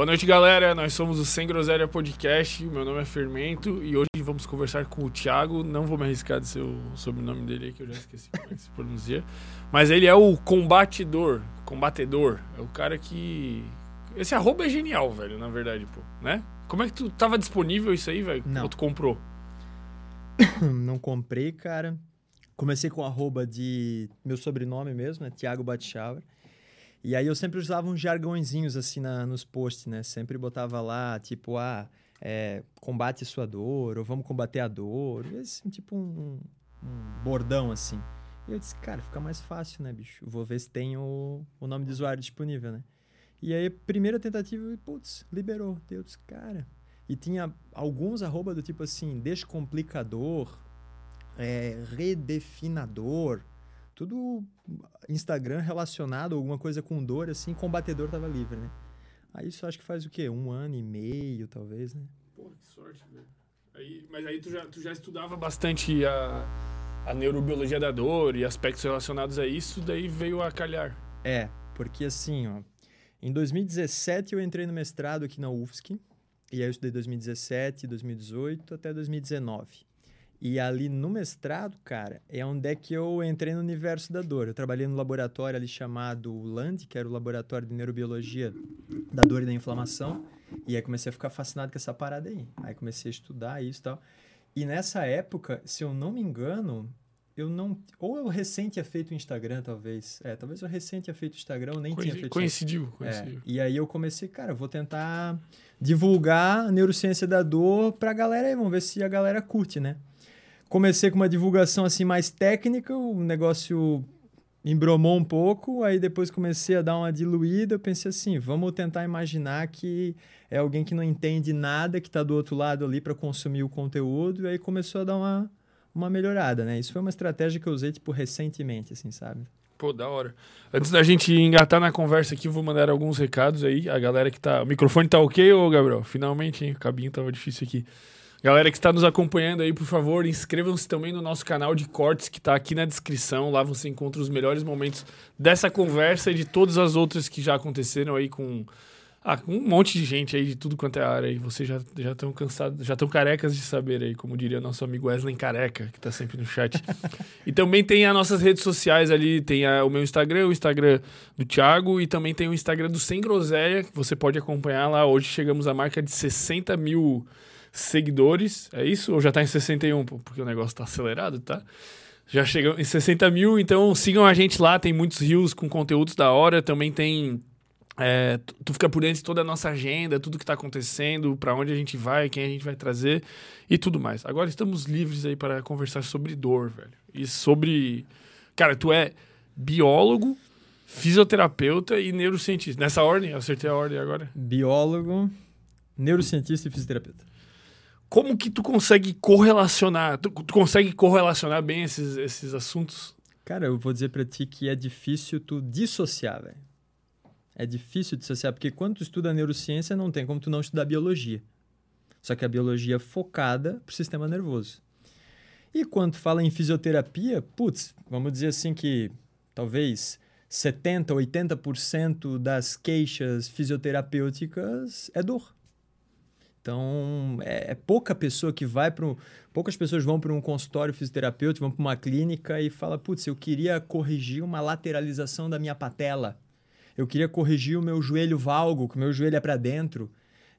Boa noite, galera. Nós somos o Sem Groselha Podcast. Meu nome é Fermento e hoje vamos conversar com o Thiago. Não vou me arriscar de ser o sobrenome dele aí, que eu já esqueci como é que se pronuncia. Mas ele é o combatidor, combatedor. É o cara que. Esse arroba é genial, velho, na verdade, pô, né? Como é que tu tava disponível isso aí, velho? Não. Ou tu comprou? Não comprei, cara. Comecei com arroba de meu sobrenome mesmo, né? Thiago Batchauer. E aí eu sempre usava uns jargõezinhos assim na, nos posts, né? Sempre botava lá, tipo, ah, é, combate sua dor, ou vamos combater a dor. Esse, tipo um, um bordão assim. E eu disse, cara, fica mais fácil, né, bicho? Vou ver se tem o, o nome do usuário disponível, né? E aí, primeira tentativa, putz, liberou. Deu, disse, cara. E tinha alguns arroba do tipo assim, descomplicador, é, redefinador, tudo Instagram relacionado alguma coisa com dor, assim, combatedor tava livre, né? Aí isso acho que faz o quê? Um ano e meio, talvez, né? Pô, que sorte, velho. Aí, mas aí tu já, tu já estudava bastante a, a neurobiologia da dor e aspectos relacionados a isso, daí veio a calhar. É, porque assim, ó, em 2017 eu entrei no mestrado aqui na UFSC, e aí eu estudei 2017, 2018 até 2019. E ali no mestrado, cara, é onde é que eu entrei no universo da dor. Eu trabalhei no laboratório ali chamado LAND, que era o Laboratório de Neurobiologia da Dor e da Inflamação. E aí comecei a ficar fascinado com essa parada aí. Aí comecei a estudar isso e tal. E nessa época, se eu não me engano, eu não. Ou eu recente tinha feito o Instagram, talvez. É, talvez eu recente tinha feito o Instagram, eu nem tinha feito. Coincidiu, É, coincidiu. e aí eu comecei, cara, eu vou tentar divulgar a neurociência da dor pra galera aí, vamos ver se a galera curte, né? Comecei com uma divulgação assim mais técnica, o negócio embromou um pouco, aí depois comecei a dar uma diluída, eu pensei assim, vamos tentar imaginar que é alguém que não entende nada, que está do outro lado ali para consumir o conteúdo, e aí começou a dar uma, uma melhorada, né? Isso foi uma estratégia que eu usei, tipo, recentemente, assim, sabe? Pô, da hora. Antes da gente engatar na conversa aqui, vou mandar alguns recados aí. A galera que tá. O microfone tá ok, ô Gabriel? Finalmente, hein? O cabinho tava difícil aqui. Galera que está nos acompanhando aí, por favor, inscrevam-se também no nosso canal de cortes que está aqui na descrição. Lá você encontra os melhores momentos dessa conversa e de todas as outras que já aconteceram aí com, ah, um monte de gente aí de tudo quanto é área. E vocês já já estão cansados, já estão carecas de saber aí, como diria nosso amigo Wesley Careca, que está sempre no chat. e também tem as nossas redes sociais ali, tem a- o meu Instagram, o Instagram do Thiago e também tem o Instagram do Sem Groselha, que você pode acompanhar lá. Hoje chegamos à marca de 60 mil seguidores. É isso? Ou já tá em 61? pô? Porque o negócio tá acelerado, tá? Já chegou em 60 mil, então sigam a gente lá. Tem muitos rios com conteúdos da hora. Também tem. é, tu- fica por dentro de toda a nossa agenda, tudo que tá acontecendo, para onde a gente vai, quem a gente vai trazer e tudo mais. Agora estamos livres aí para conversar sobre dor, velho. E sobre. Cara, tu é biólogo, fisioterapeuta e neurocientista. Nessa ordem? Acertei a ordem agora. Biólogo, neurocientista e fisioterapeuta. Como que tu consegue correlacionar? Tu, tu consegue correlacionar bem esses, esses assuntos? Cara, eu vou dizer pra ti que é difícil tu dissociar, velho. É difícil dissociar, porque quando tu estuda neurociência, não tem como tu não estudar biologia. Só que a biologia é focada pro sistema nervoso. E quando fala em fisioterapia, putz, vamos dizer assim que talvez 70, 80% das queixas fisioterapêuticas é dor. Então, é, é pouca pessoa que vai para poucas pessoas vão para um consultório fisioterapêutico, vão para uma clínica e fala, putz, eu queria corrigir uma lateralização da minha patela. Eu queria corrigir o meu joelho valgo, que o meu joelho é para dentro.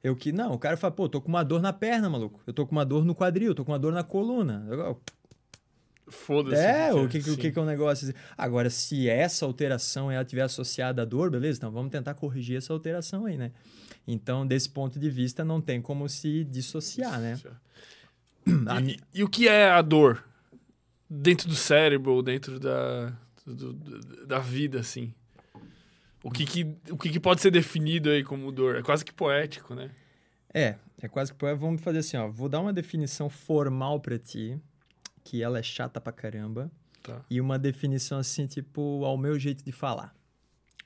Eu que não, o cara fala, pô, tô com uma dor na perna, maluco. Eu tô com uma dor no quadril, tô com uma dor na coluna. Eu- Foda-se. é, o que, o que, que é um negócio assim? Agora, se essa alteração ela tiver associada à dor, beleza? Então vamos tentar corrigir essa alteração aí, né? Então, desse ponto de vista, não tem como se dissociar, né? E, e o que é a dor? Dentro do cérebro, ou dentro da, do- da vida, assim. O que, que, o que, que pode ser definido aí como dor? É quase que poético, né? É, é quase que poé- vamos fazer assim, ó. Vou dar uma definição formal pra ti, que ela é chata pra caramba, Tá. e uma definição assim, tipo, ao meu jeito de falar.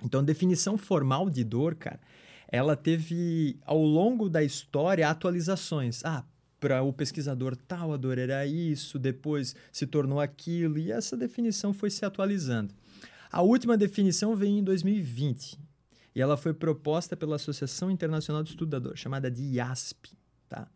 Então, definição formal de dor, cara, ela teve ao longo da história atualizações. Ah, para o pesquisador tal, a dor era isso, depois se tornou aquilo, e essa definição foi se atualizando. A última definição veio em 2020. E ela foi proposta pela Associação Internacional de Estudadores, chamada de IASP, tá?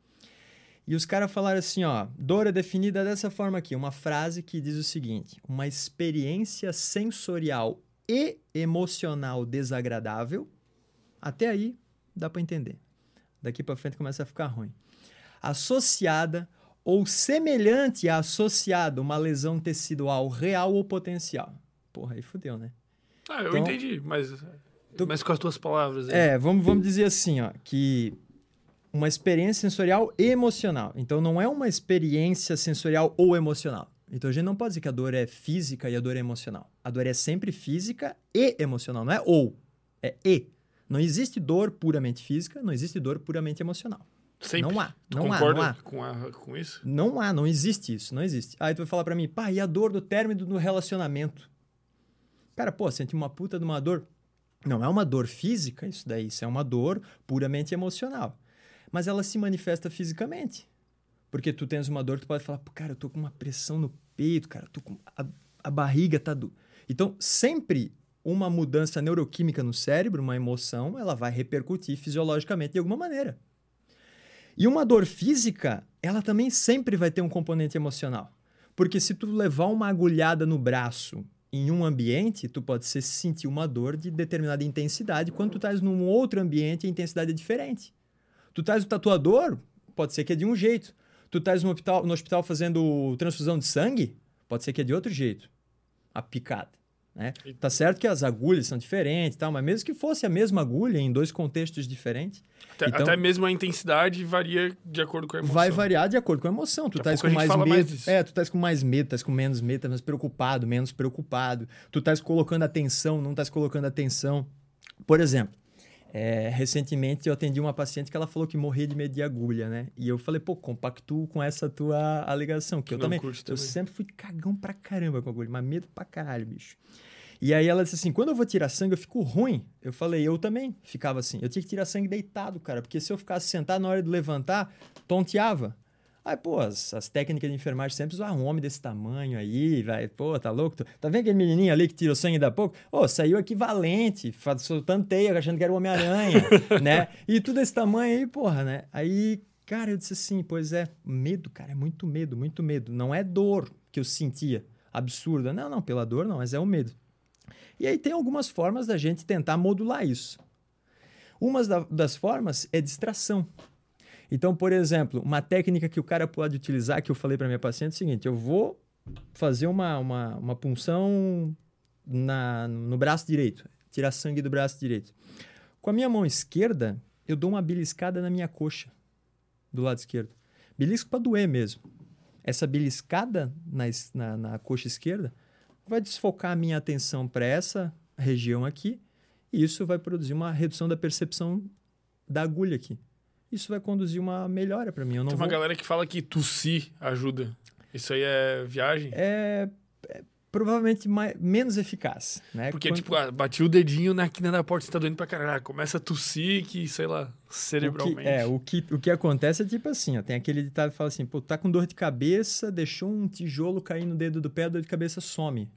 E os caras falaram assim, ó, dor é definida dessa forma aqui, uma frase que diz o seguinte: uma experiência sensorial e emocional desagradável. Até aí dá para entender. Daqui para frente começa a ficar ruim. Associada ou semelhante a associado uma lesão tecidual real ou potencial. Porra, aí fudeu, né? Ah, eu então, entendi, mas, tu, mas com as tuas palavras. Aí. É, vamos, vamos dizer assim, ó, que uma experiência sensorial e emocional. Então não é uma experiência sensorial ou emocional. Então a gente não pode dizer que a dor é física e a dor é emocional. A dor é sempre física e emocional, não é ou, é e. Não existe dor puramente física, não existe dor puramente emocional. Sempre. Não há. Tu não concorda há, não há. Com, a, com isso? Não há, não existe isso, não existe. Aí tu vai falar para mim, pá, e a dor do término do relacionamento? Cara, pô, senti uma puta de uma dor. Não é uma dor física isso daí, isso é uma dor puramente emocional. Mas ela se manifesta fisicamente. Porque tu tens uma dor, tu pode falar, pô, cara, eu tô com uma pressão no peito, cara, tô com a, a barriga tá do. Então, sempre uma mudança neuroquímica no cérebro, uma emoção, ela vai repercutir fisiologicamente de alguma maneira. E uma dor física, ela também sempre vai ter um componente emocional. Porque se tu levar uma agulhada no braço em um ambiente, tu pode ser, sentir uma dor de determinada intensidade, quando tu estás num outro ambiente, a intensidade é diferente. Tu estás o tatuador, pode ser que é de um jeito. Tu estás no hospital, no hospital fazendo transfusão de sangue, pode ser que é de outro jeito. A picada. Né? Tá certo que as agulhas são diferentes, tal, mas mesmo que fosse a mesma agulha em dois contextos diferentes. Até, então, até mesmo a intensidade varia de acordo com a emoção. Vai variar de acordo com a emoção. Tu estás com mais medo. Mais é, tu estás com mais medo, estás com menos medo, estás mais preocupado, menos preocupado. Tu estás colocando atenção, não estás colocando atenção. Por exemplo, é, recentemente eu atendi uma paciente que ela falou que morria de medo de agulha, né? E eu falei, pô, compactuo com essa tua alegação, que eu também, também, Eu sempre fui cagão pra caramba com agulha, mas medo pra caralho, bicho. E aí ela disse assim: quando eu vou tirar sangue, eu fico ruim. Eu falei, eu também ficava assim. Eu tinha que tirar sangue deitado, cara, porque se eu ficasse sentado na hora de levantar, tonteava. Aí, pô, as, as, técnicas de enfermagem sempre, ah, um homem desse tamanho aí, vai, pô, tá louco? Tá vendo aquele menininho ali que tirou sangue da pouco? Ô, oh, saiu equivalente, soltando teia, achando que era o Homem-Aranha, né? E tudo esse tamanho aí, porra, né? Aí, cara, eu disse assim, pois é, medo, cara, é muito medo, muito medo. Não é dor que eu sentia absurda. Não, não, pela dor não, mas é o medo. E aí tem algumas formas da gente tentar modular isso. Uma das formas é distração. Então, por exemplo, uma técnica que o cara pode utilizar, que eu falei para minha paciente, é o seguinte: eu vou fazer uma, uma, uma punção na, no braço direito, tirar sangue do braço direito. Com a minha mão esquerda, eu dou uma beliscada na minha coxa, do lado esquerdo. Belisco para doer mesmo. Essa beliscada na, na, na coxa esquerda vai desfocar a minha atenção para essa região aqui, e isso vai produzir uma redução da percepção da agulha aqui isso vai conduzir uma melhora para mim. Eu não Tem uma vou... galera que fala que tossir ajuda. Isso aí é viagem? É, é provavelmente mais, menos eficaz, né? Porque, Quando... tipo, ah, bati o dedinho na quina da porta, você tá doendo pra caralho. Ah, começa a tossir que, sei lá, cerebralmente. O que, é, o que, o que acontece é tipo assim, ó, tem aquele ditado que fala assim, pô, tá com dor de cabeça, deixou um tijolo cair no dedo do pé, a dor de cabeça some.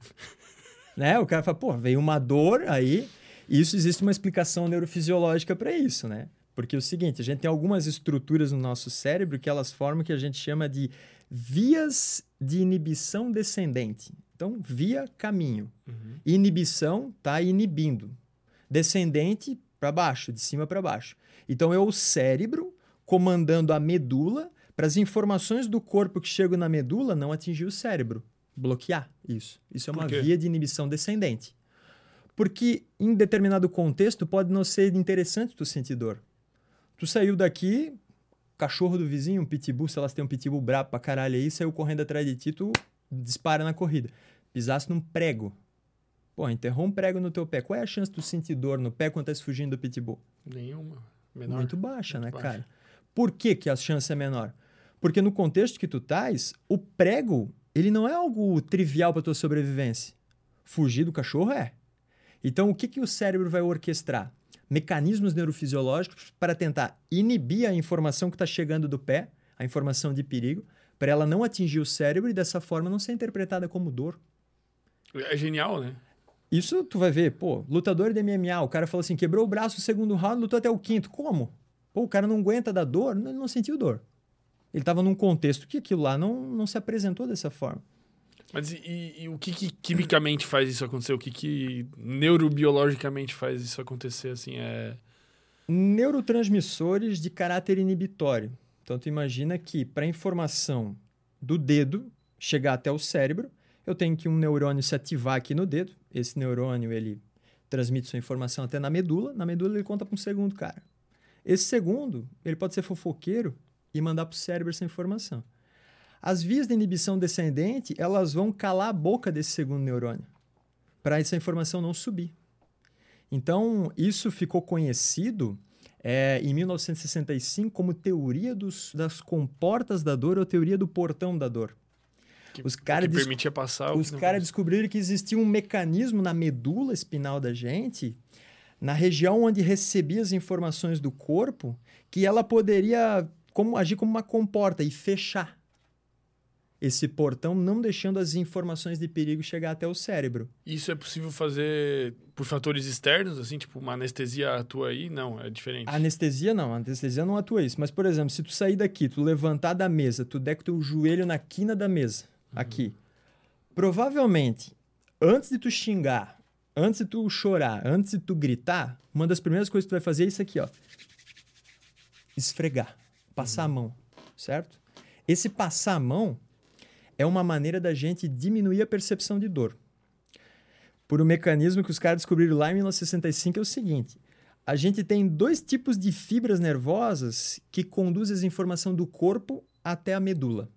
né? O cara fala, pô, veio uma dor aí... Isso existe uma explicação neurofisiológica para isso, né? Porque é o seguinte, a gente tem algumas estruturas no nosso cérebro que elas formam o que a gente chama de vias de inibição descendente. Então, via caminho. Uhum. Inibição está inibindo. Descendente para baixo, de cima para baixo. Então, é o cérebro comandando a medula para as informações do corpo que chegam na medula não atingir o cérebro. Bloquear isso. Isso é uma via de inibição descendente. Porque em determinado contexto pode não ser interessante tu sentir dor. Tu saiu daqui, cachorro do vizinho, um pitbull, se elas têm um pitbull brabo pra caralho aí, saiu correndo atrás de ti, tu dispara na corrida. Pisasse num prego. Pô, enterrou um prego no teu pé. Qual é a chance de tu sentir dor no pé quando tá fugindo do pitbull? Nenhuma. Menor. Muito baixa, Muito né, baixa. cara? Por que, que a chance é menor? Porque no contexto que tu estás, o prego, ele não é algo trivial para tua sobrevivência. Fugir do cachorro é. Então, o que, que o cérebro vai orquestrar? Mecanismos neurofisiológicos para tentar inibir a informação que está chegando do pé, a informação de perigo, para ela não atingir o cérebro e dessa forma não ser interpretada como dor. É genial, né? Isso tu vai ver, pô, lutador de MMA, o cara falou assim, quebrou o braço no segundo round, lutou até o quinto. Como? Pô, o cara não aguenta da dor, ele não sentiu dor. Ele estava num contexto que aquilo lá não, não se apresentou dessa forma. Mas e, e, o que, que, quimicamente faz isso acontecer? O que, que neurobiologicamente faz isso acontecer? Assim, é... Neurotransmissores de caráter inibitório. Então, tu imagina que para a informação do dedo chegar até o cérebro, eu tenho que um neurônio se ativar aqui no dedo. Esse neurônio, ele transmite sua informação até na medula. Na medula, ele conta para um segundo cara. Esse segundo, ele pode ser fofoqueiro e mandar para o cérebro essa informação. As vias de inibição descendente, elas vão calar a boca desse segundo neurônio, para essa informação não subir. Então, isso ficou conhecido é, em 1965 como teoria dos, das comportas da dor ou teoria do portão da dor. Que, os cara que permitia passar. Os caras descobriram que existia um mecanismo na medula espinal da gente, na região onde recebia as informações do corpo, que ela poderia como, agir como uma comporta e fechar esse portão, não deixando as informações de perigo chegar até o cérebro. Isso é possível fazer por fatores externos, assim, tipo uma anestesia atua aí? Não, é diferente. A anestesia não, a anestesia não atua isso. Mas, por exemplo, se tu sair daqui, tu levantar da mesa, tu der com o teu joelho na quina da mesa, uhum. aqui, provavelmente, antes de tu xingar, antes de tu chorar, antes de tu gritar, uma das primeiras coisas que tu vai fazer é isso aqui, ó. Esfregar, passar uhum. a mão, certo? Esse passar a mão é uma maneira da gente diminuir a percepção de dor. Por um mecanismo que os caras descobriram lá em 1965 é o seguinte: a gente tem dois tipos de fibras nervosas que conduzem a informação do corpo até a medula.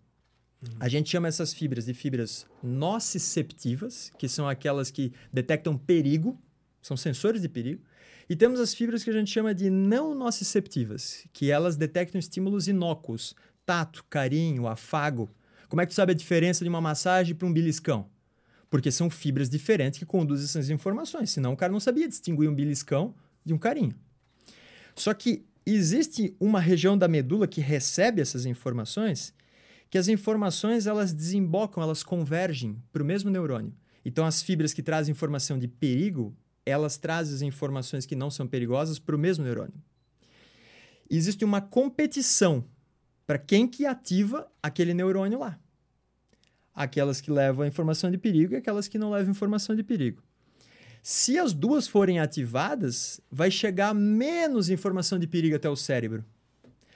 Uhum. A gente chama essas fibras de fibras nociceptivas, que são aquelas que detectam perigo, são sensores de perigo. E temos as fibras que a gente chama de não nociceptivas, que elas detectam estímulos inócuos, tato, carinho, afago. Como é que tu sabe a diferença de uma massagem para um beliscão? Porque são fibras diferentes que conduzem essas informações. Senão o cara não sabia distinguir um beliscão de um carinho. Só que existe uma região da medula que recebe essas informações, que as informações elas desembocam, elas convergem para o mesmo neurônio. Então as fibras que trazem informação de perigo, elas trazem as informações que não são perigosas para o mesmo neurônio. Existe uma competição para quem que ativa aquele neurônio lá. Aquelas que levam a informação de perigo e aquelas que não levam informação de perigo. Se as duas forem ativadas, vai chegar menos informação de perigo até o cérebro.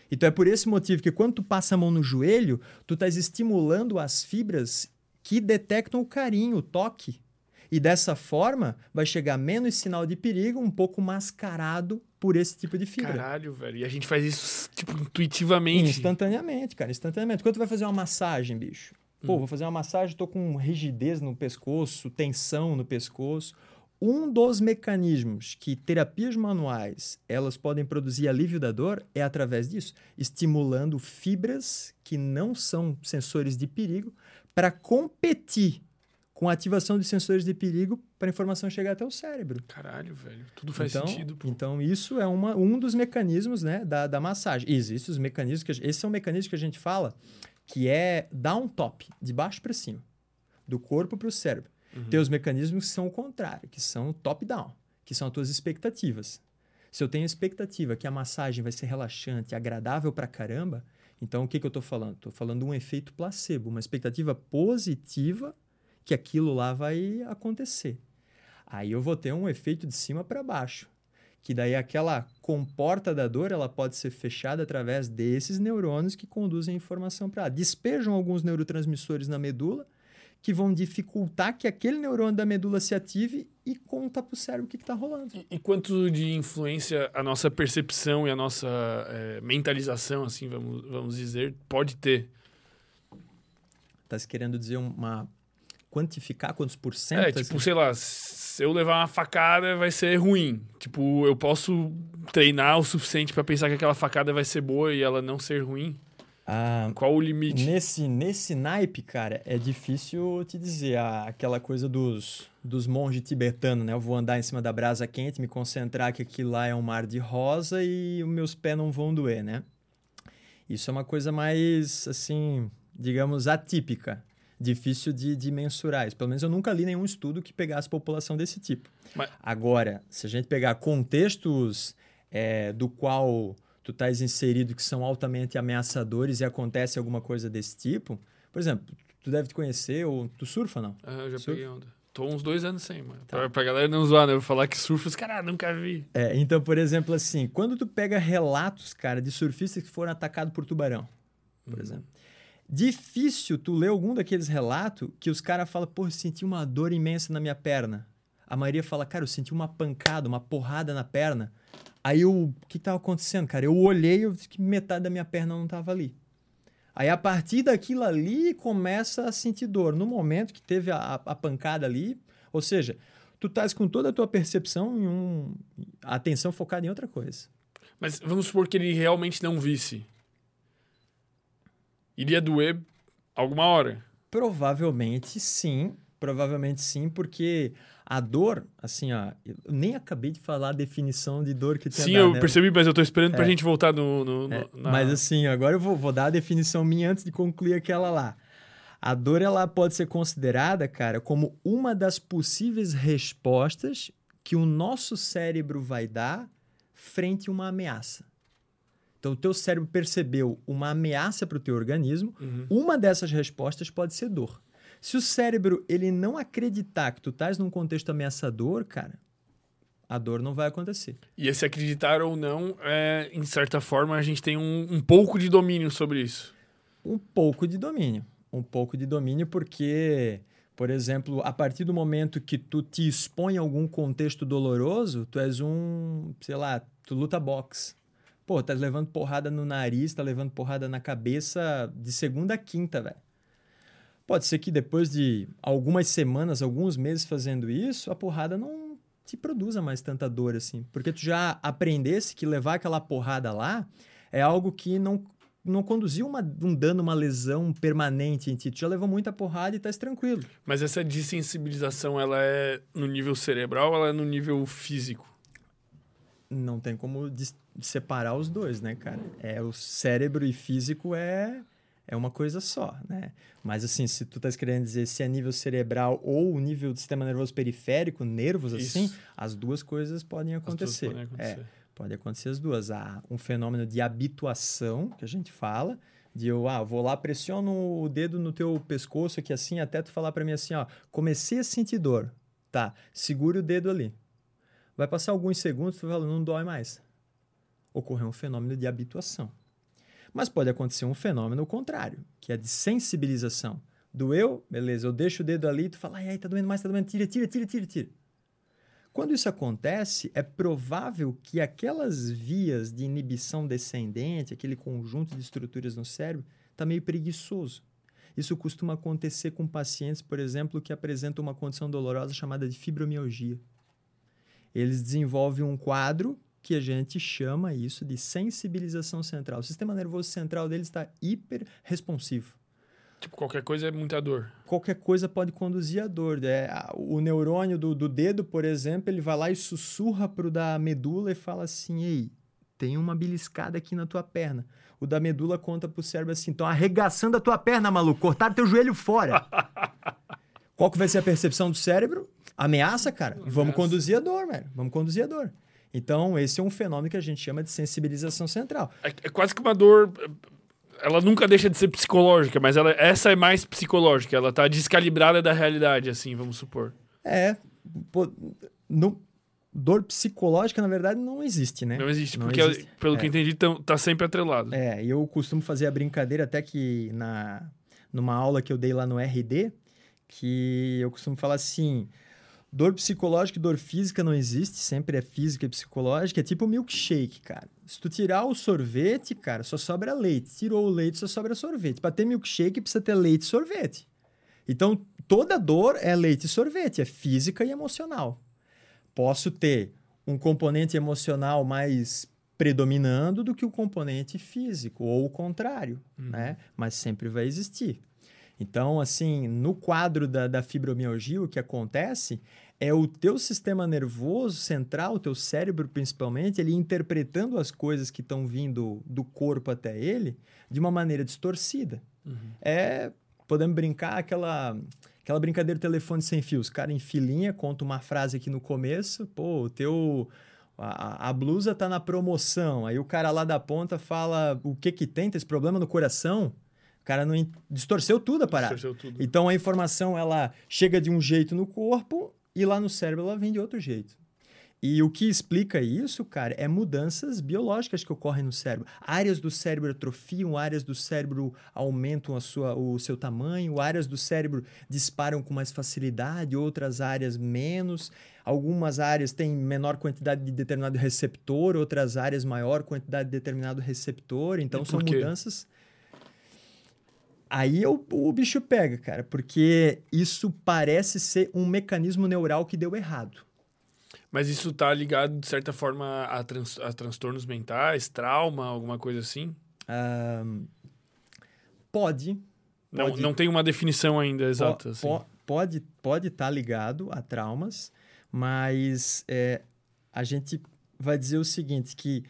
Então é por esse motivo que quando tu passa a mão no joelho, tu estás estimulando as fibras que detectam o carinho, o toque. E dessa forma, vai chegar menos sinal de perigo, um pouco mascarado por esse tipo de fibra. Caralho, velho. E a gente faz isso, tipo, intuitivamente. Instantaneamente, cara, instantaneamente. Quando tu vai fazer uma massagem, bicho? Pô, hum. vou fazer uma massagem, tô com rigidez no pescoço, tensão no pescoço. Um dos mecanismos que terapias manuais elas podem produzir alívio da dor é através disso, estimulando fibras que não são sensores de perigo para competir com a ativação de sensores de perigo para a informação chegar até o cérebro. Caralho, velho. Tudo faz então, sentido. Pô. Então, isso é uma, um dos mecanismos né, da, da massagem. Existem os mecanismos que. Esse é um mecanismo que a gente fala que é down top, de baixo para cima, do corpo para o cérebro. Uhum. Tem os mecanismos que são o contrário, que são top down, que são as tuas expectativas. Se eu tenho expectativa que a massagem vai ser relaxante, agradável para caramba, então o que, que eu estou falando? Estou falando de um efeito placebo, uma expectativa positiva que aquilo lá vai acontecer. Aí eu vou ter um efeito de cima para baixo, que daí aquela comporta da dor ela pode ser fechada através desses neurônios que conduzem a informação para lá. Despejam alguns neurotransmissores na medula que vão dificultar que aquele neurônio da medula se ative e conta para o cérebro o que está rolando. E, e, quanto de influência a nossa percepção e a nossa é, mentalização, assim, vamos, vamos dizer, pode ter? Está se querendo dizer uma quantificar quantos por cento? É, tipo, assim? sei lá, se eu levar uma facada vai ser ruim. Tipo, eu posso treinar o suficiente para pensar que aquela facada vai ser boa e ela não ser ruim. Ah, Qual o limite? Nesse, nesse naipe, cara, é difícil te dizer. Ah, aquela coisa dos, dos monges tibetanos, né? Eu vou andar em cima da brasa quente, me concentrar que aquilo lá é um mar de rosa e os meus pés não vão doer, né? Isso é uma coisa mais, assim, digamos, atípica difícil de, de mensurar isso. Pelo menos eu nunca li nenhum estudo que pegasse população desse tipo. Mas- Agora, se a gente pegar contextos é, do qual tu estás inserido que são altamente ameaçadores e acontece alguma coisa desse tipo, por exemplo, tu deve te conhecer ou tu surfa não? Ah, eu já peguei onda. Tô uns dois anos sem, mano. Tá. Pra, pra galera não zoar, né? Eu vou falar que surfa, os caras, ah, nunca vi. É, então, por exemplo, assim, quando tu pega relatos, cara, de surfistas que foram atacados por tubarão, por Uhum. exemplo. Difícil tu ler algum daqueles relatos que os caras falam, pô, eu senti uma dor imensa na minha perna. A maioria fala, cara, eu senti uma pancada, uma porrada na perna. Aí eu, o que tava acontecendo, cara? Eu olhei e que metade da minha perna não tava ali. Aí a partir daquilo ali começa a sentir dor. No momento que teve a, a- pancada ali, ou seja, tu estás com toda a tua percepção em um. atenção focada em outra coisa. Mas vamos supor que ele realmente não visse. Iria doer alguma hora. Provavelmente sim. Provavelmente sim, porque a dor, assim, ó, eu nem acabei de falar a definição de dor que tinha Sim, eu né? percebi, mas eu tô esperando pra É. gente voltar no. no- no- É, na- Mas assim, agora eu vou, vou dar a definição minha antes de concluir aquela lá. A dor ela pode ser considerada, cara, como uma das possíveis respostas que o nosso cérebro vai dar frente a uma ameaça. Então, o teu cérebro percebeu uma ameaça para o teu organismo, Uhum. uma dessas respostas pode ser dor. Se o cérebro ele não acreditar que tu estás num contexto ameaçador, cara, a dor não vai acontecer. E esse acreditar ou não, é, em certa forma, a gente tem um, um pouco de domínio sobre isso. um pouco de domínio. Um pouco de domínio, porque, por exemplo, a partir do momento que tu te expõe a algum contexto doloroso, tu és um, sei lá, tu luta boxe. Pô, tá levando porrada no nariz, tá levando porrada na cabeça de segunda a quinta, velho. Pode ser que depois de algumas semanas, alguns meses fazendo isso, a porrada não te produza mais tanta dor assim. Porque tu já aprendesse que levar aquela porrada lá é algo que não não conduziu uma, um dano, uma lesão permanente em ti. Tu já levou muita porrada e estás tranquilo. Mas essa desensibilização, ela é no nível cerebral ou ela é no nível físico? Não tem como dis- separar os dois, né, cara? É o cérebro e físico é é uma coisa só, né? Mas assim, se tu estás querendo dizer se é nível cerebral ou nível do sistema nervoso periférico, nervos assim, Isso. as duas coisas podem acontecer. podem acontecer. É, pode acontecer as duas. Há um fenômeno de habituação, que a gente fala, de eu, ah, vou lá, pressiono o dedo no teu pescoço aqui assim, até tu falar para mim assim, ó, comecei a sentir dor. Tá, segure o dedo ali. Vai passar alguns segundos, tu fala, não dói mais. Ocorreu um fenômeno de habituação. Mas pode acontecer um fenômeno contrário, que é de sensibilização. Doeu? Beleza, eu deixo o dedo ali, tu fala, ai, ai, tá doendo mais, tá doendo, tira, tira, tira, tira, tira. Quando isso acontece, é provável que aquelas vias de inibição descendente, aquele conjunto de estruturas no cérebro, está meio preguiçoso. Isso costuma acontecer com pacientes, por exemplo, que apresentam uma condição dolorosa chamada de fibromialgia. Eles desenvolvem um quadro que a gente chama isso de sensibilização central. O sistema nervoso central deles está hiper responsivo Tipo, qualquer coisa é muita dor. qualquer coisa pode conduzir à dor. É, a- o neurônio do, do dedo, por exemplo, ele vai lá e sussurra pro da medula e fala assim: Ei, tem uma beliscada aqui na tua perna. O da medula conta pro cérebro assim: estão arregaçando a tua perna, maluco, cortaram teu joelho fora. Qual que vai ser a percepção do cérebro? Ameaça, cara. Vamos Ameaça. conduzir a dor, velho. Vamos conduzir a dor. Então, esse é um fenômeno que a gente chama de sensibilização central. É, é quase que uma dor. Ela nunca deixa de ser psicológica, mas ela, essa é mais psicológica. Ela tá descalibrada da realidade, assim, vamos supor. É, pô, no- dor psicológica, na verdade, não existe, né? Não existe, Não porque, existe. pelo É. que eu entendi, tão- tá sempre atrelado. É, e eu costumo fazer a brincadeira até que na numa aula que eu dei lá no RD, que eu costumo falar assim, dor psicológica e dor física não existe, sempre é física e psicológica, é tipo milkshake, cara. Se tu tirar o sorvete, cara, só sobra leite. Tirou o leite, só sobra sorvete. Para ter milkshake precisa ter leite e sorvete. Então, toda dor é leite e sorvete, é física e emocional. Posso ter um componente emocional mais predominando do que o componente físico, ou o contrário, né? Mas sempre vai existir. Então, assim, no quadro da, da fibromialgia, o que acontece é o teu sistema nervoso central, o teu cérebro principalmente, ele interpretando as coisas que estão vindo do corpo até ele de uma maneira distorcida. É podemos brincar aquela aquela brincadeira do telefone sem fios. Cara em filinha, conta uma frase aqui no começo, pô, o teu a, a, blusa tá na promoção. Aí o cara lá da ponta fala o que que tem, tem esse problema no coração. O cara não distorceu tudo a parada. Distorceu tudo. Então a informação ela chega de um jeito no corpo e lá no cérebro ela vem de outro jeito. E o que explica isso, cara, é mudanças biológicas que ocorrem no cérebro. Áreas do cérebro atrofiam, áreas do cérebro aumentam a sua, o seu tamanho, áreas do cérebro disparam com mais facilidade, outras áreas menos. Algumas áreas têm menor quantidade de determinado receptor, outras áreas maior quantidade de determinado receptor. Então são quê? mudanças. Aí o, o bicho pega, cara, porque isso parece ser um mecanismo neural que deu errado. Mas isso está ligado, de certa forma, a, trans, a transtornos mentais, trauma, alguma coisa assim? Um, pode. Não, pode, não tem uma definição ainda exata. Po, assim. po, pode pode estar tá ligado a traumas, mas é, a gente vai dizer o seguinte, que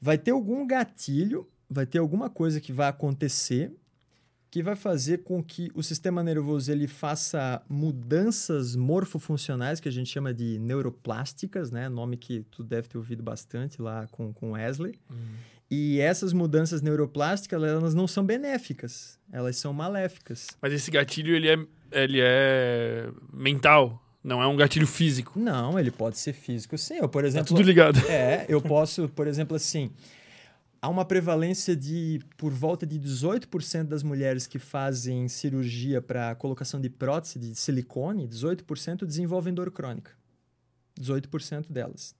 vai ter algum gatilho, vai ter alguma coisa que vai acontecer que vai fazer com que o sistema nervoso ele faça mudanças morfofuncionais, que a gente chama de neuroplásticas, né? Nome que tu deve ter ouvido bastante lá com, com Wesley. Uhum. E essas mudanças neuroplásticas, elas não são benéficas, elas são maléficas. Mas esse gatilho, ele é, ele é mental, não é um gatilho físico. Não, ele pode ser físico, sim. Eu, por exemplo... Tá tudo ligado. É, eu posso, por exemplo, assim há uma prevalência de por volta de 18% das mulheres que fazem cirurgia para colocação de prótese de silicone, 18% desenvolvem dor crônica. 18% delas.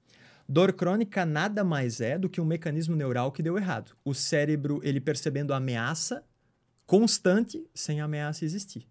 Dor crônica nada mais é do que um mecanismo neural que deu errado. O cérebro, ele percebendo a ameaça constante sem a ameaça existir.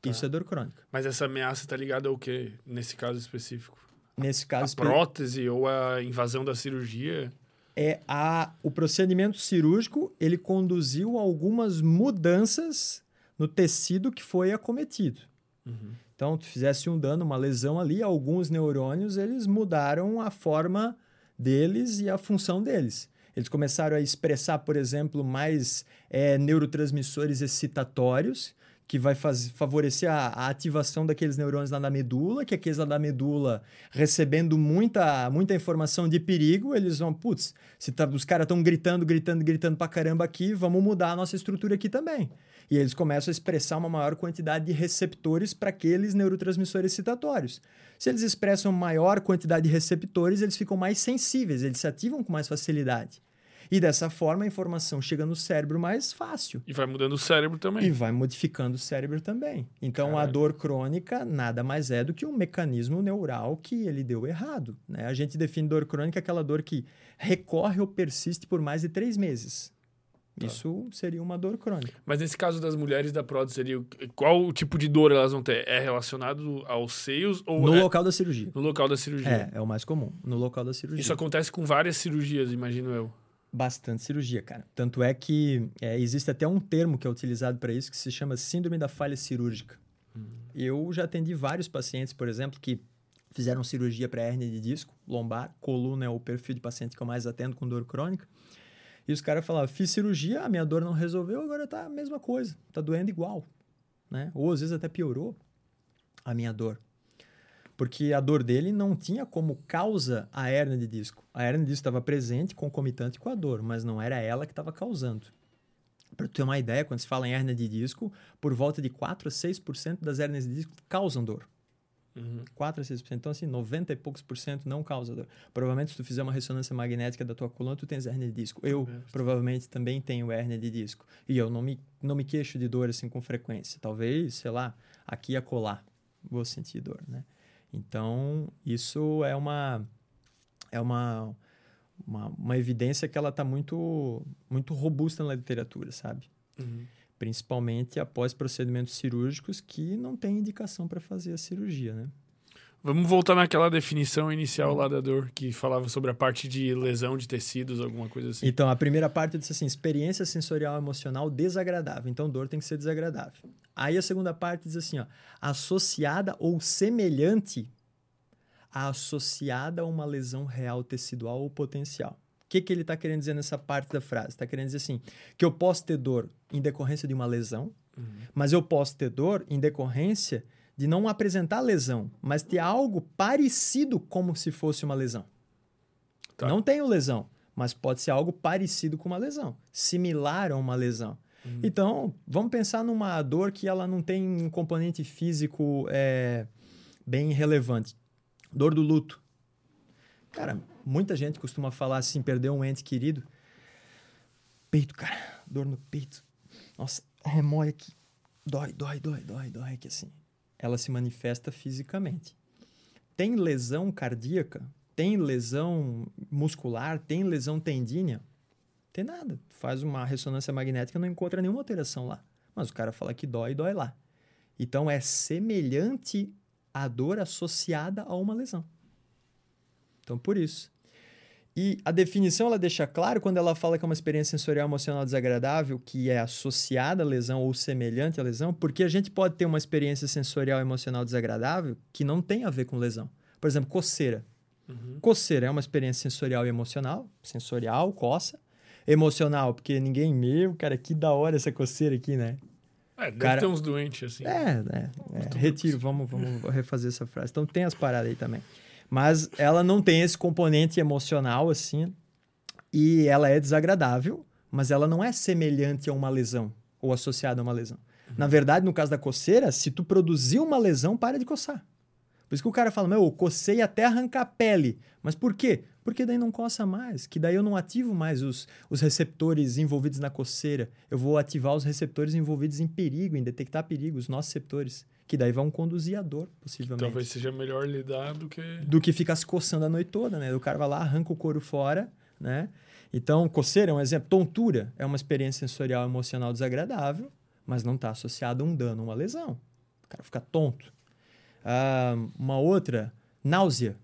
Tá. Isso é dor crônica. Mas essa ameaça está ligada ao que nesse caso específico? Nesse caso, a prótese ou a invasão da cirurgia? É a, o procedimento cirúrgico ele conduziu a algumas mudanças no tecido que foi acometido. Uhum. Então, tu fizesse um dano, uma lesão ali, alguns neurônios eles mudaram a forma deles e a função deles. Eles começaram a expressar, por exemplo, mais é, neurotransmissores excitatórios, que vai faz, favorecer a, a, ativação daqueles neurônios lá na medula, que aqueles lá da medula, recebendo muita, muita informação de perigo, eles vão, putz, se tá, os caras estão gritando, gritando, gritando pra caramba aqui, vamos mudar a nossa estrutura aqui também. E eles começam a expressar uma maior quantidade de receptores para aqueles neurotransmissores excitatórios. Se eles expressam maior quantidade de receptores, eles ficam mais sensíveis, eles se ativam com mais facilidade. E dessa forma a informação chega no cérebro mais fácil. E vai mudando o cérebro também. E vai modificando o cérebro também. Então Caralho. a dor crônica nada mais é do que um mecanismo neural que ele deu errado. Né? A gente define dor crônica aquela dor que recorre ou persiste por mais de três meses. Tá. Isso seria uma dor crônica. Mas nesse caso das mulheres da prótese, seria qual o tipo de dor elas vão ter? É relacionado aos seios ou no é... local da cirurgia? No local da cirurgia. É, é o mais comum, no local da cirurgia. Isso acontece com várias cirurgias, imagino eu bastante cirurgia, cara. Tanto é que é, existe até um termo que é utilizado para isso que se chama síndrome da falha cirúrgica. Uhum. Eu já atendi vários pacientes, por exemplo, que fizeram cirurgia para hernia de disco, lombar, coluna é o perfil de paciente que eu mais atendo com dor crônica. E os caras falavam, fiz cirurgia, a minha dor não resolveu, agora tá a mesma coisa, tá doendo igual, né? Ou às vezes até piorou a minha dor porque a dor dele não tinha como causa a hernia de disco. A hernia de disco estava presente, concomitante com a dor, mas não era ela que estava causando. Para ter uma ideia, quando se fala em hernia de disco, por volta de 4 a 6% das hernias de disco causam dor. Uhum. 4 a 6%. Então, assim, 90 e poucos por cento não causa dor. Provavelmente, se tu fizer uma ressonância magnética da tua coluna, tu tens hernia de disco. Eu, é. provavelmente, também tenho hernia de disco. E eu não me, não me queixo de dor, assim, com frequência. Talvez, sei lá, aqui a colar, vou sentir dor, né? Então, isso é uma é uma, uma, uma evidência que ela está muito, muito robusta na literatura, sabe? Uhum. Principalmente após procedimentos cirúrgicos que não tem indicação para fazer a cirurgia, né? Vamos voltar naquela definição inicial lá da dor, que falava sobre a parte de lesão de tecidos, alguma coisa assim. Então, a primeira parte disse assim: experiência sensorial emocional desagradável. Então, dor tem que ser desagradável. Aí a segunda parte diz assim: ó, associada ou semelhante a associada a uma lesão real tecidual ou potencial. O que, que ele está querendo dizer nessa parte da frase? Está querendo dizer assim: que eu posso ter dor em decorrência de uma lesão, Uhum. Mas eu posso ter dor em decorrência de não apresentar lesão, mas ter algo parecido como se fosse uma lesão. Tá. Não tenho lesão, mas pode ser algo parecido com uma lesão, similar a uma lesão. Uhum. Então, vamos pensar numa dor que ela não tem um componente físico é, bem relevante. Dor do luto. Cara, muita gente costuma falar assim, perdeu um ente querido. Peito, cara, dor no peito. Nossa, remói aqui. Dói, dói, dói, dói, dói, que assim. Ela se manifesta fisicamente. Tem lesão cardíaca, tem lesão muscular, tem lesão tendínea. Tem nada. Faz uma ressonância magnética não encontra nenhuma alteração lá. Mas o cara fala que dói, dói lá. Então é semelhante à dor associada a uma lesão. Então, por isso. E a definição ela deixa claro quando ela fala que é uma experiência sensorial emocional desagradável que é associada à lesão ou semelhante à lesão, porque a gente pode ter uma experiência sensorial emocional desagradável que não tem a ver com lesão. Por exemplo, coceira. Uhum. Coceira é uma experiência sensorial e emocional. Sensorial, coça. Emocional, porque ninguém, meu, cara, que da hora essa coceira aqui, né? É, deve cara... ter uns doentes assim. É, é. é. Retiro, vamos, vamos refazer essa frase. Então tem as paradas aí também. Mas ela não tem esse componente emocional, assim. E ela é desagradável, mas ela não é semelhante a uma lesão ou associada a uma lesão. Uhum. Na verdade, no caso da coceira, se tu produzir uma lesão, para de coçar. Por isso que o cara fala, meu, eu cocei até arrancar a pele. Mas por quê? Porque daí não coça mais, que daí eu não ativo mais os, os receptores envolvidos na coceira. Eu vou ativar os receptores envolvidos em perigo, em detectar perigo, os nossos receptores que daí vão conduzir a dor, possivelmente. Talvez seja melhor lidar do que... Do que ficar se coçando a noite toda, né? O cara vai lá, arranca o couro fora, né? Então, coceira é um exemplo. Tontura é uma experiência sensorial emocional desagradável, mas não está associado a um dano, uma lesão. O cara fica tonto. Ah, uma outra, náusea,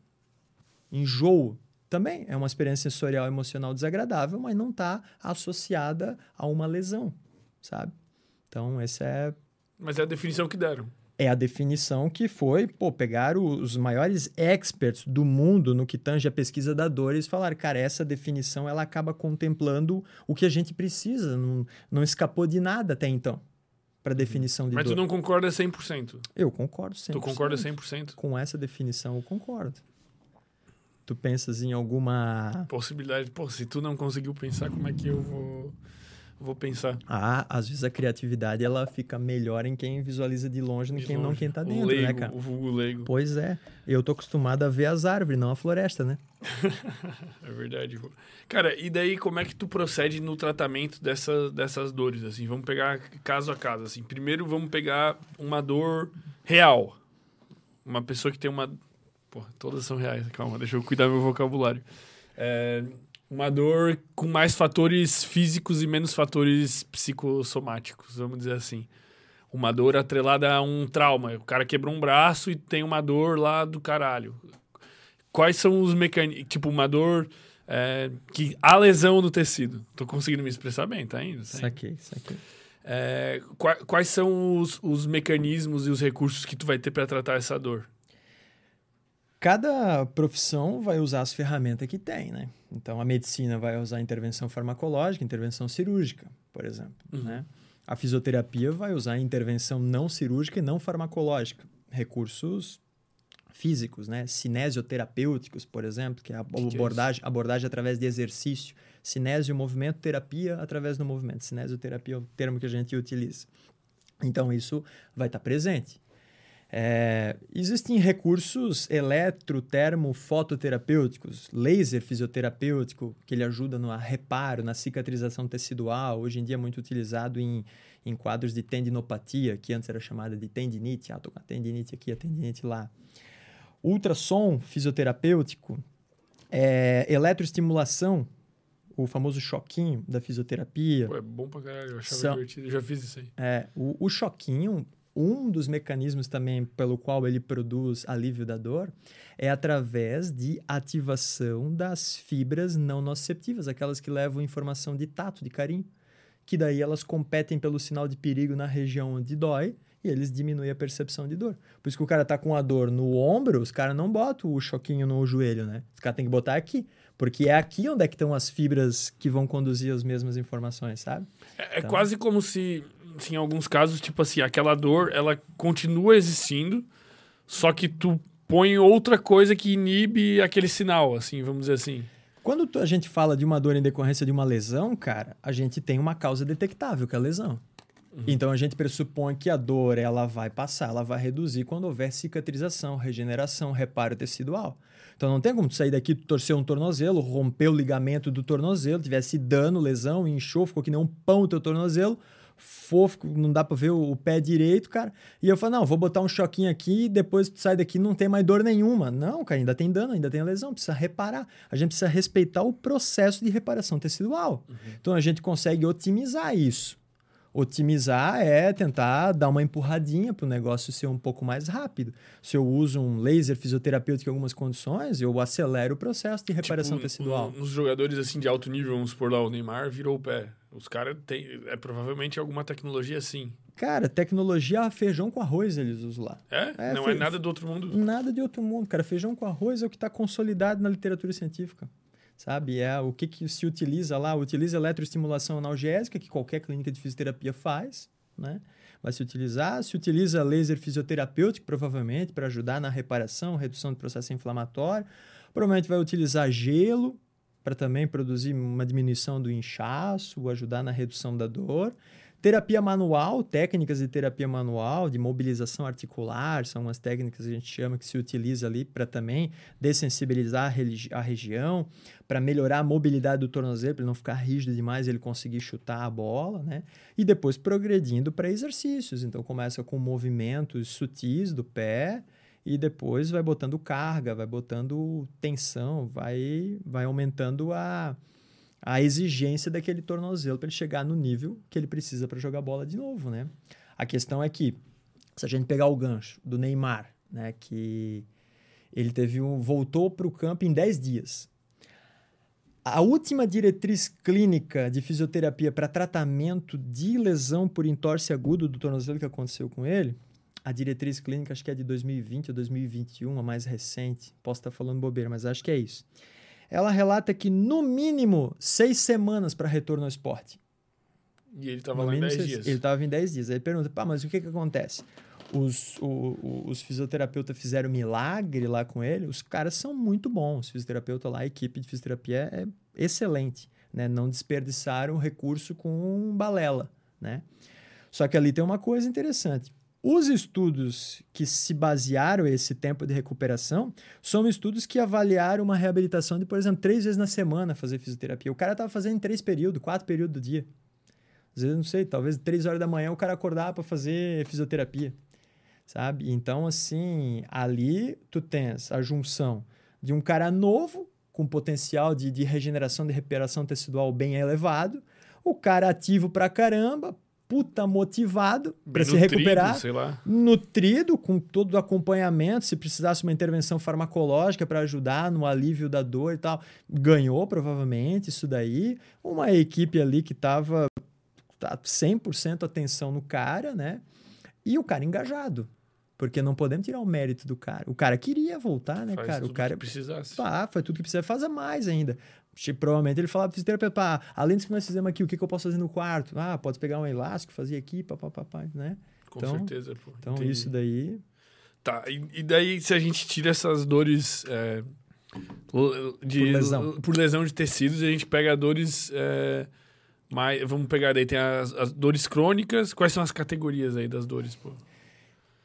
enjoo, também é uma experiência sensorial emocional desagradável, mas não está associada a uma lesão, sabe? Então, esse é... Mas é a definição que deram é a definição que foi, pô, pegar os maiores experts do mundo no que tange a pesquisa da dor e falar, cara, essa definição ela acaba contemplando o que a gente precisa, não, não escapou de nada até então para definição de Mas dor. Mas tu não concorda 100%? Eu concordo 100%. Tu concorda 100%? Com essa definição eu concordo. Tu pensas em alguma possibilidade, pô, se tu não conseguiu pensar, como é que eu vou vou pensar. Ah, às vezes a criatividade ela fica melhor em quem visualiza de longe do que não quem tá dentro, né, leigo, né, cara? O vulgo leigo. Pois é. Eu tô acostumado a ver as árvores, não a floresta, né? é verdade. Cara, e daí como é que tu procede no tratamento dessa, dessas dores, assim? Vamos pegar caso a caso, assim. Primeiro vamos pegar uma dor real. Uma pessoa que tem uma... Pô, todas são reais. Calma, deixa eu cuidar meu vocabulário. É, uma dor com mais fatores físicos e menos fatores psicossomáticos, vamos dizer assim. Uma dor atrelada a um trauma. O cara quebrou um braço e tem uma dor lá do caralho. Quais são os mecanismos? Tipo, uma dor é, que há lesão no tecido. Tô conseguindo me expressar bem, tá indo? Tá saquei, saquei. É, quais, quais são os, os mecanismos e os recursos que tu vai ter para tratar essa dor? Cada profissão vai usar as ferramentas que tem, né? Então, a medicina vai usar intervenção farmacológica, intervenção cirúrgica, por exemplo, uhum. né? A fisioterapia vai usar intervenção não cirúrgica e não farmacológica, recursos físicos, né? Cinesioterapêuticos, por exemplo, que é a que abordagem, que é abordagem através de exercício. Cinésio, movimento, terapia através do movimento. Cinesioterapia é o termo que a gente utiliza. Então, isso vai estar presente. É, existem recursos eletro, termo, fototerapêuticos, laser fisioterapêutico, que ele ajuda no reparo, na cicatrização tecidual. Hoje em dia é muito utilizado em, em quadros de tendinopatia, que antes era chamada de tendinite. Ah, tô com a tendinite aqui, a tendinite lá. Ultrassom fisioterapêutico, é, eletroestimulação, o famoso choquinho da fisioterapia. Pô, é bom pra caralho, eu achava São, divertido, eu já fiz isso aí. É, o, o choquinho um dos mecanismos também pelo qual ele produz alívio da dor é através de ativação das fibras não nociceptivas, aquelas que levam informação de tato, de carinho, que daí elas competem pelo sinal de perigo na região onde dói e eles diminuem a percepção de dor. Por isso que o cara tá com a dor no ombro, os caras não botam o choquinho no joelho, né? Os caras têm que botar aqui, porque é aqui onde é que estão as fibras que vão conduzir as mesmas informações, sabe? É, é então... quase como se se em alguns casos, tipo assim, aquela dor, ela continua existindo, só que tu põe outra coisa que inibe aquele sinal, assim, vamos dizer assim. Quando a gente fala de uma dor em decorrência de uma lesão, cara, a gente tem uma causa detectável, que é a lesão. Uhum. Então a gente pressupõe que a dor ela vai passar, ela vai reduzir quando houver cicatrização, regeneração, reparo tecidual. Então não tem como tu sair daqui, torcer um tornozelo, romper o ligamento do tornozelo, tivesse dano, lesão, inchou, ficou que nem um pão o teu tornozelo, fofo, não dá para ver o, o, pé direito, cara. E eu falo, não, vou botar um choquinho aqui e depois tu sai daqui não tem mais dor nenhuma. Não, cara, ainda tem dano, ainda tem lesão, precisa reparar. A gente precisa respeitar o processo de reparação tecidual. Uhum. Então a gente consegue otimizar isso. Otimizar é tentar dar uma empurradinha para o negócio ser um pouco mais rápido. Se eu uso um laser fisioterapêutico em algumas condições, eu acelero o processo de reparação tipo, tecidual. Um, uns jogadores assim de alto nível, vamos por lá, o Neymar virou o pé. Os caras têm. É provavelmente alguma tecnologia assim. Cara, tecnologia feijão com arroz eles usam lá. É? é Não fe... é nada do outro mundo? Nada de outro mundo, cara. Feijão com arroz é o que está consolidado na literatura científica sabe? É o que, que se utiliza lá? Utiliza eletroestimulação analgésica, que qualquer clínica de fisioterapia faz, né? Vai se utilizar. Se utiliza laser fisioterapêutico, provavelmente, para ajudar na reparação, redução do processo inflamatório. Provavelmente vai utilizar gelo para também produzir uma diminuição do inchaço, ajudar na redução da dor. Terapia manual, técnicas de terapia manual, de mobilização articular, são umas técnicas que a gente chama que se utiliza ali para também dessensibilizar a, a região, para melhorar a mobilidade do tornozelo, para ele não ficar rígido demais, ele conseguir chutar a bola, né? E depois progredindo para exercícios. Então começa com movimentos sutis do pé, e depois vai botando carga, vai botando tensão, vai, vai aumentando a, a exigência daquele tornozelo para ele chegar no nível que ele precisa para jogar bola de novo, né? A questão é que se a gente pegar o gancho do Neymar, né, que ele teve um voltou para o campo em 10 dias. A última diretriz clínica de fisioterapia para tratamento de lesão por entorse agudo do tornozelo que aconteceu com ele, a diretriz clínica acho que é de 2020 ou 2021, a mais recente. Posso estar falando bobeira, mas acho que é isso ela relata que no mínimo seis semanas para retorno ao esporte. E ele estava lá em 10 dias. Ele estava em 10 dias. Aí pergunta, pá, mas o que, que acontece? Os, o, o, os fisioterapeutas fizeram milagre lá com ele. Os caras são muito bons. Os fisioterapeutas lá, a equipe de fisioterapia é excelente. Né? Não desperdiçaram o recurso com balela. Né? Só que ali tem uma coisa interessante. Os estudos que se basearam esse tempo de recuperação são estudos que avaliaram uma reabilitação de, por exemplo, três vezes na semana fazer fisioterapia. O cara estava fazendo em três períodos, quatro períodos do dia. Às vezes, não sei, talvez três horas da manhã o cara acordava para fazer fisioterapia, sabe? Então, assim, ali tu tens a junção de um cara novo, com potencial de, de regeneração, de recuperação tecidual bem elevado, o cara ativo pra caramba, puta motivado para se recuperar, nutrido com todo o acompanhamento, se precisasse uma intervenção farmacológica para ajudar no alívio da dor e tal, ganhou provavelmente isso daí, uma equipe ali que estava tá 100% atenção no cara, né? E o cara engajado. Porque não podemos tirar o mérito do cara. O cara queria voltar, né, faz cara? o cara que precisasse. Pá, foi tudo que precisa, fazer mais ainda. Provavelmente ele falava pro fisioterapeuta, pá, além disso que nós fizemos aqui, o que, que eu posso fazer no quarto? Ah, pode pegar um elástico, fazer aqui, papapá, né? Com então, certeza, pô. Então, Entendi. isso daí... Tá, e, e, daí se a gente tira essas dores é, de, por, lesão. por lesão de tecidos, a gente pega dores... É, mais, vamos pegar daí, tem as, as dores crônicas, quais são as categorias aí das dores, pô?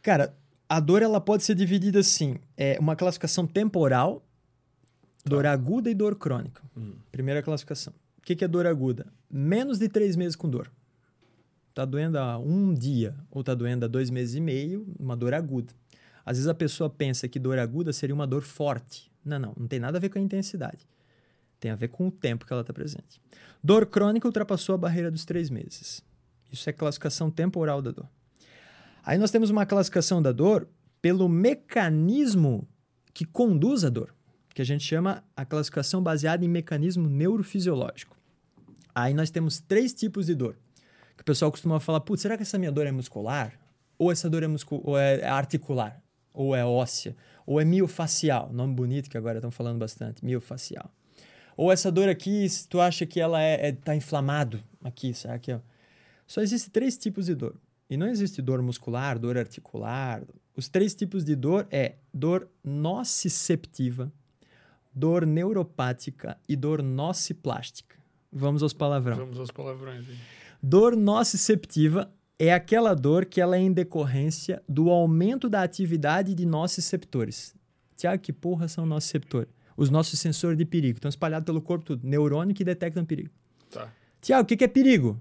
Cara, a dor ela pode ser dividida assim, é uma classificação temporal, Dor tá. aguda e dor crônica. Hum. Primeira classificação. O que, que é dor aguda? Menos de três meses com dor. Tá doendo há um dia ou tá doendo há dois meses e meio, uma dor aguda. Às vezes a pessoa pensa que dor aguda seria uma dor forte. Não, não, não tem nada a ver com a intensidade. Tem a ver com o tempo que ela está presente. Dor crônica ultrapassou a barreira dos três meses. Isso é classificação temporal da dor. Aí nós temos uma classificação da dor pelo mecanismo que conduz a dor que a gente chama a classificação baseada em mecanismo neurofisiológico. Aí nós temos três tipos de dor. Que o pessoal costuma falar, putz, será que essa minha dor é muscular? Ou essa dor é, muscul ou é articular? Ou é óssea? Ou é miofacial? Nome bonito que agora estão falando bastante, miofacial. Ou essa dor aqui, tu acha que ela é, é tá inflamado aqui, será que é? Só existem três tipos de dor. E não existe dor muscular, dor articular. Os três tipos de dor é dor nociceptiva, dor neuropática e dor nociplástica. Vamos aos palavrões. Vamos aos palavrões. Hein? Dor nociceptiva é aquela dor que ela é em decorrência do aumento da atividade de nociceptores. Tiago, que porra são nociceptores? Os nossos sensores de perigo. Estão espalhados pelo corpo todo. Neurônio que detectam perigo. Tá. Tiago, o que, que é perigo?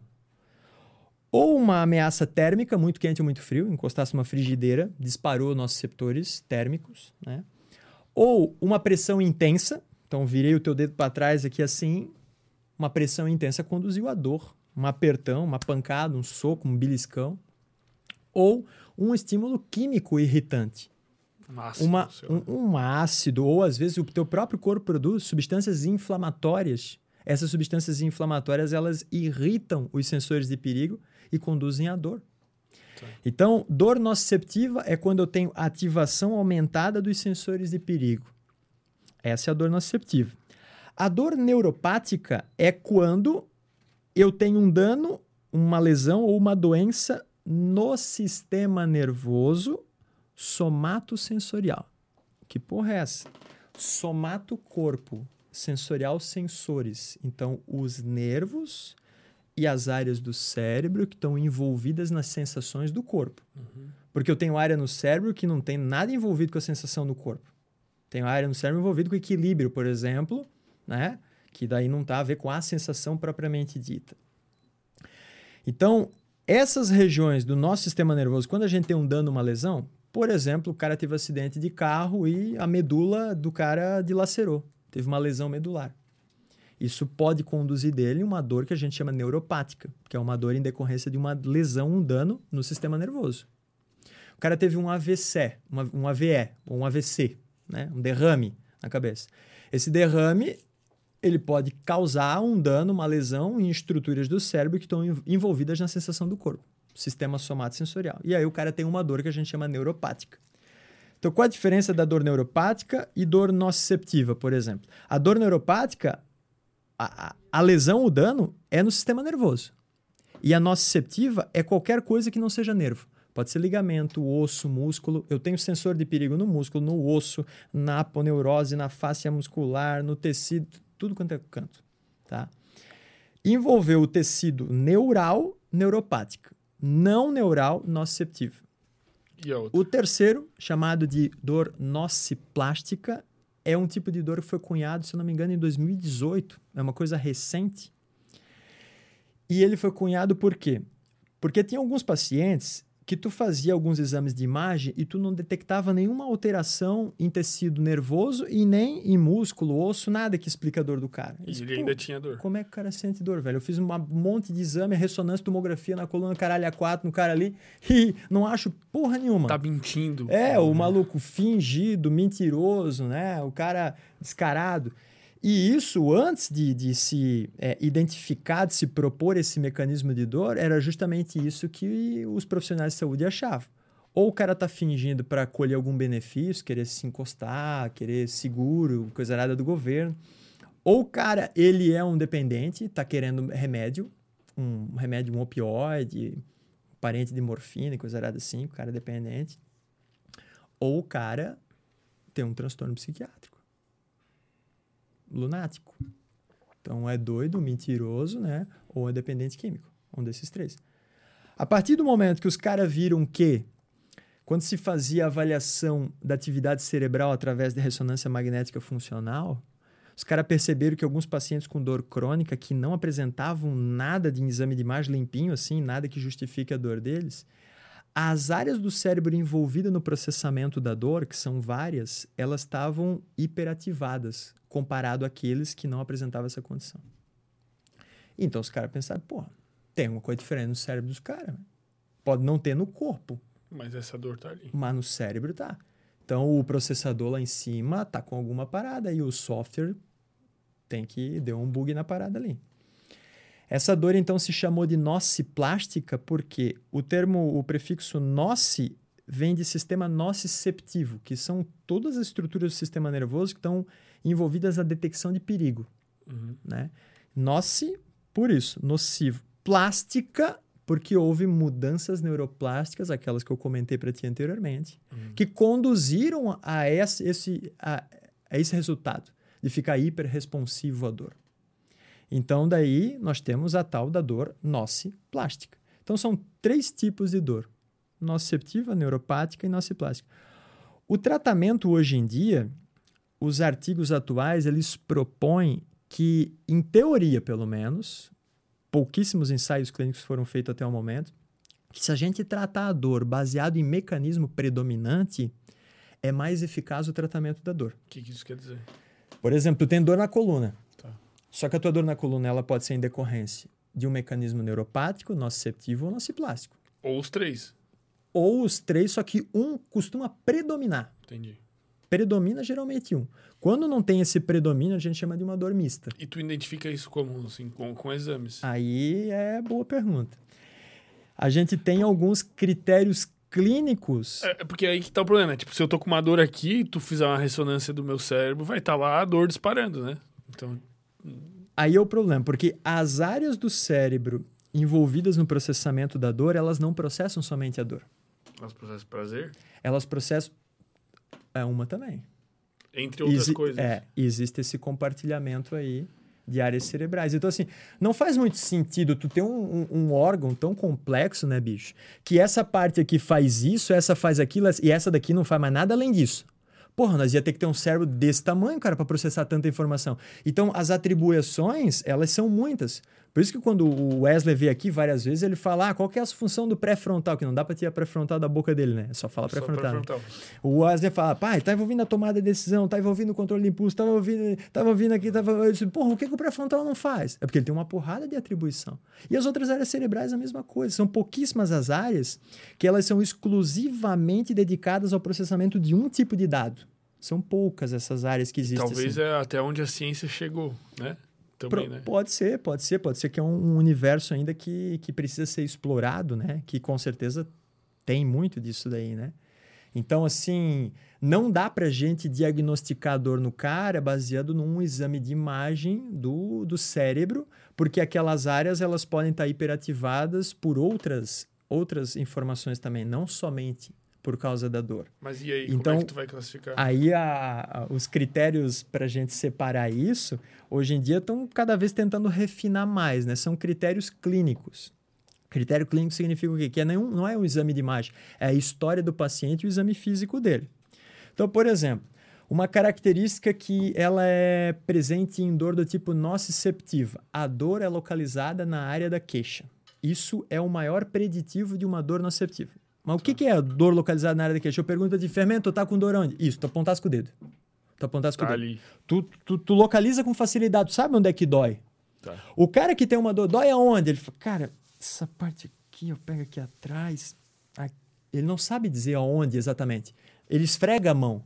Ou uma ameaça térmica, muito quente ou muito frio, encostasse uma frigideira, disparou nossos receptores térmicos, né? Ou uma pressão intensa, então virei o teu dedo para trás aqui assim, uma pressão intensa conduziu a dor, um apertão, uma pancada, um soco, um beliscão. Ou um estímulo químico irritante, Massa. uma, um, um ácido, ou às vezes o teu próprio corpo produz substâncias inflamatórias. Essas substâncias inflamatórias elas irritam os sensores de perigo e conduzem à dor. Então, dor nociceptiva é quando eu tenho ativação aumentada dos sensores de perigo. Essa é a dor nociceptiva. A dor neuropática é quando eu tenho um dano, uma lesão ou uma doença no sistema nervoso somatosensorial. Que porra é essa? Somato corpo, sensorial sensores. Então, os nervos e as áreas do cérebro que estão envolvidas nas sensações do corpo. Uhum. Porque eu tenho área no cérebro que não tem nada envolvido com a sensação do corpo. Tenho área no cérebro envolvido com equilíbrio, por exemplo, né? Que daí não está a ver com a sensação propriamente dita. Então, essas regiões do nosso sistema nervoso, quando a gente tem um dano, uma lesão, por exemplo, o cara teve um acidente de carro e a medula do cara dilacerou, teve uma lesão medular. Isso pode conduzir dele uma dor que a gente chama neuropática, que é uma dor em decorrência de uma lesão, um dano no sistema nervoso. O cara teve um AVC, uma, um AVE, ou um AVC, né? um derrame na cabeça. Esse derrame ele pode causar um dano, uma lesão em estruturas do cérebro que estão envolvidas na sensação do corpo, sistema somatosensorial. E aí o cara tem uma dor que a gente chama neuropática. Então, qual a diferença da dor neuropática e dor nociceptiva, por exemplo? A dor neuropática, a, a, lesão, o dano, é no sistema nervoso. E a nociceptiva é qualquer coisa que não seja nervo. Pode ser ligamento, osso, músculo. Eu tenho sensor de perigo no músculo, no osso, na aponeurose, na face muscular, no tecido, tudo quanto é canto, tá? Envolveu o tecido neural, neuropática. Não neural, nociceptiva. O terceiro, chamado de dor nociplástica, é um tipo de dor que foi cunhado, se eu não me engano, em 2018. É uma coisa recente. E ele foi cunhado por quê? Porque tinha alguns pacientes que tu fazia alguns exames de imagem e tu não detectava nenhuma alteração em tecido nervoso e nem em músculo, osso, nada que explica a dor do cara. E ele ainda tinha dor. como é que o cara sente dor, velho? Eu fiz um monte de exame, ressonância, tomografia na coluna, caralho, A4 no cara ali, e não acho porra nenhuma. Tá mentindo. É, o maluco fingido, mentiroso, né? O cara descarado. E isso, antes de, de se é, identificar, de se propor esse mecanismo de dor, era justamente isso que os profissionais de saúde achavam. Ou o cara tá fingindo para colher algum benefício, querer se encostar, querer seguro, coisa nada do governo. Ou o cara, ele é um dependente, tá querendo remédio, um remédio, um opioide, parente de morfina, coisa nada assim, o cara é dependente. Ou o cara tem um transtorno psiquiátrico lunático. Então é doido, mentiroso, né? Ou é dependente químico. Um desses três. A partir do momento que os caras viram que, quando se fazia avaliação da atividade cerebral através de ressonância magnética funcional, os caras perceberam que alguns pacientes com dor crônica que não apresentavam nada de exame de imagem limpinho, assim, nada que justifique a dor deles, as áreas do cérebro envolvidas no processamento da dor, que são várias, elas estavam hiperativadas comparado àqueles que não apresentavam essa condição. Então os caras pensaram, pô, tem uma coisa diferente no cérebro dos caras. Pode não ter no corpo, Mas essa dor tá ali. mas no cérebro tá. Então o processador lá em cima tá com alguma parada e o software tem que deu um bug na parada ali. Essa dor então se chamou de nociplástica porque o termo, o prefixo noci vem de sistema nociceptivo, que são todas as estruturas do sistema nervoso que estão envolvidas na detecção de perigo, Uhum. né? Noci, por isso, nocivo. Plástica, Porque houve mudanças neuroplásticas, aquelas que eu comentei para ti anteriormente, Uhum. que conduziram a esse, esse, a, a esse resultado de ficar hiperresponsivo à dor. Então, daí nós temos a tal da dor nociplástica. Então, são três tipos de dor: nociceptiva, neuropática e nociplástica. O tratamento hoje em dia, os artigos atuais, eles propõem que, em teoria pelo menos, pouquíssimos ensaios clínicos foram feitos até o momento, que se a gente tratar a dor baseado em mecanismo predominante, é mais eficaz o tratamento da dor. O que, que isso quer dizer? Por exemplo, tu tem dor na coluna. Tá. Só que a tua dor na coluna ela pode ser em decorrência de um mecanismo neuropático, nociceptivo ou nociplástico. Ou os três. Ou os três, só que um costuma predominar. Entendi. Predomina geralmente um. Quando não tem esse predomínio, a gente chama de uma dor mista. E tu identifica isso como, assim, com, com exames? Aí é boa pergunta. A gente tem alguns critérios clínicos. É, é porque aí que tá o problema. né? Tipo, se eu tô com uma dor aqui e tu fizer uma ressonância do meu cérebro, vai estar lá a dor disparando, né? Então, Aí é o problema, porque as áreas do cérebro envolvidas no processamento da dor, elas não processam somente a dor. nosso processo de prazer, Elas processam. É uma também. entre outras Exi- coisas. É, existe esse compartilhamento aí de áreas cerebrais. Então, assim, não faz muito sentido tu ter um, um- um órgão tão complexo, né, bicho? Que essa parte aqui faz isso, essa faz aquilo, e essa daqui não faz mais nada além disso. Porra, nós ia ter que ter um cérebro desse tamanho, cara, para processar tanta informação. Então, as atribuições, elas são muitas. Por isso que quando o Wesley veio aqui várias vezes, ele fala, ah, qual que é a função do pré-frontal? Que não dá pra tirar pré-frontal da boca dele, né? É só falar Só pré-frontal. né? pré-frontal. O Wesley fala, pai, tá envolvido na tomada de decisão, tá envolvido no controle de impulso, tava envolvido, tava envolvido aqui, tava. Eu disse, Porra, o que, que o pré-frontal não faz? É porque ele tem uma porrada de atribuição. E as outras áreas cerebrais a mesma coisa. São pouquíssimas as áreas que elas são exclusivamente dedicadas ao processamento de um tipo de dado. São poucas essas áreas que existem. Talvez assim. é até onde a ciência chegou, né? Também, Pro- né? Pode ser, pode ser, pode ser que é um, um universo ainda que, que precisa ser explorado, né? Que com certeza tem muito disso daí, né? Então, assim, não dá pra gente diagnosticar a dor no cara baseado num exame de imagem do, do cérebro, porque aquelas áreas elas podem estar hiperativadas por outras, outras informações também, não somente por causa da dor. Mas e aí, Então, como é que tu vai classificar? Aí a- a- os critérios para a gente separar isso, hoje em dia estão cada vez tentando refinar mais, né? São critérios clínicos. Critério clínico significa o quê? Que é nenhum, não é um exame de imagem, é a história do paciente e o exame físico dele. Então, por exemplo, uma característica que ela é presente em dor do tipo nociceptiva. A dor é localizada na área da queixa. Isso é o maior preditivo de uma dor nociceptiva. Mas o que, que é a dor localizada na área da queixa? Eu pergunto de fermento, tá com dor onde? Isso, tu apontasse com o dedo. Tu apontasse com Tá o dedo. ali. Tu, tu, tu localiza com facilidade, tu sabe onde é que dói. Tá. O cara que tem uma dor, dói aonde? Ele fala, cara, essa parte aqui, eu pego aqui atrás. Ele não sabe dizer aonde exatamente. Ele esfrega a mão.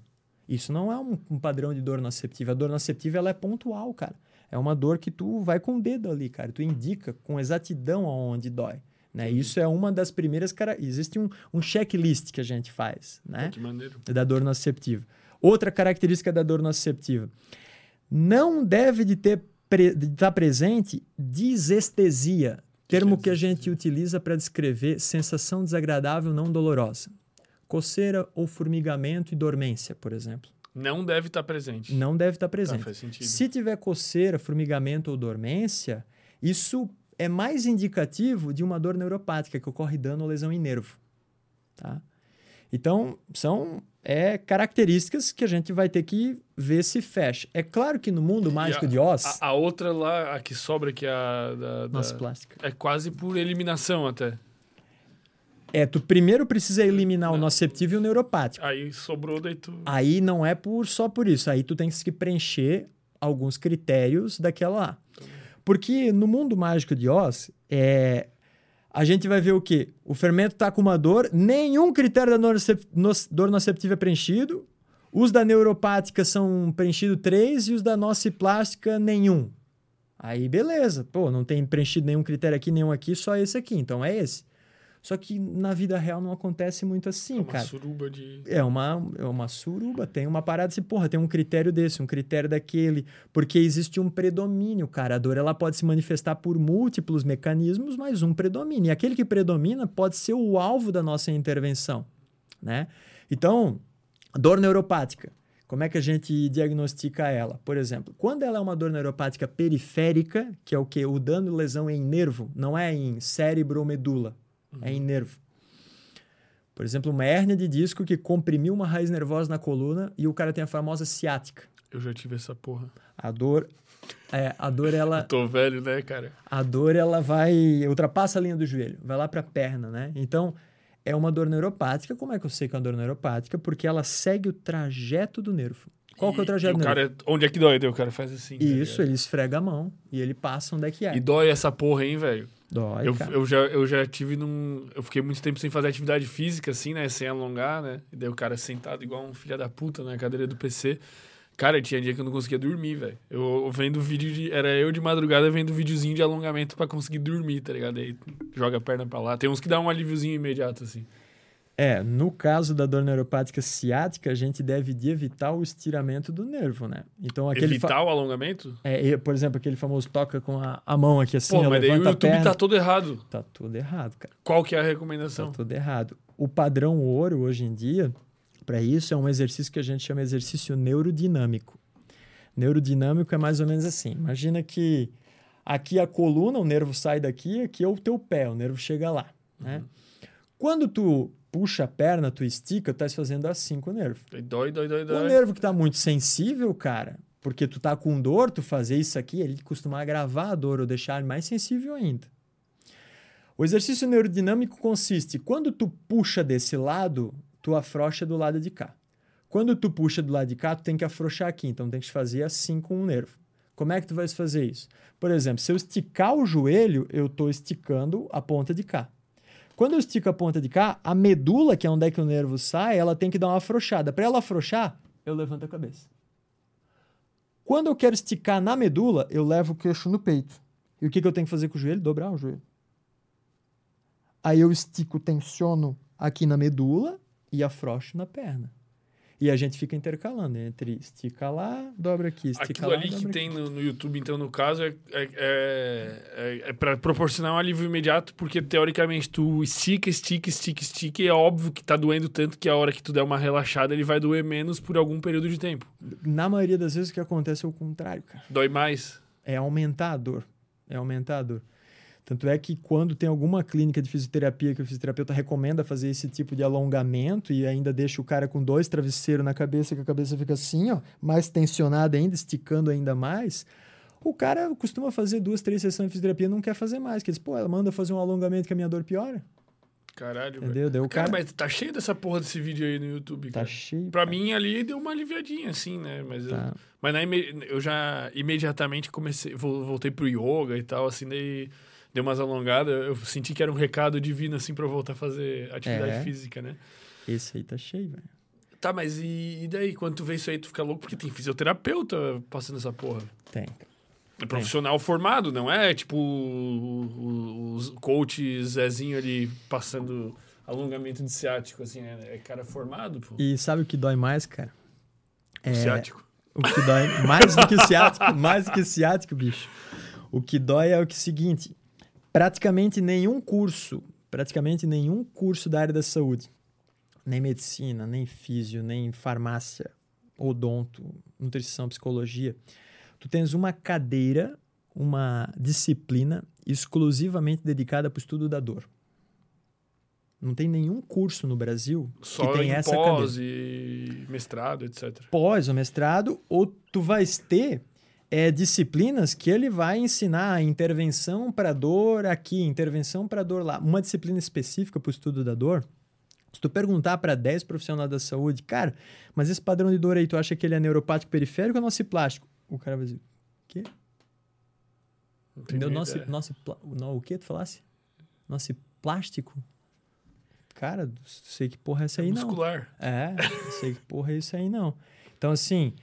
Isso não é um, um padrão de dor nociceptiva. A dor nociceptiva ela é pontual, cara. É uma dor que tu vai com o dedo ali, cara. Tu indica com exatidão aonde dói. Né? Isso é uma das primeiras cara Existe um, um checklist que a gente faz, né? Que maneiro. da dor nociceptiva. Outra característica da dor nociceptiva. Não deve de ter pre- de estar presente disestesia, termo que a gente utiliza para descrever sensação desagradável não dolorosa. Coceira ou formigamento e dormência, por exemplo. Não deve estar presente. Não deve estar Tá, presente. faz sentido. Se tiver coceira, formigamento ou dormência, isso é mais indicativo de uma dor neuropática que ocorre dano ou lesão em nervo. Tá? Então, são é, características que a gente vai ter que ver se fecha. É claro que no mundo mágico a- de Oz, A, a outra lá, a que sobra, que é a da, da- nossa plástica, é quase por eliminação até. é, tu primeiro precisa eliminar o Não. nociceptivo e o neuropático. Aí sobrou, daí tu. Aí não é por só por isso. Aí tu tem que preencher alguns critérios daquela lá. Porque no mundo mágico de Oz, é, a gente vai ver o quê? O fermento tá com uma dor, nenhum critério da dor nociceptiva é preenchido. Os da neuropática são preenchido três e os da nociplástica nenhum. Aí beleza, pô, não tem preenchido nenhum critério aqui, nenhum aqui, só esse aqui. Então é esse. Só que na vida real não acontece muito assim, É uma cara. suruba de. É uma, é uma suruba, tem uma parada assim, porra, tem um critério desse, um critério daquele, porque existe um predomínio, cara. A dor ela pode se manifestar por múltiplos mecanismos, mas um predomina. E aquele que predomina pode ser o alvo da nossa intervenção, né? Então, dor neuropática. Como é que a gente diagnostica ela? Por exemplo, quando ela é uma dor neuropática periférica, que é o que? O dano e lesão em nervo, não é em cérebro ou medula, é em nervo. Por exemplo, uma hérnia de disco que comprimiu uma raiz nervosa na coluna e o cara tem a famosa ciática. Eu já tive essa porra. A dor, é, a dor Eu ela, tô velho, né, cara? a dor ela vai ultrapassa a linha do joelho, vai lá para a perna, né? Então é uma dor neuropática. Como é que eu sei que é uma dor neuropática? Porque ela segue o trajeto do nervo. Qual que é o E- trajeto e do o nervo? cara, Onde é que dói? O cara faz assim. tá Isso, ligado? ele esfrega a mão e ele passa onde é que é. E dói essa porra, hein, velho? Dói, Eu, cara. eu, já, eu já tive num. Eu fiquei muito tempo sem fazer atividade física, assim, né? Sem alongar, né? E daí o cara sentado igual um filho da puta na cadeira do PC. Cara, tinha dia que eu não conseguia dormir, velho. Eu, vendo vídeo de. Era eu de madrugada vendo videozinho de alongamento pra conseguir dormir, tá ligado? Aí joga a perna pra lá. Tem uns que dá um alíviozinho imediato, assim. É, no caso da dor neuropática ciática, a gente deve de evitar o estiramento do nervo, né? Então aquele Evitar o alongamento? É, por exemplo, aquele famoso toca com a, a mão aqui assim, Pô, mas daí o YouTube perna. tá todo errado. Tá tudo errado, cara. Qual que é a Tá recomendação? tudo errado. O padrão ouro hoje em dia, para isso, é um exercício que a gente chama de exercício neurodinâmico. Neurodinâmico é mais ou menos assim. Imagina que aqui a coluna, o nervo sai daqui, aqui é o teu pé, o nervo chega lá, né? Quando tu puxa a perna, tu estica, tu tá fazendo assim com o nervo. Aí Dói, dói, dói, O dói. nervo que tá muito sensível, cara, porque tu tá com dor, tu fazer isso aqui, ele costuma agravar a dor ou deixar ele mais sensível ainda. O exercício neurodinâmico consiste, quando tu puxa desse lado, tu afrouxa do lado de cá. Quando tu puxa do lado de cá, tu tem que afrouxar aqui, então tem que fazer assim com o nervo. Como é que tu vai fazer isso? Por exemplo, se eu esticar o joelho, eu estou esticando a ponta de cá. Quando eu estico a ponta de cá, a medula, que é onde é que o nervo sai, ela tem que dar uma afrouxada. Para ela afrouxar, eu levanto a cabeça. Quando eu quero esticar na medula, eu levo o queixo no peito. E o que, que eu tenho que fazer com o joelho? Dobrar o joelho. Aí eu estico, tensiono aqui na medula e afrouxo na perna. E a gente fica intercalando entre estica lá, dobra aqui, estica Aquilo lá, ali que tem no, no YouTube, então, no caso, é, é, é, é, é para proporcionar um alívio imediato, porque teoricamente tu estica, estica, estica, estica, e é óbvio que tá doendo tanto que a hora que tu der uma relaxada ele vai doer menos por algum período de tempo. Na maioria das vezes o que acontece é o contrário, cara. Dói mais. é aumentar a dor. É aumentar a dor. Tanto é que quando tem alguma clínica de fisioterapia que o fisioterapeuta recomenda fazer esse tipo de alongamento e ainda deixa o cara com dois travesseiros na cabeça, que a cabeça fica assim, ó, mais tensionada ainda, esticando ainda mais, o cara costuma fazer duas, três sessões de fisioterapia e não quer fazer mais. Que diz, pô, ela manda fazer um alongamento que a minha dor piora. Caralho. Entendeu? O Cara, cara, mas tá cheio dessa porra desse vídeo aí no YouTube, tá cara. cheio. Pra cara. mim ali deu uma aliviadinha, assim, né? Mas, eu- Tá. mas na eu já imediatamente comecei, vol- voltei pro yoga e tal, assim, daí deu umas alongadas. Eu senti que era um recado divino, assim, pra eu voltar a fazer atividade É. física, né? Esse aí tá cheio, velho. Tá, mas e, e daí? Quando tu vê isso aí, tu fica louco porque tem fisioterapeuta passando essa porra. Tem. É profissional formado, não é tipo os coach Zezinho ali passando alongamento de ciático, assim, é, é cara formado, pô. E sabe o que dói mais, cara? O ciático. O que dói mais do que o ciático, mais do que ciático, bicho. O que dói é o que é o seguinte: praticamente nenhum curso, praticamente nenhum curso da área da saúde, nem medicina, nem físio, nem farmácia, odonto, nutrição, psicologia, tu tens uma cadeira, uma disciplina exclusivamente dedicada para o estudo da dor. Não tem nenhum curso no Brasil Só que tem em essa cadeira pós e mestrado, etc. pós ou mestrado, ou tu vais ter é, disciplinas que ele vai ensinar intervenção para dor aqui, intervenção para dor lá. Uma disciplina específica para o estudo da dor. Se tu perguntar para 10 profissionais da saúde, cara, mas esse padrão de dor aí, tu acha que ele é neuropático periférico ou nociplástico? O cara vai dizer, o quê? Entendeu? nocipla, não, o que tu falasse? Nociplástico? Cara, sei que porra é essa aí não. Muscular. É, não sei que porra é isso aí, não. Então, assim,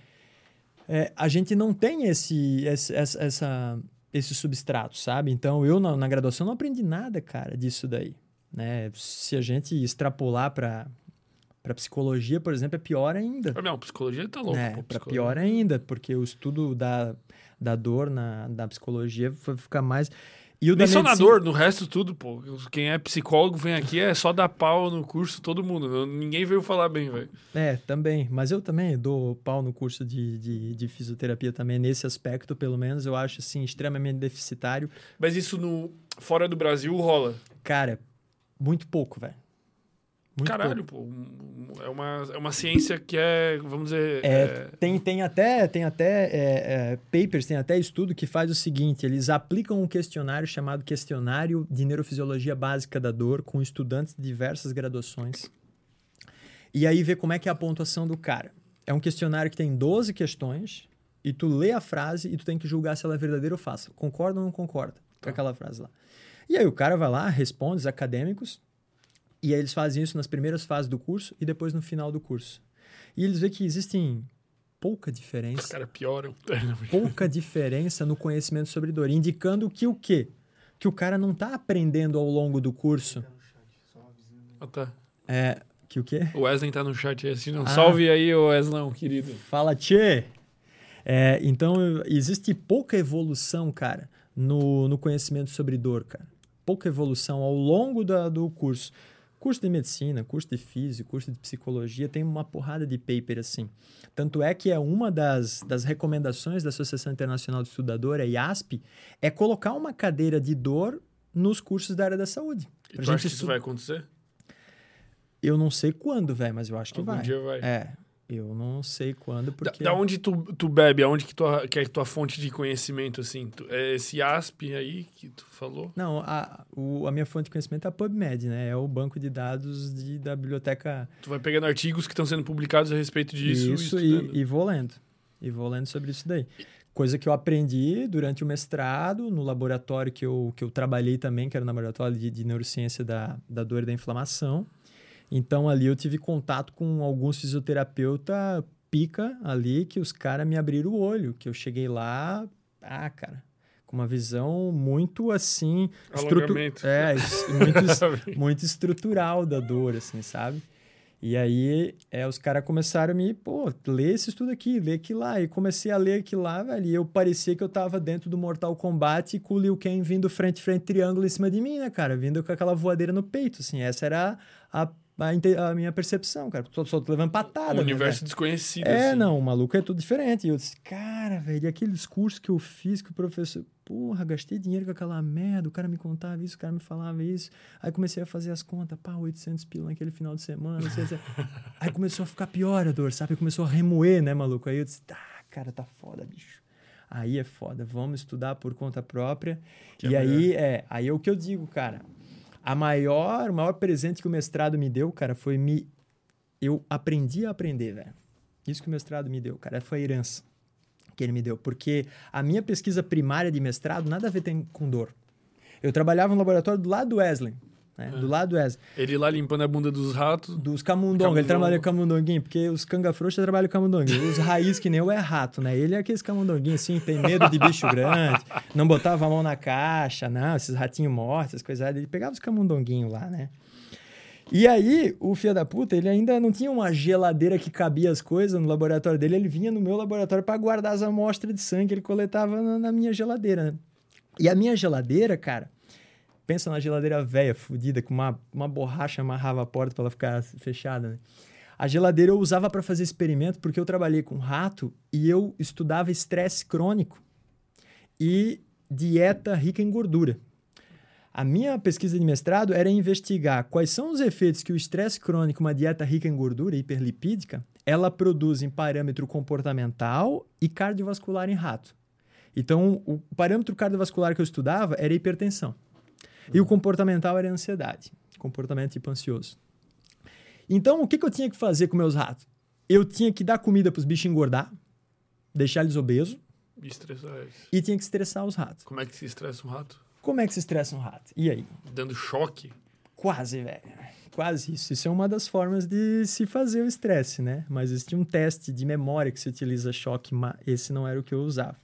é, a gente não tem esse, esse, essa, essa- esse substrato, sabe? Então, eu na, na graduação não aprendi nada, cara, disso daí. Né? Se a gente extrapolar para para psicologia, por exemplo, é pior ainda. Não, psicologia tá louco. É, para pior ainda, porque o estudo da, da dor na, na psicologia vai ficar mais. E o Nem só na dor, no resto tudo, pô. Quem é psicólogo vem aqui é só dar pau no curso, todo mundo. Ninguém veio falar bem, velho. É, também. Mas eu também dou pau no curso de, de, de, fisioterapia também, nesse aspecto, pelo menos, eu acho, assim, extremamente deficitário. Mas isso no fora do Brasil rola? Cara, muito pouco, velho. Muito Caralho, pouco. pô. É uma, é uma ciência que é, vamos dizer. É, é... Tem, tem até, tem até é, é, papers, tem até estudo que faz o seguinte: eles aplicam um questionário chamado Questionário de Neurofisiologia Básica da Dor com estudantes de diversas graduações. E aí vê como é que é a pontuação do cara. É um questionário que tem 12 questões e tu lê a frase e tu tem que julgar se ela é verdadeira ou falsa. Concorda ou não concorda com tá. aquela frase lá. E aí o cara vai lá, responde os acadêmicos, e aí eles fazem isso nas primeiras fases do curso e depois no final do curso. E eles veem que existem pouca diferença. Os caras pioram. pouca diferença no conhecimento sobre dor, indicando que o quê? Que o cara não está aprendendo ao longo do curso. Ah, tá. É, que o quê? O Wesley tá no chat aí assistindo. Ah, Salve aí, Weslão, querido. Fala, tchê! É, então, existe pouca evolução, cara, no, no conhecimento sobre dor, cara. Pouca evolução ao longo da, do curso. Curso de medicina, curso de física, curso de psicologia, tem uma porrada de paper assim. Tanto é que é uma das, das recomendações da Associação Internacional de Estudador, a IASP, é colocar uma cadeira de dor nos cursos da área da saúde. E tu acha que isso vai acontecer? Eu não sei quando, velho, mas eu acho que Algum vai. dia vai. É. Eu não sei quando, porque... Da, da onde tu, tu bebe? Aonde que, tua, que é a tua fonte de conhecimento, assim? Tu, é esse ASP aí que tu falou? Não, a, o, a minha fonte de conhecimento é a PubMed, né? É o banco de dados de, da biblioteca... Tu vai pegando artigos que estão sendo publicados a respeito disso Isso, e, e, vou lendo. E vou lendo sobre isso daí. Coisa que eu aprendi durante o mestrado, no laboratório que eu, que eu trabalhei também, que era no laboratório de, de neurociência da, da dor e da inflamação. Então ali eu tive contato com alguns fisioterapeuta pica ali que os caras me abriram o olho, que eu cheguei lá, ah, cara, com uma visão muito assim, estrutu é, muito, muito estrutural da dor, assim, sabe? E aí, é, os caras começaram a me, pô, lê esse estudo aqui, lê aquilo lá. E comecei a ler aquilo lá, velho. E eu parecia que eu tava dentro do Mortal Kombat com o Liu Kang vindo frente, frente, triângulo em cima de mim, né, cara? Vindo com aquela voadeira no peito, assim. Essa era a a, a minha percepção, cara. Só, só tô levando patada. Um né, universo né, desconhecido. É, assim. não, o maluco é tudo diferente. E eu disse, cara, velho, aquele discurso que eu fiz que o professor. Porra, gastei dinheiro com aquela merda, o cara me contava isso, o cara me falava isso. Aí comecei a fazer as contas, pá, 800 pila naquele final de semana, não sei, Aí começou a ficar pior a dor, sabe? Começou a remoer, né, maluco? Aí eu disse, tá, cara, tá foda, bicho. Aí é foda, vamos estudar por conta própria. Que e é aí, é, aí é o que eu digo, cara a maior, o maior presente que o mestrado me deu, cara, foi me. Eu aprendi a aprender, velho. Isso que o mestrado me deu, cara, foi a herança que ele me deu. Porque a minha pesquisa primária de mestrado nada a ver tem com dor. Eu trabalhava no laboratório do lado do Wesley. Né? É. Do lado do. Ele lá limpando a bunda dos ratos. Dos camundongos. Ele trabalha com camundonguinho, porque os canga-frouxa trabalham com camundonguinho. Os raiz que nem eu é rato, né? Ele é aqueles camundonguinhos assim, tem medo de bicho grande, não botava a mão na caixa, não, esses ratinhos mortos, essas coisas. Ele pegava os camundonguinhos lá, né? E aí, o filho da puta, ele ainda não tinha uma geladeira que cabia as coisas no laboratório dele, ele vinha no meu laboratório para guardar as amostras de sangue que ele coletava na, na minha geladeira, né? E a minha geladeira, cara, Pensa na geladeira velha, fodida, com uma, uma borracha amarrava a porta para ela ficar fechada, né? A geladeira eu usava para fazer experimento porque eu trabalhei com rato e eu estudava estresse crônico e dieta rica em gordura. A minha pesquisa de mestrado era investigar quais são os efeitos que o estresse crônico, uma dieta rica em gordura hiperlipídica, ela produz em parâmetro comportamental e cardiovascular em rato. Então, o parâmetro cardiovascular que eu estudava era hipertensão. E o comportamental era ansiedade, comportamento tipo ansioso. Então, o que, que eu tinha que fazer com meus ratos? Eu tinha que dar comida para os bichos engordar, deixar eles obesos. E estressar eles. E tinha que estressar os ratos. Como é que se estressa um rato? Como é que se estressa um rato? E aí? Dando choque? Quase, velho. Quase isso. Isso é uma das formas de se fazer o estresse, né? Mas existe um teste de memória que se utiliza choque, mas esse não era o que eu usava.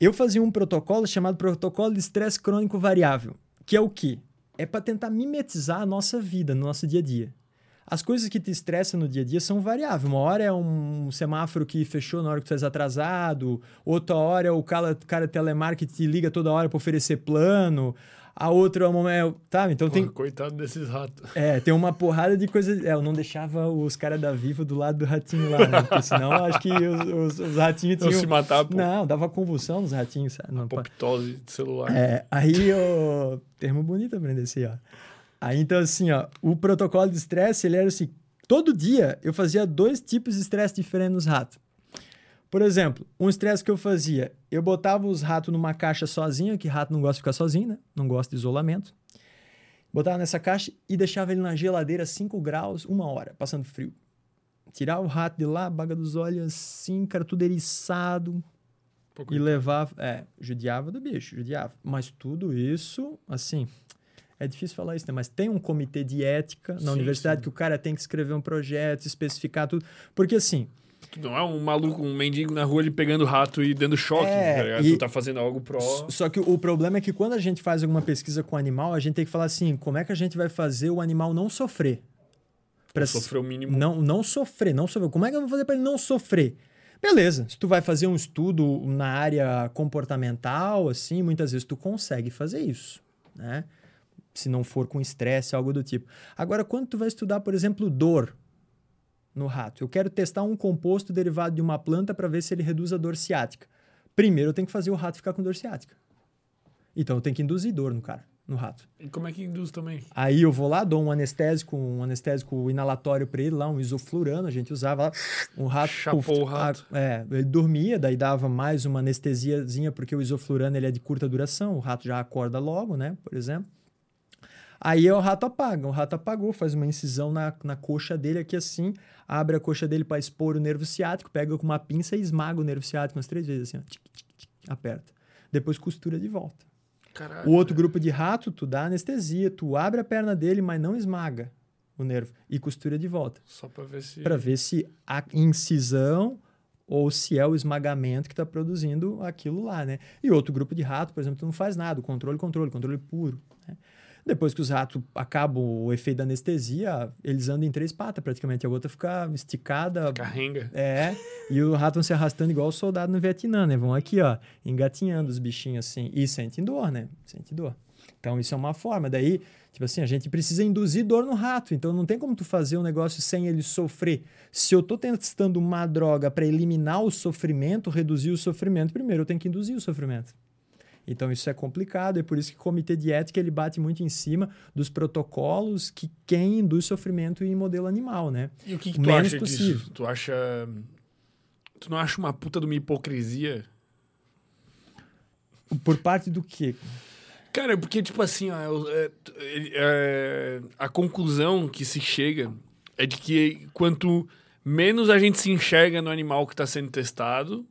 Eu fazia um protocolo chamado protocolo de estresse crônico variável que é o que? é para tentar mimetizar a nossa vida, no nosso dia a dia. As coisas que te estressam no dia a dia são variáveis. Uma hora é um semáforo que fechou na hora que tu és atrasado, outra hora é o cara, cara telemarketing te liga toda hora para oferecer plano, a outra é o momento. Tá? Então Porra, tem. Coitado desses ratos. É, tem uma porrada de coisas. É, eu não deixava os caras da Vivo do lado do ratinho lá, né? Porque senão acho que os, os, os ratinhos Não tinham. se matar, pô. Não, dava convulsão nos ratinhos. sabe? Não, Apoptose de celular. é, aí, o termo bonito aprender esse, ó. Aí, então, assim, ó, o protocolo de estresse, ele era assim, todo dia eu fazia dois tipos de estresse diferentes nos ratos. Por exemplo, um estresse que eu fazia, eu botava os ratos numa caixa sozinho, que rato não gosta de ficar sozinho, né? Não gosta de isolamento. Botava nessa caixa e deixava ele na geladeira 5 graus, uma hora, passando frio. Tirar o rato de lá, baga dos olhos assim, cara, tudo eriçado, Pô, e levava. É, judiava do bicho, judiava. Mas tudo isso, assim. É difícil falar isso, né? Mas tem um comitê de ética na Sim, universidade sim. que o cara tem que escrever um projeto, especificar tudo. Porque, assim, Tu não é um maluco, um mendigo na rua ele pegando rato e dando choque. É, tá e- Tu tá fazendo algo pró. s- só que o problema é que quando a gente faz alguma pesquisa com o animal, a gente tem que falar assim: como é que a gente vai fazer o animal não sofrer? Pra sofrer o mínimo. Não, não sofrer, não sofrer. Como é que eu vou fazer para ele não sofrer? Beleza, se tu vai fazer um estudo na área comportamental, assim, muitas vezes tu consegue fazer isso, né? Se não for com estresse, algo do tipo. Agora, quando tu vai estudar, por exemplo, dor no rato, eu quero testar um composto derivado de uma planta para ver se ele reduz a dor ciática. Primeiro, eu tenho que fazer o rato ficar com dor ciática. Então, eu tenho que induzir dor no cara, no rato. E como é que induz também? Aí eu vou lá, dou um anestésico, um anestésico inalatório para ele lá, um isoflurano, a gente usava lá, um rato. Chapou o rato. a- é, ele dormia, daí dava mais uma anestesiazinha, porque o isoflurano ele é de curta duração, o rato já acorda logo, né, por exemplo. Aí o rato apaga, o rato apagou, faz uma incisão na, na coxa dele aqui assim, abre a coxa dele para expor o nervo ciático, pega com uma pinça e esmaga o nervo ciático umas três vezes assim, ó, tic, tic, tic, aperta. Depois costura de volta. Caralho. O outro grupo de rato, tu dá anestesia, tu abre a perna dele, mas não esmaga o nervo e costura de volta, Só pra ver se. Pra ver se a incisão ou se é o esmagamento que está produzindo aquilo lá, né? E outro grupo de rato, por exemplo, tu não faz nada, o controle, controle, controle puro. né? Depois que os ratos acabam o efeito da anestesia, eles andam em três patas praticamente, a outra fica esticada, Carrenga. é, e o rato vão se arrastando igual o soldado no Vietnã, né? Vão aqui, ó, engatinhando os bichinhos assim. E sentem dor, né? Sentem dor. Então, isso é uma forma. Daí, tipo assim, a gente precisa induzir dor no rato. Então, não tem como tu fazer um negócio sem ele sofrer. Se eu tô testando uma droga para eliminar o sofrimento, reduzir o sofrimento, primeiro eu tenho que induzir o sofrimento. Então, isso é complicado. É por isso que o comitê de ética ele bate muito em cima dos protocolos que quem induz sofrimento em modelo animal, né? E o que, que O tu acha possível. disso? Tu acha. Tu não acha uma puta de uma hipocrisia? Por parte do quê? Cara, porque, tipo assim, ó, é, é, é, a conclusão que se chega é de que quanto menos a gente se enxerga no animal que está sendo testado,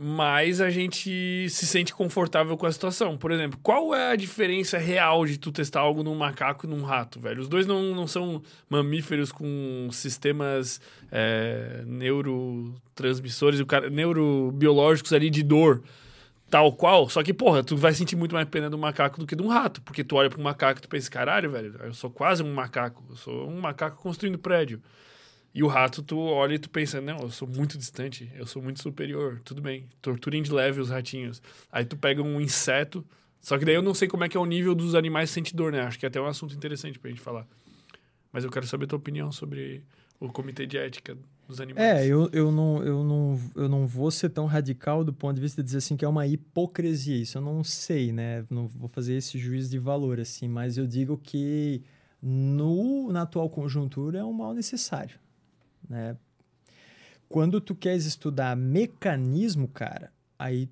mais a gente se sente confortável com a situação. Por exemplo, qual é a diferença real de tu testar algo num macaco e num rato, velho? Os dois não, não são mamíferos com sistemas é, neurotransmissores, neurobiológicos ali de dor tal qual, só que, porra, tu vai sentir muito mais pena do macaco do que de um rato, porque tu olha pro macaco e tu pensa, caralho, velho, eu sou quase um macaco, eu sou um macaco construindo prédio. E o rato, tu olha e tu pensa, não, eu sou muito distante, eu sou muito superior, tudo bem, torturem de leve os ratinhos. Aí tu pega um inseto, só que daí eu não sei como é que é o nível dos animais que sentem dor, né? Acho que é até um assunto interessante pra gente falar. Mas eu quero saber a tua opinião sobre o comitê de ética dos animais. É, eu, eu, não, eu, não, eu não vou ser tão radical do ponto de vista de dizer assim que é uma hipocrisia. Isso eu não sei, né? Não vou fazer esse juízo de valor, assim, mas eu digo que no, na atual conjuntura é um mal necessário, né? Quando tu queres estudar mecanismo, cara, aí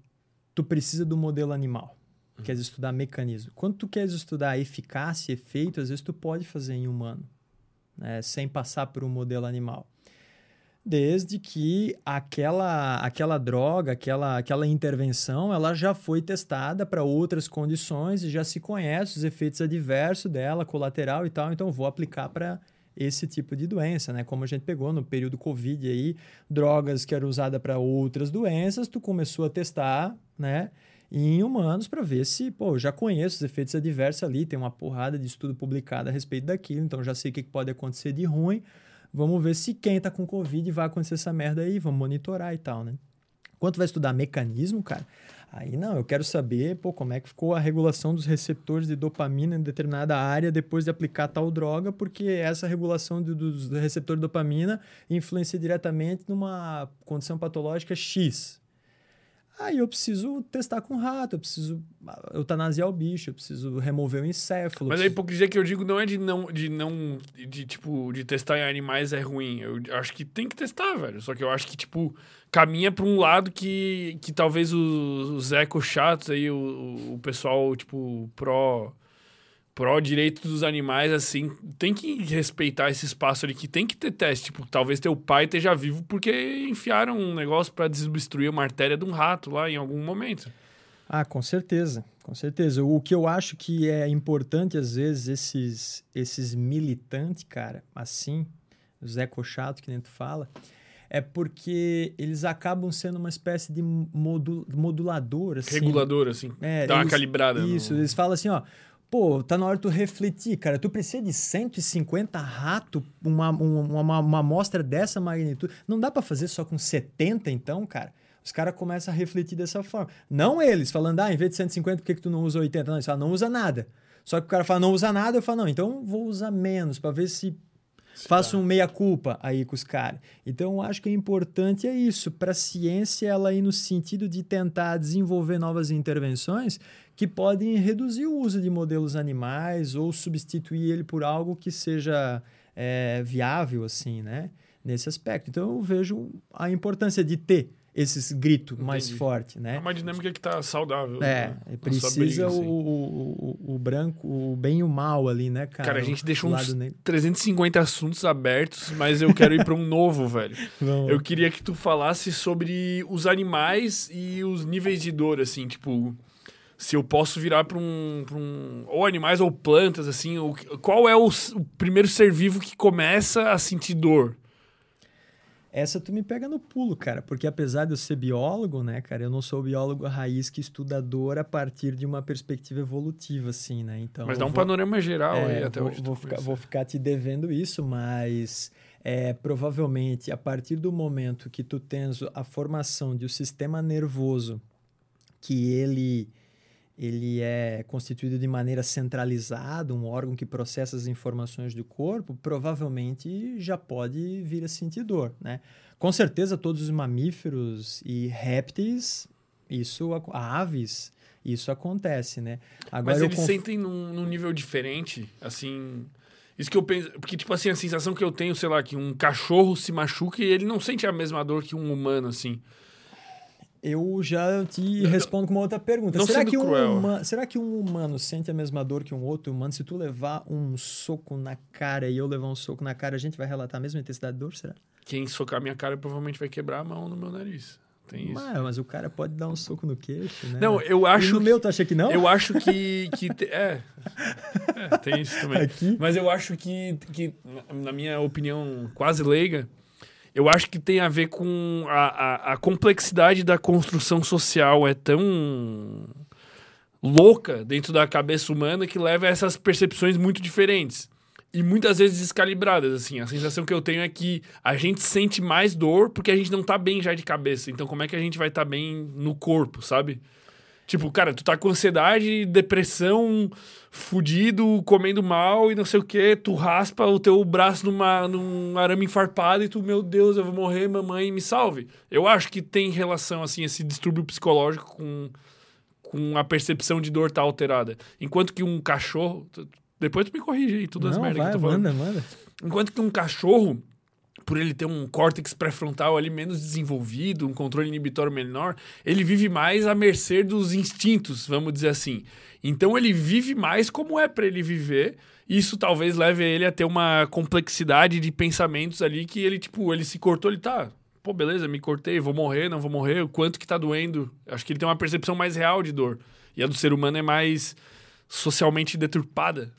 tu precisa do modelo animal. Queres estudar mecanismo. Quando tu queres estudar eficácia e efeito, às vezes tu pode fazer em humano, né? sem passar por um modelo animal desde que aquela, aquela droga, aquela, aquela intervenção, ela já foi testada para outras condições e já se conhece os efeitos adversos dela, colateral e tal, então vou aplicar para esse tipo de doença, né? Como a gente pegou no período Covid aí, drogas que eram usadas para outras doenças, tu começou a testar, né? em humanos para ver se, pô, já conheço os efeitos adversos ali, tem uma porrada de estudo publicado a respeito daquilo, então já sei o que pode acontecer de ruim. Vamos ver se quem tá com Covid vai acontecer essa merda aí, vamos monitorar e tal, né? Quanto vai estudar mecanismo, cara, aí não, eu quero saber, pô, como é que ficou a regulação dos receptores de dopamina em determinada área depois de aplicar tal droga, porque essa regulação do, dos receptores de dopamina influencia diretamente numa condição patológica X. Aí eu preciso testar com rato, eu preciso eutanasiar o bicho, eu preciso remover o encéfalo. Mas preciso... a hipocrisia que eu digo não é de não, de não, de tipo, de testar em animais é ruim. Eu acho que tem que testar, velho. Só que eu acho que, tipo, caminha para um lado que, que talvez os, os eco chatos aí, o, o pessoal, tipo, pró pró direito dos animais, assim, tem que respeitar esse espaço ali, que tem que ter teste. Tipo, talvez teu pai esteja vivo porque enfiaram um negócio para desobstruir uma artéria de um rato lá em algum momento. Ah, com certeza, com certeza. O que eu acho que é importante, às vezes, esses, esses militantes, cara, assim, os eco-chato que nem tu fala, é porque eles acabam sendo uma espécie de modul modulador, assim. Regulador, assim. É, dá uma calibrada. Isso, no... eles falam assim, ó, Pô, tá na hora de tu refletir, cara. Tu precisa de 150 ratos, uma, uma, uma, uma amostra dessa magnitude. Não dá para fazer só com 70, então, cara? Os caras começam a refletir dessa forma. Não eles, falando, ah, em vez de 150, por que, que tu não usa 80? Não, eles falam, não usa nada. Só que o cara fala, não usa nada, eu falo, não, então vou usar menos, para ver se faço um meia-culpa aí com os caras. Então, eu acho que é importante é isso, para a ciência ela ir no sentido de tentar desenvolver novas intervenções que podem reduzir o uso de modelos animais ou substituir ele por algo que seja é, viável, assim, né? Nesse aspecto. Então, eu vejo a importância de ter esses gritos mais forte, né? É uma dinâmica que está saudável. É, né? precisa briga, assim. o, o, o, branco, o bem e o mal ali, né, cara? Cara, a gente deixou uns negro. 350 assuntos abertos, mas eu quero ir para um novo, velho. Vamos. Eu queria que tu falasse sobre os animais e os níveis de dor, assim, tipo se eu posso virar para um, um. Ou animais ou plantas, assim. Ou, qual é o, o, primeiro ser vivo que começa a sentir dor? Essa tu me pega no pulo, cara, porque apesar de eu ser biólogo, né, cara, eu não sou biólogo raiz que estuda dor a partir de uma perspectiva evolutiva, assim, né? Então. Mas dá um vou, panorama geral é, aí até vou, hoje. Vou ficar, vou ficar te devendo isso, mas é, provavelmente a partir do momento que tu tens a formação de um sistema nervoso que ele ele é constituído de maneira centralizada, um órgão que processa as informações do corpo, provavelmente já pode vir a sentir dor, né? Com certeza todos os mamíferos e répteis, isso aves, isso acontece, né? Agora Mas eles conf... sentem num, num nível diferente, assim, isso que eu penso. Porque, tipo assim, a sensação que eu tenho, sei lá, que um cachorro se machuca e ele não sente a mesma dor que um humano, assim eu já te respondo com uma outra pergunta. Não será que, um humano, será que um humano sente a mesma dor que um outro humano? Se tu levar um soco na cara e eu levar um soco na cara, a gente vai relatar a mesma intensidade de dor, será? Quem socar minha cara provavelmente vai quebrar a mão no meu nariz. Tem isso. Mas, mas o cara pode dar um soco no queixo, né? Não, eu acho. E no que, meu, tu acha que não? Eu acho que. que te, é, é, tem isso também. Aqui? Mas eu acho que, que, na minha opinião quase leiga, eu acho que tem a ver com a, a, a complexidade da construção social é tão louca dentro da cabeça humana que leva a essas percepções muito diferentes e muitas vezes descalibradas, assim. A sensação que eu tenho é que a gente sente mais dor porque a gente não tá bem já de cabeça. Então, como é que a gente vai estar tá bem no corpo, sabe? Tipo, cara, tu tá com ansiedade, depressão, fudido, comendo mal e não sei o que, tu raspa o teu braço numa, num arame enfarpado e tu, meu Deus, eu vou morrer, mamãe, me salve. Eu acho que tem relação, assim, esse distúrbio psicológico com, com a percepção de dor tá alterada. Enquanto que um cachorro. Depois tu me corrige aí, tudo as merdas que tô falando. Manda, manda. Enquanto que um cachorro por ele ter um córtex pré-frontal ali menos desenvolvido, um controle inibitório menor, ele vive mais à mercê dos instintos, vamos dizer assim. Então ele vive mais como é para ele viver. Isso talvez leve ele a ter uma complexidade de pensamentos ali que ele, tipo, ele se cortou, ele tá. Pô, beleza, me cortei, vou morrer, não vou morrer, o quanto que tá doendo. Acho que ele tem uma percepção mais real de dor. E a do ser humano é mais socialmente deturpada.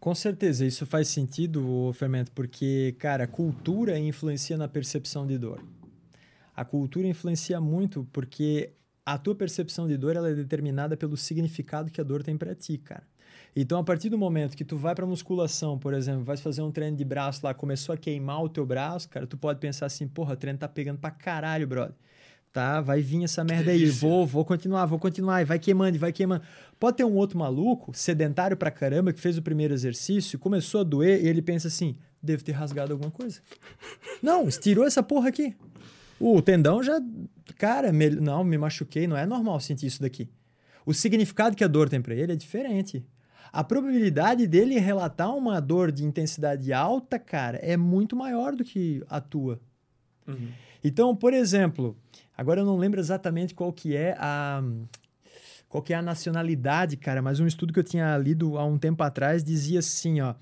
Com certeza, isso faz sentido, Fermento, porque, cara, cultura influencia na percepção de dor. A cultura influencia muito porque a tua percepção de dor ela é determinada pelo significado que a dor tem para ti, cara. Então, a partir do momento que tu vai para musculação, por exemplo, vai fazer um treino de braço lá, começou a queimar o teu braço, cara, tu pode pensar assim, porra, o treino tá pegando pra caralho, brother. Tá, vai vir essa merda aí, vou, vou continuar, vou continuar, e vai queimando, vai queimando. Pode ter um outro maluco, sedentário pra caramba, que fez o primeiro exercício, começou a doer, e ele pensa assim, devo ter rasgado alguma coisa. Não, estirou essa porra aqui. O tendão já, cara, me, não, me machuquei, não é normal sentir isso daqui. O significado que a dor tem para ele é diferente a probabilidade dele relatar uma dor de intensidade alta, cara, é muito maior do que a tua. Uhum. Então, por exemplo, agora eu não lembro exatamente qual que é a qual que é a nacionalidade, cara, mas um estudo que eu tinha lido há um tempo atrás dizia assim, ó,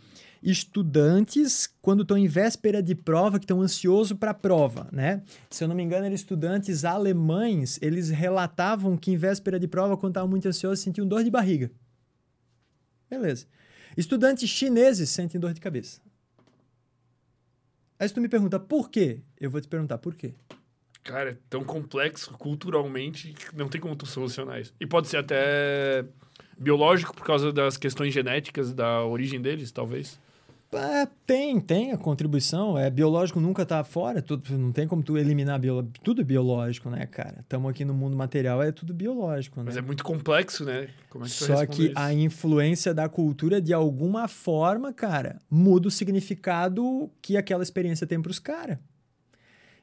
estudantes quando estão em véspera de prova, que estão ansiosos para a prova, né? Se eu não me engano, eram estudantes alemães, eles relatavam que em véspera de prova, quando estavam muito ansiosos, sentiam dor de barriga. Beleza. Estudantes chineses sentem dor de cabeça. Aí se tu me pergunta por quê, eu vou te perguntar por quê. Cara, é tão complexo culturalmente que não tem como tu solucionar isso. E pode ser até biológico por causa das questões genéticas da origem deles, talvez. É, tem, tem a contribuição. É, biológico nunca tá fora. Tudo, não tem como tu eliminar tudo é biológico, né, cara? Estamos aqui no mundo material, é tudo biológico, né? Mas é muito complexo, né? Como é que Só que isso? a influência da cultura, de alguma forma, cara, muda o significado que aquela experiência tem para os caras.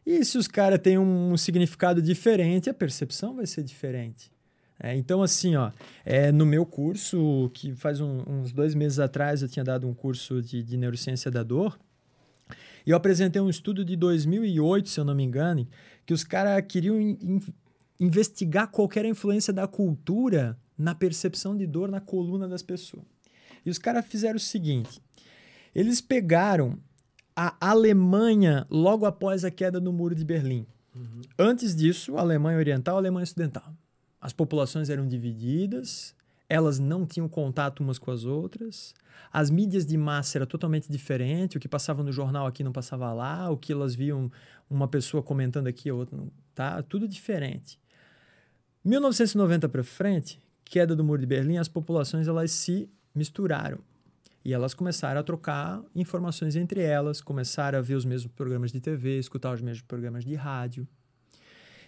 E se os caras têm um significado diferente, a percepção vai ser diferente. É, então, assim, ó, é, no meu curso, que faz um, uns dois meses atrás eu tinha dado um curso de, de neurociência da dor, e eu apresentei um estudo de 2008, se eu não me engano, que os caras queriam in, in, investigar qualquer influência da cultura na percepção de dor na coluna das pessoas. E os caras fizeram o seguinte: eles pegaram a Alemanha logo após a queda do Muro de Berlim. Uhum. Antes disso, a Alemanha Oriental e a Alemanha Ocidental. As populações eram divididas, elas não tinham contato umas com as outras, as mídias de massa era totalmente diferente, o que passava no jornal aqui não passava lá, o que elas viam uma pessoa comentando aqui, a outra não, tá, tudo diferente. 1990 para frente, queda do Muro de Berlim, as populações elas se misturaram. E elas começaram a trocar informações entre elas, começaram a ver os mesmos programas de TV, escutar os mesmos programas de rádio.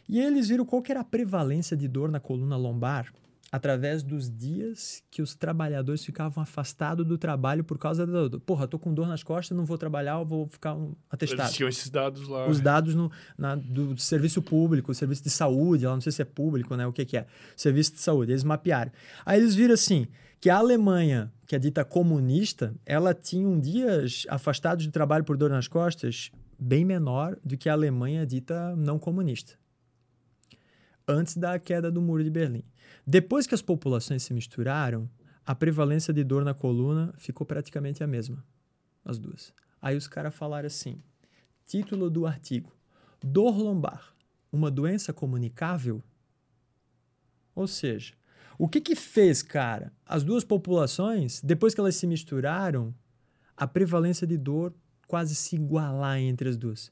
E eles viram qual que era a prevalência de dor na coluna lombar através dos dias que os trabalhadores ficavam afastados do trabalho por causa do, porra, tô com dor nas costas, não vou trabalhar, vou ficar um, atestado. Eles tinham esses dados lá. Os dados no, na, do serviço público, serviço de saúde, lá não sei se é público, né, o que que é, serviço de saúde, eles mapearam. Aí eles viram assim, que a Alemanha, que é dita comunista, ela tinha um dias afastados de trabalho por dor nas costas bem menor do que a Alemanha dita não comunista antes da queda do Muro de Berlim. Depois que as populações se misturaram, a prevalência de dor na coluna ficou praticamente a mesma, as duas. Aí os caras falaram assim: título do artigo: Dor lombar, uma doença comunicável? Ou seja, o que que fez, cara? As duas populações, depois que elas se misturaram, a prevalência de dor quase se igualar entre as duas.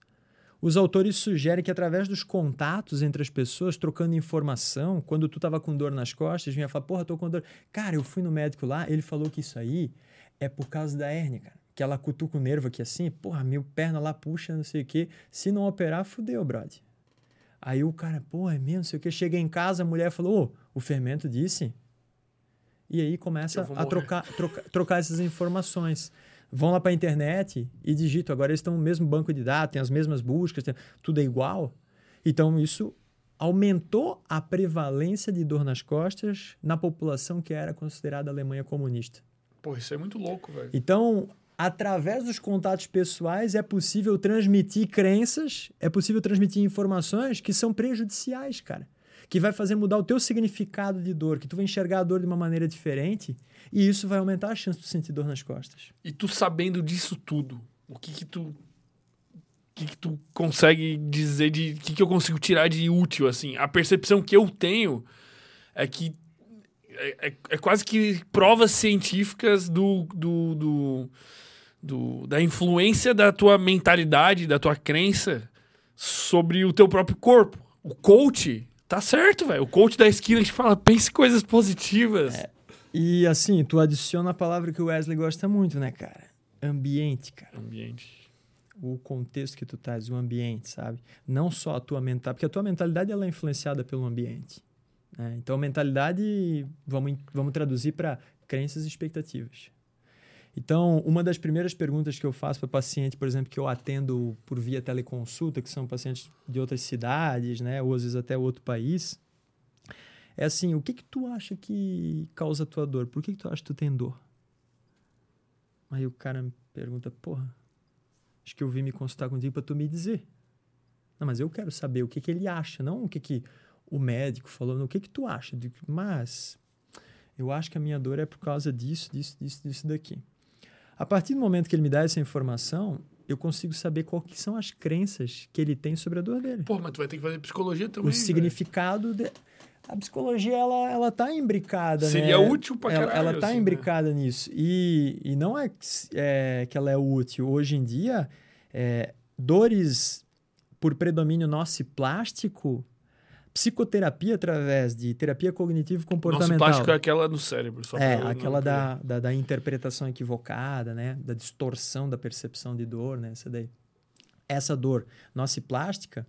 Os autores sugerem que através dos contatos entre as pessoas, trocando informação, quando tu tava com dor nas costas, vinha falar, porra, tô com dor. Cara, eu fui no médico lá, ele falou que isso aí é por causa da hérnia, cara. Que ela cutuca o nervo aqui assim, porra, meu perna lá puxa, não sei o quê. Se não operar, fudeu, brother. Aí o cara, pô, é mesmo, não sei o quê. Cheguei em casa, a mulher falou, ô, o fermento disse. E aí começa a trocar, trocar, trocar essas informações vão lá para a internet e digitam. Agora eles estão no mesmo banco de dados, tem as mesmas buscas, tem, tudo é igual. Então isso aumentou a prevalência de dor nas costas na população que era considerada Alemanha comunista. Pô, isso é muito louco, velho. Então, através dos contatos pessoais é possível transmitir crenças, é possível transmitir informações que são prejudiciais, cara que vai fazer mudar o teu significado de dor, que tu vai enxergar a dor de uma maneira diferente, e isso vai aumentar a chance de sentir dor nas costas. E tu sabendo disso tudo, o que que tu o que, que tu consegue dizer de o que, que eu consigo tirar de útil assim? A percepção que eu tenho é que é, é, é quase que provas científicas do, do, do, do, da influência da tua mentalidade, da tua crença sobre o teu próprio corpo. O coach Tá certo, velho. O coach da esquina te fala, pense coisas positivas. É. E assim, tu adiciona a palavra que o Wesley gosta muito, né, cara? Ambiente, cara. Ambiente. O contexto que tu traz, o ambiente, sabe? Não só a tua mentalidade, porque a tua mentalidade ela é influenciada pelo ambiente. Né? Então, mentalidade, vamos, vamos traduzir para crenças e expectativas. Então, uma das primeiras perguntas que eu faço para paciente, por exemplo, que eu atendo por via teleconsulta, que são pacientes de outras cidades, né, ou às vezes até outro país, é assim: o que que tu acha que causa a tua dor? Por que, que tu acha que tu tem dor? Aí o cara me pergunta: porra, acho que eu vim me consultar contigo para tu me dizer. Não, mas eu quero saber o que, que ele acha, não o que, que o médico falou, não, o que, que tu acha. Mas eu acho que a minha dor é por causa disso, disso, disso, disso daqui. A partir do momento que ele me dá essa informação, eu consigo saber quais são as crenças que ele tem sobre a dor dele. Pô, mas tu vai ter que fazer psicologia também. O significado de... A psicologia, ela, ela tá imbricada, Seria né? útil pra caralho. Ela, ela tá assim, imbricada né? nisso. E, e não é, é, que ela é útil. Hoje em dia, é, dores por predomínio nociplástico psicoterapia através de terapia cognitivo-comportamental. Plástico é aquela no cérebro. Só é, aquela da, da, da, interpretação equivocada, né? Da distorção da percepção de dor, né? Essa daí. Essa dor nociplástica,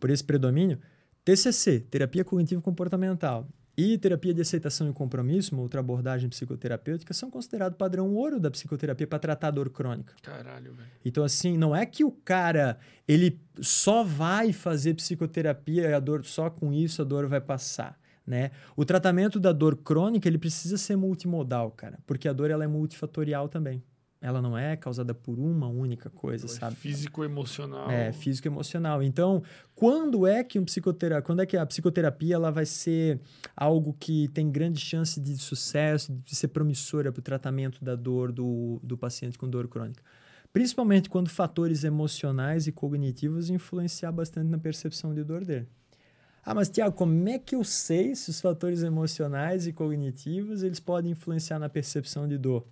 por esse predomínio, TCC, terapia cognitivo-comportamental, e terapia de aceitação e compromisso, uma outra abordagem psicoterapêutica, são considerados padrão ouro da psicoterapia para tratar a dor crônica. Caralho, velho. Então, assim, não é que o cara ele só vai fazer psicoterapia e a dor só com isso a dor vai passar. Né? O tratamento da dor crônica ele precisa ser multimodal, cara, porque a dor ela é multifatorial também. Ela não é causada por uma única coisa, sabe? Físico-emocional. É, físico-emocional. Então, quando é que um psicoterapia, quando é que a psicoterapia ela vai ser algo que tem grande chance de sucesso, de ser promissora para o tratamento da dor do, do paciente com dor crônica? Principalmente quando fatores emocionais e cognitivos influenciar bastante na percepção de dor dele. Ah, mas Tiago, como é que eu sei se os fatores emocionais e cognitivos eles podem influenciar na percepção de dor?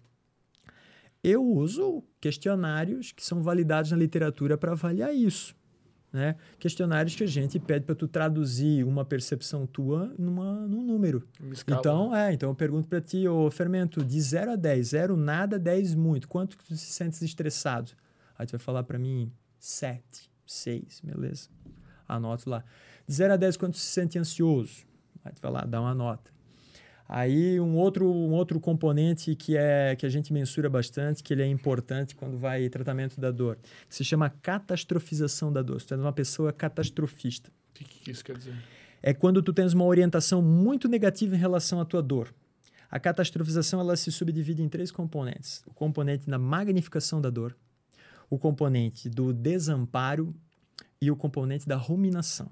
Eu uso questionários que são validados na literatura para avaliar isso. Né? Questionários que a gente pede para tu traduzir uma percepção tua numa, num número. Então, é, então eu pergunto para ti, ô Fermento, de 0 a 10, 0 nada, 10 muito, quanto que tu se sentes estressado? Aí tu vai falar para mim 7, 6, beleza. Anoto lá. De 0 a 10, quanto se sente ansioso? Aí tu vai lá, dá uma nota. Aí um outro, um outro componente que é que a gente mensura bastante, que ele é importante quando vai tratamento da dor, que se chama catastrofização da dor. Se tu é uma pessoa catastrofista. O que, que isso quer dizer? É quando tu tens uma orientação muito negativa em relação à tua dor. A catastrofização ela se subdivide em três componentes: o componente da magnificação da dor, o componente do desamparo e o componente da ruminação.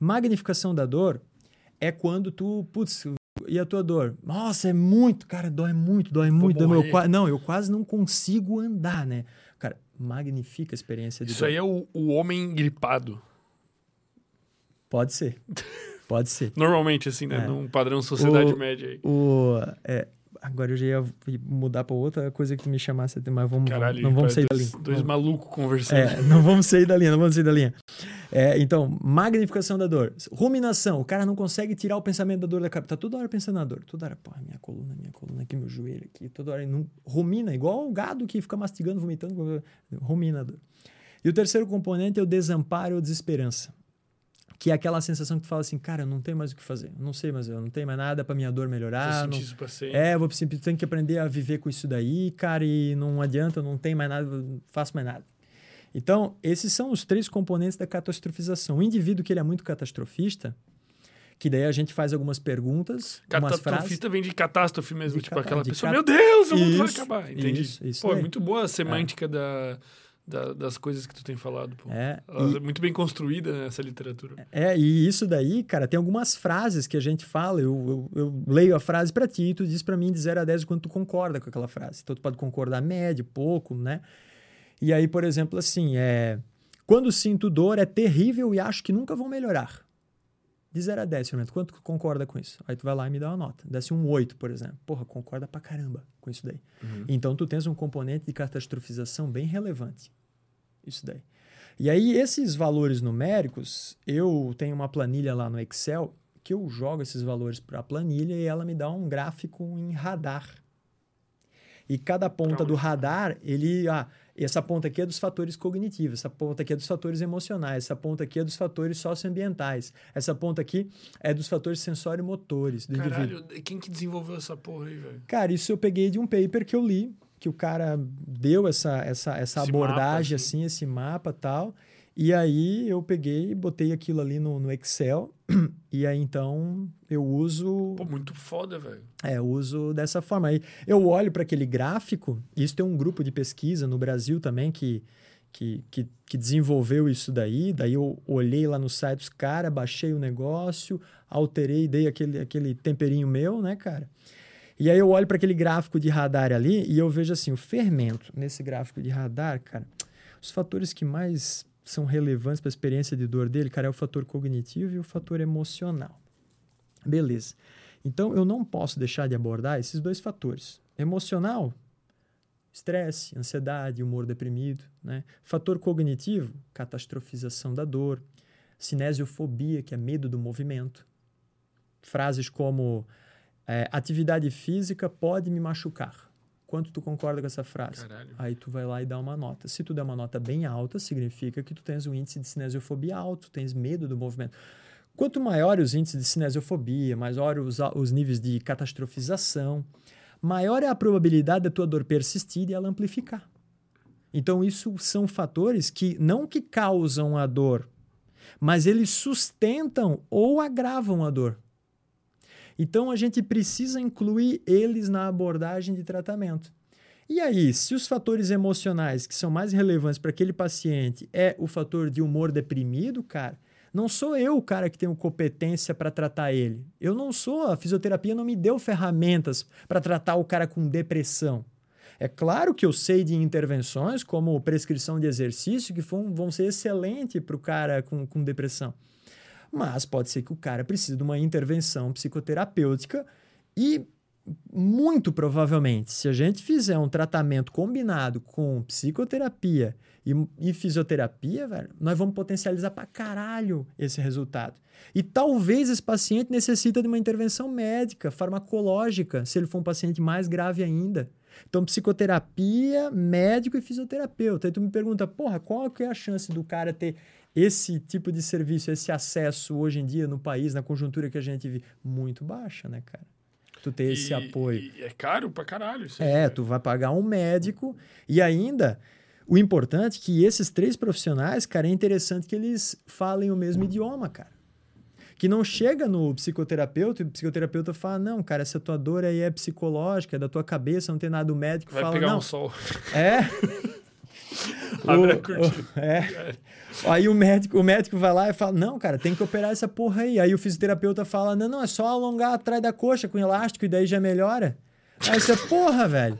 Magnificação da dor é quando tu, putz, e a tua dor? Nossa, é muito, cara, dói muito, dói muito. Dói meu, não, eu quase não consigo andar, né? Cara, magnifica a experiência de Isso dor. aí é o, o homem gripado. Pode ser. Pode ser. Normalmente, assim, né? É. Num padrão sociedade o, média aí. O, é, agora eu já ia mudar para outra coisa que tu me chamasse, mas vamos, Caralho, não vamos sair dois, da linha. Dois malucos conversando. É, não vamos sair da linha, não vamos sair da linha. É, então, magnificação da dor. Ruminação. O cara não consegue tirar o pensamento da dor da cabeça. Tá toda hora pensando na dor. Toda hora, pô, minha coluna, minha coluna aqui, meu joelho aqui. Toda hora. Não, rumina, igual o gado que fica mastigando, vomitando. Rumina a dor. E o terceiro componente é o desamparo ou desesperança que é aquela sensação que tu fala assim, cara, eu não tenho mais o que fazer, eu não sei mais, eu não tenho mais nada para minha dor melhorar. Vou não... isso pra sempre. É, vou tenho que aprender a viver com isso daí, cara, e não adianta, eu não tenho mais nada, não faço mais nada. Então, esses são os três componentes da catastrofização. O indivíduo que ele é muito catastrofista, que daí a gente faz algumas perguntas, Catastrofista vem de catástrofe mesmo, de tipo aquela pessoa, cat... meu Deus, o mundo isso, vai acabar. Entendi. Isso, isso Pô, é. é muito boa a semântica é. da da, das coisas que tu tem falado. Pô. É, e, é muito bem construída né, essa literatura. É, e isso daí, cara, tem algumas frases que a gente fala, eu, eu, eu leio a frase para ti e tu diz para mim de 0 a 10 o quanto tu concorda com aquela frase. Então tu pode concordar médio, pouco, né? E aí, por exemplo, assim, é... Quando sinto dor é terrível e acho que nunca vão melhorar. De 0 a 10, Fernando, quanto concorda com isso? Aí tu vai lá e me dá uma nota. Desce um 8, por exemplo. Porra, concorda pra caramba com isso daí. Uhum. Então tu tens um componente de catastrofização bem relevante. Isso daí. E aí, esses valores numéricos, eu tenho uma planilha lá no Excel que eu jogo esses valores para a planilha e ela me dá um gráfico em radar. E cada ponta do radar, ele. Ah, essa ponta aqui é dos fatores cognitivos, essa ponta aqui é dos fatores emocionais, essa ponta aqui é dos fatores socioambientais, essa ponta aqui é dos fatores sensório-motores do Caralho, indivíduo. quem que desenvolveu essa porra aí, velho? Cara, isso eu peguei de um paper que eu li, que o cara deu essa, essa, essa Esse abordagem, mapa, assim, esse mapa e tal. E aí eu peguei e botei aquilo ali no, no Excel. E aí então eu uso. Pô, muito foda, velho. É, eu uso dessa forma. Aí eu olho para aquele gráfico, isso tem um grupo de pesquisa no Brasil também que, que, que, que desenvolveu isso daí. Daí eu olhei lá no site dos caras, baixei o negócio, alterei, dei aquele, aquele temperinho meu, né, cara? E aí eu olho para aquele gráfico de radar ali e eu vejo assim, o fermento nesse gráfico de radar, cara, os fatores que mais são relevantes para a experiência de dor dele, cara, é o fator cognitivo e o fator emocional. Beleza. Então eu não posso deixar de abordar esses dois fatores. Emocional, estresse, ansiedade, humor deprimido, né? Fator cognitivo, catastrofização da dor, cinesiofobia, que é medo do movimento. Frases como é, atividade física pode me machucar. Quanto tu concorda com essa frase? Caralho. Aí tu vai lá e dá uma nota. Se tu der uma nota bem alta, significa que tu tens um índice de cinesiofobia alto, tens medo do movimento. Quanto maior os índices de cinesiofobia, maior os, os níveis de catastrofização, maior é a probabilidade da tua dor persistir e ela amplificar. Então, isso são fatores que não que causam a dor, mas eles sustentam ou agravam a dor. Então, a gente precisa incluir eles na abordagem de tratamento. E aí, se os fatores emocionais que são mais relevantes para aquele paciente é o fator de humor deprimido, cara, não sou eu o cara que tenho competência para tratar ele. Eu não sou, a fisioterapia não me deu ferramentas para tratar o cara com depressão. É claro que eu sei de intervenções como prescrição de exercício que vão, ser excelentes para o cara com, com depressão. Mas pode ser que o cara precise de uma intervenção psicoterapêutica e muito provavelmente, se a gente fizer um tratamento combinado com psicoterapia e, e, fisioterapia, velho, nós vamos potencializar pra caralho esse resultado. E talvez esse paciente necessita de uma intervenção médica, farmacológica, se ele for um paciente mais grave ainda. Então, psicoterapia, médico e fisioterapeuta. Aí tu me pergunta, porra, qual que é a chance do cara ter esse tipo de serviço, esse acesso hoje em dia no país, na conjuntura que a gente vive? Muito baixa, né, cara? Tu ter esse E- apoio. e é caro pra caralho. Isso É, velho. tu vai pagar um médico e ainda o importante é que esses três profissionais, cara, é interessante que eles falem o mesmo idioma, cara. Que não chega no psicoterapeuta e o psicoterapeuta fala: "Não, cara, essa tua dor aí é psicológica, é da tua cabeça, não tem nada o médico Vai fala: pegar "Não, um sol. é. Abre a cortina. é. Aí o médico, o médico vai lá e fala: Não, cara, tem que operar essa porra aí. Aí o fisioterapeuta fala: Não, não, é só alongar atrás da coxa com elástico e daí já melhora. Aí você, porra, velho.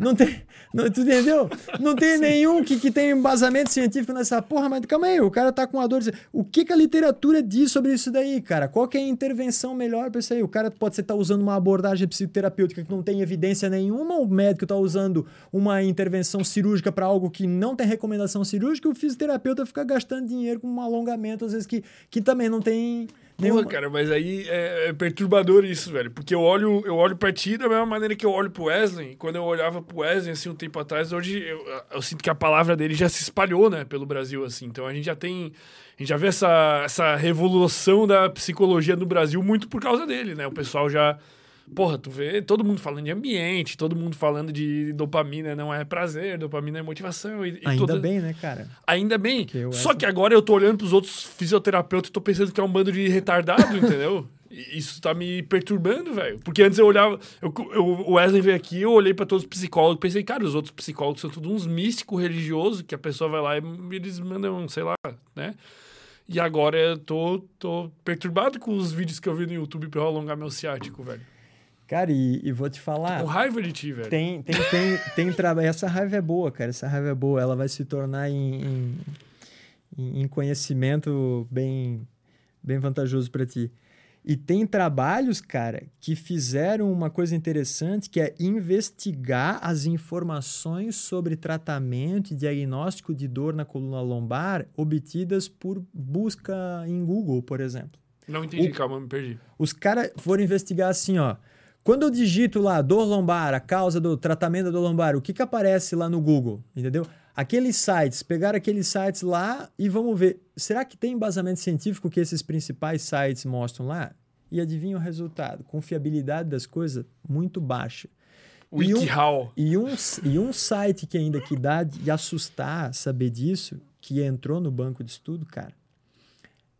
Não tem. Não, tu entendeu? Não tem nenhum que, que tem embasamento científico nessa porra, mas calma aí, o cara tá com a dor. O que, que a literatura diz sobre isso daí, cara? Qual que é a intervenção melhor pra isso aí? O cara pode estar usando uma abordagem psicoterapêutica que não tem evidência nenhuma, o médico tá usando uma intervenção cirúrgica para algo que não tem recomendação cirúrgica, o fisioterapeuta fica gastando dinheiro com um alongamento, às vezes, que, que também não tem. Porra, cara, mas aí é, é perturbador isso, velho. Porque eu olho, eu olho pra ti da mesma maneira que eu olho pro Wesley. Quando eu olhava pro Wesley, assim, um tempo atrás, hoje eu, eu sinto que a palavra dele já se espalhou, né, pelo Brasil, assim. Então a gente já tem. A gente já vê essa, essa revolução da psicologia no Brasil muito por causa dele, né? O pessoal já. Porra, tu vê todo mundo falando de ambiente, todo mundo falando de dopamina não é prazer, dopamina é motivação. E, e Ainda toda- bem, né, cara? Ainda bem. Só acho- que agora eu tô olhando pros outros fisioterapeutas e tô pensando que é um bando de retardado, entendeu? Isso tá me perturbando, velho. Porque antes eu olhava. Eu, eu- o Wesley veio aqui, eu olhei pra todos os psicólogos e pensei, cara, os outros psicólogos são todos uns místicos religiosos que a pessoa vai lá e eles mandam, sei lá, né? E agora eu tô, tô perturbado com os vídeos que eu vi no YouTube pra eu alongar meu ciático, velho. Cara, e, e vou te falar. Com raiva de ti, velho. Tem, tem, tem, tem trabalho. Essa raiva é boa, cara. Essa raiva é boa. Ela vai se tornar em, em, em conhecimento bem, bem vantajoso para ti. E tem trabalhos, cara, que fizeram uma coisa interessante, que é investigar as informações sobre tratamento e diagnóstico de dor na coluna lombar obtidas por busca em Google, por exemplo. Não entendi, O- calma, me perdi. Os caras foram investigar assim, ó. Quando eu digito lá dor lombar, a causa do tratamento da dor lombar, o que que aparece lá no Google, entendeu? Aqueles sites, pegaram aqueles sites lá e vamos ver, será que tem embasamento científico que esses principais sites mostram lá? E adivinha o resultado? Confiabilidade das coisas muito baixa. E um- WikiHow. E um, e um site que ainda que dá de assustar saber disso, que entrou no banco de estudo, cara,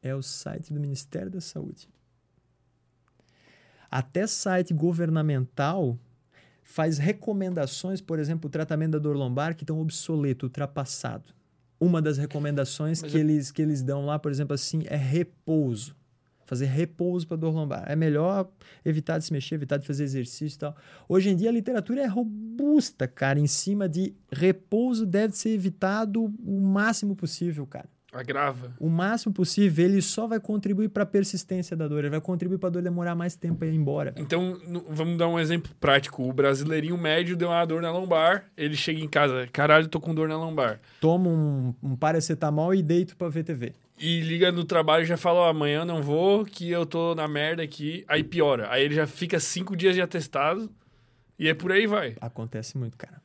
é o site do Ministério da Saúde. Até site governamental faz recomendações, por exemplo, o tratamento da dor lombar que estão obsoleto, ultrapassado. Uma das recomendações Mas que, eu- eles, que eles dão lá, por exemplo, assim, é repouso. Fazer repouso para dor lombar. É melhor evitar de se mexer, evitar de fazer exercício e tal. Hoje em dia a literatura é robusta, cara, em cima de repouso deve ser evitado o máximo possível, cara. Agrava. O máximo possível, ele só vai contribuir para a persistência da dor, ele vai contribuir para a dor demorar mais tempo a ir embora. Então, vamos dar um exemplo prático. O brasileirinho médio deu uma dor na lombar, ele chega em casa, caralho, tô com dor na lombar. Toma um, um paracetamol e deito para ver TV. E liga no trabalho e já fala, ó, amanhã eu não vou, que eu tô na merda aqui. Aí piora. Aí ele já fica cinco dias de atestado e é por aí vai. Acontece muito, cara.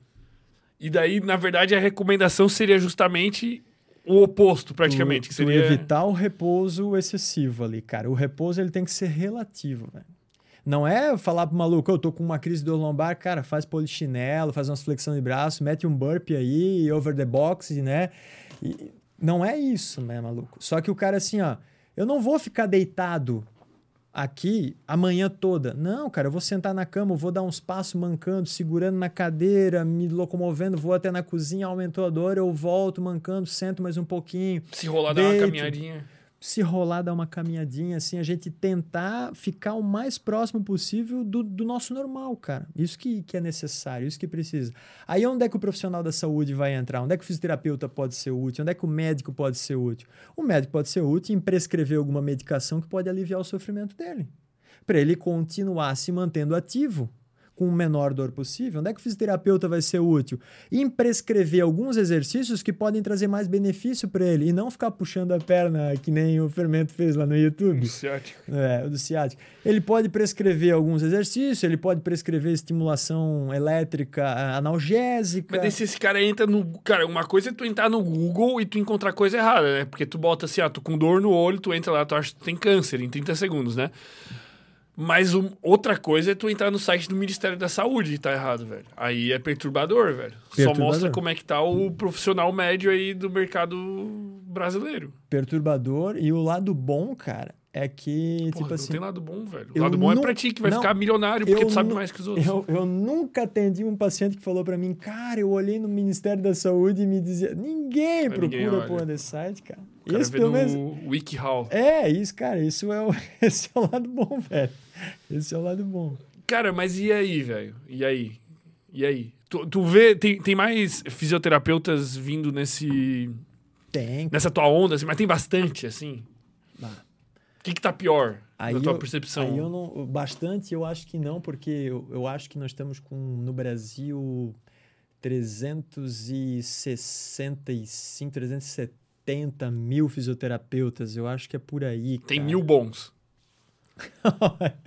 E daí, na verdade, a recomendação seria justamente o oposto, praticamente. Tu- que seria... evitar o repouso excessivo ali, cara. O repouso ele tem que ser relativo, velho. Não é falar pro maluco, eu tô com uma crise de dor lombar, cara, faz polichinelo, faz umas flexão de braço, mete um burpee aí, over the box, né? E não é isso, né, maluco? Só que o cara assim, ó, eu não vou ficar deitado aqui a manhã toda. Não, cara, eu vou sentar na cama, vou dar uns passos mancando, segurando na cadeira, me locomovendo, vou até na cozinha, aumentou a dor, eu volto mancando, sento mais um pouquinho. Se rolar, dar uma caminhadinha. Se rolar, dar uma caminhadinha, assim, a gente tentar ficar o mais próximo possível do, do nosso normal, cara. Isso que, que é necessário, isso que precisa. Aí onde é que o profissional da saúde vai entrar? Onde é que o fisioterapeuta pode ser útil? Onde é que o médico pode ser útil? O médico pode ser útil em prescrever alguma medicação que pode aliviar o sofrimento dele. Para ele continuar se mantendo ativo com o menor dor possível. Onde é que o fisioterapeuta vai ser útil? Em prescrever alguns exercícios que podem trazer mais benefício para ele e não ficar puxando a perna que nem o Fermento fez lá no YouTube. Ciático. É, o do ciático. Ele pode prescrever alguns exercícios, ele pode prescrever estimulação elétrica analgésica. Mas daí se esse cara entra no. Cara, uma coisa é tu entrar no Google e tu encontrar coisa errada, né? Porque tu bota assim, ah, tô com dor no olho, tu entra lá, tu acha que tu tem câncer em 30 segundos, né? Mas um- outra coisa é tu entrar no site do Ministério da Saúde e tá errado, velho. Aí é perturbador, velho. Só Perturbador. mostra como é que tá o profissional médio aí do mercado brasileiro. Perturbador. E o lado bom, cara, é que, Porra, tipo não assim. tem lado bom, velho. O lado bom é pra ti, que vai não, ficar milionário porque tu sabe mais que os outros. Eu, eu nunca atendi um paciente que falou pra mim, cara, eu olhei no Ministério da Saúde e me dizia, ninguém Mas procura ninguém porra desse site, cara. O cara vê pelo no menos. WikiHow. É, isso, cara, isso é o, esse é o lado bom, velho. Esse é o lado bom. Cara, mas e aí, velho? E aí? E aí? Tu, tu vê, tem, tem mais fisioterapeutas vindo nesse, Tem. nessa tua onda, assim, mas tem bastante, assim? Ah. O que que tá pior Aí na tua eu- percepção? Aí eu não. Bastante, eu acho que não, porque eu, eu acho que nós estamos com no Brasil 365, 370 mil fisioterapeutas. Eu acho que é por aí. Tem cara. mil bons.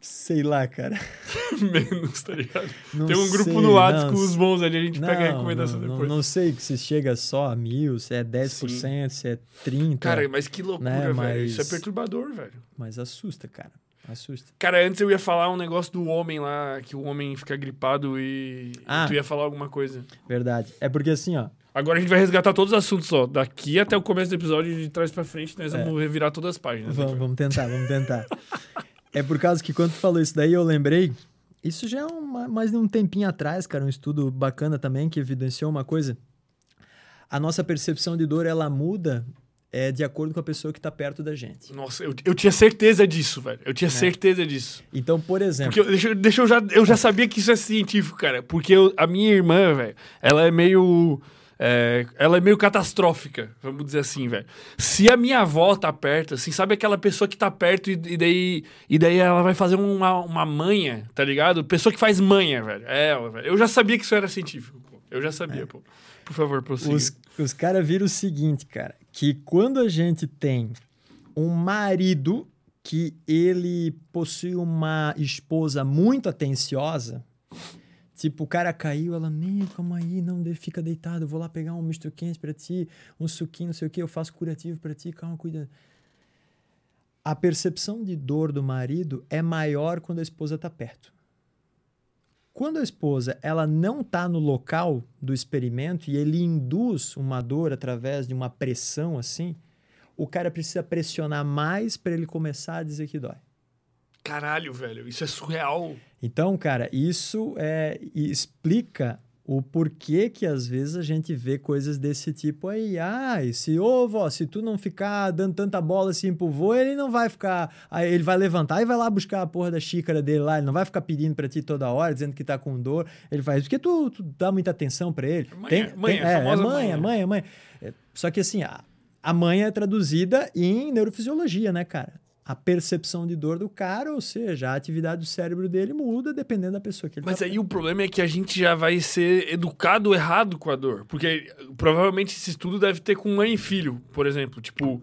Sei lá, cara. Menos, tá ligado? Não tem um grupo sei, no WhatsApp não com os bons ali, a gente pega a Não, recomendação não, depois. Não, não sei se chega só a mil, se é 10%, se é 30%. Cara, mas que loucura, Né, velho. mas- Isso é perturbador, velho. Mas assusta, cara. Assusta. Cara, antes eu ia falar um negócio do homem lá, que o homem fica gripado e Ah. tu ia falar alguma coisa. Verdade. É porque assim, ó. Agora a gente vai resgatar todos os assuntos, ó. Daqui até o começo do episódio, de trás pra frente, nós É. vamos revirar todas as páginas. né, Vamos, vamos tentar, vamos tentar. é por causa que quando tu falou isso daí, eu lembrei. Isso já é uma, mais de um tempinho atrás, cara, um estudo bacana também que evidenciou uma coisa. A nossa percepção de dor, ela muda é, de acordo com a pessoa que está perto da gente. Nossa, eu, eu tinha certeza disso, velho. Eu É. tinha certeza disso. Então, por exemplo, Porque eu, deixa, deixa eu já. Eu já sabia que isso é científico, cara. Porque eu- a minha irmã, velho, ela é meio. É, ela é meio catastrófica, vamos dizer assim, velho. Se a minha avó tá perto, assim, sabe aquela pessoa que tá perto e, e daí, e daí ela vai fazer uma, uma manha, tá ligado? Pessoa que faz manha, velho. É, eu já sabia que isso era científico, pô. Eu já sabia, é. pô. Por favor, prossiga. Os, os caras viram o seguinte, cara, que quando a gente tem um marido que ele possui uma esposa muito atenciosa, Tipo, o cara caiu, ela, nem, calma aí, não, fica deitado, vou lá pegar um misto quente para ti, um suquinho, não sei o que, eu faço curativo para ti, calma, cuida. A percepção de dor do marido é maior quando a esposa está perto. Quando a esposa ela não está no local do experimento e ele induz uma dor através de uma pressão assim, o cara precisa pressionar mais para ele começar a dizer que dói. Caralho, velho, isso é surreal. Então, cara, isso é, explica o porquê que às vezes a gente vê coisas desse tipo aí. Ah, se, ô vó, se tu não ficar dando tanta bola assim pro vô, ele não vai ficar. Aí ele vai levantar e vai lá buscar a porra da xícara dele lá. Ele não vai ficar pedindo pra ti toda hora, dizendo que tá com dor. Ele faz, porque tu, tu dá muita atenção pra ele. Mãe, tem, mãe, tem, é, é, mãe, mãe, mãe. É, só que assim, a, a mãe é traduzida em neurofisiologia, né, cara? A percepção de dor do cara, ou seja, a atividade do cérebro dele muda dependendo da pessoa que ele Mas tá aí perto. o problema é que a gente já vai ser educado errado com a dor. Porque provavelmente esse estudo deve ter com mãe e filho, por exemplo. Tipo,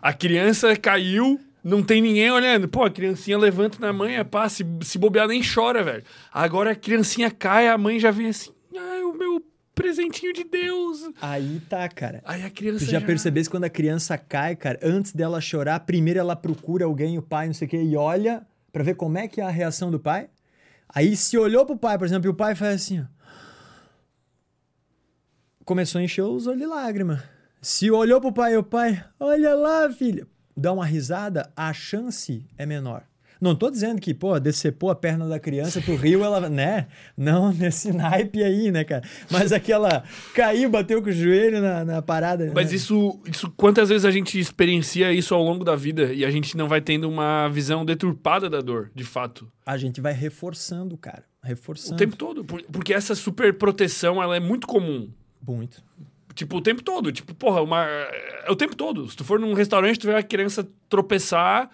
a criança caiu, não tem ninguém olhando. Pô, a criancinha levanta na mãe, é pá, se, se bobear nem chora, velho. Agora a criancinha cai, a mãe já vem assim, ai, o meu presentinho de Deus. Aí tá, cara. Aí a criança. Tu já, já... percebesse quando a criança cai, cara, antes dela chorar, primeiro ela procura alguém, o pai, não sei o quê, e olha para ver como é que é a reação do pai. Aí se olhou pro pai, por exemplo, e o pai faz assim, ó. Começou a encher os olhos de lágrima. Se olhou pro pai, o pai, olha lá, filha. Dá uma risada, a chance é menor. Não tô dizendo que, pô, decepou a perna da criança pro rio, ela, né? Não nesse naipe aí, né, cara? Mas aquela caiu, bateu com o joelho na, na parada. Mas né? isso, isso, quantas vezes a gente experiencia isso ao longo da vida e a gente não vai tendo uma visão deturpada da dor, de fato? A gente vai reforçando, cara. Reforçando. O tempo todo. Porque essa super proteção, ela é muito comum. Muito. Tipo, o tempo todo. Tipo, porra, uma... é o tempo todo. Se tu for num restaurante, tu vê a criança tropeçar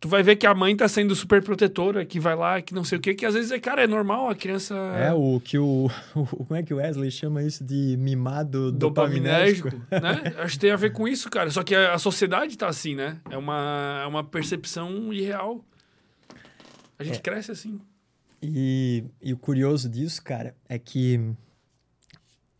tu vai ver que a mãe tá sendo super protetora, que vai lá, que não sei o quê, que às vezes, é, cara, é normal a criança... É, o que o... o como é que o Wesley chama isso de mimado dopaminérgico? né? Acho que tem a ver com isso, cara. Só que a, a sociedade tá assim, né? É uma, é uma percepção irreal. A gente é. cresce assim. E, e o curioso disso, cara, é que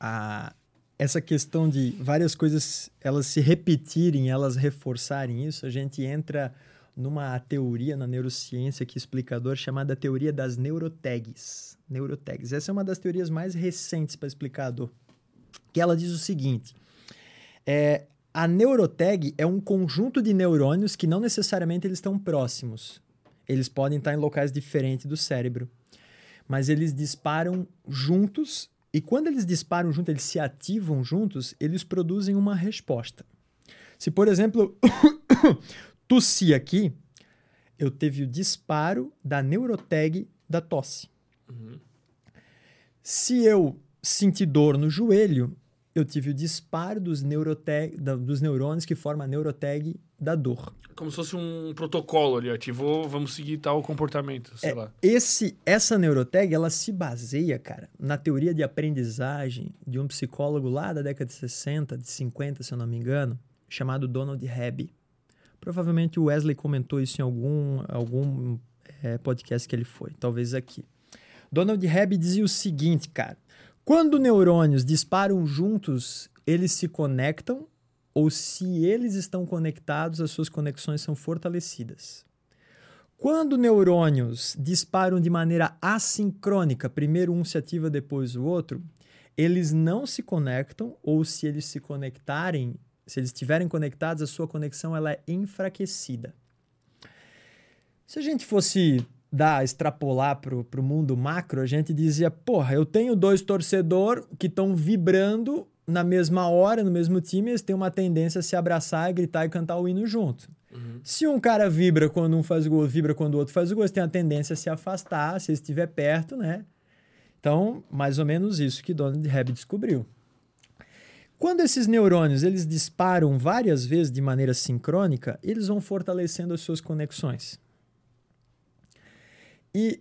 a, essa questão de várias coisas elas se repetirem, elas reforçarem isso, a gente entra numa teoria na neurociência que explicador chamada teoria das neurotags. Neurotags. Essa é uma das teorias mais recentes para explicador. Que ela diz o seguinte: é, a neurotag é um conjunto de neurônios que não necessariamente eles estão próximos. Eles podem estar em locais diferentes do cérebro, mas eles disparam juntos e quando eles disparam juntos, eles se ativam juntos, eles produzem uma resposta. Se, por exemplo, tossi aqui, eu teve o disparo da neurotag da tosse. Uhum. Se eu sentir dor no joelho, eu tive o disparo dos, neurotag, da, dos neurônios que formam a neurotag da dor. Como se fosse um protocolo ali, ativou, vamos seguir tal comportamento, sei é, lá. Esse, essa neurotag, ela se baseia, cara, na teoria de aprendizagem de um psicólogo lá da década de 60, de 50, se eu não me engano, chamado Donald Hebb. Provavelmente o Wesley comentou isso em algum, algum é, podcast que ele foi, talvez aqui. Donald Hebb dizia o seguinte, cara: quando neurônios disparam juntos, eles se conectam, ou se eles estão conectados, as suas conexões são fortalecidas. Quando neurônios disparam de maneira assincrônica, primeiro um se ativa, depois o outro, eles não se conectam, ou se eles se conectarem, se eles estiverem conectados, a sua conexão ela é enfraquecida. Se a gente fosse dar, extrapolar para o mundo macro, a gente dizia, porra, eu tenho dois torcedores que estão vibrando na mesma hora, no mesmo time, eles têm uma tendência a se abraçar, gritar e cantar o hino junto. Uhum. Se um cara vibra quando um faz gol, vibra quando o outro faz o gol, eles têm a tendência a se afastar, se estiver perto, né? Então, mais ou menos isso que Donald Hebb descobriu. Quando esses neurônios eles disparam várias vezes de maneira sincrônica, eles vão fortalecendo as suas conexões. E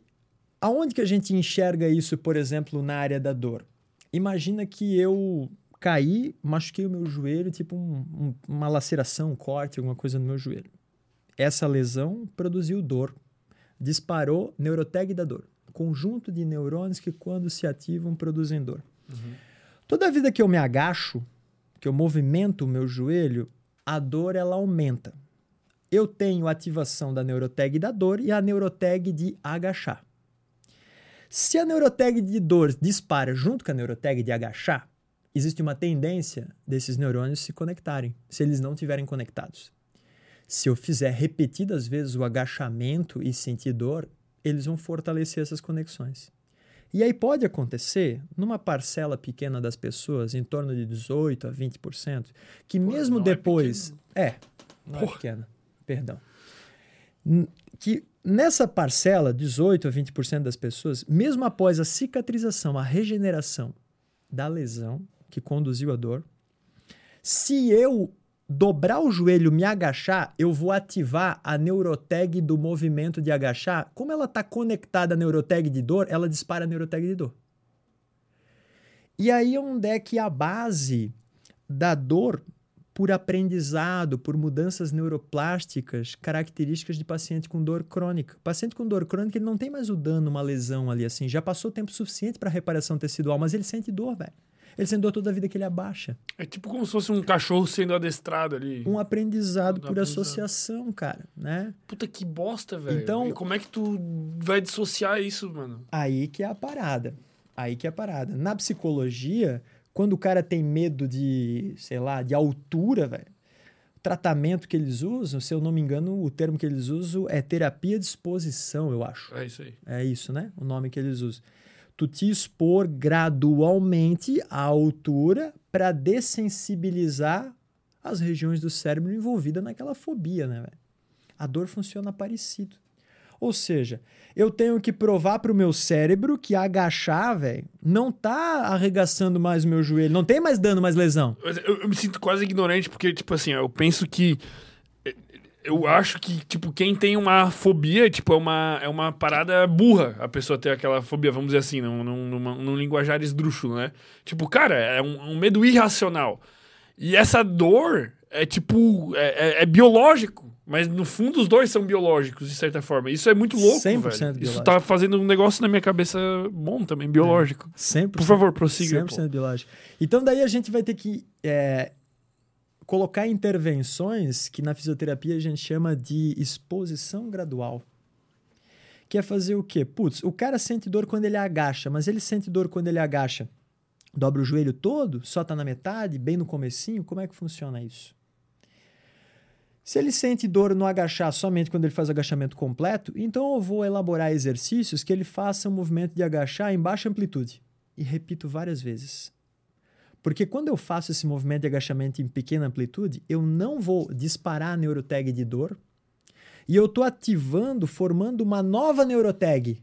aonde que a gente enxerga isso, por exemplo, na área da dor? Imagina que eu caí, machuquei o meu joelho, tipo um, um, uma laceração, um corte, alguma coisa no meu joelho. Essa lesão produziu dor, disparou neuroteg da dor. Conjunto de neurônios que, quando se ativam, produzem dor. Uhum. Toda vida que eu me agacho, que eu movimento o meu joelho, a dor ela aumenta. Eu tenho ativação da neuroteg da dor e a neuroteg de agachar. Se a neuroteg de dor dispara junto com a neuroteg de agachar, existe uma tendência desses neurônios se conectarem, se eles não estiverem conectados. Se eu fizer repetidas vezes o agachamento e sentir dor, eles vão fortalecer essas conexões. E aí pode acontecer, numa parcela pequena das pessoas, em torno de 18% a 20%, que Pô, mesmo é depois. É, é não Porra. é pequena, perdão. Que nessa parcela, 18% a 20% das pessoas, mesmo após a cicatrização, a regeneração da lesão, que conduziu a dor. Se eu dobrar o joelho, me agachar, eu vou ativar a neuroteg do movimento de agachar. Como ela está conectada à neuroteg de dor, ela dispara a neuroteg de dor. E aí onde é que a base da dor por aprendizado, por mudanças neuroplásticas características de paciente com dor crônica. Paciente com dor crônica, ele não tem mais o dano, uma lesão ali assim, já passou tempo suficiente para reparação tecidual, mas ele sente dor, velho. Ele sendo toda a vida que ele abaixa. É tipo como se fosse um cachorro sendo adestrado ali. Um aprendizado por aprendizado. associação, cara, né? Puta que bosta, velho. Então, e como é que tu vai dissociar isso, mano? Aí que é a parada. Aí que é a parada. Na psicologia, quando o cara tem medo de, sei lá, de altura, velho, o tratamento que eles usam, se eu não me engano, o termo que eles usam é terapia de exposição, eu acho. É isso aí. É isso, né? O nome que eles usam tu te expor gradualmente à altura para dessensibilizar as regiões do cérebro envolvidas naquela fobia, né, véio? A dor funciona parecido. Ou seja, eu tenho que provar para o meu cérebro que agachar, velho, não tá arregaçando mais o meu joelho, não tem mais dano, mais lesão. Eu, eu, me sinto quase ignorante, porque, tipo assim, eu penso que eu acho que, tipo, quem tem uma fobia, tipo, é uma, é uma parada burra a pessoa ter aquela fobia, vamos dizer assim, num, num, num linguajar esdrúxulo, né? Tipo, cara, é um, um, medo irracional. E essa dor é, tipo, é, é, é, biológico. Mas, no fundo, os dois são biológicos, de certa forma. Isso é muito louco, 100% velho. Biológico. Isso tá fazendo um negócio na minha cabeça bom também, biológico. É, 100%. Por favor, prossiga. 100% pô. biológico. Então, daí a gente vai ter que é, colocar intervenções que na fisioterapia a gente chama de exposição gradual. Que é fazer o quê? Putz, o cara sente dor quando ele agacha, mas ele sente dor quando ele agacha. Dobra o joelho todo, só tá na metade, bem no comecinho, como é que funciona isso? Se ele sente dor no agachar somente quando ele faz agachamento completo, então eu vou elaborar exercícios que ele faça um movimento de agachar em baixa amplitude. E repito várias vezes. Porque quando eu faço esse movimento de agachamento em pequena amplitude, eu não vou disparar a neurotag de dor e eu estou ativando, formando uma nova neurotag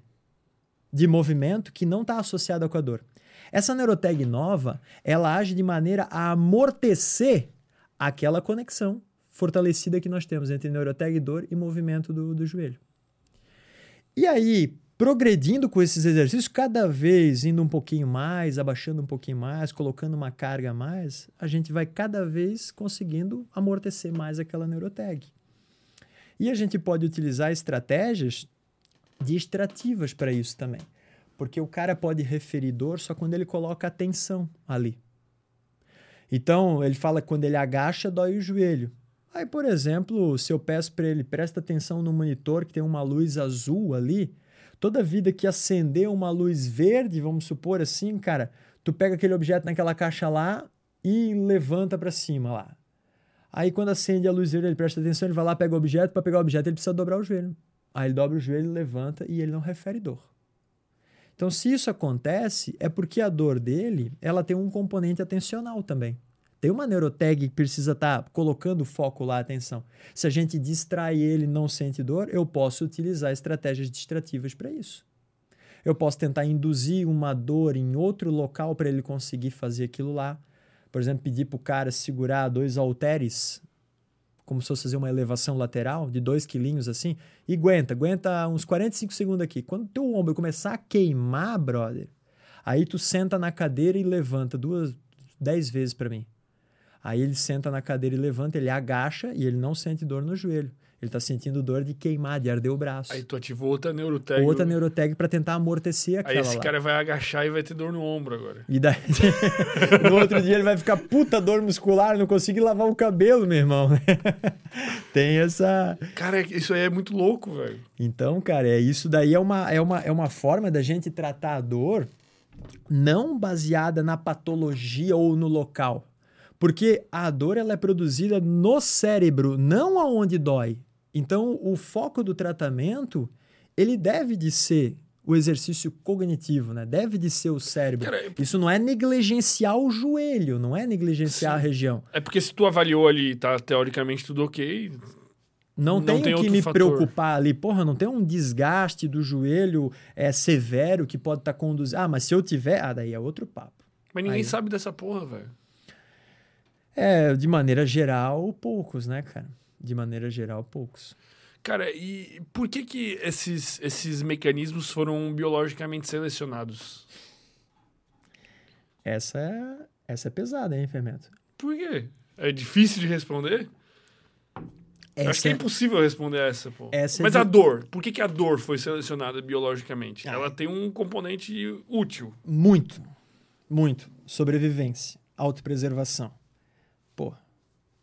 de movimento que não está associada com a dor. Essa neurotag nova, ela age de maneira a amortecer aquela conexão fortalecida que nós temos entre neurotag dor e movimento do, do joelho. E aí, progredindo com esses exercícios, cada vez indo um pouquinho mais, abaixando um pouquinho mais, colocando uma carga a mais, a gente vai cada vez conseguindo amortecer mais aquela neurotag. E a gente pode utilizar estratégias distrativas para isso também. Porque o cara pode referir dor só quando ele coloca atenção ali. Então, ele fala que quando ele agacha, dói o joelho. Aí, por exemplo, se eu peço para ele, presta atenção no monitor que tem uma luz azul ali, Toda vida que acender uma luz verde, vamos supor assim, cara, tu pega aquele objeto naquela caixa lá e levanta para cima lá. Aí quando acende a luz verde, ele presta atenção, ele vai lá, pega o objeto, para pegar o objeto ele precisa dobrar o joelho. Aí ele dobra o joelho, levanta e ele não refere dor. Então, se isso acontece, é porque a dor dele, ela tem um componente atencional também. Tem uma neurotag que precisa estar tá colocando o foco lá, atenção. Se a gente distrai ele não sente dor, eu posso utilizar estratégias distrativas para isso. Eu posso tentar induzir uma dor em outro local para ele conseguir fazer aquilo lá. por exemplo, pedir pro cara segurar dois halteres, como se fosse fazer uma elevação lateral de dois quilinhos assim, e aguenta, aguenta uns 45 segundos aqui. Quando teu ombro começar a queimar, brother, aí tu senta na cadeira e levanta duas, dez vezes para mim. Aí ele senta na cadeira e levanta, ele agacha e ele não sente dor no joelho. Ele tá sentindo dor de queimar, de arder o braço. Aí tu ativou outra neurotag. Outra neurotag para tentar amortecer aquela Aí esse lá. cara vai agachar e vai ter dor no ombro agora. E daí, no outro dia ele vai ficar puta dor muscular, não consegui lavar o cabelo, meu irmão. Tem essa. Cara, isso aí é muito louco, velho. Então, cara, é isso daí é uma, é, uma, é uma forma da gente tratar a dor não baseada na patologia ou no local. Porque a dor ela é produzida no cérebro, não aonde dói. Então, o foco do tratamento, ele deve de ser o exercício cognitivo, né? Deve de ser o cérebro. Cara, Isso não é negligenciar o joelho, não é negligenciar a região. É porque se tu avaliou ali e tá teoricamente tudo ok, Não, Não tenho tem que me fator. preocupar ali. Porra, não tem um desgaste do joelho é, severo que pode estar conduzindo. Ah, mas se eu tiver. Ah, daí é outro papo. mas ninguém Aí. sabe dessa porra, velho. É, de maneira geral, poucos, né, cara? De maneira geral, poucos. Cara, e por que que esses, esses mecanismos foram biologicamente selecionados? Essa é, essa é pesada, hein, Fermento? Por quê? É difícil de responder? Eu Acho que é Essa, impossível responder essa, pô. Essa é Mas de- a dor, por que, que a dor foi selecionada biologicamente? Ah. Ela tem um componente útil. muito, muito. Sobrevivência, autopreservação.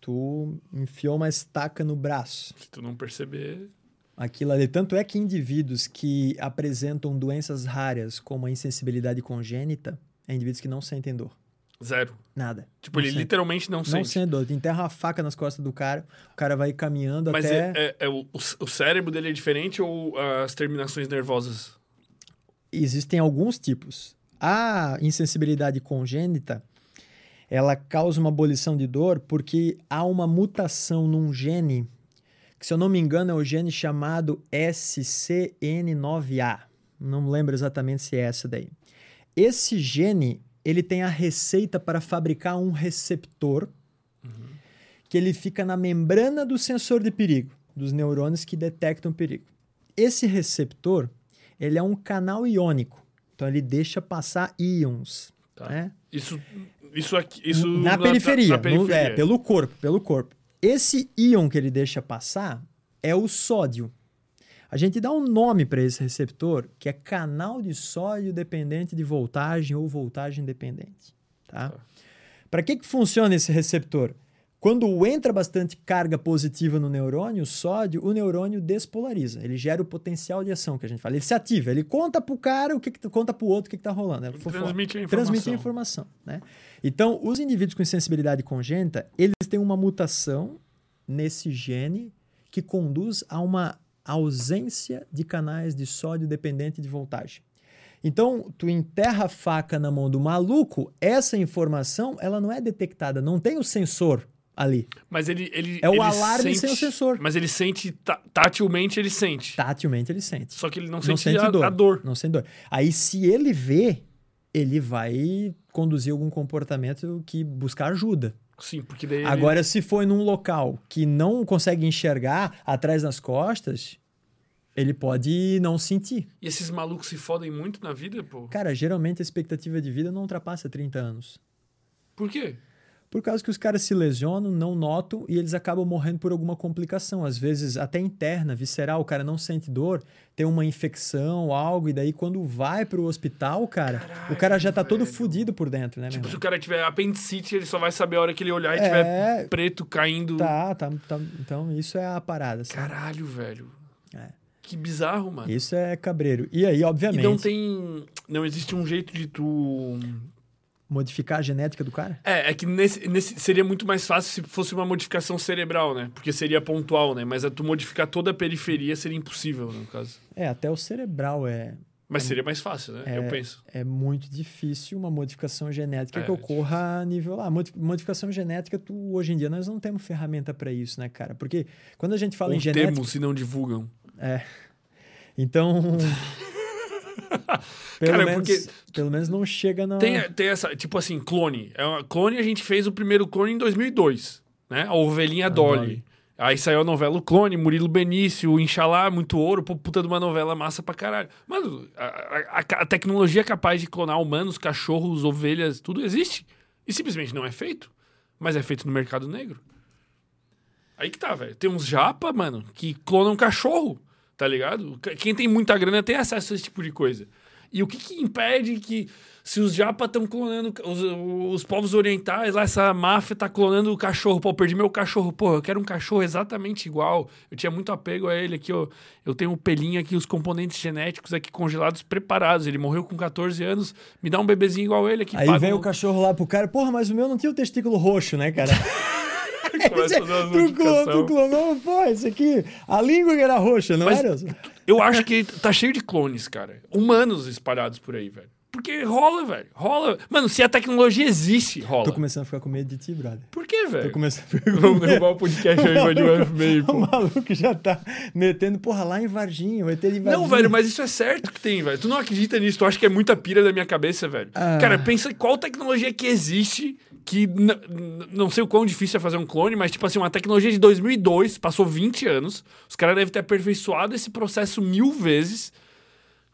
Tu enfiou uma estaca no braço. Se tu não perceber. Aquilo ali. Tanto é que indivíduos que apresentam doenças raras, como a insensibilidade congênita, é indivíduos que não sentem dor. Zero. Nada. Tipo, Não ele sente. literalmente não, Não sente. sente dor. Enterra a faca nas costas do cara, o cara vai caminhando Mas até. é, é- é o, o cérebro dele é diferente ou as terminações nervosas? Existem alguns tipos. A insensibilidade congênita, ela causa uma abolição de dor porque há uma mutação num gene, que se eu não me engano é o gene chamado SCN9A. Não lembro exatamente se é essa daí. Esse gene, ele tem a receita para fabricar um receptor que ele fica na membrana do sensor de perigo, dos neurônios que detectam perigo. Esse receptor, ele é um canal iônico. Então ele deixa passar íons, Tá. né? Isso, isso aqui. Isso na, periferia, na no- periferia. é, pelo corpo, pelo corpo. Esse íon que ele deixa passar é o sódio. A gente dá um nome para esse receptor, que é canal de sódio dependente de voltagem ou voltagem dependente, tá? Tá. Para que que funciona esse receptor? Quando entra bastante carga positiva no neurônio, o sódio, o neurônio despolariza. Ele gera o potencial de ação que a gente fala. Ele se ativa, ele conta pro cara o que, que conta pro outro o que, que tá rolando. É fofoca Transmite a informação. transmite a informação, né? Então, os indivíduos com insensibilidade congênita, eles têm uma mutação nesse gene que conduz a uma ausência de canais de sódio dependente de voltagem. Então, tu enterra a faca na mão do maluco, essa informação, ela não é detectada, não tem o sensor ali. Mas ele. ele É o ele alarme sente, sem o sensor. Mas ele sente. ta- Tatilmente ele sente. Tatilmente ele sente. Só que ele não Não sente, sente a, dor. a dor. Não sente dor. Aí, se ele vê, ele vai conduzir algum comportamento que buscar ajuda. Sim, porque daí. ele- Agora, se for num local que não consegue enxergar atrás das costas, ele pode não sentir. E esses malucos se fodem muito na vida, pô. Cara, geralmente a expectativa de vida não ultrapassa 30 anos. Por quê? Por causa que os caras se lesionam, não notam e eles acabam morrendo por alguma complicação. Às vezes, até interna, visceral, o cara não sente dor, tem uma infecção, algo, e daí quando vai pro hospital, cara, o cara já tá todo velho. fudido por dentro, né, Tipo, se o cara tiver apendicite, ele só vai saber a hora que ele olhar e É. tiver preto caindo. Tá, tá, tá. Então, isso é a parada, sabe? Caralho, velho. É. Que bizarro, mano. Isso é cabreiro. E aí, E obviamente, não tem. Não existe um jeito de tu. Modificar a genética do cara? É, é que nesse, nesse seria muito mais fácil se fosse uma modificação cerebral, né? Porque seria pontual, né? Mas a tu modificar toda a periferia seria impossível, no caso. É, até o cerebral é, Mas seria mais fácil, né? Eu penso. é muito difícil uma modificação genética É, que ocorra a nível lá. Modi- Modificação genética, tu, hoje em dia, nós não temos ferramenta para isso, né, cara? Porque quando a gente fala Ou em genética. temos se não divulgam. Então. Pelo, Cara, menos, porque- pelo menos não chega na. Tem, tem essa, tipo assim, clone. É uma- clone a gente fez o primeiro clone em 2002, né? A Ovelhinha Dolly. Dolly. Aí saiu a novela O Clone, Murilo Benício, Inxalá, muito ouro, puta de uma novela massa pra caralho. Mano, a, a- a- a tecnologia capaz de clonar humanos, cachorros, ovelhas, tudo existe. E simplesmente não é feito. Mas é feito no mercado negro. Aí que tá, velho. Tem uns japa, mano, que clonam cachorro, tá ligado? Qu- Quem tem muita grana tem acesso a esse tipo de coisa. E o que, que impede que, se os japa estão clonando, os, os povos orientais, lá, essa máfia tá clonando o cachorro. Pô, eu perdi meu cachorro. Pô, eu quero um cachorro exatamente igual. Eu tinha muito apego a ele aqui, ó. Eu tenho um pelinho aqui, os componentes genéticos aqui congelados, preparados. Ele morreu com 14 anos. Me dá um bebezinho igual ele aqui. Aí vem um- o cachorro lá pro cara, porra, mas o meu não tinha o testículo roxo, né, cara? Começa tu, clonou, pô, esse aqui, a língua era roxa, não Mas- era? Eu acho que tá cheio de clones, cara. Humanos espalhados por aí, velho. Porque rola, velho. Rola. Mano, se a tecnologia existe, rola. Tô começando a ficar com medo de ti, brother. Por quê, Tô velho? começando a ficar com Vamos derrubar o podcast aí, invadir o FBI, O pô. maluco já tá metendo, porra, lá em Varginha, de Varginha. Não, velho, mas isso é certo que tem, velho. Tu não acredita nisso, tu acha que é muita pira da minha cabeça, velho. Ah. Cara, pensa qual tecnologia que existe que não sei o quão difícil é fazer um clone, mas tipo assim, uma tecnologia de 2002, passou 20 anos, os caras devem ter aperfeiçoado esse processo mil vezes.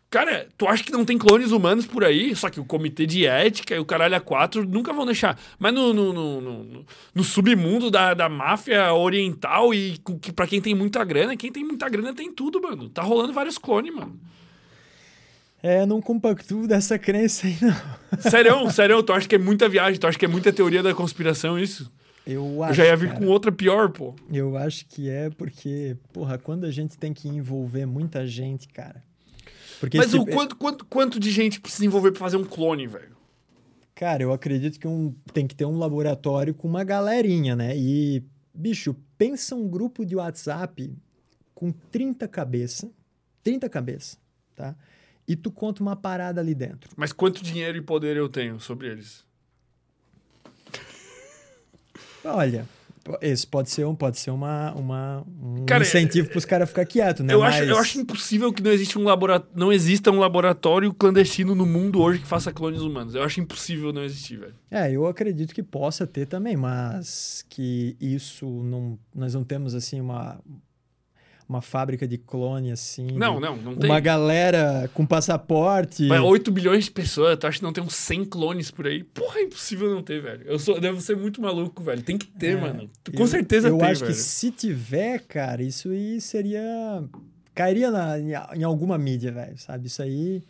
Cara, tu acha que não tem clones humanos por aí? Só que o comitê de ética e o caralho a quatro nunca vão deixar. Mas no, no, no, no- no- submundo da, da máfia oriental e que pra quem tem muita grana, quem tem muita grana tem tudo, mano. Tá rolando vários clones, mano. É, não compactuo dessa crença aí, não. Sério, sério, tu acha que é muita viagem, tu acha que é muita teoria da conspiração isso? Eu Eu acho, já ia vir cara. com outra pior, pô. Eu acho que é porque, porra, quando a gente tem que envolver muita gente, cara. Porque Mas o tipo- quanto, quanto, quanto de gente precisa envolver pra fazer um clone, velho? Cara, eu acredito que um, tem que ter um laboratório com uma galerinha, né? E, bicho, pensa um grupo de WhatsApp com 30 cabeça, 30 cabeça, tá? E tu conta uma parada ali dentro. Mas quanto dinheiro e poder eu tenho sobre eles? Olha, esse pode ser um, pode ser uma, uma um Cara, incentivo pros caras ficar quietos, né? eu, acho, Mas- eu acho impossível que não, existe um labora... não exista um laboratório clandestino no mundo hoje que faça clones humanos. Eu acho impossível não existir, velho. É, eu acredito que possa ter também, mas que isso não. Nós não temos assim uma, uma fábrica de clone assim. Não, não, não tem. Uma galera com passaporte. Mas 8 bilhões de pessoas, tu acha que não tem uns 100 clones por aí? Porra, é impossível não ter, velho. Eu, sou, eu devo ser muito maluco, velho. Tem que ter, É, mano. Com eu- certeza eu tem, acho velho. que se tiver, cara, isso aí seria. Cairia na, em alguma mídia, velho, sabe? Isso aí.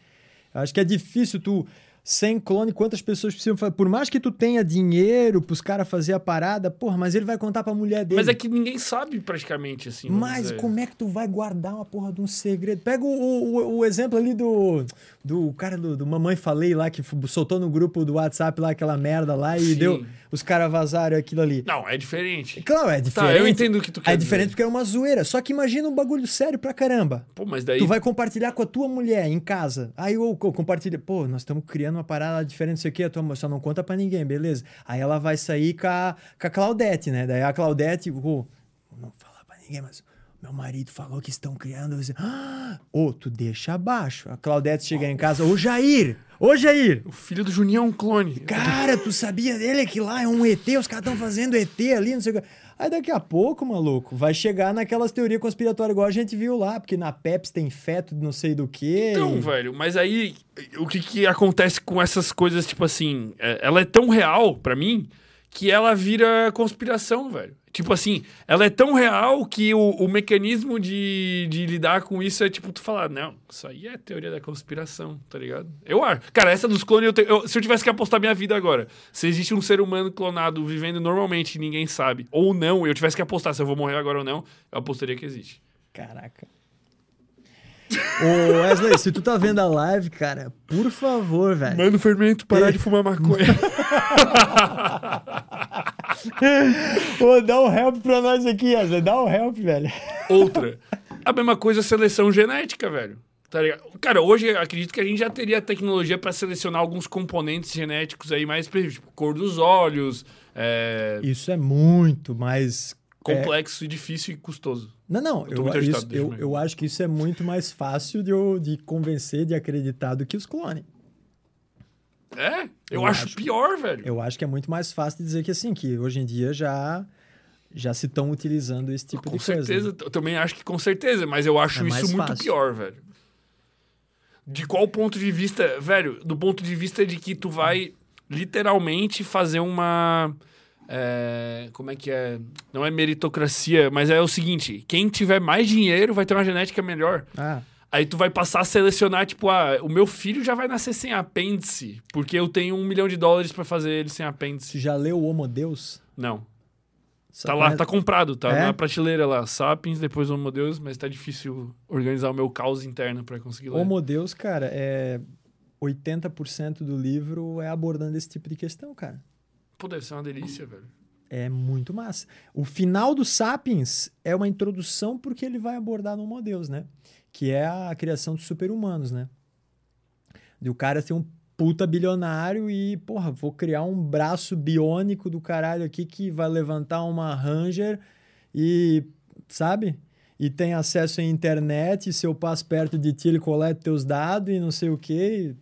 Eu acho que é difícil tu. Sem clone, quantas pessoas precisam fazer? Por mais que tu tenha dinheiro pros caras fazer a parada, porra, mas ele vai contar pra mulher dele. Mas é que ninguém sabe praticamente, assim. Mas dizer. como é que tu vai guardar uma porra de um segredo? Pega o, o, o exemplo ali do, do cara do, do Mamãe Falei lá, que soltou no grupo do WhatsApp lá aquela merda lá e Sim. deu. Os caras vazaram aquilo ali. Não, é diferente. Claro, é diferente. Tá, eu entendo o que tu quer É dizer. diferente porque é uma zoeira. Só que imagina um bagulho sério pra caramba. Pô, mas daí. Tu vai compartilhar com a tua mulher em casa. Aí eu co- compartilha, pô, nós estamos criando uma parada diferente, não sei o quê, a tua mulher só não conta pra ninguém, beleza? Aí ela vai sair com a, com a Claudete, né? Daí a Claudete, vou não falar pra ninguém, mas meu marido falou que estão criando. eu disse, Ah! Ô, tu deixa abaixo. A Claudete chega em casa, ô Jair, ô Jair, O filho do Juninho é um clone. Cara, tu sabia dele que lá é um ET, os caras estão fazendo ET ali, não sei o que. Aí daqui a pouco, maluco, vai chegar naquelas teorias conspiratórias igual a gente viu lá, porque na Pepsi tem feto de não sei do que. Então, velho, mas aí o que, que acontece com essas coisas, tipo assim, é- ela é tão real pra mim que ela vira conspiração, velho. Tipo assim, ela é tão real que o, o mecanismo de, de lidar com isso é tipo tu falar, não, isso aí é teoria da conspiração, tá ligado? Eu acho. Cara, essa dos clones, eu te- eu- se eu tivesse que apostar minha vida agora, se existe um ser humano clonado vivendo normalmente e ninguém sabe, ou não, eu tivesse que apostar se eu vou morrer agora ou não, eu apostaria que existe. Caraca. Ô, Wesley, se tu tá vendo a live, cara, por favor, velho. Mano, fermento, parar de fumar maconha. Ô, dá um help pra nós aqui, Wesley. Dá um help, velho. Outra. A mesma coisa seleção genética, velho. Tá ligado? Cara, hoje eu acredito que a gente já teria tecnologia pra selecionar alguns componentes genéticos aí mais específicos, tipo cor dos olhos, é, Isso é muito mais complexo e difícil e custoso. Não, não, Eu eu, isso- eu, eu acho que isso é muito mais fácil de, eu- de convencer, de acreditar do que os clones. É? Eu, Eu acho, acho. pior, velho. Eu acho que é muito mais fácil de dizer que assim, que hoje em dia já, já se estão utilizando esse tipo com de coisa. certeza, eu também acho que com certeza, mas eu acho É isso muito fácil. pior, velho. De qual ponto de vista, velho? Do ponto de vista de que tu vai literalmente fazer uma. é, como é que é? Não é meritocracia, mas é o seguinte: quem tiver mais dinheiro vai ter uma genética melhor. Ah, Aí tu vai passar a selecionar, tipo, ah, o meu filho já vai nascer sem apêndice, porque eu tenho um milhão de dólares pra fazer ele sem apêndice. já leu Homo Deus? Não. Só Tá lá, tá comprado, tá É? na prateleira lá. Sapiens, depois Homo Deus, mas tá difícil organizar o meu caos interno pra conseguir ler. Homo Deus, cara, é 80% do livro é abordando esse tipo de questão, cara. Pô, deve ser uma delícia, velho. É muito massa. O final do Sapiens é uma introdução porque ele vai abordar no Homo Deus, né? Que é a criação dos super-humanos, né? De o cara ser um puta bilionário e, porra, vou criar um braço biônico do caralho aqui que vai levantar uma Ranger e, sabe? E tem acesso à internet, e se eu passo perto de ti, ele coleta teus dados e não sei o quê.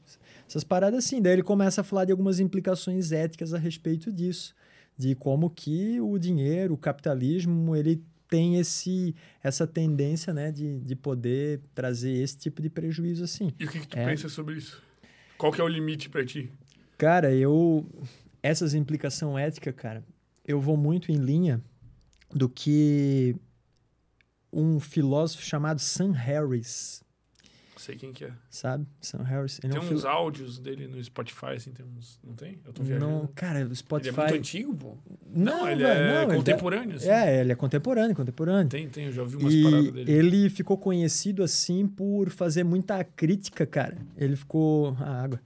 Essas paradas assim. Daí ele começa a falar de algumas implicações éticas a respeito disso de como que o dinheiro, o capitalismo, ele tem esse, essa tendência, né, de, de poder trazer esse tipo de prejuízo assim. E o que, que tu É. pensa sobre isso? Qual que é o limite pra ti? Cara, eu essas implicação ética, cara, eu vou muito em linha do que um filósofo chamado Sam Harris, Sei quem que é. sabe? Sam Harris, ele Tem é um uns filo- áudios dele no Spotify, assim, tem uns... Não tem? Eu tô viajando. não, cara, o ele é Spotify muito antigo, pô. Não, ele velho, é não, ele contemporâneo, assim. É, ele é contemporâneo, contemporâneo. Tem, tem, eu já ouvi umas paradas E dele. ele ficou conhecido assim por fazer muita crítica, cara. Ele ficou. A água.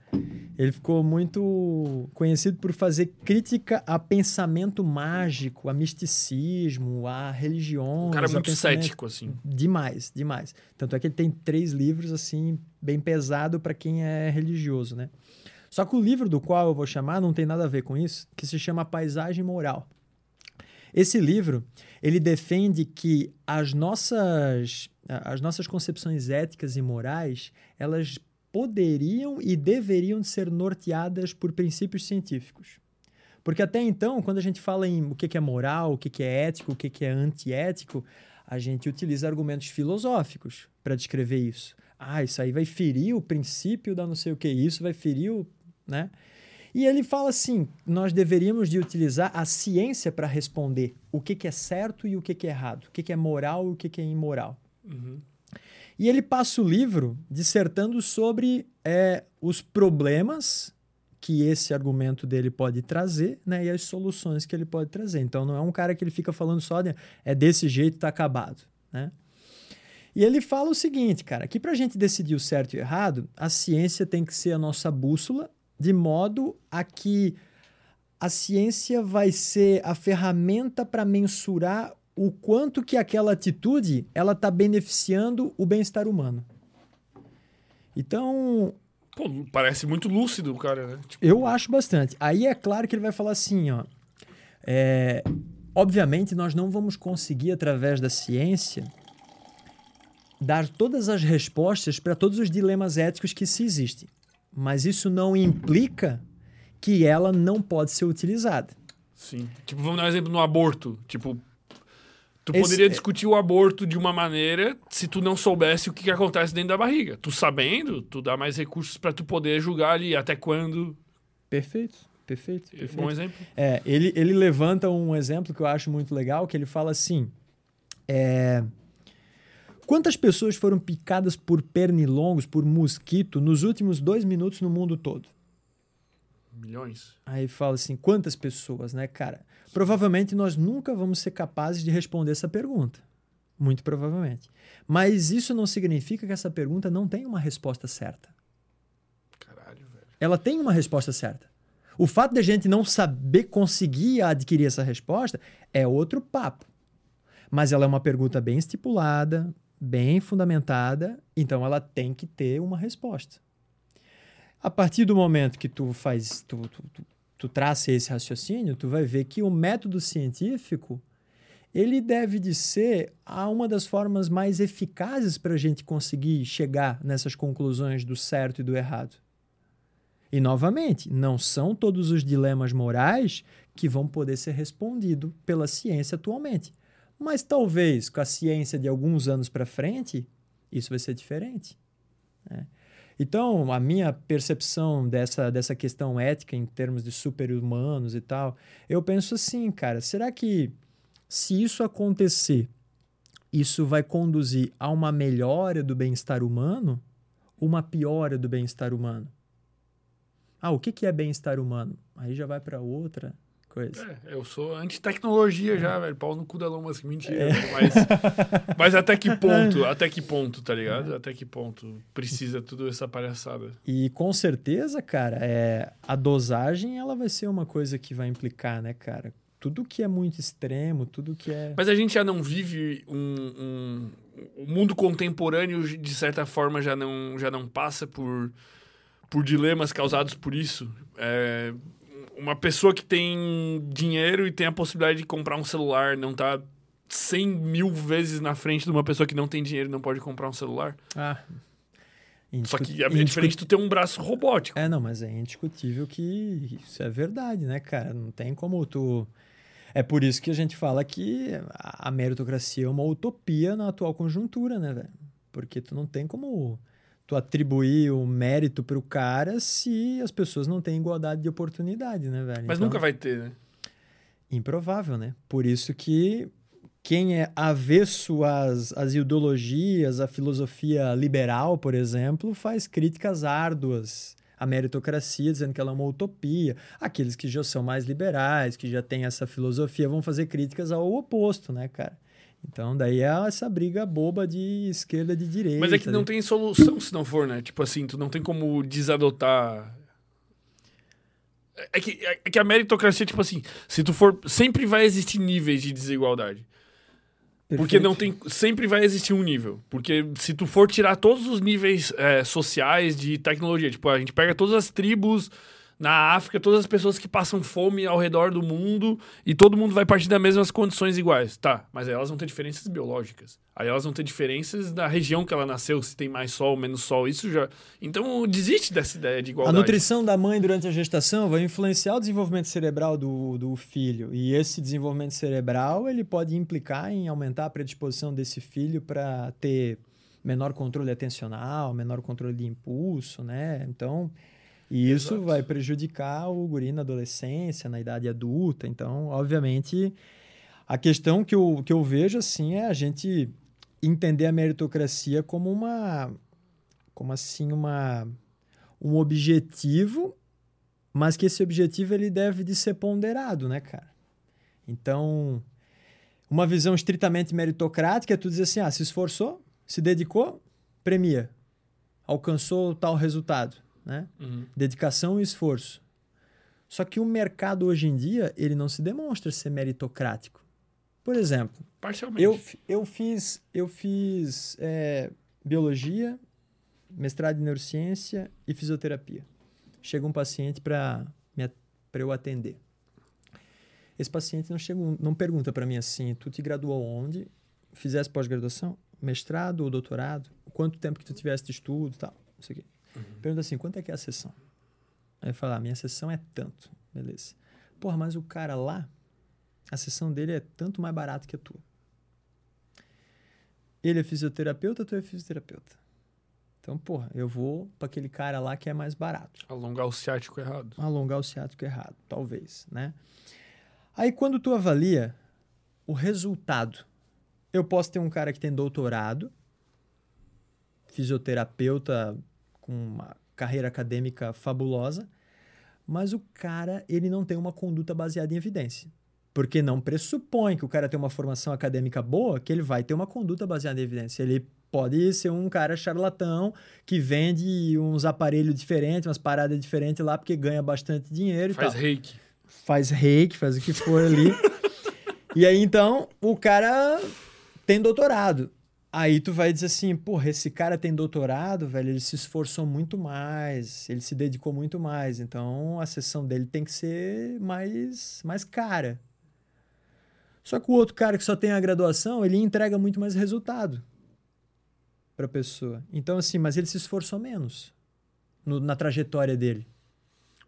Ele ficou muito conhecido por fazer crítica a pensamento mágico, a misticismo, a religião. O cara é muito cético, assim. Demais, demais. Tanto é que ele tem três livros, assim, bem pesado para quem é religioso, né? Só que o livro do qual eu vou chamar não tem nada a ver com isso, que se chama Paisagem Moral. Esse livro, ele defende que as nossas, as nossas concepções éticas e morais, elas poderiam e deveriam ser norteadas por princípios científicos. Porque até então, quando a gente fala em o que é moral, o que é ético, o que é antiético, a gente utiliza argumentos filosóficos para descrever isso. Ah, isso aí vai ferir o princípio da não sei o que, isso vai ferir o... Né? E ele fala assim, nós deveríamos de utilizar a ciência para responder o que, que é certo e o que, que é errado, o que, que é moral e o que, que é imoral. Uhum. E ele passa o livro dissertando sobre é, os problemas que esse argumento dele pode trazer, né, e as soluções que ele pode trazer. Então não é um cara que ele fica falando só de é desse jeito, tá acabado, né? E ele fala o seguinte, cara, que para a gente decidir o certo e o errado, a ciência tem que ser a nossa bússola, de modo a que a ciência vai ser a ferramenta para mensurar o quanto que aquela atitude ela está beneficiando o bem-estar humano. Então, Pô, parece muito lúcido o cara, né? Tipo, eu acho bastante. Aí é claro que ele vai falar assim, ó. é, obviamente, nós não vamos conseguir, através da ciência, dar todas as respostas para todos os dilemas éticos que se existem. Mas isso não implica que ela não pode ser utilizada. sim. Tipo, vamos dar um exemplo no aborto. Tipo, tu Esse- poderia discutir o aborto de uma maneira se tu não soubesse o que, que acontece dentro da barriga. Tu sabendo, tu dá mais recursos pra tu poder julgar ali até quando. Perfeito, perfeito, Bom perfeito. exemplo. É, ele, ele levanta um exemplo que eu acho muito legal, que ele fala assim, é, quantas pessoas foram picadas por pernilongos, por mosquito, nos últimos dois minutos no mundo todo? Milhões. Aí fala assim, quantas pessoas, né, cara? Provavelmente nós nunca vamos ser capazes de responder essa pergunta. Muito provavelmente. Mas isso não significa que essa pergunta não tem uma resposta certa. Caralho, velho. Ela tem uma resposta certa. O fato de a gente não saber conseguir adquirir essa resposta é outro papo. Mas ela é uma pergunta bem estipulada, bem fundamentada, então ela tem que ter uma resposta. A partir do momento que tu faz, tu, tu, tu, tu traça esse raciocínio, tu vai ver que o método científico ele deve de ser a uma das formas mais eficazes para a gente conseguir chegar nessas conclusões do certo e do errado. E, novamente, não são todos os dilemas morais que vão poder ser respondidos pela ciência atualmente. Mas talvez com a ciência de alguns anos para frente, isso vai ser diferente. Né? Então, a minha percepção dessa, dessa questão ética em termos de super-humanos e tal, eu penso assim, cara, será que se isso acontecer, isso vai conduzir a uma melhora do bem-estar humano, uma piora do bem-estar humano? Ah, o que, que é bem-estar humano? Aí já vai para outra coisa. É, eu sou anti-tecnologia já, velho. Pau no cu da Elon Musk, mentira. É. Mas, mas até que ponto? Até que ponto, tá ligado? Até que ponto precisa tudo essa palhaçada? E com certeza, cara, é, a dosagem ela vai ser uma coisa que vai implicar, né, cara? tudo que é muito extremo, tudo que é. Mas a gente já não vive um, um, o mundo contemporâneo de certa forma já não já não passa por por dilemas causados por isso. É, uma pessoa que tem dinheiro e tem a possibilidade de comprar um celular não tá 100 mil vezes na frente de uma pessoa que não tem dinheiro e não pode comprar um celular. Ah. Só que é diferente tu ter um braço robótico. É, não, mas é indiscutível que isso é verdade, né, cara? Não tem como tu é por isso que a gente fala que a meritocracia é uma utopia na atual conjuntura, né, velho? Porque tu não tem como tu atribuir o mérito pro cara se as pessoas não têm igualdade de oportunidade, né, velho? Mas então, nunca vai ter, né? Improvável, né? Por isso que quem é avesso às, às ideologias, à filosofia liberal, por exemplo, faz críticas árduas a meritocracia, dizendo que ela é uma utopia. Aqueles que já são mais liberais, que já têm essa filosofia, vão fazer críticas ao oposto, né, cara? Então, daí é essa briga boba de esquerda de direita. Mas é que não tem solução se não for, né? Tipo assim, tu não tem como desadotar. É que, é que a meritocracia, tipo assim, se tu for. Sempre vai existir níveis de desigualdade. Perfeito. Porque não tem. Sempre vai existir um nível. Porque se tu for tirar todos os níveis é, sociais de tecnologia, tipo, a gente pega todas as tribos na África, todas as pessoas que passam fome ao redor do mundo e todo mundo vai partir das mesmas condições iguais. Tá, mas aí elas vão ter diferenças biológicas. Aí elas vão ter diferenças da região que ela nasceu, se tem mais sol, menos sol. Isso já. Então desiste dessa ideia de igualdade. A nutrição da mãe durante a gestação vai influenciar o desenvolvimento cerebral do, do filho. E esse desenvolvimento cerebral ele pode implicar em aumentar a predisposição desse filho para ter menor controle atencional, menor controle de impulso, né? Então e isso Exato. vai prejudicar o guri na adolescência, na idade adulta. Então, obviamente, a questão que eu, que eu vejo assim é a gente entender a meritocracia como uma como assim uma um objetivo, mas que esse objetivo ele deve de ser ponderado, né, cara? Então, uma visão estritamente meritocrática é tu dizer assim, ah, se esforçou, se dedicou, premia. Alcançou tal resultado né? Uhum. Dedicação e esforço. Só que o mercado hoje em dia, ele não se demonstra ser meritocrático. Por exemplo, Parcialmente. Eu, eu fiz, eu fiz é, biologia, mestrado em neurociência e fisioterapia. Chega um paciente para eu atender. Esse paciente não, chega, não pergunta para mim assim, tu te graduou onde? Fizesse pós-graduação? Mestrado ou doutorado? Quanto tempo que tu tivesse de estudo tal? Não sei o quê. Uhum. Pergunta assim, quanto é que é a sessão? Aí fala, ah, minha sessão é tanto. Beleza. Porra, mas o cara lá, a sessão dele é tanto mais barato que a tua. Ele é fisioterapeuta, tu é fisioterapeuta. Então, porra, eu vou para aquele cara lá que é mais barato. Alongar o ciático errado. Alongar o ciático errado, talvez, né? Aí quando tu avalia o resultado, eu posso ter um cara que tem doutorado, fisioterapeuta com uma carreira acadêmica fabulosa, mas o cara ele não tem uma conduta baseada em evidência. Porque não pressupõe que o cara tem uma formação acadêmica boa, que ele vai ter uma conduta baseada em evidência. Ele pode ser um cara charlatão que vende uns aparelhos diferentes, umas paradas diferentes lá, porque ganha bastante dinheiro faz e tal. Faz reiki. Faz reiki, faz o que for ali. e aí, então, o cara tem doutorado. Aí tu vai dizer assim, porra, esse cara tem doutorado, velho, ele se esforçou muito mais, ele se dedicou muito mais, então a sessão dele tem que ser mais, mais cara. Só que o outro cara que só tem a graduação, ele entrega muito mais resultado para a pessoa. Então, assim, mas ele se esforçou menos no, na trajetória dele.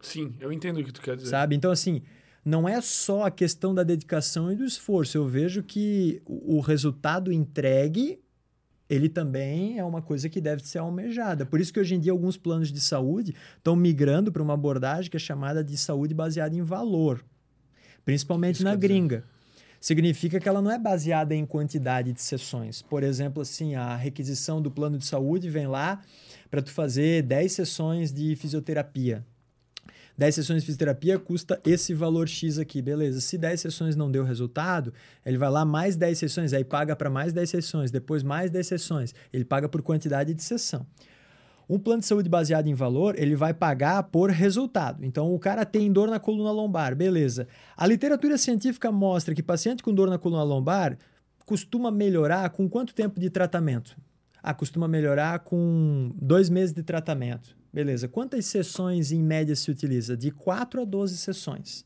Sim, eu entendo o que tu quer dizer. Sabe? Então, assim, não é só a questão da dedicação e do esforço. Eu vejo que o, o resultado entregue, ele também é uma coisa que deve ser almejada. Por isso que hoje em dia alguns planos de saúde estão migrando para uma abordagem que é chamada de saúde baseada em valor. Principalmente Isso na quer dizer? gringa. Significa que ela não é baseada em quantidade de sessões. Por exemplo, assim, a requisição do plano de saúde vem lá para tu fazer 10 sessões de fisioterapia. 10 sessões de fisioterapia custa esse valor X aqui, beleza. Se 10 sessões não deu resultado, ele vai lá mais 10 sessões, aí paga para mais 10 sessões, depois mais 10 sessões. Ele paga por quantidade de sessão. Um plano de saúde baseado em valor, ele vai pagar por resultado. Então, o cara tem dor na coluna lombar, beleza. A literatura científica mostra que paciente com dor na coluna lombar costuma melhorar com quanto tempo de tratamento? Ah, costuma melhorar com dois meses de tratamento. Beleza. Quantas sessões em média se utiliza? De 4 a 12 sessões.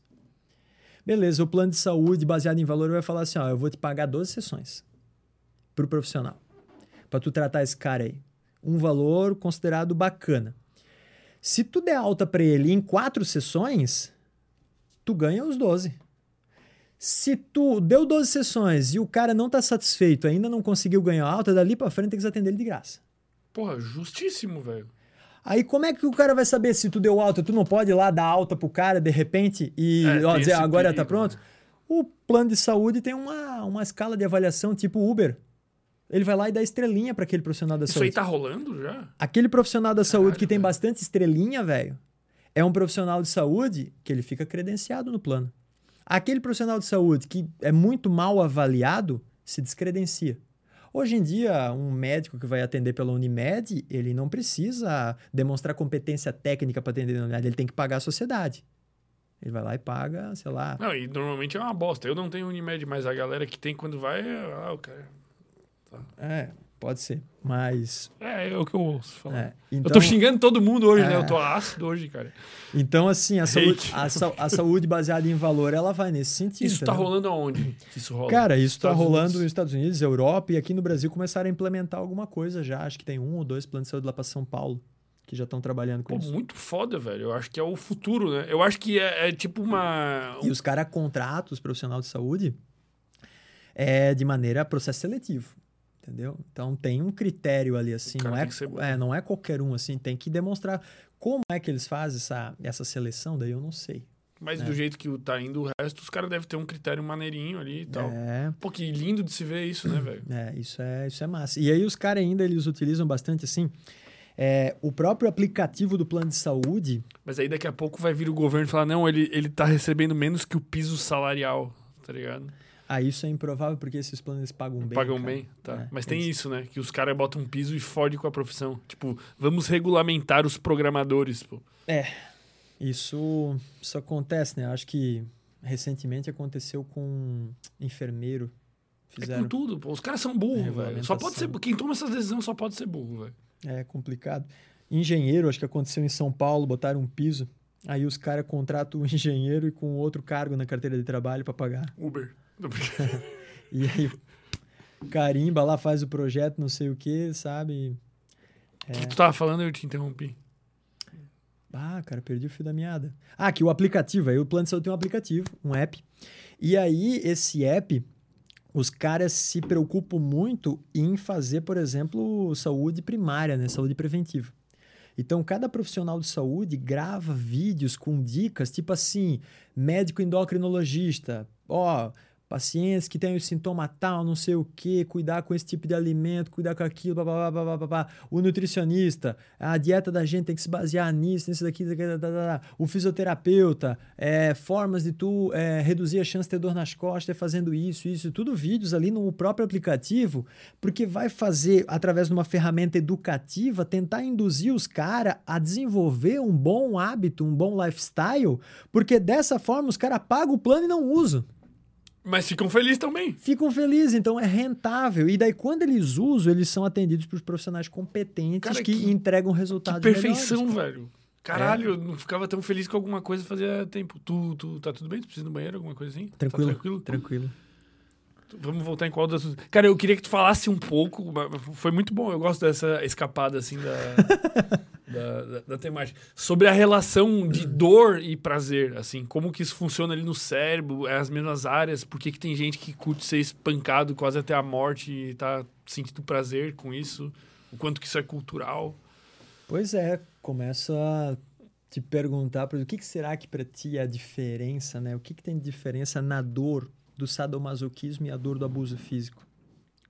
Beleza, o plano de saúde baseado em valor vai falar assim: ó, eu vou te pagar 12 sessões para o profissional, para tu tratar esse cara aí. Um valor considerado bacana. Se tu der alta para ele em quatro sessões, tu ganha os 12. Se tu deu 12 sessões e o cara não tá satisfeito, ainda não conseguiu ganhar alta, dali para frente tem que atender ele de graça. Porra, justíssimo, velho. Aí como é que o cara vai saber se tu deu alta? Tu não pode ir lá dar alta pro cara de repente e É, ó, dizer agora tá perigo, pronto? né? O plano de saúde tem uma, uma escala de avaliação tipo Uber. Ele vai lá e dá estrelinha para aquele profissional da Isso saúde. aí tá rolando já? Aquele profissional da saúde que tem bastante estrelinha, velho, é um profissional de saúde que ele fica credenciado no plano. Aquele profissional de saúde que é muito mal avaliado se descredencia. Hoje em dia, um médico que vai atender pela Unimed, ele não precisa demonstrar competência técnica para atender na Unimed, ele tem que pagar a sociedade. Ele vai lá e paga, sei lá. Não, e normalmente é uma bosta. Eu não tenho Unimed, mas a galera que tem quando vai, é, ah, o cara. É, pode ser. Mas. É, é o que eu ouço falar. É, Eu então, tô xingando todo mundo hoje, né? É. Eu tô ácido hoje, cara. então, assim, a saúde, a, sa- a saúde baseada em valor, ela vai nesse sentido. Isso tá entendeu? rolando aonde? Isso rola? Cara, isso está Estados rolando Unidos. nos Estados Unidos, Europa e aqui no Brasil começaram a implementar alguma coisa já. Acho que tem um ou dois planos de saúde lá para São Paulo que já estão trabalhando com Pô, isso. muito foda, velho. Eu acho que é o futuro, né? Eu acho que é, é tipo uma. E os caras contratam os profissionais de saúde é de maneira processo seletivo. Entendeu? Então tem um critério ali assim, não é, é, não é qualquer um assim, tem que demonstrar como é que eles fazem essa, essa seleção, daí eu não sei. Mas do jeito que tá indo o resto, os caras devem ter um critério maneirinho ali e tal. É, Pô, que lindo de se ver isso, né, velho? É, isso é, isso é massa. E aí os caras ainda eles utilizam bastante assim, é, o próprio aplicativo do plano de saúde, Mas aí daqui a pouco vai vir o governo e falar: não, ele, ele tá recebendo menos que o piso salarial, tá ligado? Ah, isso é improvável porque esses planos pagam bem. Pagam cara. bem, tá. É, Mas tem isso, né? Que os caras botam um piso e fode com a profissão. Tipo, vamos regulamentar os programadores, pô. Isso, isso acontece, né? Acho que recentemente aconteceu com um enfermeiro. É Fizeram. com tudo, pô. Os caras são burros, velho. Só pode ser. Quem toma essas decisões só pode ser burro, velho. É complicado. Engenheiro, acho que aconteceu em São Paulo, botaram um piso. Aí os caras contratam o engenheiro e com outro cargo na carteira de trabalho para pagar. Uber. E aí carimba lá, faz o projeto, não sei o que, sabe? O que tu tava falando, eu te interrompi. Ah, cara, perdi o fio da meada. Ah, que o aplicativo. Aí o plano de saúde tem um aplicativo, um app. E aí, esse app, os caras se preocupam muito em fazer, por exemplo, saúde primária, né? Saúde preventiva. Então, cada profissional de saúde grava vídeos com dicas, tipo assim, médico endocrinologista, ó, pacientes que têm o sintoma tal, não sei o que, cuidar com esse tipo de alimento, cuidar com aquilo, babá, babá, babá. o nutricionista, a dieta da gente tem que se basear nisso, nisso daqui, daqui, daqui, daqui. o fisioterapeuta, é, formas de tu é, reduzir a chance de ter dor nas costas é fazendo isso, isso, tudo vídeos ali no próprio aplicativo, porque vai fazer, através de uma ferramenta educativa, tentar induzir os caras a desenvolver um bom hábito, um bom lifestyle, porque dessa forma os caras pagam o plano e não usam Mas ficam felizes também. ficam felizes, então é rentável. E daí, quando eles usam, eles são atendidos por profissionais competentes Cara, que, que- entregam Que resultados perfeição, melhores. velho. Caralho, eu não ficava tão feliz com alguma coisa fazia tempo. Tu, tu tá tudo bem? Tu precisa ir no banheiro, alguma coisa assim? Tranquilo, Tá tranquilo? tranquilo. Vamos voltar em qual das. Cara, eu queria que tu falasse um pouco. Foi muito bom, eu gosto dessa escapada assim da, da, da, da, temática. Sobre a relação de dor e prazer, assim, como que isso funciona ali no cérebro, é as mesmas áreas, por que, que tem gente que curte ser espancado quase até a morte e tá sentindo prazer com isso, o quanto que isso é cultural. Pois é, começo a te perguntar o que, que será que para ti é a diferença, né? O que, que tem de diferença na dor do sadomasoquismo e a dor do abuso físico?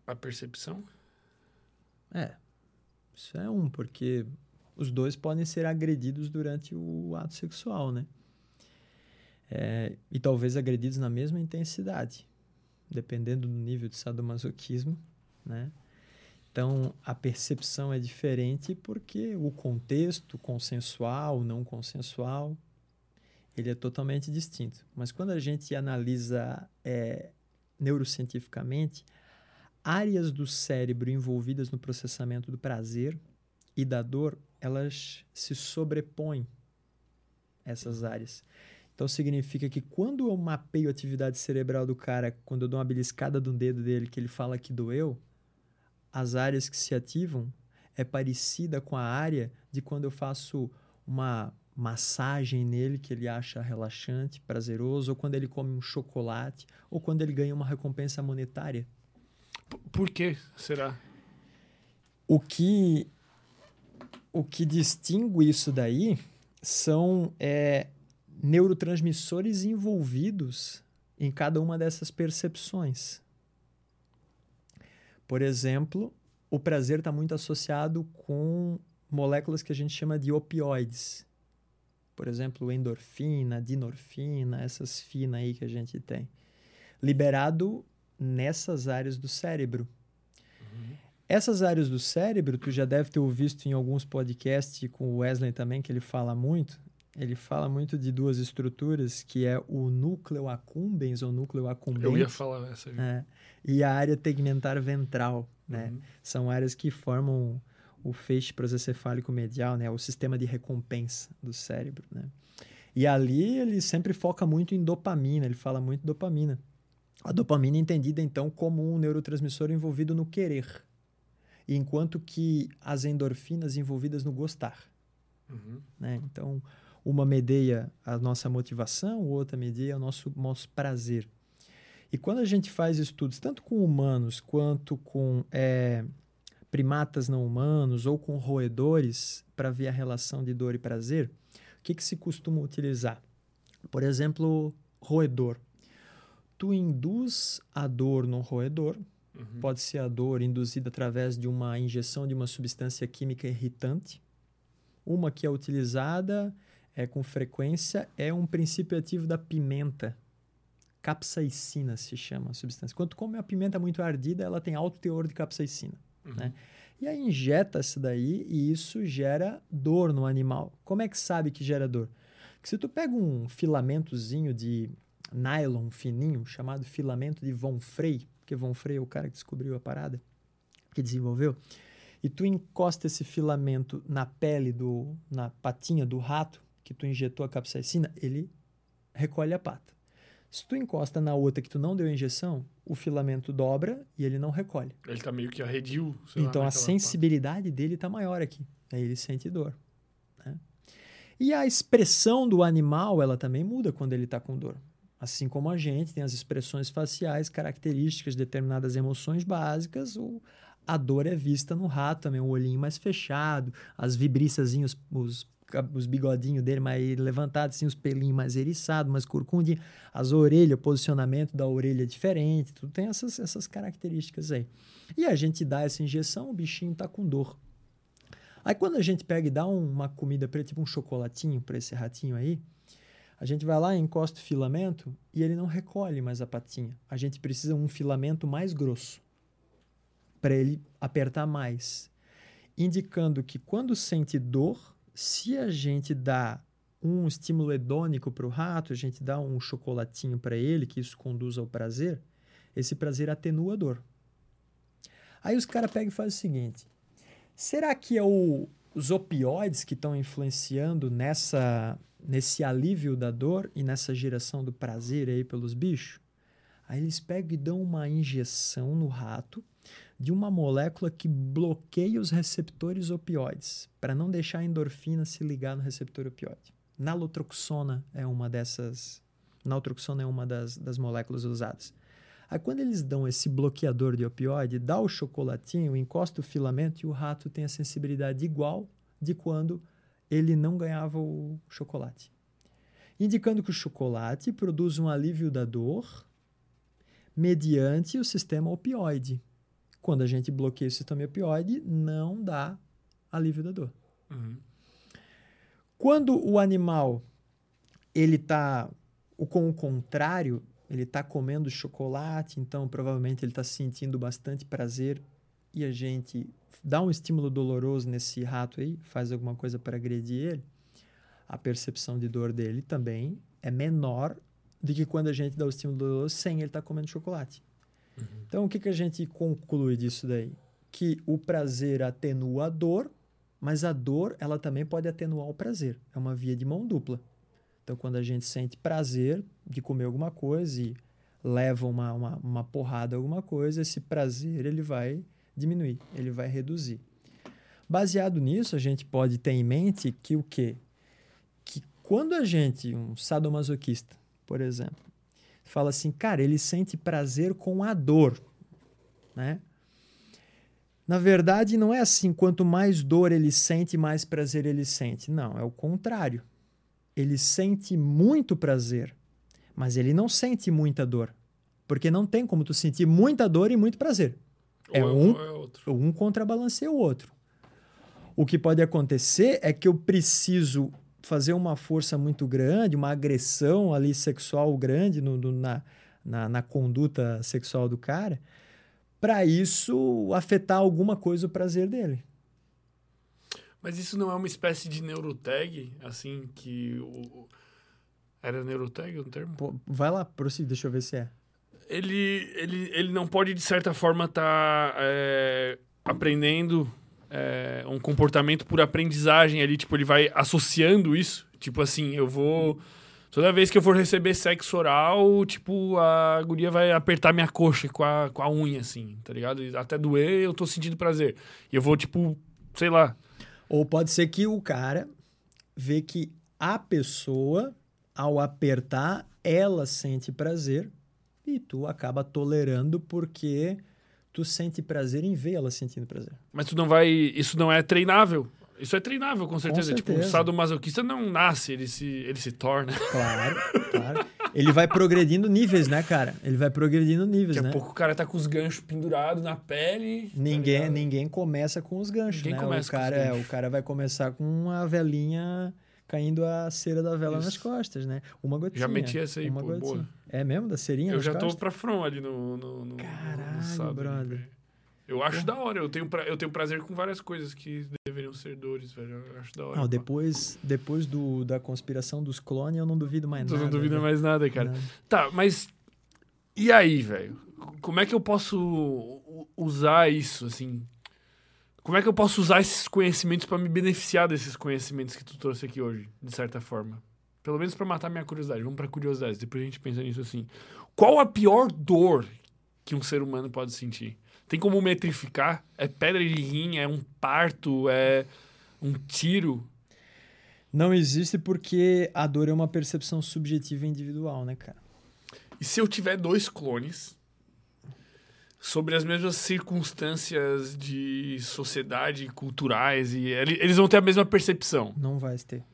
A percepção? É. Isso é um, porque os dois podem ser agredidos durante o ato sexual, né? É, e talvez agredidos na mesma intensidade, dependendo do nível de sadomasoquismo, né? Então, a percepção é diferente porque o contexto consensual, não consensual, ele é totalmente distinto. Mas quando a gente analisa é, neurocientificamente, áreas do cérebro envolvidas no processamento do prazer e da dor, elas se sobrepõem essas áreas. Então significa que quando eu mapeio a atividade cerebral do cara, quando eu dou uma beliscada no dedo dele que ele fala que doeu, as áreas que se ativam é parecida com a área de quando eu faço uma massagem nele que ele acha relaxante, prazeroso, ou quando ele come um chocolate, ou quando ele ganha uma recompensa monetária. Por que será? O que o que distingue isso daí são é, neurotransmissores envolvidos em cada uma dessas percepções. Por exemplo, o prazer está muito associado com moléculas que a gente chama de opioides, por exemplo, endorfina, dinorfina, essas finas aí que a gente tem, liberado nessas áreas do cérebro. Uhum. Essas áreas do cérebro, tu já deve ter visto em alguns podcasts com o Wesley também, que ele fala muito. Ele fala muito de duas estruturas, que é o núcleo accumbens, ou núcleo accumbente. Eu ia falar essa. É, e a área tegmentar ventral, né? Uhum. São áreas que formam o feixe prosocefálico medial, né, o sistema de recompensa do cérebro, né? E ali ele sempre foca muito em dopamina, ele fala muito dopamina. A dopamina é entendida então como um neurotransmissor envolvido no querer, enquanto que as endorfinas envolvidas no gostar. Uhum. Né? Então, uma medeia a nossa motivação, outra medeia o nosso, nosso prazer. E quando a gente faz estudos, tanto com humanos quanto com é, primatas não humanos ou com roedores para ver a relação de dor e prazer, o que, que se costuma utilizar? Por exemplo, roedor. Tu induz a dor no roedor, uhum. pode ser a dor induzida através de uma injeção de uma substância química irritante. Uma que é utilizada é, com frequência é um princípio ativo da pimenta. Capsaicina se chama a substância. Quando tu come a pimenta muito ardida, ela tem alto teor de capsaicina. Uhum. Né? E aí injeta isso daí e isso gera dor no animal. Como é que sabe que gera dor? Porque se tu pega um filamentozinho de nylon fininho, chamado filamento de Von Frey, porque Von Frey é o cara que descobriu a parada, que desenvolveu, e tu encosta esse filamento na pele, do, na patinha do rato, que tu injetou a capsaicina, ele recolhe a pata. Se tu encosta na outra que tu não deu injeção, o filamento dobra e ele não recolhe. Ele tá meio que arredio. Então lá, a sensibilidade parte. dele tá maior aqui. Aí ele sente dor. Né? E a expressão do animal, ela também muda quando ele está com dor. Assim como a gente tem as expressões faciais características de determinadas emoções básicas, o, a dor é vista no rato também, o olhinho mais fechado, as vibriçazinhas, os os bigodinhos dele mais levantados, assim, os pelinhos mais eriçados, mais curcundinhos, as orelhas, o posicionamento da orelha é diferente, tudo tem essas, essas características aí. E a gente dá essa injeção, o bichinho tá com dor. Aí quando a gente pega e dá uma comida para ele, tipo um chocolatinho para esse ratinho aí, a gente vai lá, encosta o filamento e ele não recolhe mais a patinha. A gente precisa um filamento mais grosso para ele apertar mais, indicando que quando sente dor, se a gente dá um estímulo hedônico para o rato, a gente dá um chocolatinho para ele, que isso conduz ao prazer, esse prazer atenua a dor. Aí os caras pegam e fazem o seguinte: será que é o, os opioides que estão influenciando nessa, nesse alívio da dor e nessa geração do prazer aí pelos bichos? Aí eles pegam e dão uma injeção no rato de uma molécula que bloqueia os receptores opioides, para não deixar a endorfina se ligar no receptor opioide. Naloxona é uma dessas. Naloxona é uma das, das moléculas usadas. Aí quando eles dão esse bloqueador de opioide, dá o chocolatinho, encosta o filamento e o rato tem a sensibilidade igual de quando ele não ganhava o chocolate. Indicando que o chocolate produz um alívio da dor mediante o sistema opioide. Quando a gente bloqueia o sistema opioide, não dá alívio da dor. Uhum. Quando o animal ele está com o contrário, ele está comendo chocolate, então provavelmente ele está sentindo bastante prazer e a gente dá um estímulo doloroso nesse rato aí, faz alguma coisa para agredir ele, a percepção de dor dele também é menor do que quando a gente dá o estímulo doloroso sem ele estar tá comendo chocolate. Uhum. Então, o que, que a gente conclui disso daí? Que o prazer atenua a dor, mas a dor ela também pode atenuar o prazer. É uma via de mão dupla. Então, quando a gente sente prazer de comer alguma coisa e leva uma, uma, uma porrada alguma coisa, esse prazer ele vai diminuir, ele vai reduzir. Baseado nisso, a gente pode ter em mente que o quê? Que quando a gente, um sadomasoquista, por exemplo, fala assim, cara, ele sente prazer com a dor, né? Na verdade, não é assim, quanto mais dor ele sente, mais prazer ele sente. Não, é o contrário. Ele sente muito prazer, mas ele não sente muita dor. Porque não tem como tu sentir muita dor e muito prazer. É, é um, é um contrabalanceia o outro. O que pode acontecer é que eu preciso fazer uma força muito grande, uma agressão ali sexual grande no, no na, na, na, conduta sexual do cara, para isso afetar alguma coisa o prazer dele. Mas isso não é uma espécie de neurotag, assim, que o... Era neurotag o termo? Pô, vai lá, prossiga, deixa eu ver se é ele, ele, ele não pode, de certa forma, estar tá, é, aprendendo é, um comportamento por aprendizagem ali. Tipo, ele vai associando isso. Tipo assim, eu vou. Toda vez que eu for receber sexo oral, tipo, a guria vai apertar minha coxa com a, com a unha, assim, tá ligado? Até doer, eu tô sentindo prazer. E eu vou, tipo, sei lá. Ou pode ser que o cara vê que a pessoa, ao apertar, ela sente prazer e tu acaba tolerando porque tu sente prazer em ver ela sentindo prazer. Mas tu não vai. Isso não é treinável. Isso é treinável, com certeza. Com certeza. Tipo, um sadomasoquista não nasce, ele se, ele se torna. Claro, claro. Ele vai progredindo níveis, né, cara? Ele vai progredindo níveis, Daqui né? Daqui a pouco o cara tá com os ganchos pendurados na pele. Tá ninguém, tá ninguém começa com os ganchos, ninguém né? Começa o cara, é, o cara vai começar com uma velinha caindo a cera da vela Isso. nas costas, né? Uma gotinha. Já meti essa aí, uma pô, gotinha. boa. É mesmo? Da cerinha Eu já costas? tô pra front ali no, no, no Caralho, no brother. Eu acho da hora. Eu tenho, pra, eu tenho prazer com várias coisas que deveriam ser dores, velho. Eu acho da hora. Não, depois, depois do, da conspiração dos clones, eu não duvido mais tu nada. não duvido né? mais nada, cara. Nada. Tá, mas... E aí, velho? Como é que eu posso usar isso, assim como é que eu posso usar esses conhecimentos para me beneficiar desses conhecimentos que tu trouxe aqui hoje, de certa forma? Pelo menos para matar minha curiosidade. Vamos para curiosidade. Depois a gente pensa nisso assim. Qual a pior dor que um ser humano pode sentir? Tem como metrificar? É pedra de rim? É um parto? É um tiro? Não existe porque a dor é uma percepção subjetiva e individual, né, cara? E se eu tiver dois clones sobre as mesmas circunstâncias de sociedade, culturais, e eles vão ter a mesma percepção. Não vai ter.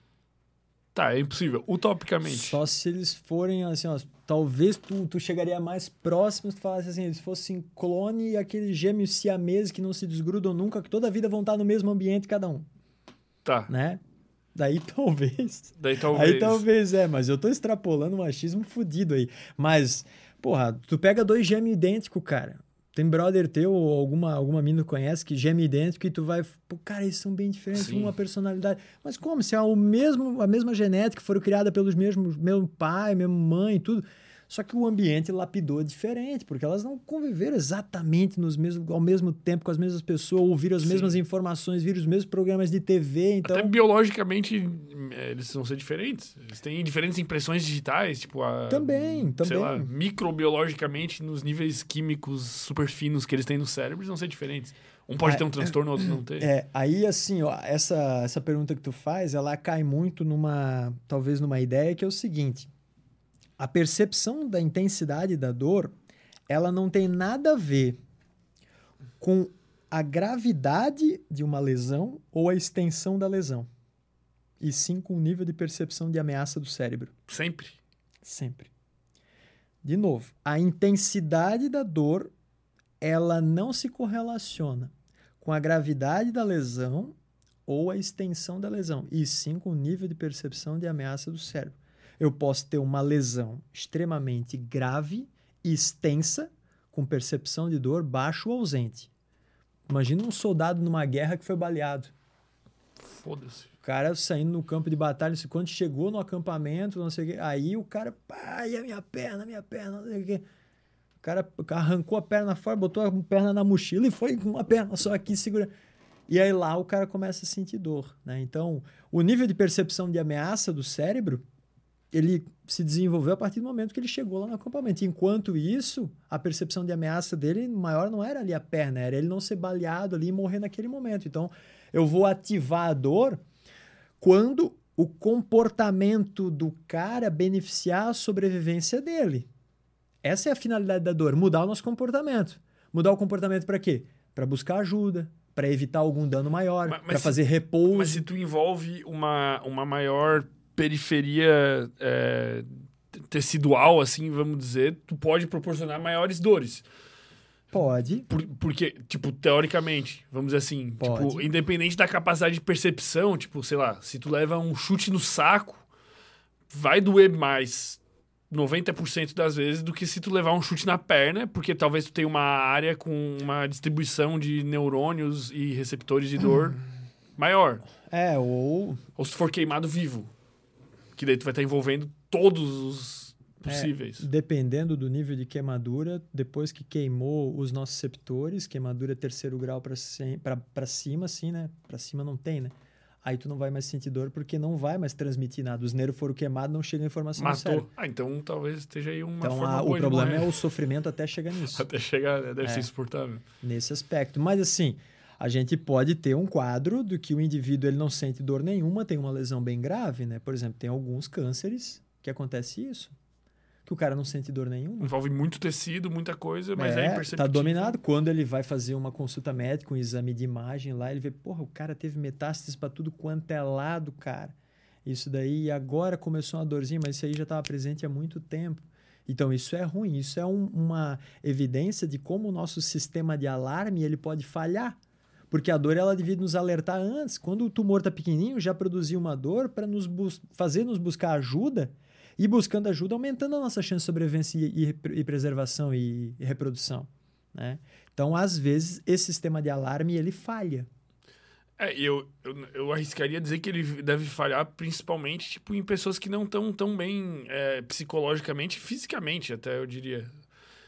Tá, é impossível. Utopicamente. Só se eles forem assim, ó, talvez tu, tu chegaria mais próximo se tu falasse assim, eles fossem clone e aqueles gêmeos siameses que não se desgrudam nunca, que toda a vida vão estar no mesmo ambiente cada um. Tá. Né? Daí talvez. Daí talvez. Aí talvez, é, mas eu tô extrapolando um machismo fudido aí. Mas, porra, tu pega dois gêmeos idênticos, cara. Tem brother teu ou alguma, alguma mina que conhece que geme idêntico e tu vai, pô, cara, eles são bem diferentes, Sim. uma personalidade. Mas como? Se é o mesmo, a mesma genética, foram criada pelos mesmos, mesmo pai, mesmo mãe, tudo. Só que o ambiente lapidou diferente, porque elas não conviveram exatamente nos mesmos, ao mesmo tempo com as mesmas pessoas, ouviram as Sim. mesmas informações, viram os mesmos programas de TV, então... Até biologicamente, eh, eles vão ser diferentes. Eles têm diferentes impressões digitais, tipo a. Também, Sei lá, também. microbiologicamente, nos níveis químicos super finos que eles têm no cérebro, eles vão ser diferentes. Um pode Ah, ter um transtorno, outro não tem. É, aí assim, ó, essa, essa pergunta que tu faz, ela cai muito numa, talvez numa ideia que é o seguinte: a percepção da intensidade da dor, ela não tem nada a ver com a gravidade de uma lesão ou a extensão da lesão, e sim com o nível de percepção de ameaça do cérebro, Sempre. sempre. De novo, a intensidade da dor, ela não se correlaciona com a gravidade da lesão ou a extensão da lesão, e sim com o nível de percepção de ameaça do cérebro. Eu posso ter uma lesão extremamente grave e extensa, com percepção de dor baixo ou ausente. Imagina um soldado numa guerra que foi baleado. Foda-se. O cara saindo no campo de batalha, quando chegou no acampamento, não sei o quê, aí o cara, pai, a minha perna, a minha perna, não sei o quê. O cara arrancou a perna fora, botou a perna na mochila e foi com uma perna só aqui segura. E aí lá o cara começa a sentir dor, né? Então, o nível de percepção de ameaça do cérebro, ele se desenvolveu a partir do momento que ele chegou lá no acampamento. Enquanto isso, a percepção de ameaça dele maior não era ali a perna, era ele não ser baleado ali e morrer naquele momento. Então, eu vou ativar a dor quando o comportamento do cara beneficiar a sobrevivência dele. Essa é a finalidade da dor, mudar o nosso comportamento. Mudar o comportamento para quê? Para buscar ajuda, para evitar algum dano maior, para fazer repouso. Mas se tu envolve uma, uma maior periferia é, tecidual, assim, vamos dizer, tu pode proporcionar maiores dores. Pode. Por- porque, tipo, teoricamente, vamos dizer assim, Pode. tipo, independente da capacidade de percepção, tipo, sei lá, se tu leva um chute no saco, vai doer mais 90% das vezes do que se tu levar um chute na perna, porque talvez tu tenha uma área com uma distribuição de neurônios e receptores de dor maior. É, ou Ou se tu for queimado vivo, que daí tu vai estar envolvendo todos os É, possíveis. dependendo do nível de queimadura, depois que queimou os nossos receptores, queimadura terceiro grau para cima, assim, né? Para cima não tem, né? Aí tu não vai mais sentir dor porque não vai mais transmitir nada. Os nervos foram queimados, não chega a informação. Matou. Ah, então talvez esteja aí uma Então, a- o problema morrer. é o sofrimento até chegar nisso, Até chegar, né? deve É. ser insuportável. nesse aspecto. Mas assim, a gente pode ter um quadro do que o indivíduo ele não sente dor nenhuma, tem uma lesão bem grave, né? Por exemplo, tem alguns cânceres que acontece isso, que o cara não sente dor nenhuma. Envolve muito tecido, muita coisa, mas é, é, imperceptível. tá dominado. Quando ele vai fazer uma consulta médica, um exame de imagem lá, ele vê, porra, o cara teve metástases pra tudo quanto é lado, cara. Isso daí, agora começou uma dorzinha, mas isso aí já estava presente há muito tempo. Então, isso é ruim. Isso é um- uma evidência de como o nosso sistema de alarme ele pode falhar. Porque a dor ela devia nos alertar antes. Quando o tumor está pequenininho, já produzia uma dor para nos fazer nos buscar ajuda e buscando ajuda, aumentando a nossa chance de sobrevivência e, e e preservação e, e reprodução. Né? Então, às vezes, esse sistema de alarme ele falha. É, eu, eu, eu arriscaria dizer que ele deve falhar principalmente tipo, em pessoas que não estão tão bem é, psicologicamente e fisicamente, até eu diria.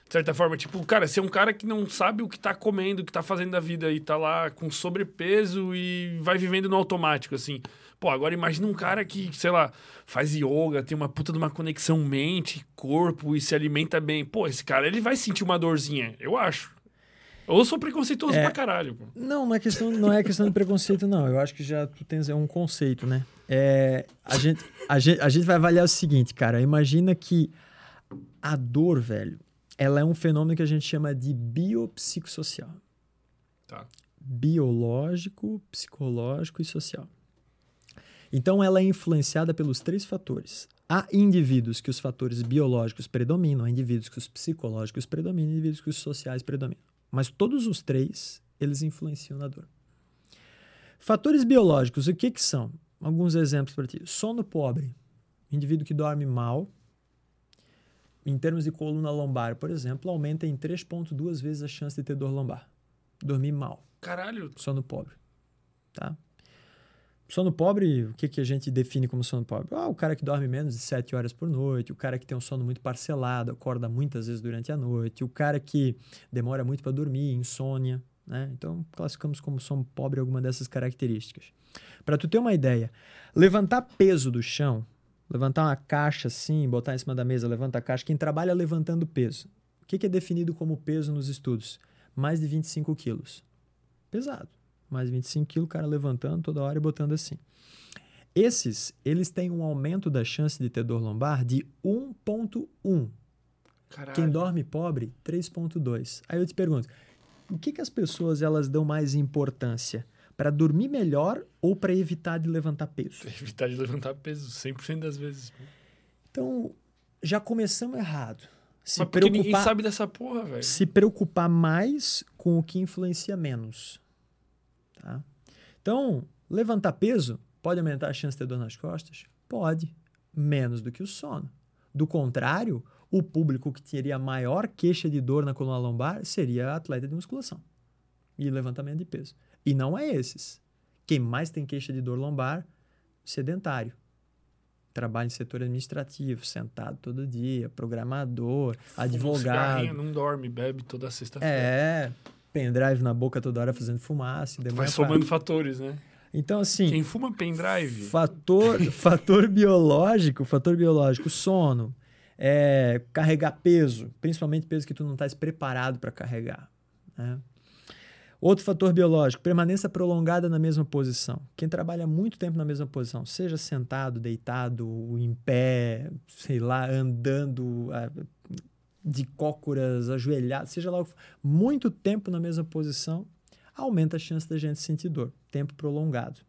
De certa forma, tipo, cara, se é um cara que não sabe o que tá comendo, o que tá fazendo da vida e tá lá com sobrepeso e vai vivendo no automático, assim. Pô, agora imagina um cara que, sei lá, faz yoga, tem uma puta de uma conexão mente, corpo e se alimenta bem. Pô, esse cara, ele vai sentir uma dorzinha, eu acho. Ou sou preconceituoso É. pra caralho, pô. Não, não é questão, não é questão de preconceito, não. Eu acho que já tu tens é um conceito, né? É, a, gente, a, gente, a gente vai avaliar o seguinte, cara. Imagina que a dor, velho, ela é um fenômeno que a gente chama de biopsicossocial. Tá. Biológico, psicológico e social. Então, ela é influenciada pelos três fatores. Há indivíduos que os fatores biológicos predominam, há indivíduos que os psicológicos predominam, indivíduos que os sociais predominam. Mas todos os três, eles influenciam na dor. Fatores biológicos, o que que são? Alguns exemplos para ti. Sono pobre. Indivíduo que dorme mal, em termos de coluna lombar, por exemplo, aumenta em 3,2 vezes a chance de ter dor lombar. Dormir mal Caralho, sono pobre, tá? Sono pobre, o que, que a gente define como sono pobre? Ah, o cara que dorme menos de 7 horas por noite, o cara que tem um sono muito parcelado, acorda muitas vezes durante a noite, o cara que demora muito para dormir, insônia. Né? Então, classificamos como sono pobre alguma dessas características. Para tu ter uma ideia, levantar peso do chão, levantar uma caixa assim, botar em cima da mesa, levanta a caixa, quem trabalha levantando peso. O que, que é definido como peso nos estudos? Mais de 25 quilos. Pesado mais 25 quilos, o cara levantando toda hora e botando assim. Esses, eles têm um aumento da chance de ter dor lombar de 1.1. Quem dorme pobre, 3.2. Aí eu te pergunto, o que, que as pessoas elas dão mais importância? Para dormir melhor ou para evitar de levantar peso? Evitar de levantar peso, 100% das vezes. Então, já começamos errado. Se Mas porque ninguém sabe dessa porra, velho. Se preocupar mais com o que influencia menos. Tá? Então, levantar peso pode aumentar a chance de ter dor nas costas? Pode, menos do que o sono. Do contrário, o público que teria maior queixa de dor na coluna lombar seria atleta de musculação e levantamento de peso. E não é esses. Quem mais tem queixa de dor lombar? Sedentário. Trabalha em setor administrativo, sentado todo dia, programador, advogado. Um não dorme, bebe toda sexta-feira. É, pendrive na boca toda hora fazendo fumaça. Vai somando fatores, né? Então, assim. Quem fuma pendrive. Fator, fator biológico, fator biológico, sono, é, carregar peso, principalmente peso que tu não estás preparado para carregar. Né? Outro fator biológico, permanência prolongada na mesma posição. Quem trabalha muito tempo na mesma posição, seja sentado, deitado, em pé, sei lá, andando, de cócoras, ajoelhado, seja lá, muito tempo na mesma posição, aumenta a chance da gente sentir dor, tempo prolongado.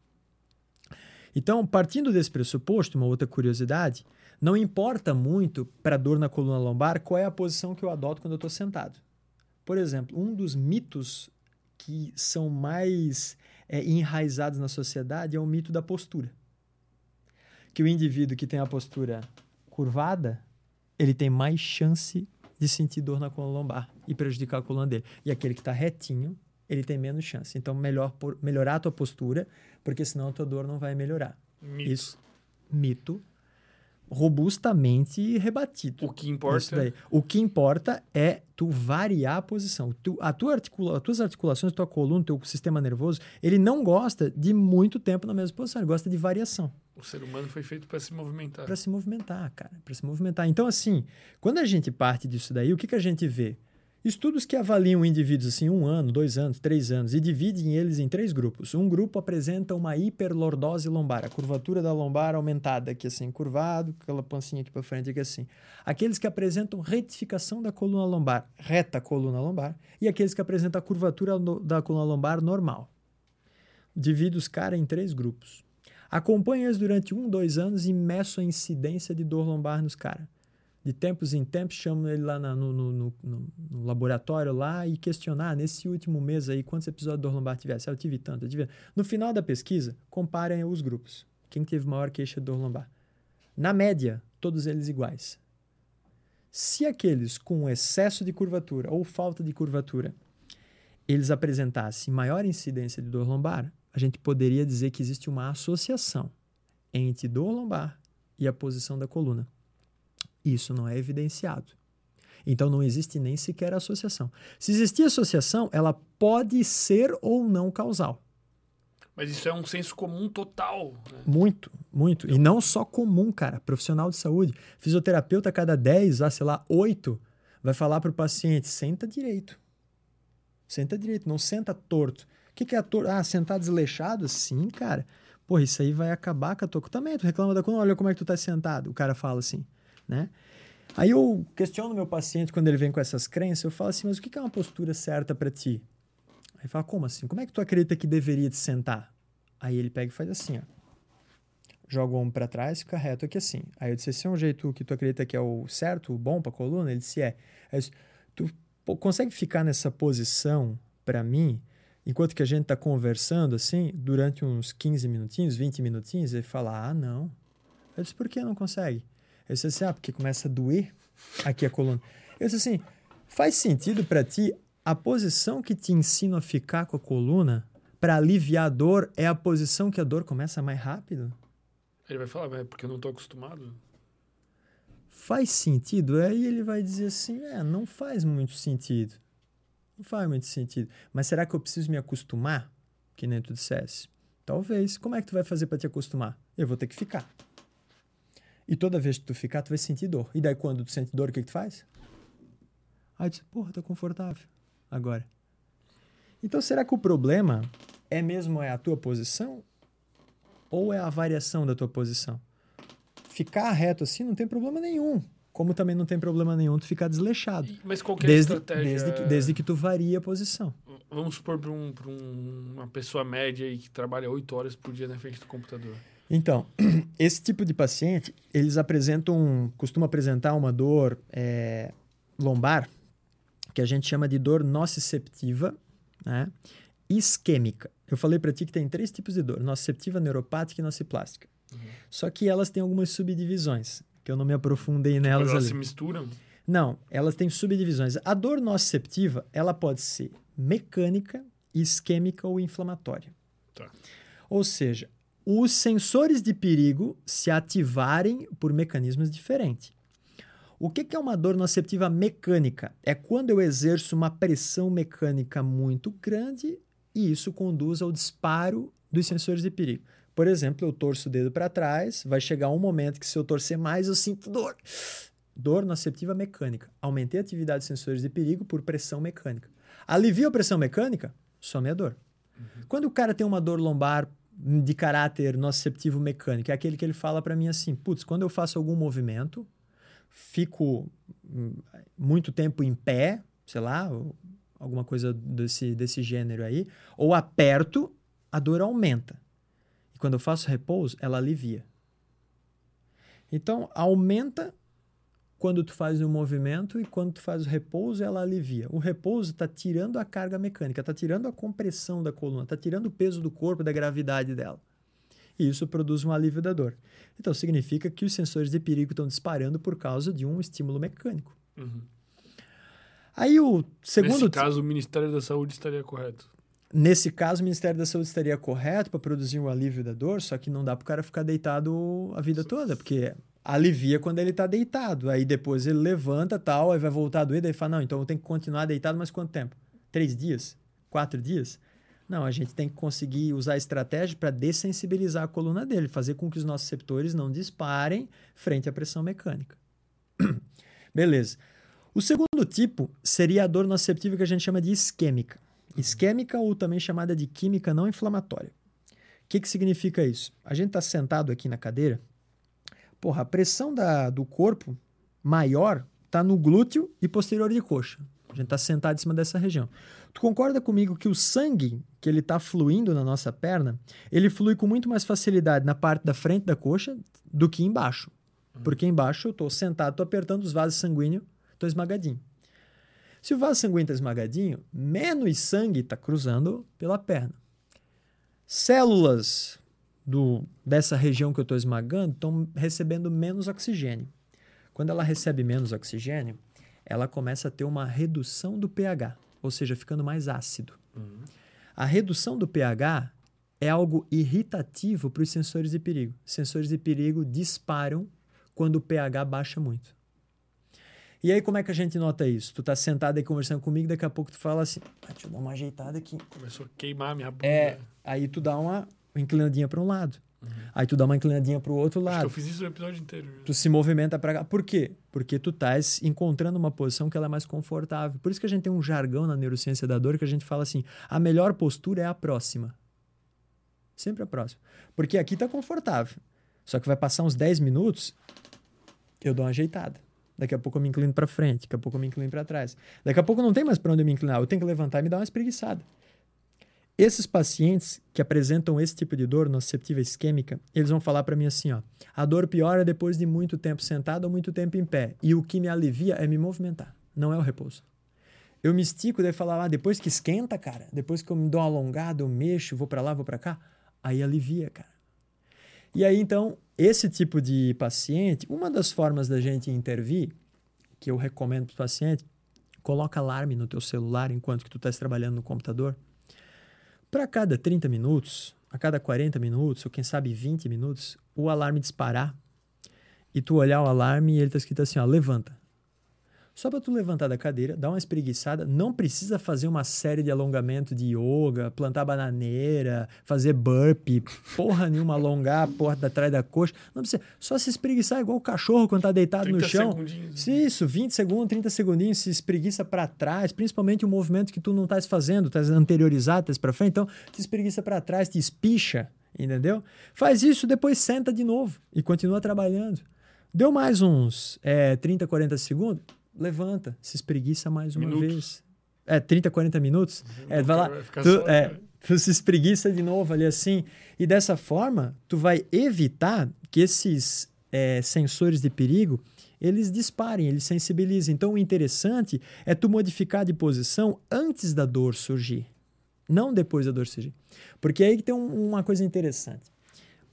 Então, partindo desse pressuposto, uma outra curiosidade, não importa muito para dor na coluna lombar qual é a posição que eu adoto quando eu estou sentado. Por exemplo, um dos mitos que são mais é, enraizados na sociedade é o mito da postura. Que o indivíduo que tem a postura curvada, ele tem mais chance de sentir dor na coluna lombar e prejudicar a coluna dele. E aquele que está retinho, ele tem menos chance. Então, melhor por, melhorar a tua postura, porque senão a tua dor não vai melhorar. Mito. Isso, mito, robustamente rebatido. O que importa? O que importa é tu variar a posição. Tu, a tua articula, as tuas articulações, a tua coluna, o teu sistema nervoso, ele não gosta de muito tempo na mesma posição, ele gosta de variação. O ser humano foi feito para se movimentar. Para se movimentar, cara, para se movimentar. Então, assim, quando a gente parte disso daí, o que, que a gente vê? Estudos que avaliam indivíduos assim, um ano, dois anos, três anos, e dividem eles em três grupos. Um grupo apresenta uma hiperlordose lombar, a curvatura da lombar aumentada, aqui assim, curvado, aquela pancinha aqui para frente, aqui assim. Aqueles que apresentam retificação da coluna lombar, reta coluna lombar, e aqueles que apresentam a curvatura da coluna lombar normal. Divide os caras em três grupos. Acompanhe eles durante um, dois anos e meço a incidência de dor lombar nos caras. De tempos em tempos, chamo ele lá na, no, no, no, no, laboratório lá e questionar, nesse último mês aí, quantos episódios dor lombar tivesse? Ah, eu tive tanto, eu tive... No final da pesquisa, comparem os grupos. Quem teve maior queixa dor lombar? Na média, todos eles iguais. Se aqueles com excesso de curvatura ou falta de curvatura, eles apresentassem maior incidência de dor lombar, a gente poderia dizer que existe uma associação entre dor lombar e a posição da coluna. Isso não é evidenciado. Então não existe nem sequer associação. Se existir associação, ela pode ser ou não causal. Mas isso é um senso comum total. Né? Muito, muito. E não só comum, cara. Profissional de saúde. Fisioterapeuta, a cada 10, ah, sei lá, 8, vai falar para o paciente: senta direito. Senta direito, não senta torto que, que é ator? Ah, sentar desleixado? Sim, cara. Pô, isso aí vai acabar com a tua... Também, tu reclama da coluna, olha como é que tu tá sentado. O cara fala assim, né? Aí eu questiono meu paciente quando ele vem com essas crenças, eu falo assim, mas o que é uma postura certa para ti? Aí ele fala, como assim? Como é que tu acredita que deveria te sentar? Aí ele pega e faz assim, ó. Joga o ombro para trás fica reto aqui assim. Aí eu disse, esse é um jeito que tu acredita que é o certo, o bom pra coluna? Ele disse, é. Aí eu disse, tu pô, consegue ficar nessa posição para mim? Enquanto que a gente está conversando assim, durante uns 15 minutinhos, 20 minutinhos, ele fala: Ah, não. Eu disse: Por que não consegue? Ele disse assim: Ah, porque começa a doer aqui a coluna. Eu disse assim: Faz sentido para ti a posição que te ensino a ficar com a coluna para aliviar a dor é a posição que a dor começa mais rápido? Ele vai falar, mas é porque eu não tô acostumado. Faz sentido? Aí ele vai dizer assim: é, não faz muito sentido. Não faz muito sentido. Mas será que eu preciso me acostumar? Que nem tu dissesse. Talvez. Como é que tu vai fazer para te acostumar? Eu vou ter que ficar. E toda vez que tu ficar, tu vai sentir dor. E daí quando tu sente dor, o que, que tu faz? Aí tu diz, porra, tá confortável. Agora. Então será que o problema é mesmo é a tua posição? Ou é a variação da tua posição? Ficar reto assim não tem problema nenhum. Como também não tem problema nenhum tu ficar desleixado. Mas qualquer Desde, estratégia... desde, que, desde que tu varia a posição. Vamos supor para um, pra um, uma pessoa média aí que trabalha oito horas por dia na frente do computador. Então, esse tipo de paciente, eles apresentam, costumam apresentar uma dor é, lombar, que a gente chama de dor nociceptiva, né? isquêmica. Eu falei para ti que tem três tipos de dor: nociceptiva, neuropática e nociplástica. Uhum. Só que elas têm algumas subdivisões, que eu não me aprofundei nelas elas ali. se misturam? Não, elas têm subdivisões. A dor nociceptiva, ela pode ser mecânica, isquêmica ou inflamatória. Tá. Ou seja, os sensores de perigo se ativarem por mecanismos diferentes. O que é uma dor nociceptiva mecânica? É quando eu exerço uma pressão mecânica muito grande e isso conduz ao disparo dos sensores de perigo. Por exemplo, eu torço o dedo para trás, vai chegar um momento que se eu torcer mais eu sinto dor. Dor nociceptiva mecânica. Aumentei a atividade de sensores de perigo por pressão mecânica. Alivia a pressão mecânica, some a dor. Uhum. Quando o cara tem uma dor lombar de caráter nociceptivo mecânico, é aquele que ele fala para mim assim: putz, quando eu faço algum movimento, fico hum, muito tempo em pé, sei lá, alguma coisa desse, desse gênero aí, ou aperto, a dor aumenta. E quando eu faço repouso, ela alivia. Então, aumenta quando tu faz o movimento e quando tu faz o repouso, ela alivia. O repouso está tirando a carga mecânica, está tirando a compressão da coluna, está tirando o peso do corpo, da gravidade dela. E isso produz um alívio da dor. Então, significa que os sensores de perigo estão disparando por causa de um estímulo mecânico. Uhum. Aí o segundo... Nesse caso, o Ministério da Saúde estaria correto. Nesse caso, o Ministério da Saúde estaria correto para produzir um alívio da dor, só que não dá para o cara ficar deitado a vida toda, porque alivia quando ele está deitado. Aí depois ele levanta tal, aí vai voltar a doer, daí fala, não, então eu tenho que continuar deitado, mas quanto tempo? Três dias? Quatro dias? Não, a gente tem que conseguir usar a estratégia para dessensibilizar a coluna dele, fazer com que os nossos receptores não disparem frente à pressão mecânica. Beleza. O segundo tipo seria a dor nociceptiva que a gente chama de isquêmica. Isquêmica ou também chamada de química não inflamatória. O que, que significa isso? A gente está sentado aqui na cadeira, porra, a pressão da, do corpo maior está no glúteo e posterior de coxa. A gente está sentado em cima dessa região. Tu concorda comigo que o sangue que ele está fluindo na nossa perna, ele flui com muito mais facilidade na parte da frente da coxa do que embaixo. Porque embaixo eu estou sentado, estou apertando os vasos sanguíneos, estou esmagadinho. Se o vaso sanguíneo está esmagadinho, menos sangue está cruzando pela perna. Células do, dessa região que eu estou esmagando estão recebendo menos oxigênio. Quando ela recebe menos oxigênio, ela começa a ter uma redução do pH, ou seja, ficando mais ácido. Uhum. A redução do pH é algo irritativo para os sensores de perigo. Sensores de perigo disparam quando o pH baixa muito. E aí, como é que a gente nota isso? Tu tá sentado aí conversando comigo, daqui a pouco tu fala assim, ah, deixa eu dar uma ajeitada aqui. Começou a queimar minha bunda. É, aí tu dá uma inclinadinha para um lado. Uhum. Aí tu dá uma inclinadinha para o outro lado. Acho eu fiz isso no episódio inteiro. Tu se movimenta para cá. Por quê? Porque tu estás encontrando uma posição que ela é mais confortável. Por isso que a gente tem um jargão na neurociência da dor que a gente fala assim: a melhor postura é a próxima. Sempre a próxima. Porque aqui tá confortável. Só que vai passar uns 10 minutos, eu dou uma ajeitada. Daqui a pouco eu me inclino para frente, daqui a pouco eu me inclino para trás. Daqui a pouco não tem mais para onde eu me inclinar, eu tenho que levantar e me dar uma espreguiçada. Esses pacientes que apresentam esse tipo de dor nociceptiva isquêmica, eles vão falar para mim assim, ó: a dor piora depois de muito tempo sentado ou muito tempo em pé, e o que me alivia é me movimentar, não é o repouso. Eu me estico, daí falar, ah, depois que esquenta, cara, depois que eu me dou uma alongada, eu mexo, vou para lá, vou para cá, aí alivia, cara. E aí então, esse tipo de paciente, uma das formas da gente intervir, que eu recomendo para o paciente, coloca alarme no teu celular enquanto que tu estás trabalhando no computador, para cada 30 minutos, a cada 40 minutos, ou quem sabe 20 minutos, o alarme disparar e tu olhar o alarme e ele tá escrito assim, ó, levanta. Só para tu levantar da cadeira, dar uma espreguiçada, não precisa fazer uma série de alongamento de yoga, plantar bananeira, fazer burpee, porra nenhuma, alongar a porta atrás da coxa. Não precisa, só se espreguiçar igual o cachorro quando tá deitado no chão. Se isso, 20 segundos, 30 segundinhos, se espreguiça para trás, principalmente o movimento que tu não estás fazendo, estás anteriorizado, estás para frente, então te espreguiça para trás, te espicha, entendeu? Faz isso, depois senta de novo e continua trabalhando. Deu mais uns é, 30, 40 segundos, levanta, se espreguiça mais uma Minutos. vez. É, 30, 40 minutos. É, vai lá, tu, só, é, né? tu se espreguiça de novo ali assim. E dessa forma, tu vai evitar que esses é, sensores de perigo eles disparem, eles sensibilizem. Então, o interessante é tu modificar de posição antes da dor surgir, não depois da dor surgir. Porque aí que tem um- uma coisa interessante.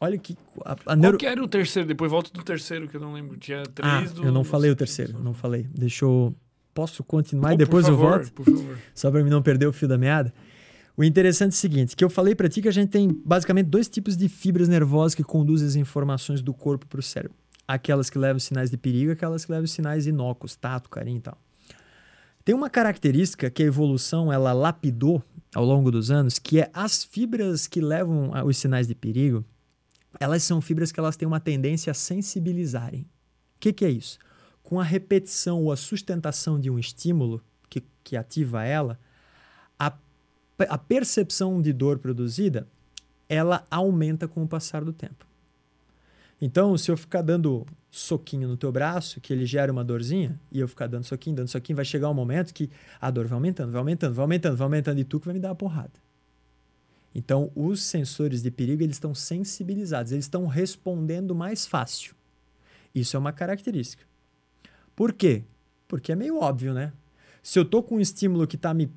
Olha que a, a Qual neuro... que era o terceiro? Depois volta do terceiro, que eu não lembro. Tinha Ah, três do... eu não falei o terceiro, não falei. Deixa eu... Posso continuar Pô, e depois por eu favor, volto? Por favor. Só para mim não perder o fio da meada. O interessante é o seguinte, que eu falei para ti que a gente tem basicamente dois tipos de fibras nervosas que conduzem as informações do corpo para o cérebro. Aquelas que levam sinais de perigo, aquelas que levam sinais inócuos, tato, carinho e tal. Tem uma característica que a evolução ela lapidou ao longo dos anos, que é as fibras que levam os sinais de perigo, elas são fibras que elas têm uma tendência a sensibilizarem. O que, que é isso? Com a repetição ou a sustentação de um estímulo que, que ativa ela, a, a percepção de dor produzida ela aumenta com o passar do tempo. Então, se eu ficar dando soquinho no teu braço, que ele gera uma dorzinha, e eu ficar dando soquinho, dando soquinho, vai chegar um momento que a dor vai aumentando, vai aumentando, vai aumentando, vai aumentando, e tu que vai me dar uma porrada. Então, os sensores de perigo, eles estão sensibilizados, eles estão respondendo mais fácil. Isso é uma característica. Por quê? Porque é meio óbvio, né? Se eu tô com um estímulo que está me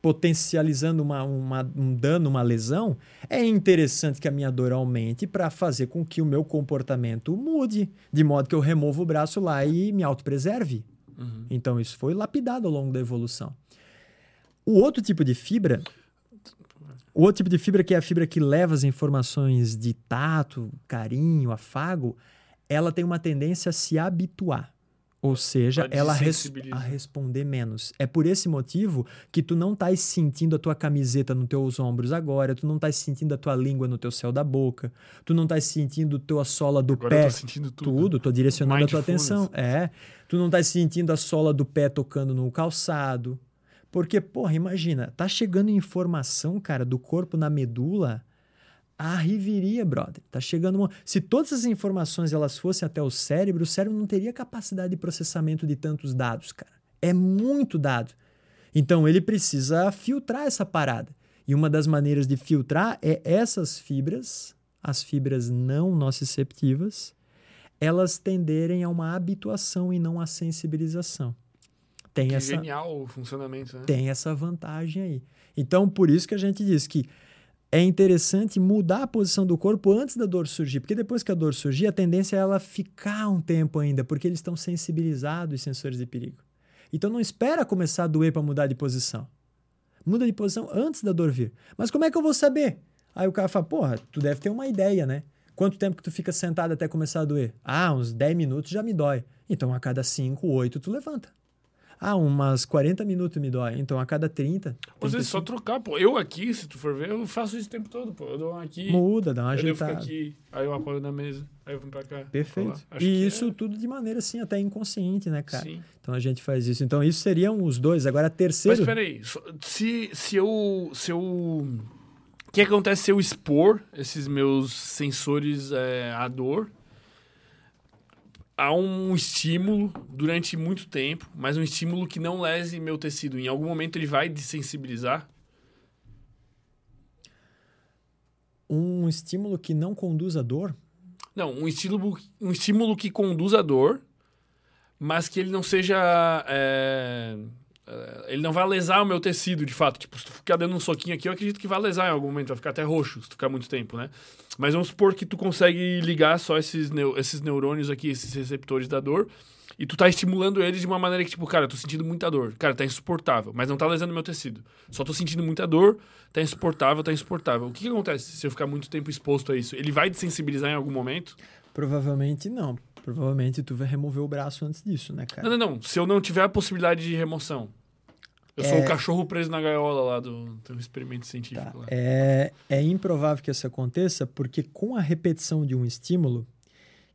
potencializando uma, uma- um dano, uma lesão, é interessante que a minha dor aumente para fazer com que o meu comportamento mude, de modo que eu remova o braço lá e me autopreserve. Uhum. Então, isso foi lapidado ao longo da evolução. O outro tipo de fibra, o outro tipo de fibra que é a fibra que leva as informações de tato, carinho, afago, ela tem uma tendência a se habituar. Ou seja, ela res a responder menos. É por esse motivo que tu não estás sentindo a tua camiseta nos teus ombros agora, tu não estás sentindo a tua língua no teu céu da boca, tu não estás sentindo a tua sola do Agora pé eu tô sentindo tudo. tudo, tô direcionando a tua atenção. É. Tu não tá sentindo a sola do pé tocando no calçado. Porque, porra, imagina, tá chegando informação, cara, do corpo na medula, a riveria, brother. Tá chegando uma... Se todas as informações elas fossem até o cérebro, o cérebro não teria capacidade de processamento de tantos dados, cara. É muito dado. Então ele precisa filtrar essa parada. E uma das maneiras de filtrar é essas fibras, as fibras não nociceptivas, elas tenderem a uma habituação e não a sensibilização. Tem Que essa, genial o funcionamento, né? tem essa vantagem aí. Então, por isso que a gente diz que é interessante mudar a posição do corpo antes da dor surgir, porque depois que a dor surgir, a tendência é ela ficar um tempo ainda, porque eles estão sensibilizados os sensores de perigo. Então não espera começar a doer para mudar de posição. Muda de posição antes da dor vir. Mas como é que eu vou saber? Aí o cara fala, porra, tu deve ter uma ideia, né? Quanto tempo que tu fica sentado até começar a doer? Ah, uns 10 minutos já me dói. Então a cada 5, 8 tu levanta. Ah, umas 40 minutos me dói. Então a cada 30. Às vezes só 35, trocar, pô. Eu aqui, se tu for ver, eu faço isso o tempo todo, pô. Eu dou uma aqui, Muda, dá uma eu ajeitada. aqui, aí eu apoio na mesa, aí eu vim pra cá. Perfeito. E que isso é- tudo de maneira assim, até inconsciente, né, cara? Sim. Então a gente faz isso. Então isso seriam os dois. Agora, Mas terceiro. peraí, só- se, se eu. Se eu. O que acontece se eu expor esses meus sensores é, à dor a um estímulo durante muito tempo, mas um estímulo que não lese meu tecido? Em algum momento ele vai desensibilizar? Um estímulo que não conduz à dor. Não, um estímulo, um estímulo que conduz à dor, mas que ele não seja. é, ele não vai lesar o meu tecido, de fato. Tipo, se tu ficar dando um soquinho aqui, eu acredito que vai lesar em algum momento, vai ficar até roxo se tu ficar muito tempo, né? Mas vamos supor que tu consegue ligar só esses, neu- esses neurônios aqui, esses receptores da dor, e tu tá estimulando ele de uma maneira que, tipo, cara, eu tô sentindo muita dor. Cara, tá insuportável, mas não tá lesando meu tecido. Só tô sentindo muita dor, tá insuportável, tá insuportável. O que, que acontece se eu ficar muito tempo exposto a isso? Ele vai desensibilizar em algum momento? Provavelmente não. Provavelmente tu vai remover o braço antes disso, né, cara? Não, não, não. Se eu não tiver a possibilidade de remoção. Eu sou É. o cachorro preso na gaiola lá do, do experimento científico. Tá. lá. É, é improvável que isso aconteça porque com a repetição de um estímulo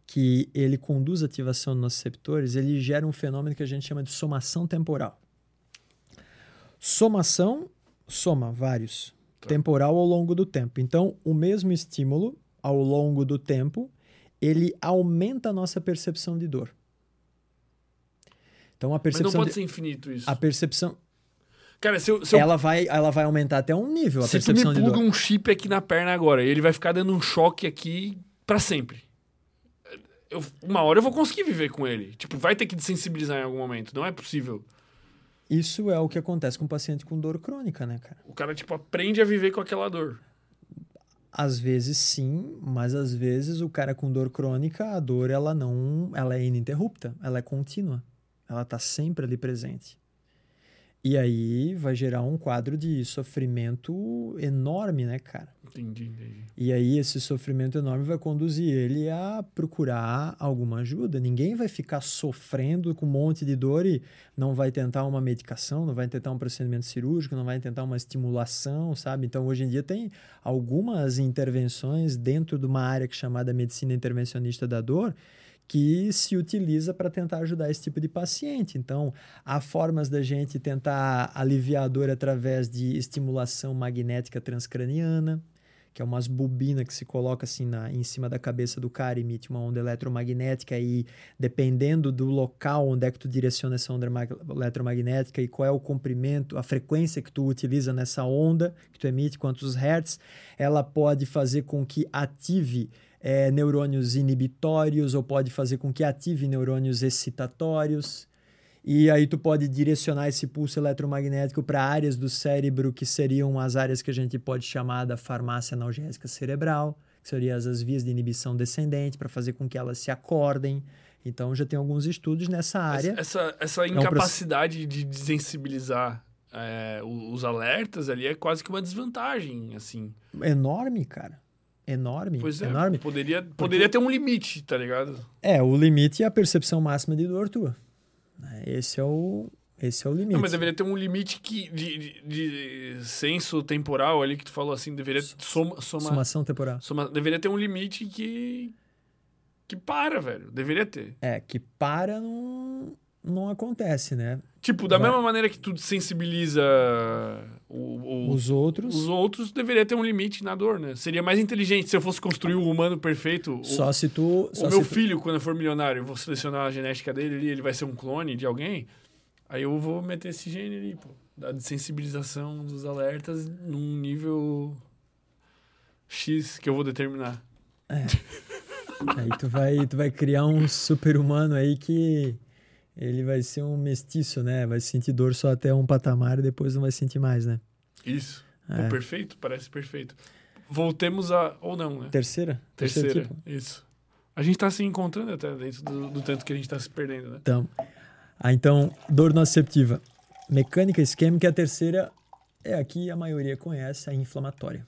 que ele conduz à ativação dos nossos receptores, ele gera um fenômeno que a gente chama de somação temporal. Somação, soma vários. Tá. Temporal ao longo do tempo. Então, o mesmo estímulo ao longo do tempo, ele aumenta a nossa percepção de dor. Então, a Mas não percepção pode de- ser infinito isso. a percepção Cara, se eu, se eu, ela vai ela vai aumentar até um nível a se tu me percepção de pluga dor. um chip aqui na perna agora, ele vai ficar dando um choque aqui pra sempre. Eu- uma hora eu vou conseguir viver com ele. Tipo, vai ter que desensibilizar em algum momento. Não é possível. Isso é o que acontece com o paciente com dor crônica, né, cara? O cara, tipo, aprende a viver com aquela dor. Às vezes sim, mas às vezes o cara com dor crônica, a dor ela não, ela é ininterrupta, ela é contínua. Ela tá sempre ali presente. E aí vai gerar um quadro de sofrimento enorme, né, cara? Entendi, entendi. E aí esse sofrimento enorme vai conduzir ele a procurar alguma ajuda. Ninguém vai ficar sofrendo com um monte de dor e não vai tentar uma medicação, não vai tentar um procedimento cirúrgico, não vai tentar uma estimulação, sabe? Então hoje em dia tem algumas intervenções dentro de uma área que é chamada medicina intervencionista da dor que se utiliza para tentar ajudar esse tipo de paciente. Então, há formas da gente tentar aliviar a dor através de estimulação magnética transcraniana, que é umas bobinas que se coloca assim na, em cima da cabeça do cara, emite uma onda eletromagnética e dependendo do local onde é que tu direciona essa onda mag- eletromagnética e qual é o comprimento, a frequência que tu utiliza nessa onda que tu emite, quantos hertz, ela pode fazer com que ative eh, neurônios inibitórios ou pode fazer com que ative neurônios excitatórios. E aí tu pode direcionar esse pulso eletromagnético para áreas do cérebro que seriam as áreas que a gente pode chamar da farmácia analgésica cerebral, que seriam as, as vias de inibição descendente, para fazer com que elas se acordem. Então já tem alguns estudos nessa área. Essa, essa um incapacidade de desensibilizar é, os alertas ali é quase que uma desvantagem, assim. Enorme, cara. Enorme. Pois é, enorme. poderia, poderia ter um limite, tá ligado? É, o limite é a percepção máxima de dor tua. É, Esse é o, esse é o limite. Não, mas deveria ter um limite que, de, de, de senso temporal ali que tu falou assim, deveria soma, soma, Somação temporal. soma- deveria ter um limite que que para, velho. Deveria ter. É, que para não, não acontece, né? Tipo, da Vai. mesma maneira que tu sensibiliza o, o- Os outros, os outros, deveria ter um limite na dor, né? Seria mais inteligente se eu fosse construir o humano perfeito. o- só se tu... Só o meu se tu- filho, quando eu for milionário, eu vou selecionar a genética dele ali, ele vai ser um clone de alguém. Aí eu vou meter esse gene ali, pô. Da desensibilização dos alertas num nível X que eu vou determinar. Aí tu vai, tu vai criar um super-humano aí que ele vai ser um mestiço, né? Vai sentir dor só até um patamar e depois não vai sentir mais, né? Isso. Pô, É. perfeito, parece perfeito. Voltemos a. Ou não, né? Terceira? Terceira. Tipo? Isso. A gente tá se encontrando até dentro do, do tanto que a gente tá se perdendo, né? Então, ah, então, dor nociceptiva. Mecânica isquêmica, a terceira é a que a maioria conhece, a inflamatória.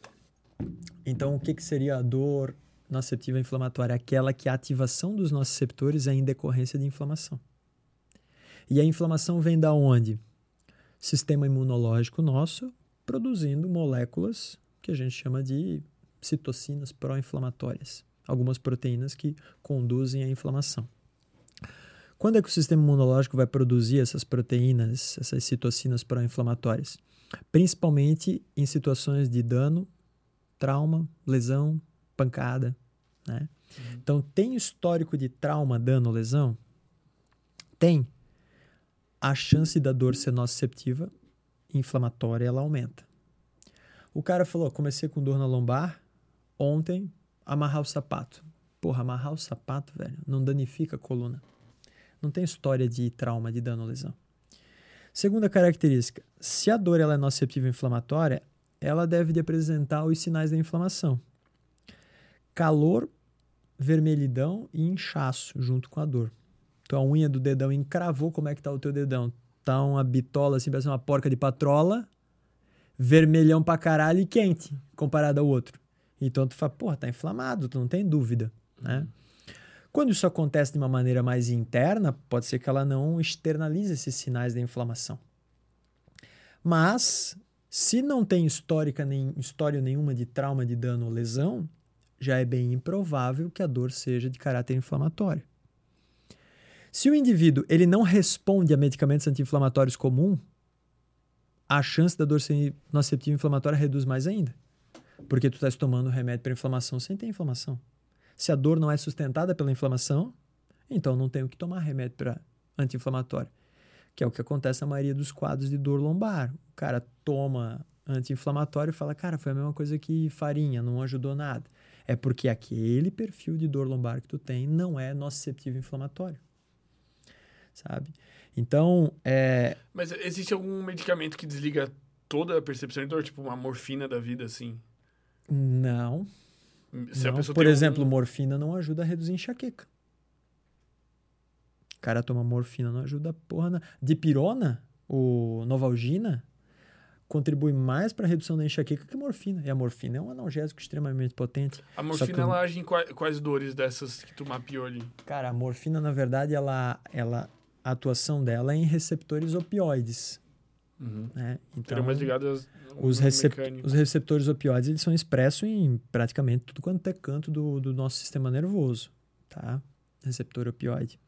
Então, o que, que seria a dor nociceptiva inflamatória? Aquela que a ativação dos nociceptores é em decorrência de inflamação. E a inflamação vem da onde? Sistema imunológico nosso produzindo moléculas que a gente chama de citocinas pró-inflamatórias. Algumas proteínas que conduzem à inflamação. Quando é que o sistema imunológico vai produzir essas proteínas, essas citocinas pró-inflamatórias? Principalmente em situações de dano, trauma, lesão, pancada. Né? Então, tem histórico de trauma, dano, lesão? Tem. A chance da dor ser nociceptiva, inflamatória, ela aumenta. O cara falou: comecei com dor na lombar, ontem, amarrar o sapato. Porra, amarrar o sapato, velho, não danifica a coluna. Não tem história de trauma, de dano ou lesão. Segunda característica: se a dor ela é nociceptiva inflamatória, ela deve de apresentar os sinais da inflamação: calor, vermelhidão e inchaço junto com a dor. Tua unha do dedão encravou, como é que tá o teu dedão? Tá uma bitola assim, parece uma porca de patrola, vermelhão pra caralho e quente, comparado ao outro. Então tu fala, porra, tá inflamado, tu não tem dúvida, né? Quando isso acontece de uma maneira mais interna, pode ser que ela não externalize esses sinais da inflamação. Mas, se não tem histórica nem, história nenhuma de trauma de dano ou lesão, já é bem improvável que a dor seja de caráter inflamatório. Se o indivíduo ele não responde a medicamentos anti-inflamatórios comum, a chance da dor nociceptiva inflamatória reduz mais ainda. Porque tu estás tomando remédio para inflamação sem ter inflamação. Se a dor não é sustentada pela inflamação, então não tenho que tomar remédio para anti-inflamatório, que é o que acontece na maioria dos quadros de dor lombar. O cara toma anti-inflamatório e fala, cara, foi a mesma coisa que farinha, não ajudou nada. É porque aquele perfil de dor lombar que tu tem não é nociceptivo inflamatório. Sabe? Então, é... Mas existe algum medicamento que desliga toda a percepção de dor, tipo uma morfina da vida, assim? Não. Não, por um- exemplo, morfina não ajuda a reduzir enxaqueca. O cara toma morfina, não ajuda a porra. Na... Dipirona, o Novalgina, contribui mais para a redução da enxaqueca que a morfina. E a morfina é um analgésico extremamente potente. A morfina, ela age em qua- quais dores dessas que tu mapeou ali? Cara, a morfina, na verdade, ela, ela, a atuação dela é em receptores opioides. Né? Então, mais ligado aos os, recep- mecânicos. os receptores opioides eles são expressos em praticamente tudo quanto é canto do, do nosso sistema nervoso, tá? Receptor opioide.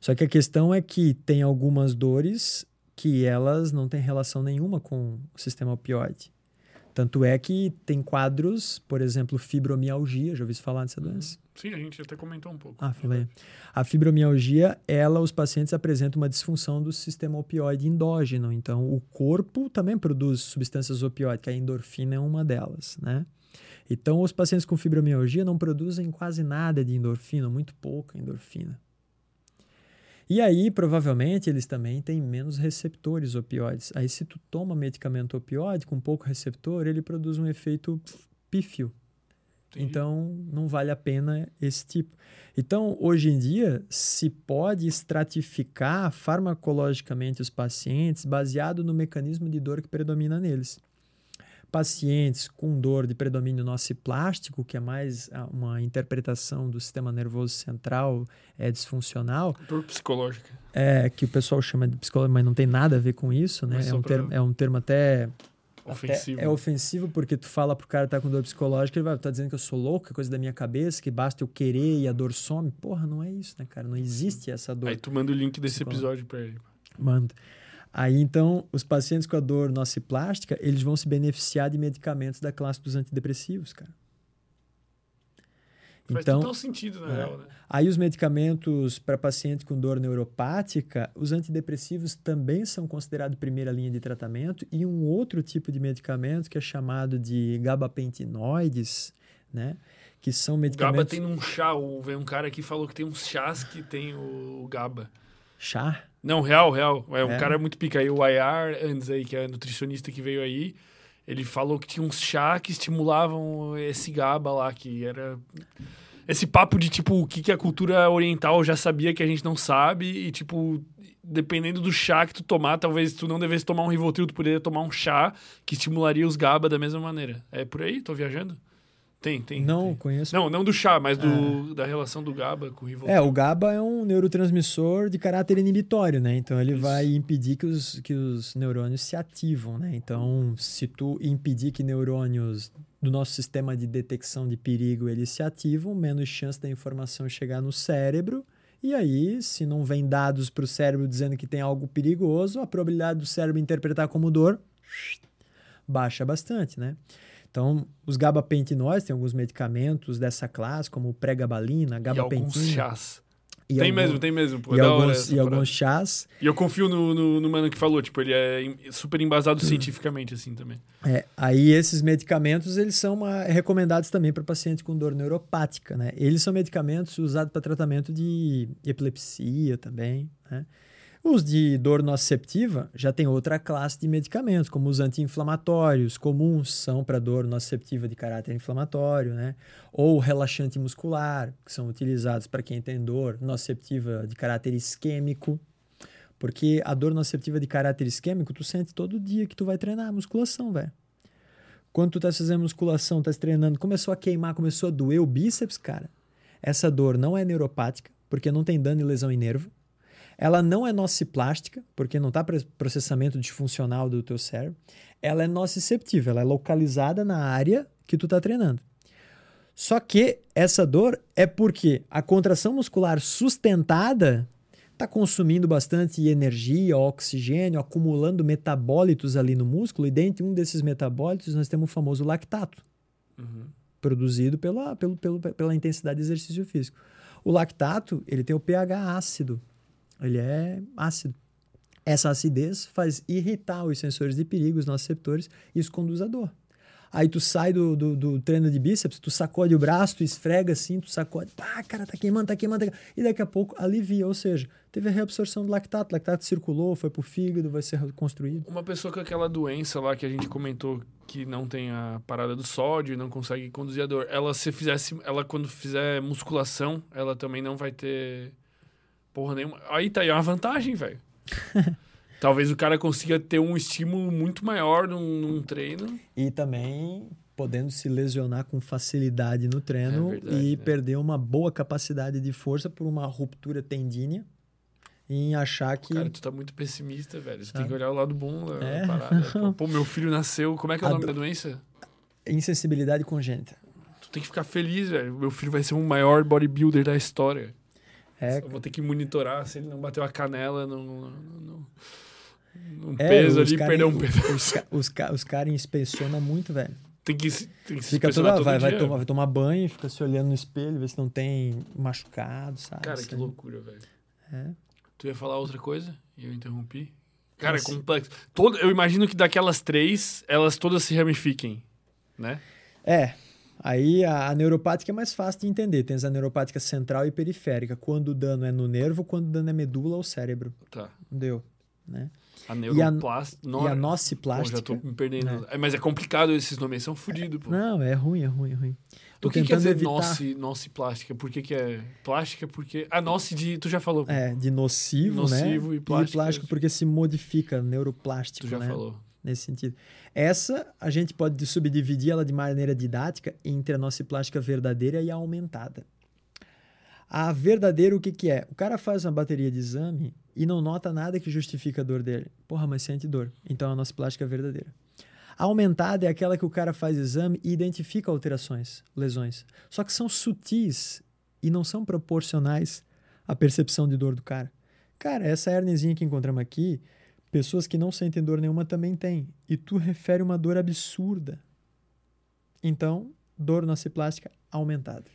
Só que a questão é que tem algumas dores que elas não têm relação nenhuma com o sistema opioide. Tanto é que tem quadros, por exemplo, fibromialgia, já ouviu falar dessa doença? Sim, a gente até comentou um pouco. Ah, falei. A fibromialgia, ela, os pacientes apresentam uma disfunção do sistema opioide endógeno. Então, o corpo também produz substâncias opioídicas, a endorfina é uma delas, né? Então, os pacientes com fibromialgia não produzem quase nada de endorfina, muito pouca endorfina. E aí, provavelmente, eles também têm menos receptores opioides. Aí, se tu toma medicamento opioide com pouco receptor, ele produz um efeito pífio. Entendi. Então, não vale a pena esse tipo. Então, hoje em dia, se pode estratificar farmacologicamente os pacientes baseado no mecanismo de dor que predomina neles. Pacientes com dor de predomínio nociplástico, que é mais uma interpretação do sistema nervoso central é disfuncional, Dor psicológica. é que o pessoal chama de psicólogo, mas não tem nada a ver com isso, né? É um, pra- termo, é um termo até Ofensivo. até é ofensivo porque tu fala pro cara que tá com dor psicológica, ele vai, tá dizendo que eu sou louco, é coisa da minha cabeça, que basta eu querer e a dor some. Porra, não é isso, né, cara? Não existe essa dor. Aí tu manda o link desse episódio pra ele. Manda. Aí, então, os pacientes com a dor nociplástica, eles vão se beneficiar de medicamentos da classe dos antidepressivos, cara. Faz Então, total sentido, na é. real, né? Aí os medicamentos para paciente com dor neuropática, os antidepressivos também são considerados primeira linha de tratamento e um outro tipo de medicamento que é chamado de gabapentinoides, né? Que são O GABA medicamentos tem um chá. o- Veio um cara aqui falou que tem uns chás que tem o GABA. chá. Não, real, real. É um É? cara muito pica aí. O IR antes aí, que é nutricionista que veio aí, ele falou que tinha uns chá que estimulavam esse GABA lá, que era... Esse papo de, tipo, o que, que a cultura oriental já sabia que a gente não sabe e, tipo, dependendo do chá que tu tomar, talvez tu não devesse tomar um Rivotril, tu poderia tomar um chá que estimularia os GABA da mesma maneira. É por aí? Tô viajando? Tem, tem. Não, tem. conheço. Não, não do chá, mas do, da relação do GABA com o Rivotril. É, o GABA é um neurotransmissor de caráter inibitório, né? Então ele Isso. vai impedir que os, que os neurônios se ativam, né? Então, se tu impedir que neurônios do nosso sistema de detecção de perigo eles se ativam, menos chance da informação chegar no cérebro. E aí, se não vem dados para o cérebro dizendo que tem algo perigoso, a probabilidade do cérebro interpretar como dor baixa bastante, né? Então, os gabapentinóides, tem alguns medicamentos dessa classe, como pregabalina, e alguns gabapentina. chás. e tem algum- mesmo, tem mesmo. Pô, e alguns, e alguns chás. E eu confio no, no, no mano que falou, tipo, ele é super embasado cientificamente, assim, também. É, aí esses medicamentos eles são uma- recomendados também para pacientes com dor neuropática, né? Eles são medicamentos usados para tratamento de epilepsia também, né? Os de dor nociceptiva já tem outra classe de medicamentos, como os anti-inflamatórios, comuns são para dor nociceptiva de caráter inflamatório, né? Ou relaxante muscular, que são utilizados para quem tem dor nociceptiva de caráter isquêmico. Porque a dor nociceptiva de caráter isquêmico, tu sente todo dia que tu vai treinar musculação, velho. Quando tu tá fazendo musculação, tá treinando, começou a queimar, começou a doer o bíceps, cara. Essa dor não é neuropática, porque não tem dano e lesão em nervo. Ela não é nociplástica, porque não está processamento disfuncional do teu cérebro. Ela é nociceptiva, ela é localizada na área que tu está treinando. Só que essa dor é porque a contração muscular sustentada está consumindo bastante energia, oxigênio, acumulando metabólitos ali no músculo, e dentro de um desses metabólitos nós temos o famoso lactato, uhum. produzido pela, pelo, pelo, pela intensidade de exercício físico. O lactato ele tem o pH ácido, ele é ácido. Essa acidez faz irritar os sensores de perigo, os nossos receptores, e isso conduz à dor. Aí tu sai do, do, do, treino de bíceps, tu sacode o braço, tu esfrega assim, tu sacode, pá, cara, tá queimando, tá queimando, tá queimando. E daqui a pouco alivia, ou seja, teve a reabsorção do lactato, o lactato circulou, foi pro fígado, vai ser reconstruído. Uma pessoa com aquela doença lá que a gente comentou que não tem a parada do sódio não consegue conduzir a dor, ela se fizesse, ela quando fizer musculação, ela também não vai ter porra nenhuma. Aí tá aí uma vantagem, velho. Talvez o cara consiga ter um estímulo muito maior num, num, treino. E também podendo se lesionar com facilidade no treino é verdade, e né? perder uma boa capacidade de força por uma ruptura tendínea em achar que. Cara, tu tá muito pessimista, velho. Você tem que olhar o lado bom da é? parada. Pô, meu filho nasceu. Como é que é o nome do... da doença? Insensibilidade congênita. Tu tem que ficar feliz, velho. Meu filho vai ser o maior bodybuilder da história. É. Vou ter que monitorar se ele não bateu a canela no, no, no, no é, peso ali e perdeu um peso. Os, os, os caras inspecionam muito, velho. Tem que, tem que se fica toda, todo vai, vai, tomar, vai tomar banho, fica se olhando no espelho, ver se não tem machucado, sabe? Cara, que loucura, velho. É. Tu ia falar outra coisa e eu interrompi? Cara, é complexo. Todo, eu imagino que daquelas três, elas todas se ramifiquem, né? É, Aí a, a, neuropática é mais fácil de entender. Tens a neuropática central e periférica. Quando o dano é no nervo, quando o dano é medula ou cérebro. Tá. Deu. Né? A neuroplástica. E a, e a nociplástica. já tô me perdendo. Né? É, mas é complicado esses nomes, são fodidos, pô. Não, é ruim, é ruim, é ruim. Tô o que quer dizer evitar... noce, noce plástica? Por que, que é plástica? Porque. A noce de. Tu já falou. É, de nocivo, nocivo né? Nocivo e plástico. E plástico porque se modifica, neuroplástico. Tu já né? falou nesse sentido. Essa a gente pode subdividir ela de maneira didática entre a nossa plástica verdadeira e a aumentada. A verdadeira, o que, que é? O cara faz uma bateria de exame e não nota nada que justifica a dor dele. Porra, mas sente dor. Então a nossa plástica é verdadeira. A aumentada é aquela que o cara faz exame e identifica alterações, lesões. Só que são sutis e não são proporcionais à percepção de dor do cara. Cara, essa hernezinha que encontramos aqui, Pessoas que não sentem dor nenhuma também têm. E tu refere uma dor absurda. Então, dor nociplástica aumentada.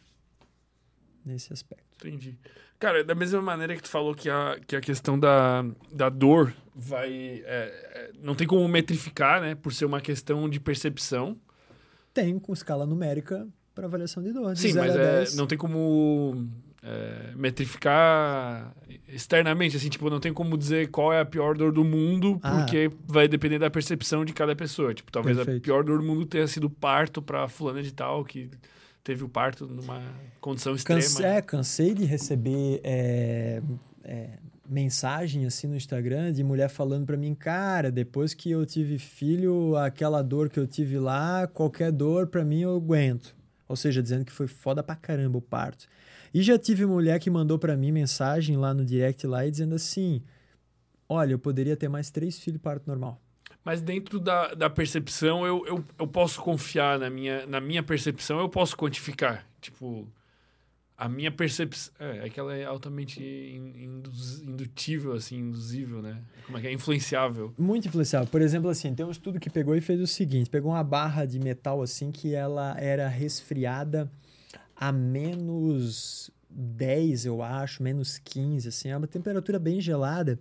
Nesse aspecto. Entendi. Cara, da mesma maneira que tu falou que a, que a questão da, da dor vai. É, é, não tem como metrificar, né? Por ser uma questão de percepção. Tem com escala numérica para avaliação de dor. De Sim, mas é, não tem como é, metrificar externamente, assim, tipo, não tem como dizer qual é a pior dor do mundo, ah. porque vai depender da percepção de cada pessoa. Tipo, talvez Perfeito. a pior dor do mundo tenha sido parto para fulana de tal, que teve o parto numa condição extrema. Canse, é, cansei de receber é, é, mensagem assim no Instagram de mulher falando para mim, cara, depois que eu tive filho, aquela dor que eu tive lá, qualquer dor para mim eu aguento. Ou seja, dizendo que foi foda pra caramba o parto. E já tive mulher que mandou para mim mensagem lá no direct lá dizendo assim: Olha, eu poderia ter mais três filhos parto normal. Mas dentro da, da percepção, eu, eu, eu posso confiar na minha, na minha percepção, eu posso quantificar. Tipo, a minha percepção. É, é que ela é altamente induz, indutível, assim, induzível, né? Como é que é? Influenciável. Muito influenciável. Por exemplo, assim, tem um estudo que pegou e fez o seguinte: pegou uma barra de metal, assim, que ela era resfriada a menos 10, eu acho, menos 15, assim, é uma temperatura bem gelada,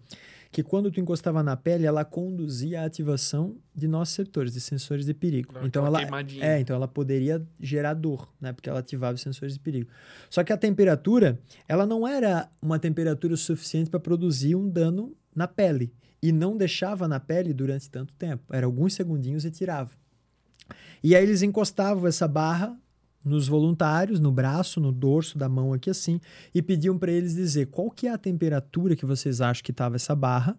que quando tu encostava na pele, ela conduzia a ativação de nossos receptores, de sensores de perigo. Claro, então ela queimadinha. é, então ela poderia gerar dor, né? Porque ela ativava os sensores de perigo. Só que a temperatura, ela não era uma temperatura suficiente para produzir um dano na pele e não deixava na pele durante tanto tempo. Era alguns segundinhos e tirava. E aí eles encostavam essa barra nos voluntários, no braço, no dorso da mão aqui assim, e pediam para eles dizer qual que é a temperatura que vocês acham que estava essa barra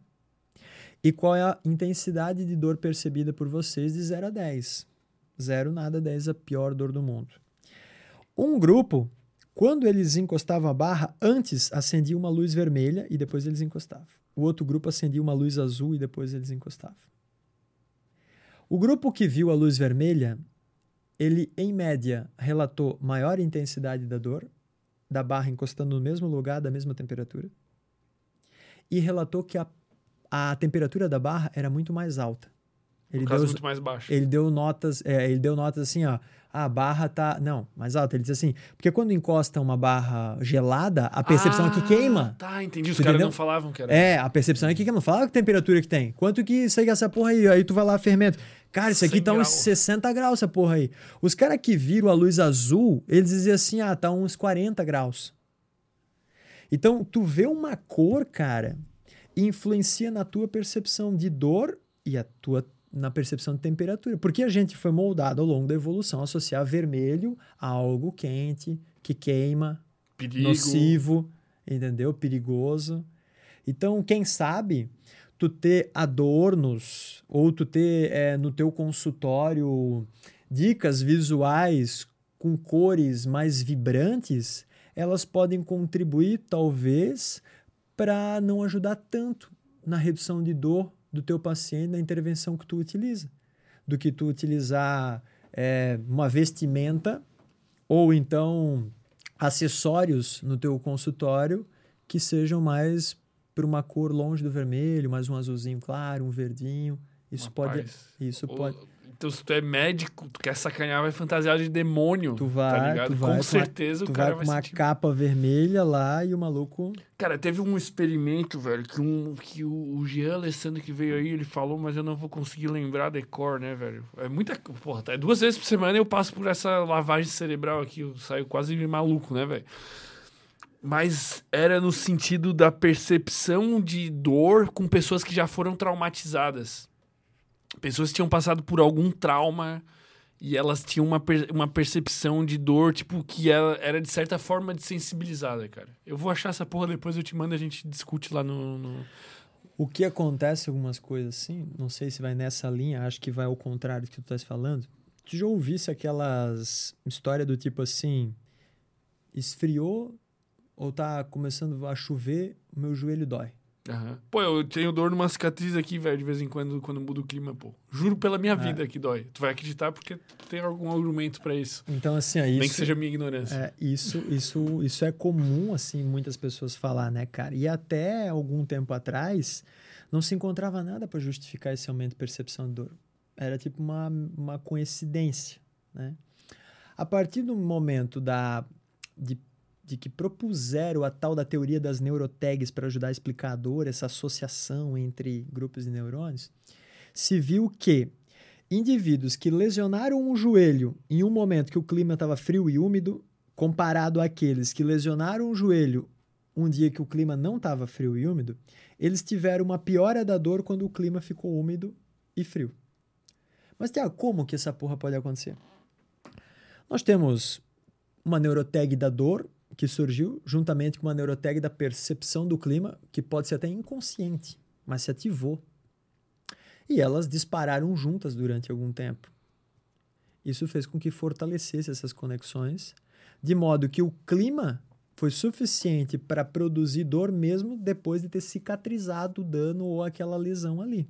e qual é a intensidade de dor percebida por vocês de 0 a 10. 0 nada, 10 a pior dor do mundo. Um grupo, quando eles encostavam a barra, antes acendia uma luz vermelha e depois eles encostavam. O outro grupo acendia uma luz azul e depois eles encostavam. O grupo que viu a luz vermelha ele, em média, relatou maior intensidade da dor, da barra encostando no mesmo lugar, da mesma temperatura, e relatou que a, a temperatura da barra era muito mais alta. No Ele caso, deu, muito mais baixo. ele deu notas, é, ele deu notas assim, ó, a barra tá, não, mais alta. Ele diz assim, porque quando encosta uma barra gelada, a percepção é que Ah, queima. Tá, entendi. Os caras não falavam que era. É, a percepção é que não fala que temperatura que tem. Quanto que aí, essa porra aí? Aí tu vai lá, fermento. Cara, isso aqui 100 tá uns graus. 60 graus, essa porra aí. Os caras que viram a luz azul, eles diziam assim, ah, tá uns 40 graus. Então, tu vê uma cor, cara, influencia na tua percepção de dor e a tua na percepção de temperatura. Porque a gente foi moldado ao longo da evolução a associar vermelho a algo quente, que queima, Perigo. nocivo, entendeu? Perigoso. Então, quem sabe tu ter adornos ou tu ter eh, no teu consultório dicas visuais com cores mais vibrantes, elas podem contribuir, talvez, para não ajudar tanto na redução de dor do teu paciente na intervenção que tu utiliza. Do que tu utilizar eh, uma vestimenta ou então acessórios no teu consultório que sejam mais para uma cor longe do vermelho, mais um azulzinho claro, um verdinho. Isso pode, Rapaz, isso Ou- pode. Então, se tu é médico, tu quer sacanear, vai fantasiar de demônio. Tu vai, tá ligado? tu vai Com uma- certeza Tu o cara vai vai, com uma sentir. capa vermelha lá e o maluco. Cara, teve um experimento, velho, que, um, que o, o Jean Alessandro que veio aí, ele falou, mas eu não vou conseguir lembrar decor, né, velho? É muita. Porra, tá, duas vezes por semana eu passo por essa lavagem cerebral aqui, eu saio quase maluco, né, velho? Mas era no sentido da percepção de dor com pessoas que já foram traumatizadas. Pessoas que tinham passado por algum trauma e elas tinham uma, per- uma percepção de dor, tipo, que ela era de certa forma desensibilizada, cara. Eu vou achar essa porra depois, eu te mando, a gente discute lá no. no- O que acontece algumas coisas assim, não sei se vai nessa linha, acho que vai ao contrário do que tu estás falando. Tu já ouvisse aquelas histórias do tipo assim, esfriou ou tá começando a chover, meu joelho dói. Aham. Pô, eu tenho dor numa cicatriz aqui, velho, de vez em quando, quando muda o clima, pô. Juro pela minha vida que dói. Tu vai acreditar porque tem algum argumento pra isso. Então assim, aí Nem que seja minha ignorância. É, isso, isso, isso é comum, assim, muitas pessoas falar, né, cara? E até algum tempo atrás, não se encontrava nada para justificar esse aumento de percepção de dor. Era tipo uma, uma coincidência, né? A partir do momento da, de, de que propuseram a tal da teoria das neurotags para ajudar a explicar a dor, essa associação entre grupos de neurônios, se viu que indivíduos que lesionaram um joelho em um momento que o clima estava frio e úmido, comparado àqueles que lesionaram o joelho um dia que o clima não estava frio e úmido, eles tiveram uma piora da dor quando o clima ficou úmido e frio. Mas, Tiago, como que essa porra pode acontecer? Nós temos uma neurotag da dor que surgiu juntamente com uma neurotag da percepção do clima, que pode ser até inconsciente, mas se ativou. E elas dispararam juntas durante algum tempo. Isso fez com que fortalecesse essas conexões, de modo que o clima foi suficiente para produzir dor mesmo depois de ter cicatrizado o dano ou aquela lesão ali.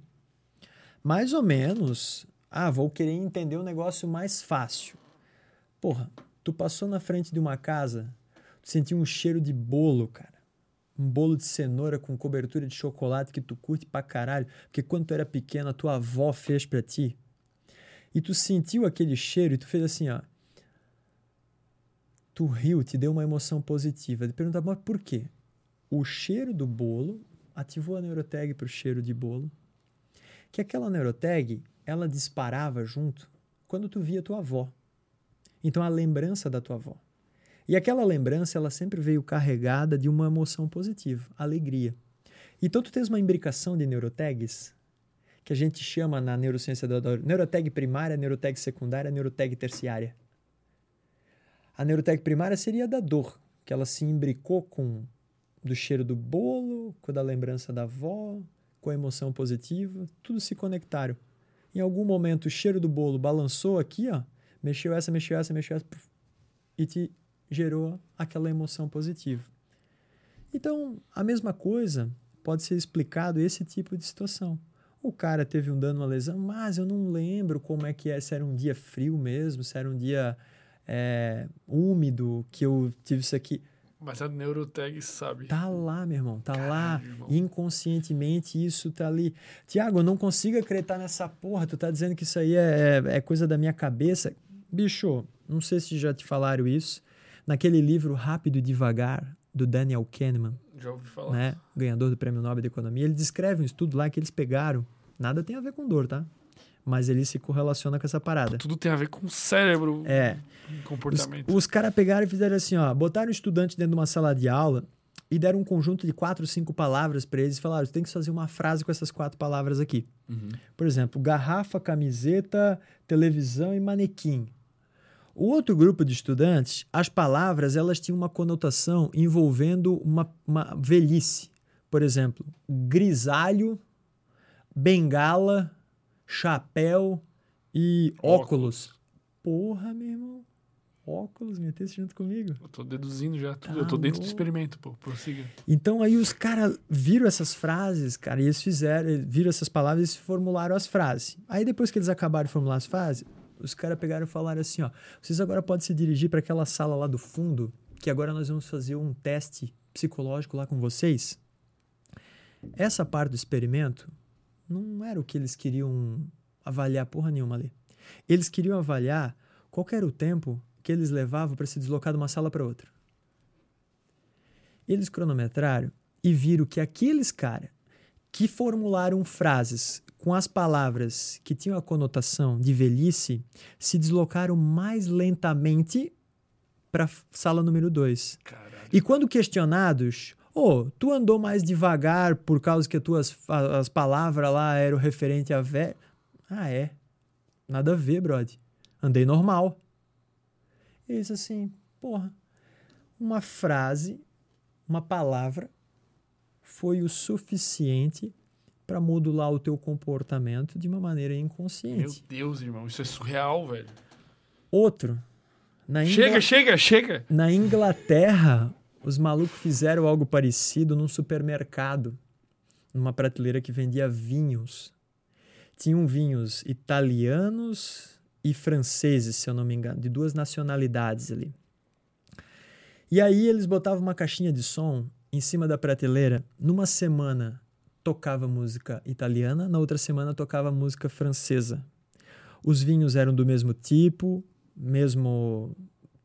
Mais ou menos, ah, vou querer entender o negócio mais fácil. Porra, tu passou na frente de uma casa, tu sentiu um cheiro de bolo, cara. Um bolo de cenoura com cobertura de chocolate que tu curte pra caralho, porque quando tu era pequeno a tua avó fez pra ti. E tu sentiu aquele cheiro e tu fez assim, ó. tu riu, te deu uma emoção positiva. Ele pergunta, mas por quê? O cheiro do bolo ativou a neurotag para o cheiro de bolo. Que aquela neurotag, ela disparava junto quando tu via tua avó. Então, a lembrança da tua avó. E aquela lembrança, ela sempre veio carregada de uma emoção positiva, alegria. Então, tu tens uma imbricação de neurotags, que a gente chama na neurociência da neurotag primária, neurotag secundária, neurotag terciária. A neurotag primária seria da dor, que ela se imbricou com do cheiro do bolo, com a lembrança da avó, com a emoção positiva, tudo se conectaram. Em algum momento o cheiro do bolo balançou aqui, ó, mexeu essa, mexeu essa, mexeu essa, e te gerou aquela emoção positiva. Então, a mesma coisa pode ser explicado esse tipo de situação. O cara teve um dano, uma lesão, mas eu não lembro como é que é, se era um dia frio mesmo, se era um dia é, úmido, que eu tive isso aqui. Mas a Neurotag sabe. Tá lá, meu irmão, tá Caralho, lá. irmão. Inconscientemente isso tá ali. Tiago, eu não consigo acreditar nessa porra. Tu tá dizendo que isso aí é, é, é coisa da minha cabeça. Bicho, não sei se já te falaram isso. Naquele livro Rápido e Devagar, do Daniel Kahneman, Já ouvi falar. né? Ganhador do Prêmio Nobel de Economia, ele descreve um estudo lá que eles pegaram. Nada tem a ver com dor, tá? Mas ele se correlaciona com essa parada. Tudo tem a ver com o cérebro, É. com comportamento. Os, os caras pegaram e fizeram assim, ó, botaram o estudante dentro de uma sala de aula e deram um conjunto de quatro, cinco palavras para eles e falaram, você tem que fazer uma frase com essas quatro palavras aqui. Uhum. Por exemplo, garrafa, camiseta, televisão e manequim. O outro grupo de estudantes, as palavras elas tinham uma conotação envolvendo uma, uma velhice. Por exemplo, grisalho, bengala, chapéu e óculos. Porra, meu irmão. Óculos, metesse junto comigo. Eu tô deduzindo já tudo. Tá eu tô dentro do experimento, pô. Prossiga. Então aí os caras viram essas frases, cara, e eles fizeram, viram essas palavras e formularam as frases. Aí depois que eles acabaram de formular as frases, os caras pegaram e falaram assim, ó, vocês agora podem se dirigir para aquela sala lá do fundo, que agora nós vamos fazer um teste psicológico lá com vocês. Essa parte do experimento não era o que eles queriam avaliar porra nenhuma ali. Eles queriam avaliar qual era o tempo que eles levavam para se deslocar de uma sala para outra. Eles cronometraram e viram que aqueles caras que formularam frases com as palavras que tinham a conotação de velhice se deslocaram mais lentamente para a sala número 2. Caralho. E quando questionados, ô, tu andou mais devagar por causa que as tuas as palavras lá eram referente a velho? Ah, é. Nada a ver, brother. Andei normal. E isso assim, porra. Uma frase, uma palavra foi o suficiente para modular o teu comportamento de uma maneira Meu inconsciente. Deus, irmão. Isso é surreal, velho. Outro, na Chega, chega, chega. Na Inglaterra, os malucos fizeram algo parecido num supermercado, numa prateleira que vendia vinhos. Tinham vinhos italianos e franceses, se eu não me engano, de duas nacionalidades ali. E aí eles botavam uma caixinha de som em cima da prateleira. Numa semana tocava música italiana, na outra semana tocava música francesa. Os vinhos eram do mesmo tipo, mesmo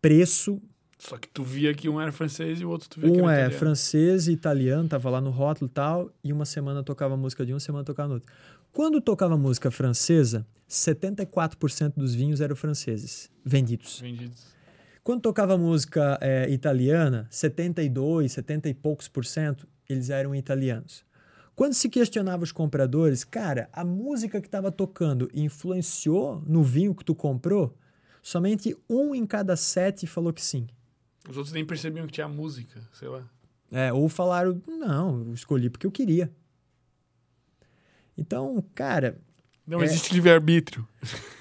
preço, Só que tu via que um era francês e o outro tu via que um era é italiano. francês e italiano, tava lá no rótulo e tal, e uma semana tocava música de um, semana tocava no outro. Quando tocava música francesa, 74% dos vinhos eram franceses, vendidos. Vendidos. Quando tocava música é, italiana, 72, 70 e poucos por cento, eles eram italianos. Quando se questionava os compradores, cara, a música que estava tocando influenciou no vinho que tu comprou? Somente um em cada sete falou que sim. Os outros nem percebiam que tinha música, sei lá. É, ou falaram, não, eu escolhi porque eu queria. Então, cara, Não É. existe livre-arbítrio.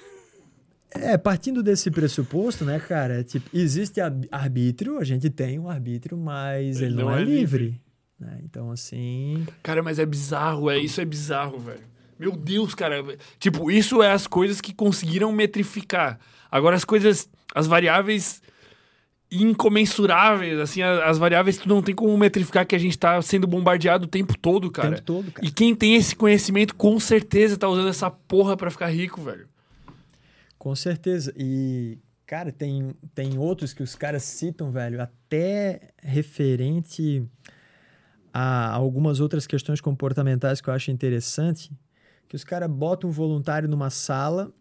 é, partindo desse pressuposto, né, cara, tipo, existe arbítrio, a gente tem um arbítrio, mas ele, não, é, livre. né? Então, assim, Cara, mas é bizarro, é isso é bizarro, velho. Meu Deus, cara. Tipo, isso é as coisas que conseguiram metrificar. Agora as coisas, as variáveis incomensuráveis, assim, as variáveis que tu não tem como metrificar que a gente tá sendo bombardeado o tempo todo, o cara. tempo todo, cara. E quem tem esse conhecimento com certeza tá usando essa porra pra ficar rico, velho. Com certeza. E, Cara, tem, tem outros que os caras citam, velho, até referente a algumas outras questões comportamentais que eu acho interessante, que os caras botam um voluntário numa sala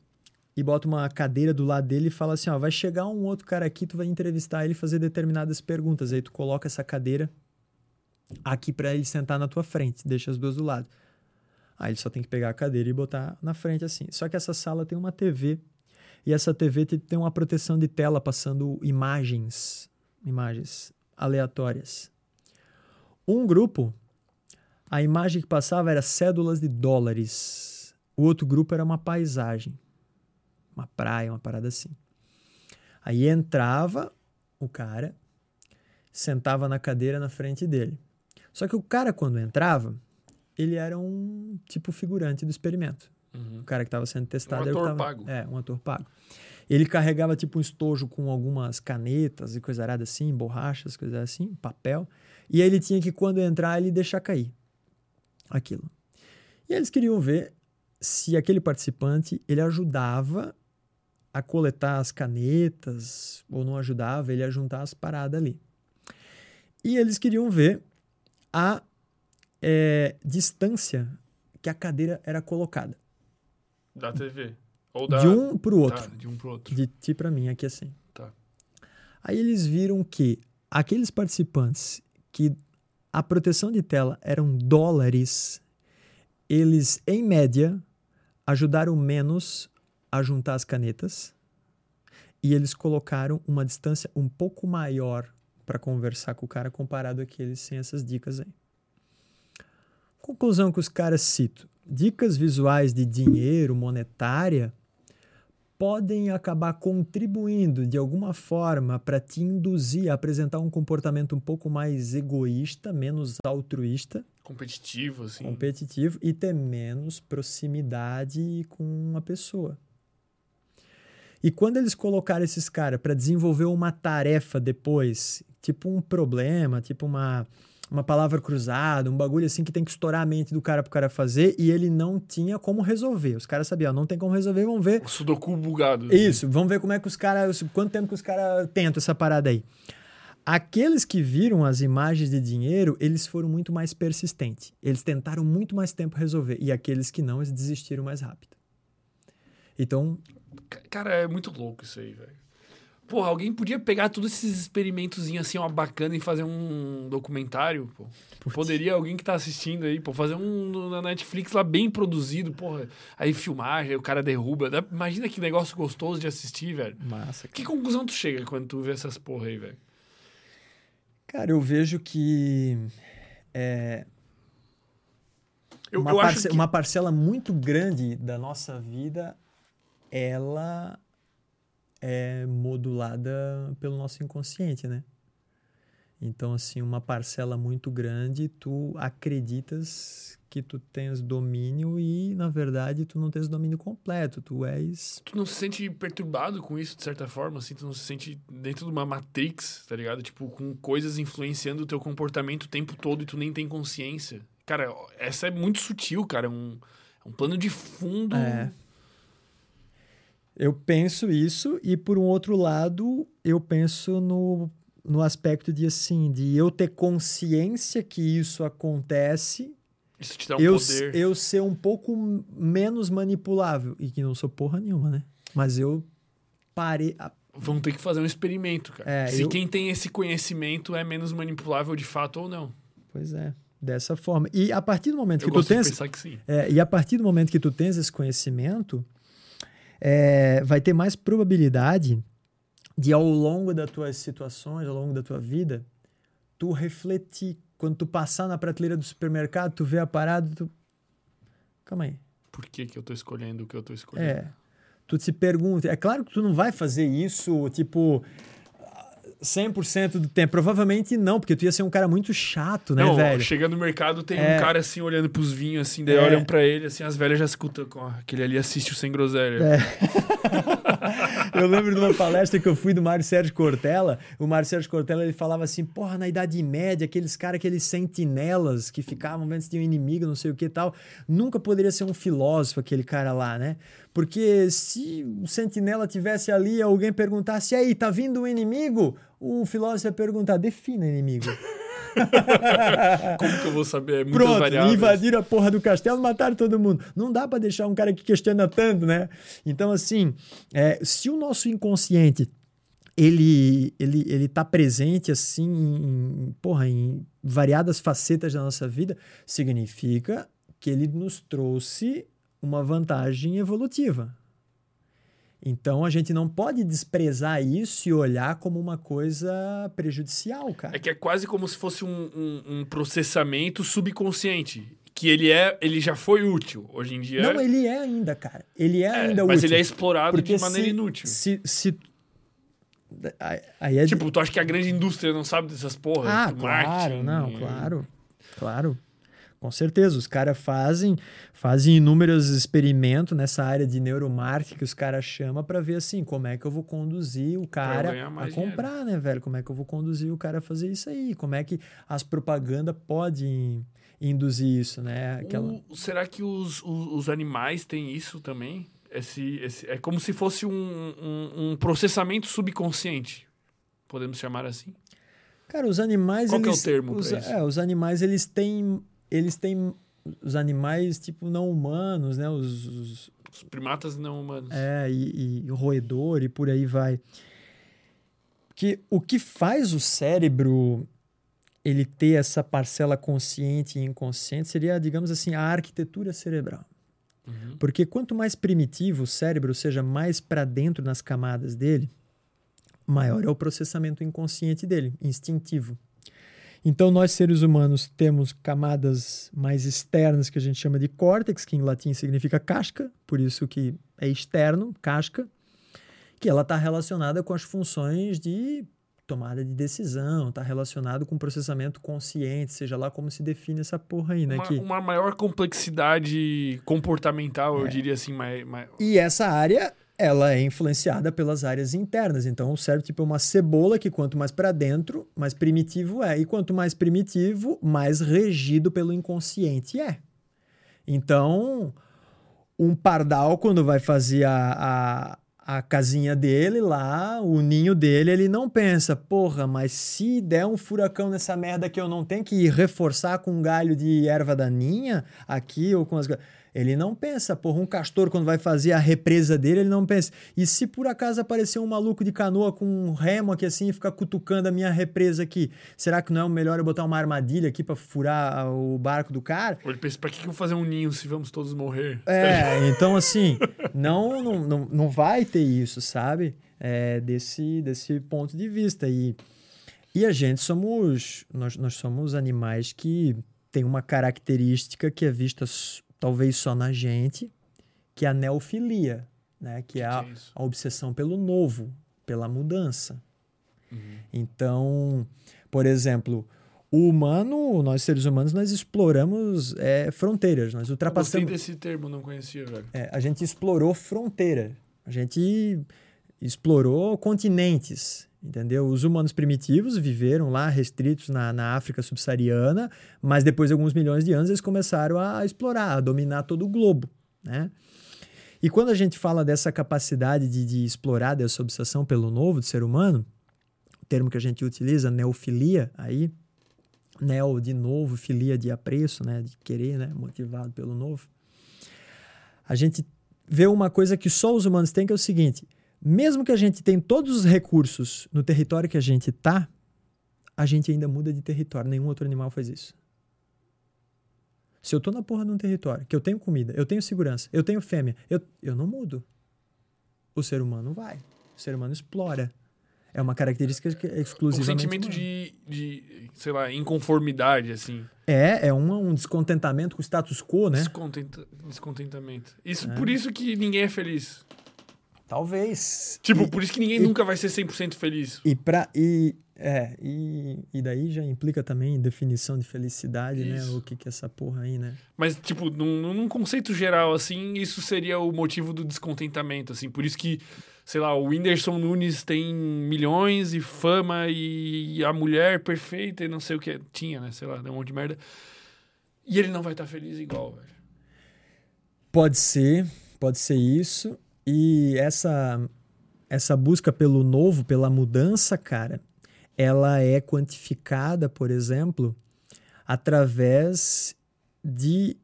e botam uma cadeira do lado dele e fala assim, ó, vai chegar um outro cara aqui, tu vai entrevistar ele e fazer determinadas perguntas. Aí tu coloca essa cadeira aqui para ele sentar na tua frente, deixa as duas do lado. Aí ele só tem que pegar a cadeira e botar na frente assim. Só que essa sala tem uma TV e essa TV tem uma proteção de tela passando imagens, imagens aleatórias. Um grupo, a imagem que passava era cédulas de dólares. O outro grupo era uma paisagem, uma praia, uma parada assim. Aí entrava o cara, sentava na cadeira na frente dele. Só que o cara, quando entrava, ele era um tipo figurante do experimento. Uhum. O cara que estava sendo testado. Um ator tava, pago. É, um ator pago. Ele carregava tipo um estojo com algumas canetas e coisa arada assim, borrachas, coisas assim, papel. E aí ele tinha que, quando entrar, ele deixar cair aquilo. E eles queriam ver se aquele participante ele ajudava a coletar as canetas ou não ajudava ele a juntar as paradas ali. E eles queriam ver a é, distância que a cadeira era colocada. Da TV. Ou da... De um para o outro. Tá, de um pro outro. De ti para mim, aqui assim. Tá. Aí eles viram que aqueles participantes que a proteção de tela eram dólares, eles, em média, ajudaram menos a juntar as canetas e eles colocaram uma distância um pouco maior para conversar com o cara comparado àqueles sem essas dicas aí. Conclusão que os caras citam: dicas visuais de dinheiro, monetária, podem acabar contribuindo de alguma forma para te induzir a apresentar um comportamento um pouco mais egoísta, menos altruísta. Competitivo, assim. Competitivo e ter menos proximidade com uma pessoa. E quando eles colocaram esses caras para desenvolver uma tarefa depois, tipo um problema, tipo uma uma palavra cruzada, um bagulho assim que tem que estourar a mente do cara pro cara fazer e ele não tinha como resolver. Os caras sabiam, não tem como resolver, vamos ver. O sudoku bugado. Isso, vamos ver como é que os caras, quanto tempo que os caras tentam essa parada aí. Aqueles que viram as imagens de dinheiro, eles foram muito mais persistentes. Eles tentaram muito mais tempo resolver. E aqueles que não, eles desistiram mais rápido. Então. Cara, é muito louco isso aí, velho. Porra, alguém podia pegar todos esses experimentos assim, ó, bacana e fazer um documentário, pô. Poderia alguém que tá assistindo aí, pô, fazer um na Netflix lá bem produzido, porra. Aí filmagem, aí o cara derruba. Imagina que negócio gostoso de assistir, velho. Massa. Que conclusão tu chega quando tu vê essas porra aí, velho? Cara, eu vejo que. É, eu, uma, eu parce que... uma parcela muito grande da nossa vida, ela é modulada pelo nosso inconsciente, né? Então, assim, uma parcela muito grande, tu acreditas que tu tens domínio e, na verdade, tu não tens domínio completo. Tu és. Tu não se sente perturbado com isso, de certa forma, assim? Tu não se sente dentro de uma matrix, tá ligado? Tipo, com coisas influenciando o teu comportamento o tempo todo e tu nem tem consciência. Cara, essa é muito sutil, cara. É um, é um plano de fundo. É. Eu penso isso e, por um outro lado, eu penso no, no aspecto de, assim, de eu ter consciência que isso acontece isso te dá um eu, poder. eu ser um pouco menos manipulável. E que não sou porra nenhuma, né? Mas eu parei. A... Vamos ter que fazer um experimento, cara. É, Se eu- quem tem esse conhecimento é menos manipulável de fato ou não. Pois é, dessa forma. E a partir do momento Eu que tu tens. pensar que sim. É, e a partir do momento que tu tens esse conhecimento, é, vai ter mais probabilidade de, ao longo das tuas situações, ao longo da tua vida, tu refletir. Quando tu passar na prateleira do supermercado, tu vê a parada, tu. Calma aí. Por que, que eu tô escolhendo o que eu tô escolhendo? É. Tu te pergunta. É claro que tu não vai fazer isso, tipo. 100% do tempo. Provavelmente não, porque tu ia ser um cara muito chato, né, não, velho? chega no mercado, tem É. um cara assim olhando pros vinhos, assim, daí É. olham pra ele, assim, as velhas já escutam, ó, aquele ali assiste o Sem Groselha. É. Eu lembro de uma palestra que eu fui do Mário Sérgio Cortella. O Mário Sérgio Cortella ele falava assim: porra, na Idade Média, aqueles caras, aqueles sentinelas que ficavam vendo se tinha um inimigo, não sei o que e tal. Nunca poderia ser um filósofo aquele cara lá, né? Porque se o sentinela tivesse ali e alguém perguntasse, aí, tá vindo um inimigo? O filósofo ia perguntar, defina inimigo. Como que eu vou saber? É muitas Pronto, variáveis. invadiram a porra do castelo, mataram todo mundo. Não dá pra deixar um cara que questiona tanto, né? Então, assim, é, se o nosso inconsciente ele, ele, ele tá presente assim em, porra, em variadas facetas da nossa vida, significa que ele nos trouxe uma vantagem evolutiva. Então a gente não pode desprezar isso e olhar como uma coisa prejudicial, cara. É que é quase como se fosse um, um, um processamento subconsciente. Que ele é, ele já foi útil. Hoje em dia. Não, ele é ainda, cara. Ele é, é, ainda mas útil. ele é explorado Porque de maneira se, inútil. Se, se... Aí é de- Tipo, tu acha que a grande indústria não sabe dessas porras? Ah, claro, não, e- claro, claro. Com certeza, os caras fazem, fazem inúmeros experimentos nessa área de neuromarketing que os caras chamam para ver assim, como é que eu vou conduzir o cara a comprar, né, velho? Como é que eu vou conduzir o cara a fazer isso aí? Como é que as propagandas podem induzir isso, né? Aquela... O- será que os, os, os animais têm isso também? Esse, esse, é como se fosse um, um, um processamento subconsciente. Podemos chamar assim. Cara, os animais Qual que é o eles, termo os, isso? é, os animais eles têm eles têm os animais tipo não humanos, né? Os, os, Os primatas não humanos. É, e, e roedor e por aí vai. Que o que faz o cérebro ele ter essa parcela consciente e inconsciente seria, digamos assim, a arquitetura cerebral. Uhum. Porque quanto mais primitivo o cérebro, ou seja, mais para dentro nas camadas dele, maior é o processamento inconsciente dele, instintivo. Então, nós seres humanos temos camadas mais externas que a gente chama de córtex, que em latim significa casca, por isso que é externo, casca, que ela está relacionada com as funções de tomada de decisão, está relacionado com processamento consciente, seja lá como se define essa porra aí, né? Uma, que... uma maior complexidade comportamental, eu É. diria assim. Mais, mais... E essa área, ela é influenciada pelas áreas internas. Então, o cérebro tipo é uma cebola que quanto mais para dentro, mais primitivo é. E quanto mais primitivo, mais regido pelo inconsciente é. Então, um pardal, quando vai fazer a, a, a casinha dele lá, o ninho dele, ele não pensa, porra, mas se der um furacão nessa merda que eu não tenho que reforçar com um galho de erva daninha aqui ou com as. Ele não pensa, porra, um castor quando vai fazer a represa dele, ele não pensa. E se por acaso aparecer um maluco de canoa com um remo aqui assim e ficar cutucando a minha represa aqui, será que não é o melhor eu botar uma armadilha aqui pra furar o barco do cara? Ou ele pensa, pra que eu vou fazer um ninho se vamos todos morrer? É, então assim, não, não, não, não vai ter isso, sabe? É, desse, desse ponto de vista. E, e a gente somos, nós, nós somos animais que tem uma característica que é vista talvez só na gente, que é a neofilia, né? Que é a, Que é a obsessão pelo novo, pela mudança. Uhum. Então, por exemplo, o humano, nós seres humanos, nós exploramos é, fronteiras, nós Eu ultrapassamos. desse termo, não conhecia, velho. É, a gente explorou fronteira, a gente explorou continentes, entendeu? Os humanos primitivos viveram lá restritos na, na África subsaariana, mas depois de alguns milhões de anos eles começaram a explorar, a dominar todo o globo, né? E quando a gente fala dessa capacidade de, de explorar, dessa obsessão pelo novo do ser humano, o termo que a gente utiliza, neofilia, aí, neo de novo, filia de apreço, né? De querer, né? Motivado pelo novo. A gente vê uma coisa que só os humanos têm, que é o seguinte: mesmo que a gente tenha todos os recursos no território que a gente tá, a gente ainda muda de território. Nenhum outro animal faz isso. Se eu tô na porra de um território, que eu tenho comida, eu tenho segurança, eu tenho fêmea, eu, eu não mudo. O ser humano vai. O ser humano explora. É uma característica que é Um exclusivamente sentimento humana. de, de, sei lá, inconformidade, assim. É, é um, um descontentamento com o status quo, né? Descontenta- descontentamento. Isso, É. Por isso que ninguém é feliz. Talvez. Tipo, E- por isso que ninguém e- nunca vai ser 100% feliz. E, pra, e, é, e, e daí já implica também definição de felicidade, né? Isso. O que, que é essa porra aí, né? Mas, tipo, num, num conceito geral, assim, isso seria o motivo do descontentamento, assim. Por isso que, sei lá, o Whindersson Nunes tem milhões e fama e a mulher perfeita e não sei o que. Tinha, né? Sei lá, deu um monte de merda. E ele não vai estar feliz igual, velho. Pode ser, Pode ser isso. E essa, essa busca pelo novo, pela mudança, cara, ela é quantificada, por exemplo, através de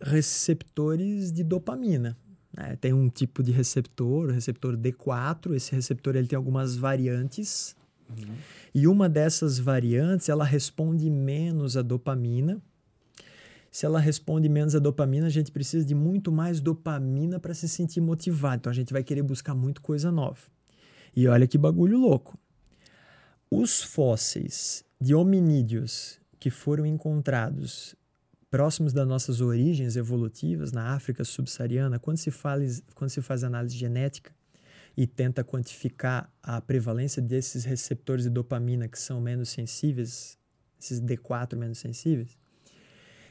receptores de dopamina. Né? Tem um tipo de receptor, o receptor D4. Esse receptor ele tem algumas variantes. Uhum. E uma dessas variantes, ela responde menos a dopamina. Se ela responde menos a dopamina, a gente precisa de muito mais dopamina para se sentir motivado. Então a gente vai querer buscar muito coisa nova. E olha que bagulho louco. Os fósseis de hominídeos que foram encontrados próximos das nossas origens evolutivas na África subsaariana, quando quando se faz análise genética e tenta quantificar a prevalência desses receptores de dopamina que são menos sensíveis, esses D4 menos sensíveis,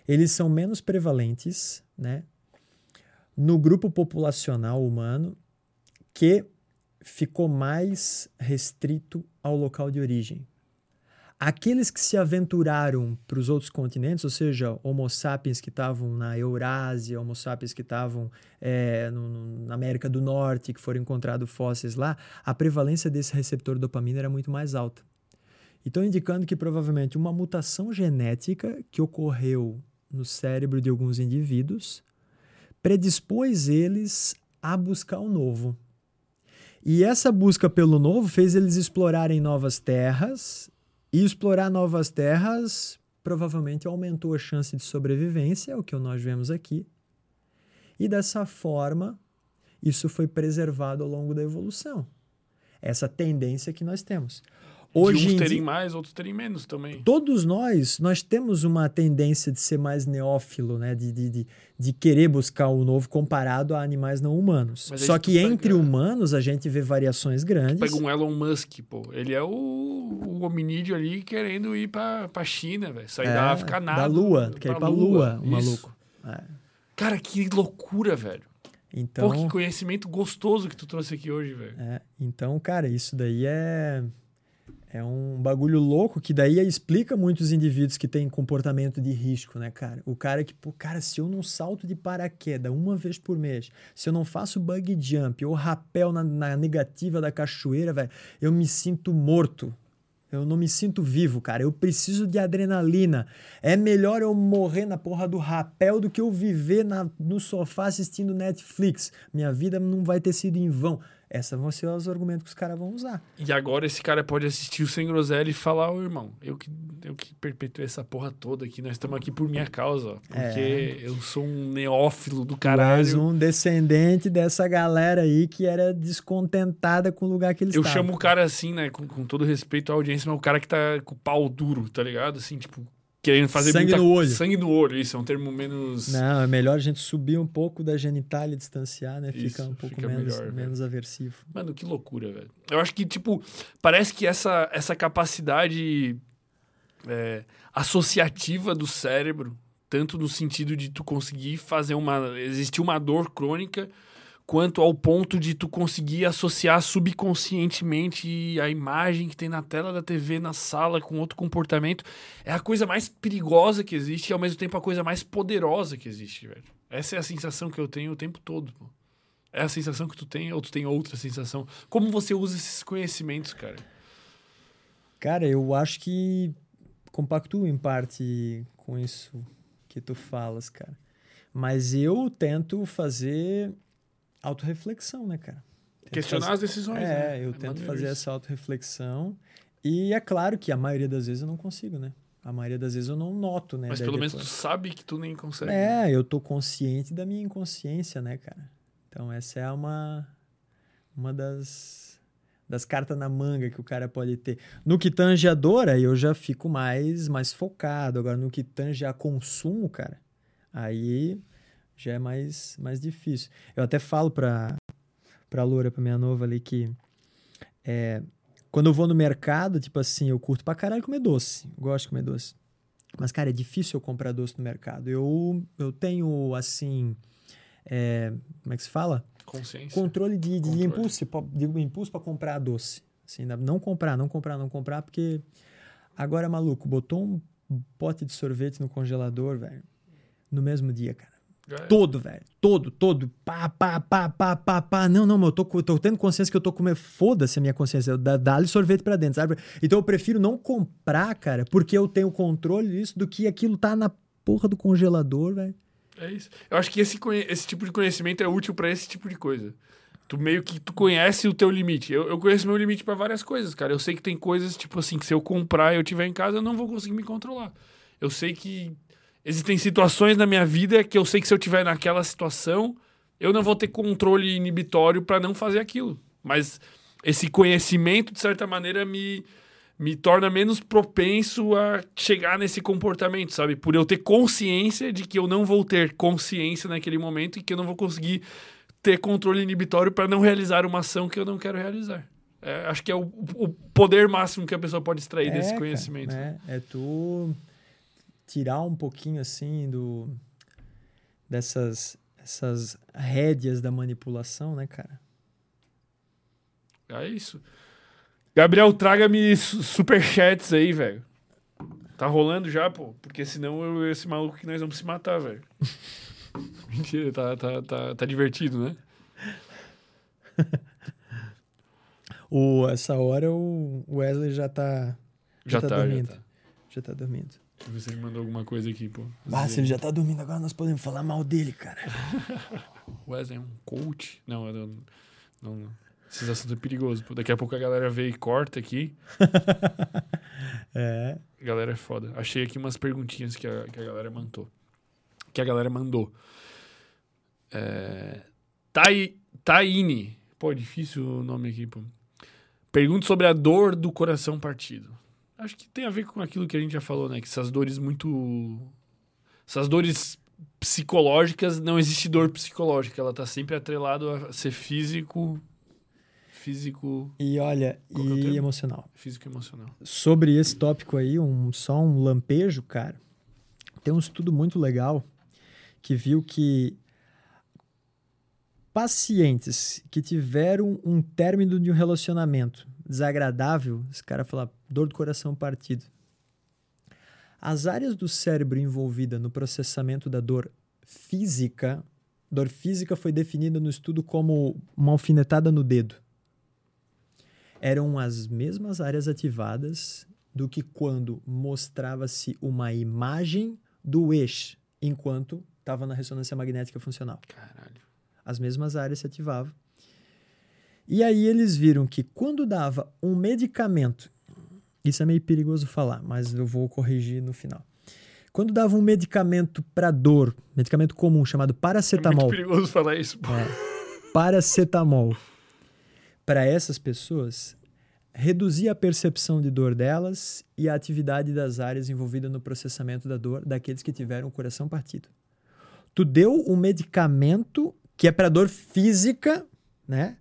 eles são menos prevalentes né, no grupo populacional humano que ficou mais restrito ao local de origem. Aqueles que se aventuraram para os outros continentes, ou seja, Homo sapiens que estavam na Eurásia, Homo sapiens que estavam é, na América do Norte, que foram encontrados fósseis lá, a prevalência desse receptor dopamina era muito mais alta. Então, indicando que provavelmente uma mutação genética que ocorreu no cérebro de alguns indivíduos predispôs eles a buscar o novo. E essa busca pelo novo fez eles explorarem novas terras e explorar novas terras provavelmente aumentou a chance de sobrevivência, é o que nós vemos aqui. E dessa forma, isso foi preservado ao longo da evolução. Essa tendência que nós temos. Hoje de uns terem mais, outros terem menos também. Todos nós, nós temos uma tendência de ser mais neófilo, né? De, de, de, de querer buscar o novo comparado a animais não humanos. Só que entre pega... humanos a gente vê variações grandes. Pega um Elon Musk, pô. Ele é o, o hominídeo ali querendo ir pra, pra China, velho. Sair é, da África nada. Da Lua, quer ir pra Lua, Lua o maluco. É. Cara, que loucura, velho. Então, Pô, que conhecimento gostoso que tu trouxe aqui hoje, velho. É, então, cara, isso daí é é um bagulho louco que daí explica muitos indivíduos que têm comportamento de risco, né, cara? O cara que, pô, cara, se eu não salto de paraquedas uma vez por mês, se eu não faço bug jump ou rapel na, na negativa da cachoeira, velho, eu me sinto morto. Eu não me sinto vivo, cara. Eu preciso de adrenalina. É melhor eu morrer na porra do rapel do que eu viver na, no sofá assistindo Netflix. Minha vida não vai ter sido em vão. Esses vão ser os argumentos que os caras vão usar. E agora esse cara pode assistir o Sem Groselha e falar, ô irmão, eu que, eu que perpetuei essa porra toda aqui, nós estamos aqui por minha causa, ó, porque é. eu sou um neófilo do caralho. És um descendente dessa galera aí que era descontentada com o lugar que eles estavam. Eu chamo o cara assim, né, com, com todo respeito à audiência, mas o cara que tá com o pau duro, tá ligado? Assim, tipo, querendo fazer sangue muita... no olho. Sangue no olho, isso é um termo menos. Não, é melhor a gente subir um pouco da genitália, distanciar, né? Fica um pouco fica menos, melhor, menos aversivo. Mano, que loucura, velho. Eu acho que, tipo, parece que essa, essa capacidade é, associativa do cérebro, tanto no sentido de tu conseguir fazer uma. existir uma dor crônica quanto ao ponto de tu conseguir associar subconscientemente a imagem que tem na tela da TV na sala com outro comportamento é a coisa mais perigosa que existe e ao mesmo tempo a coisa mais poderosa que existe, velho. Essa é a sensação que eu tenho o tempo todo. Pô. É a sensação que tu tem ou tu tem outra sensação? Como você usa esses conhecimentos, cara? Cara, eu acho que compactuo em parte com isso que tu falas, cara. Mas eu tento fazer autorreflexão, né, cara? Tento Questionar fazer... as decisões. É, né? eu é tento fazer isso. essa autorreflexão. E é claro que a maioria das vezes eu não consigo, né? A maioria das vezes eu não noto, né? Mas pelo menos tu sabe que tu nem consegue. É, né? eu tô consciente da minha inconsciência, né, cara? Então essa é uma, uma das, das cartas na manga que o cara pode ter. No que tange a dor, aí eu já fico mais, mais focado. Agora, no que tange a consumo, cara, aí já é mais, mais difícil. Eu até falo pra, pra Loura, pra minha nova ali, que é, quando eu vou no mercado, tipo assim, eu curto pra caralho comer doce. Gosto de comer doce. Mas, cara, é difícil eu comprar doce no mercado. Eu, eu tenho, assim. É, como é que se fala? Consciência. Controle de, de Controle. impulso, de impulso para comprar doce. Assim, não comprar, não comprar, não comprar, porque agora, maluco, botou um pote de sorvete no congelador, velho, no mesmo dia, cara. Todo, velho. Todo, todo. Pá, pá, pá, pá, pá, pá. Não, não, mas eu tô, tô tendo consciência que eu tô comendo. Foda-se a minha consciência. Dá- Dá-lhe sorvete pra dentro, sabe? Então eu prefiro não comprar, cara, porque eu tenho controle disso do que aquilo tá na porra do congelador, velho. É isso. Eu acho que esse, esse tipo de conhecimento é útil pra esse tipo de coisa. Tu meio que tu conhece o teu limite. Eu, eu conheço meu limite pra várias coisas, cara. Eu sei que tem coisas, tipo assim, que se eu comprar e eu tiver em casa, eu não vou conseguir me controlar. Eu sei que existem situações na minha vida que eu sei que se eu tiver naquela situação, eu não vou ter controle inibitório pra não fazer aquilo. Mas esse conhecimento, de certa maneira, me, me torna menos propenso a chegar nesse comportamento, sabe? Por eu ter consciência de que eu não vou ter consciência naquele momento e que eu não vou conseguir ter controle inibitório para não realizar uma ação que eu não quero realizar. É, acho que é o, o poder máximo que a pessoa pode extrair desse cara, conhecimento. É, é tu tirar um pouquinho assim do dessas essas rédeas da manipulação, né, cara? É isso. Gabriel, traga-me su- superchats aí, velho. Tá rolando já, pô? Porque senão eu, esse maluco que nós vamos se matar, velho. Mentira, tá, tá, tá, tá divertido, né? O, essa hora o Wesley já tá Já, tá tá, já dormindo. tá. já tá dormindo. Deixa eu ver se ele mandou alguma coisa aqui, pô. Ah, se ele já tá dormindo agora, nós podemos falar mal dele, cara. Wesley é um coach? Não, não, não, não. Esses assuntos é perigoso. Pô. Daqui a pouco a galera vê e corta aqui. É. A galera é foda. Achei aqui umas perguntinhas que a, que a galera mandou. Que a galera mandou. É... Tai, Taine. Pô, difícil o nome aqui, pô. Pergunta sobre a dor do coração partido. Acho que tem a ver com aquilo que a gente já falou, né? Que essas dores muito. Essas dores psicológicas, não existe dor psicológica. Ela tá sempre atrelada a ser físico. Físico. E olha, é e emocional. Físico e emocional. Sobre esse tópico aí, um, só um lampejo, cara. Tem um estudo muito legal que viu que pacientes que tiveram um término de um relacionamento desagradável, esse cara fala dor do coração partido. As áreas do cérebro envolvidas no processamento da dor física, dor física foi definida no estudo como uma alfinetada no dedo eram as mesmas áreas ativadas do que quando mostrava-se uma imagem do eixo enquanto estava na ressonância magnética funcional. Caralho. As mesmas áreas se ativavam. E aí eles viram que quando dava um medicamento, isso é meio perigoso falar, mas eu vou corrigir no final. Quando dava um medicamento para dor, medicamento comum chamado É paracetamol, muito perigoso falar isso, pô. paracetamol para essas pessoas reduzia a percepção de dor delas e a atividade das áreas envolvidas no processamento da dor daqueles que tiveram o coração partido. Tu deu um medicamento que é para dor física, né?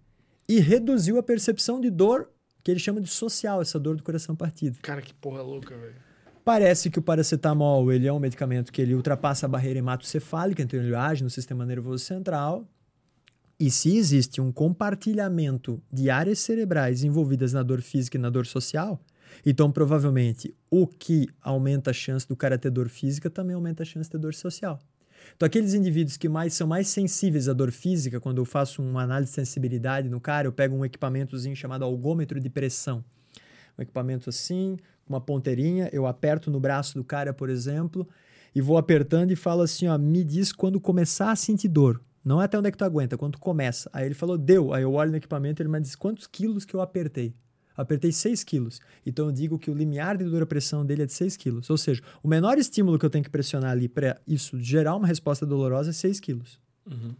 E reduziu a percepção de dor que eles chamam de social, essa dor do coração partido. Cara, que porra louca, velho. Parece que o paracetamol ele é um medicamento que ele ultrapassa a barreira hematocefálica, então ele age no sistema nervoso central. E se existe um compartilhamento de áreas cerebrais envolvidas na dor física e na dor social, então provavelmente o que aumenta a chance do cara ter dor física também aumenta a chance de ter dor social. Então, aqueles indivíduos que mais são mais sensíveis à dor física, quando eu faço uma análise de sensibilidade no cara, eu pego um equipamentozinho chamado algômetro de pressão. Um equipamento assim, uma ponteirinha, eu aperto no braço do cara, por exemplo, e vou apertando e falo assim, ó, me diz quando começar a sentir dor. Não é até onde é que tu aguenta, quando tu começa. Aí ele falou, deu. Aí eu olho no equipamento e ele me diz quantos quilos que eu apertei. Apertei 6 quilos. Então eu digo que o limiar de dura-pressão dele é de 6 quilos. Ou seja, o menor estímulo que eu tenho que pressionar ali para isso gerar uma resposta dolorosa é 6 quilos. Uhum.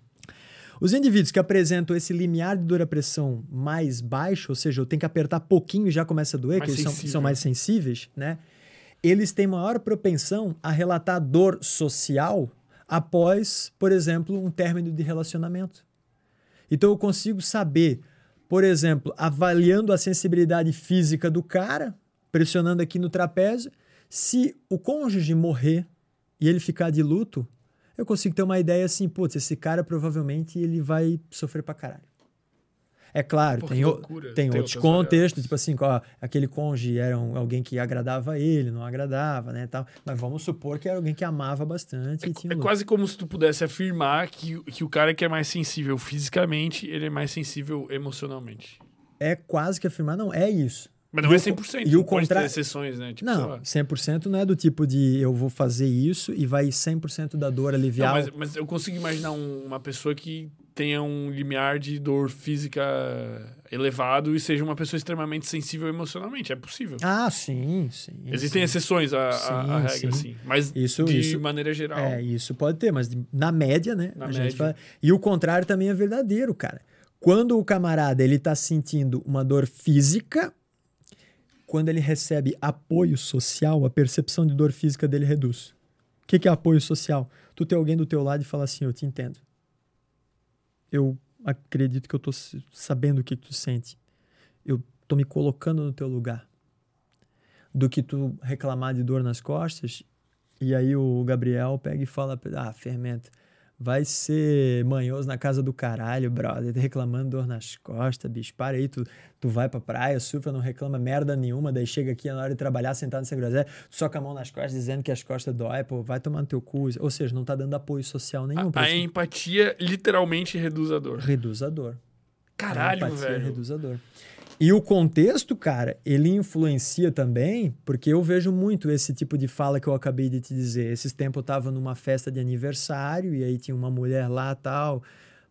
Os indivíduos que apresentam esse limiar de dura-pressão mais baixo, ou seja, eu tenho que apertar pouquinho e já começa a doer, Mais que eles são, são mais sensíveis, né? Eles têm maior propensão a relatar dor social após, por exemplo, um término de relacionamento. Então eu consigo saber, por exemplo, avaliando a sensibilidade física do cara, pressionando aqui no trapézio, se o cônjuge morrer e ele ficar de luto, eu consigo ter uma ideia assim, putz, esse cara provavelmente ele vai sofrer pra caralho. É claro, Pô, tem, o- loucura. tem, Tem outros contextos, tipo assim, ó, aquele cônjuge era um- alguém que agradava ele, não agradava, né, tal. Mas vamos supor que era alguém que amava bastante É um quase como se tu pudesse afirmar que, que o cara que é mais sensível fisicamente, ele é mais sensível emocionalmente. É quase que afirmar, não, é isso. Mas não E é o co- 100%. e o pode contra- ter exceções, né? Tipo, Não, lá. 100% não é do tipo de eu vou fazer isso e vai 100% da dor Não, aliviar. mas, mas eu consigo imaginar um- uma pessoa que tenha um limiar de dor física elevado e seja uma pessoa extremamente sensível emocionalmente. É possível. Ah, sim, sim. Existem sim. exceções à, à- à Sim, regra, sim. sim. Mas Isso- de isso- maneira geral. É, isso pode ter, mas na média, né? Na média. fala- E o contrário também é verdadeiro, cara. Quando o camarada ele tá sentindo uma dor física, quando ele recebe apoio social, a percepção de dor física dele reduz. O que, que é apoio social? Tu ter alguém do teu lado e falar assim, eu te entendo. Eu acredito que eu tô sabendo o que tu sente. Eu tô me colocando no teu lugar. Do que tu reclamar de dor nas costas e aí o Gabriel pega e fala, ah, fermento, vai ser manhoso na casa do caralho, brother, tá reclamando dor nas costas, bicho, para aí, tu, tu vai pra praia, surfa, não reclama merda nenhuma, daí chega aqui na hora de trabalhar sentado sem groselha, tu soca a mão nas costas dizendo que as costas dói, pô, vai tomar no teu cu, ou seja, não tá dando apoio social nenhum. A, a ti. empatia literalmente reduz a dor. Reduz a dor. Caralho, A empatia velho. reduz a dor. E o contexto, cara, ele influencia também, porque eu vejo muito esse tipo de fala que eu acabei de te dizer. Esses tempos eu tava numa festa de aniversário e aí tinha uma mulher lá, tal,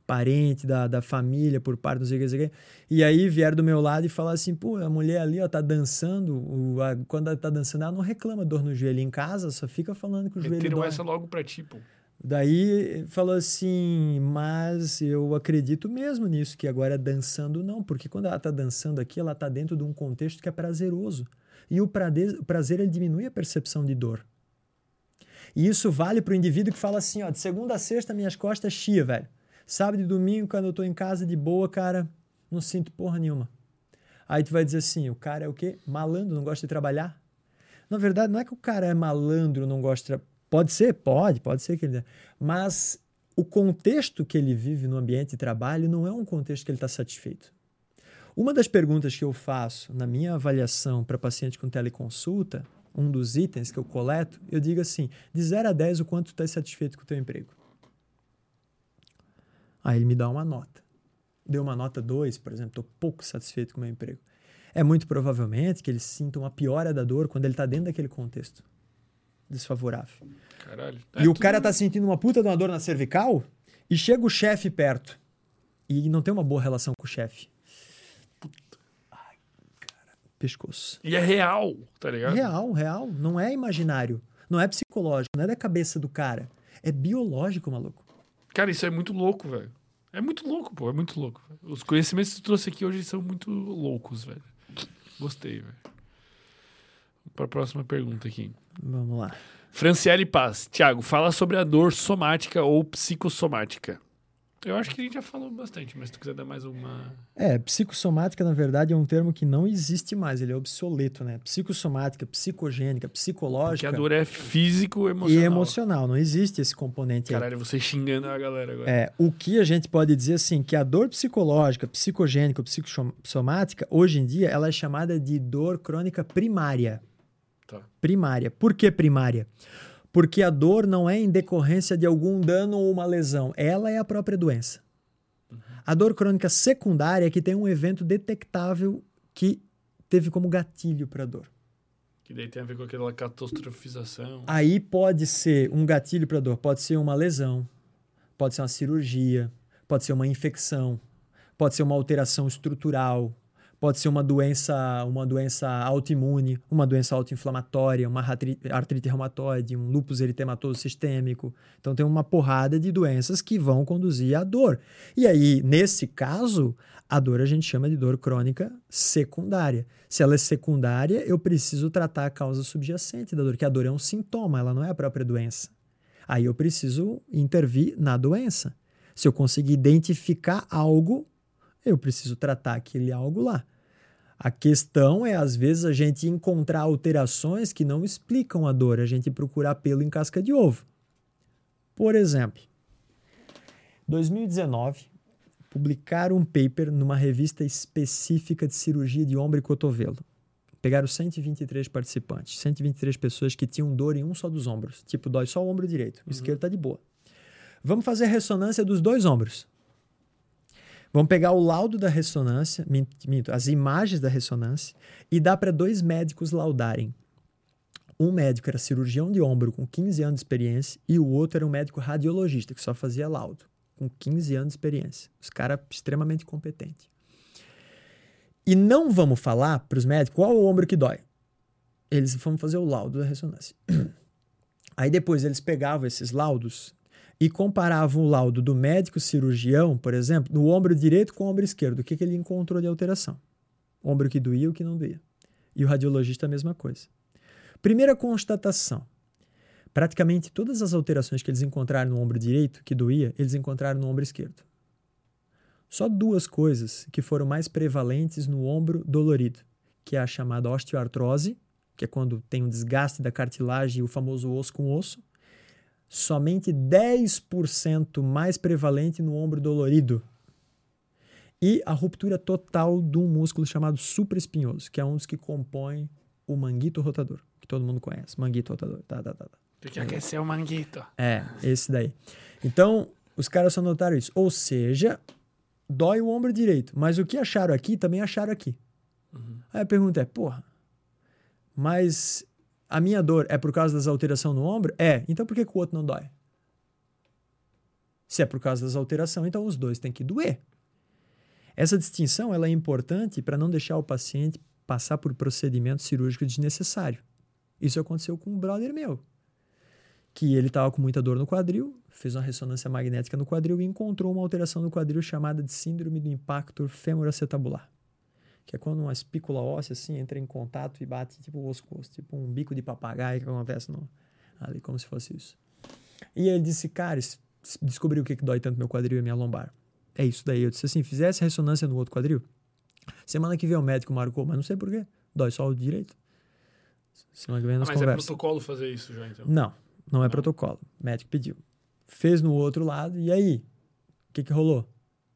parente da, da família, por parte não sei o que, não sei o que. E aí vieram do meu lado e falaram assim, pô, a mulher ali, ó, tá dançando, o, a- quando ela tá dançando, ela não reclama dor no joelho em casa, só fica falando que o joelho Meteram dói. essa logo pra ti, pô. Daí falou assim, mas eu acredito mesmo nisso, que agora dançando não, porque quando ela tá dançando aqui, ela tá dentro de um contexto que é prazeroso. E o prazer, o prazer ele diminui a percepção de dor. E isso vale pro indivíduo que fala assim, ó, de segunda a sexta minhas costas chia, velho. Sábado e domingo, quando eu tô em casa de boa, cara, não sinto porra nenhuma. Aí tu vai dizer assim, o cara é o quê? Malandro, não gosta de trabalhar? Na verdade, não é que o cara é malandro, não gosta de. Pode ser, pode, pode ser que ele. Mas o contexto que ele vive no ambiente de trabalho não é um contexto que ele está satisfeito. Uma das perguntas que eu faço na minha avaliação para paciente com teleconsulta, um dos itens que eu coleto, eu digo assim: de 0 a 10, o quanto está satisfeito com o teu emprego? Aí ele me dá uma nota. Deu uma nota 2, por exemplo, estou pouco satisfeito com o meu emprego. É muito provavelmente que ele sinta uma piora da dor quando ele está dentro daquele contexto desfavorável. Caralho. e o cara tá sentindo uma puta de uma dor na cervical e chega o chefe perto e não tem uma boa relação com o chefe. Ai, cara, pescoço. E é real, tá ligado? Real, real. Não é imaginário. Não é psicológico. Não é da cabeça do cara. É biológico, maluco. Cara, isso é muito louco, velho. É muito louco, pô. É muito louco. Os conhecimentos que tu trouxe aqui hoje são muito loucos, velho. Gostei, velho. Para a próxima pergunta aqui. Vamos lá. Franciele Paz. Tiago, fala sobre a dor somática ou psicossomática. Eu acho que a gente já falou bastante, mas se tu quiser dar mais uma. É, psicossomática, na verdade, é um termo que não existe mais. Ele é obsoleto, né? Psicossomática, psicogênica, Porque psicológica a dor é físico e emocional. emocional. Não existe esse componente aí. Caralho, você xingando a galera agora. É, o que a gente pode dizer assim, que a dor psicológica, psicogênica ou psicossomática, hoje em dia, ela é chamada de dor crônica primária. Tá. Primária. Por que primária? Porque a dor não é em decorrência de algum dano ou uma lesão, ela é a própria doença. A dor crônica secundária é que tem um evento detectável que teve como gatilho para a dor. Que daí tem a ver com aquela catastrofização. Aí pode ser um gatilho para dor, pode ser uma lesão, pode ser uma cirurgia, pode ser uma infecção, pode ser uma alteração estrutural, pode ser uma doença, uma doença autoimune, uma doença autoinflamatória, uma artri- artrite reumatoide, um lúpus eritematoso sistêmico. Então tem uma porrada de doenças que vão conduzir à dor. E aí, nesse caso, a dor a gente chama de dor crônica secundária. Se ela é secundária, eu preciso tratar a causa subjacente da dor, que a dor é um sintoma, ela não é a própria doença. Aí eu preciso intervir na doença. Se eu conseguir identificar algo, eu preciso tratar aquele algo lá. A questão é, às vezes, a gente encontrar alterações que não explicam a dor, a gente procurar pelo em casca de ovo. Por exemplo, 2019, publicaram um paper numa revista específica de cirurgia de ombro e cotovelo. Pegaram 123 participantes, 123 pessoas que tinham dor em um só dos ombros. Tipo, dói só o ombro direito, o esquerdo tá de boa. Vamos fazer ressonância dos dois ombros. Vamos pegar o laudo da ressonância, minto, as imagens da ressonância, e dar para dois médicos laudarem. Um médico era cirurgião de ombro com 15 anos de experiência e o outro era um médico radiologista que só fazia laudo, com 15 anos de experiência. Os caras extremamente competentes. E não vamos falar para os médicos qual o ombro que dói. Eles vão fazer o laudo da ressonância. Aí depois eles pegavam esses laudos e comparavam o laudo do médico cirurgião, por exemplo, no ombro direito com o ombro esquerdo. O que, que ele encontrou de alteração? O ombro que doía e o que não doía. E o radiologista a mesma coisa. Primeira constatação. Praticamente todas as alterações que eles encontraram no ombro direito, que doía, eles encontraram no ombro esquerdo. Só duas coisas que foram mais prevalentes no ombro dolorido, que é a chamada osteoartrose, que é quando tem um desgaste da cartilagem e o famoso osso com osso, somente 10% mais prevalente no ombro dolorido. E a ruptura total de um músculo chamado supraespinhoso, que é um dos que compõe o manguito rotador, que todo mundo conhece. Manguito rotador. Tá, tá, tá, tá. Tem que aquecer o manguito. É, esse daí. Então, os caras só notaram isso. Ou seja, dói o ombro direito. Mas o que acharam aqui, também acharam aqui. Uhum. Aí a pergunta é, porra, mas a minha dor é por causa das alterações no ombro? É. Então por que, que o outro não dói? Se é por causa das alterações, então os dois têm que doer. Essa distinção ela é importante para não deixar o paciente passar por procedimento cirúrgico desnecessário. Isso aconteceu com um brother meu, que ele estava com muita dor no quadril, fez uma ressonância magnética no quadril e encontrou uma alteração no quadril chamada de síndrome do impacto femoroacetabular, que é quando uma espícula óssea assim entra em contato e bate tipo o osso tipo um bico de papagaio que acontece no, ali, como se fosse isso. E ele disse, cara, descobriu o que, que dói tanto meu quadril e minha lombar. É isso daí. Eu disse assim, fizesse ressonância no outro quadril, semana que vem o médico marcou, mas não sei porquê, dói só o direito. Semana que vem nós ah, mas é protocolo fazer isso já, então? Não, não é não. protocolo. O médico pediu fez no outro lado, e aí? O que, que rolou?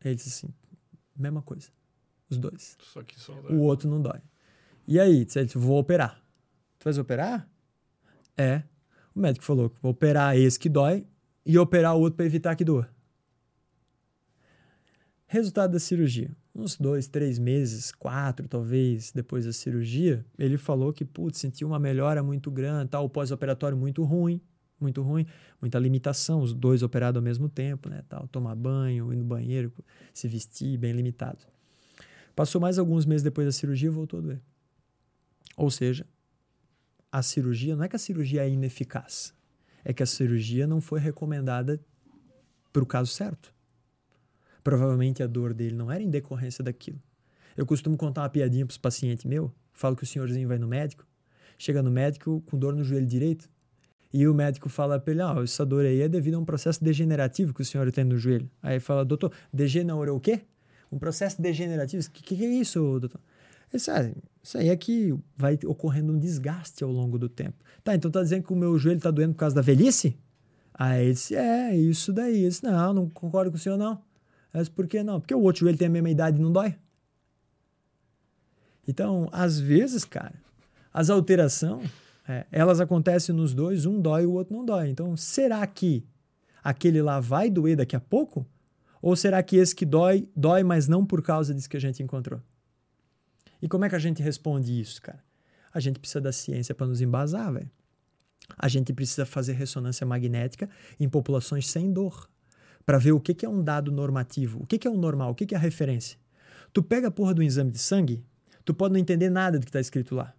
Ele disse assim: mesma coisa. Os dois. Só que só O outro não dói. E aí? Ele disse: vou operar. Tu vais operar? É. O médico falou: vou operar esse que dói e operar o outro para evitar que doa. Resultado da cirurgia. Uns dois, três meses, quatro talvez, depois da cirurgia, ele falou que, putz, sentiu uma melhora muito grande, tal, o pós-operatório muito ruim muito ruim, muita limitação, os dois operados ao mesmo tempo, né, tal, tomar banho, ir no banheiro, se vestir, bem limitado. Passou mais alguns meses depois da cirurgia e voltou a doer. Ou seja, a cirurgia, não é que a cirurgia é ineficaz, é que a cirurgia não foi recomendada para o caso certo. Provavelmente a dor dele não era em decorrência daquilo. Eu costumo contar uma piadinha para os pacientes meu, falo que o senhorzinho vai no médico, chega no médico com dor no joelho direito, e o médico fala para ele: ah, essa dor aí é devido a um processo degenerativo que o senhor tem no joelho. Aí fala: doutor, degenerou o quê? Um processo degenerativo? O que, que, é isso, doutor? Ele disse, ah, isso aí é que vai ocorrendo um desgaste ao longo do tempo. Tá, então tá dizendo que o meu joelho tá doendo por causa da velhice? Aí ele disse: é, isso daí. Eu disse: não, não concordo com o senhor, não. Eu disse, por que não? Porque o outro joelho tem a mesma idade e não dói. Então, às vezes, cara, as alterações é, elas acontecem nos dois, um dói e o outro não dói. Então, será que aquele lá vai doer daqui a pouco? Ou será que esse que dói, dói, mas não por causa disso que a gente encontrou? E como é que a gente responde isso, cara? A gente precisa da ciência para nos embasar, velho. A gente precisa fazer ressonância magnética em populações sem dor, para ver o que, que é um dado normativo, o que, que é o normal, o que, que é a referência. Tu pega a porra do exame de sangue, tu pode não entender nada do que está escrito lá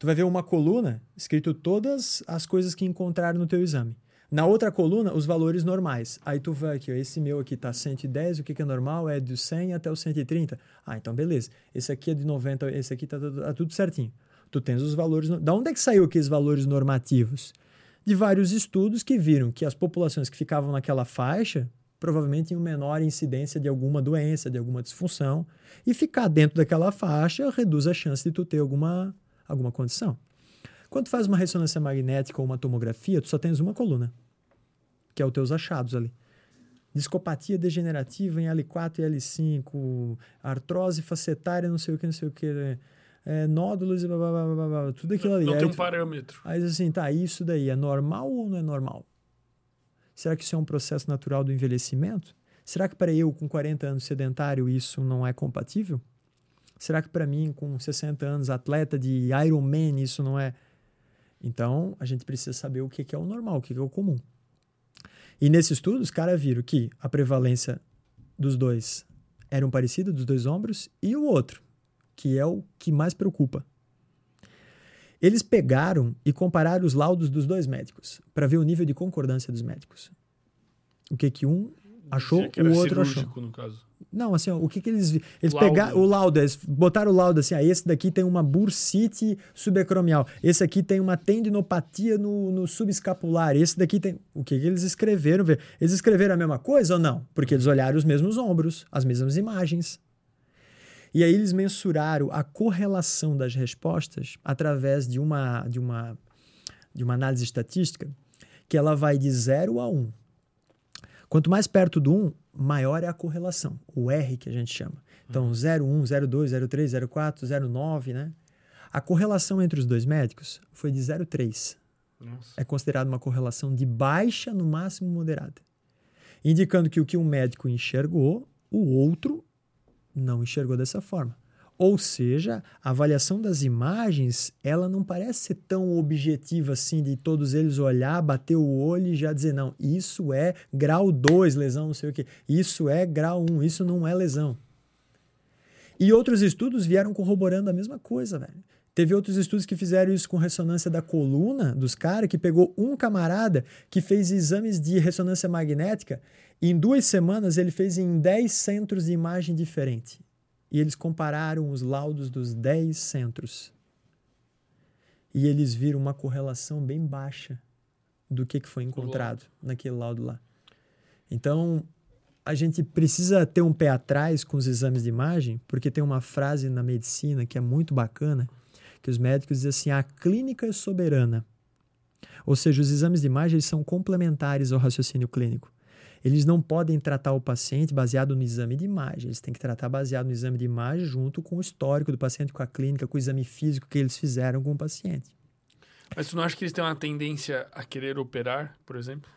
tu vai ver uma coluna escrito todas as coisas que encontraram no teu exame. Na outra coluna, os valores normais. Aí tu vai aqui, ó, esse meu aqui tá 110, o que, que é normal? É do 100 até o 130. Ah, então beleza. Esse aqui é de 90, esse aqui tá, tá, tá tudo certinho. Tu tens os valores. Da onde é que saiu aqueles valores normativos? De vários estudos que viram que as populações que ficavam naquela faixa provavelmente tinham menor incidência de alguma doença, de alguma disfunção. E ficar dentro daquela faixa reduz a chance de tu ter alguma alguma condição. Quando tu faz uma ressonância magnética ou uma tomografia, tu só tens uma coluna, que é os teus achados ali. discopatia degenerativa em L4 e L5, artrose facetária, não sei o que, não sei o que, é, nódulos e blá, blá, blá, blá, blá, tudo aquilo ali. Não Aí tem um parâmetro. Aí assim, tá, isso daí é normal ou não é normal? Será que isso é um processo natural do envelhecimento? Será que para eu, com 40 anos sedentário, isso não é compatível? Será que para mim, com 60 anos, atleta de Ironman, isso não é? Então, a gente precisa saber o que que é o normal, o que que é o comum. E nesse estudo, os caras viram que a prevalência dos dois era um parecido, dos dois ombros, e o outro, que é o que mais preocupa. Eles pegaram e compararam os laudos dos dois médicos para ver o nível de concordância dos médicos. O que que um achou, que o outro achou. no caso. Não, assim, ó, o que que eles eles pegaram o laudo, eles botaram o laudo assim, ah, esse daqui tem uma bursite subacromial, esse aqui tem uma tendinopatia no, no subescapular, esse daqui tem, o que que eles escreveram? Eles escreveram a mesma coisa ou não? Porque eles olharam os mesmos ombros, as mesmas imagens. E aí eles mensuraram a correlação das respostas através de uma de uma de uma análise estatística que ela vai de 0 a 1. Um. Quanto mais perto do 1, um, maior é a correlação, o R que a gente chama. Então, 01, 02, 03, 04, 09, né? A correlação entre os dois médicos foi de 0,3. Nossa. É considerada uma correlação de baixa, no máximo moderada. Indicando que o que um médico enxergou, o outro não enxergou dessa forma. Ou seja, a avaliação das imagens, ela não parece ser tão objetiva assim de todos eles olhar, bater o olho e já dizer, não, isso é grau 2, lesão, não sei o quê. Isso é grau 1, isso não é lesão. E outros estudos vieram corroborando a mesma coisa, velho. Teve outros estudos que fizeram isso com ressonância da coluna dos caras, que pegou um camarada que fez exames de ressonância magnética e em duas semanas ele fez em 10 centros de imagem diferente. E eles compararam os laudos dos 10 centros. E eles viram uma correlação bem baixa do que, que foi encontrado naquele laudo lá. Então, a gente precisa ter um pé atrás com os exames de imagem, porque tem uma frase na medicina que é muito bacana, que os médicos dizem assim: a clínica é soberana. Ou seja, os exames de imagem são complementares ao raciocínio clínico. Eles não podem tratar o paciente baseado no exame de imagem, eles têm que tratar baseado no exame de imagem junto com o histórico do paciente, com a clínica, com o exame físico que eles fizeram com o paciente. Mas tu não acha que eles têm uma tendência a querer operar, por exemplo?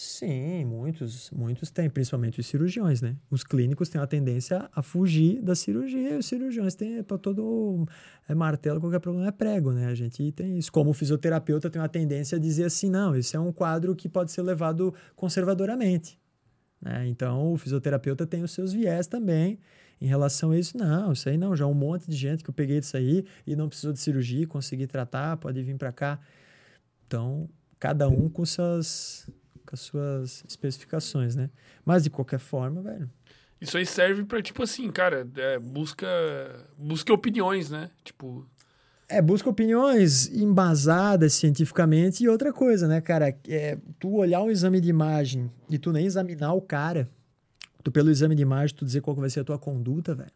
Sim, muitos, muitos têm, principalmente os cirurgiões, né? Os clínicos têm a tendência a fugir da cirurgia, e os cirurgiões têm para todo é, martelo, qualquer problema é prego, né? A gente tem isso. Como o fisioterapeuta tem uma tendência a dizer assim, não, esse é um quadro que pode ser levado conservadoramente. Né? Então, o fisioterapeuta tem os seus viés também em relação a isso. Não, isso aí não, já um monte de gente que eu peguei disso aí e não precisou de cirurgia, consegui tratar, pode vir para cá. Então, cada um com suas com as suas especificações, né? Mas de qualquer forma, velho. Isso aí serve pra, tipo assim, cara, é, busca, busca opiniões, né? Tipo, É, busca opiniões embasadas cientificamente e outra coisa, né, cara? É, tu olhar um exame de imagem e tu nem examinar o cara, tu pelo exame de imagem, tu dizer qual vai ser a tua conduta, velho.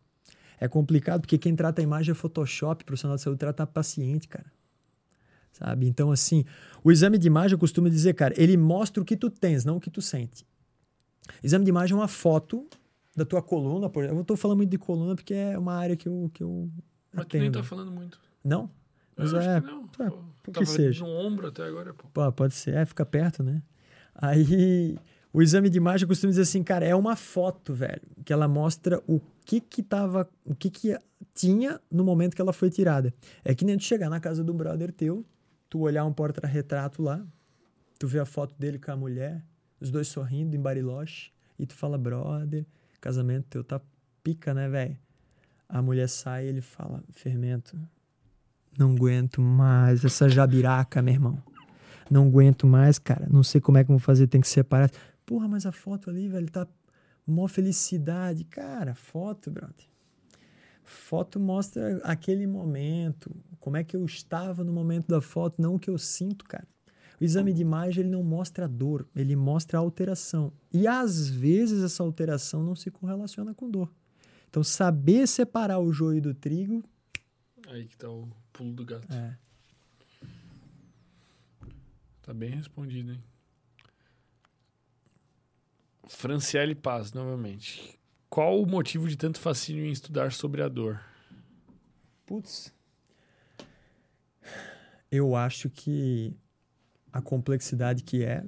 É complicado, porque quem trata a imagem é Photoshop, profissional de saúde trata paciente, cara. Sabe? Então, assim, o exame de imagem, eu costumo dizer, cara, ele mostra o que tu tens, não o que tu sente. Exame de imagem é uma foto da tua coluna, por Eu tô falando muito de coluna porque é uma área que eu, que eu mas tu nem tá falando muito. Não? Mas eu é, acho que não. tá, por que tava seja. no ombro até agora, pô. Pô, pode ser, é, fica perto, né? Aí, o exame de imagem eu costumo dizer assim, cara, é uma foto, velho, que ela mostra o que que tava, o que que tinha no momento que ela foi tirada. É que nem tu chegar na casa do brother teu, tu olhar um porta-retrato lá, tu vê a foto dele com a mulher, os dois sorrindo em Bariloche, e tu fala, brother, casamento teu tá pica, né, velho? A mulher sai e ele fala, fermento, não aguento mais essa jabiraca, meu irmão. Não aguento mais, cara. Não sei como é que eu vou fazer, tem que separar. Porra, mas a foto ali, velho, tá mó felicidade. Cara, foto, brother. Foto mostra aquele momento, como é que eu estava no momento da foto, não o que eu sinto, cara. O exame de imagem ele não mostra a dor, ele mostra a alteração. E às vezes essa alteração não se correlaciona com dor. Então, saber separar o joio do trigo Aí que tá o pulo do gato. é, Tá bem respondido, hein? Franciele Paz, novamente. Qual o motivo de tanto fascínio em estudar sobre a dor? Putz. Eu acho que a complexidade que é,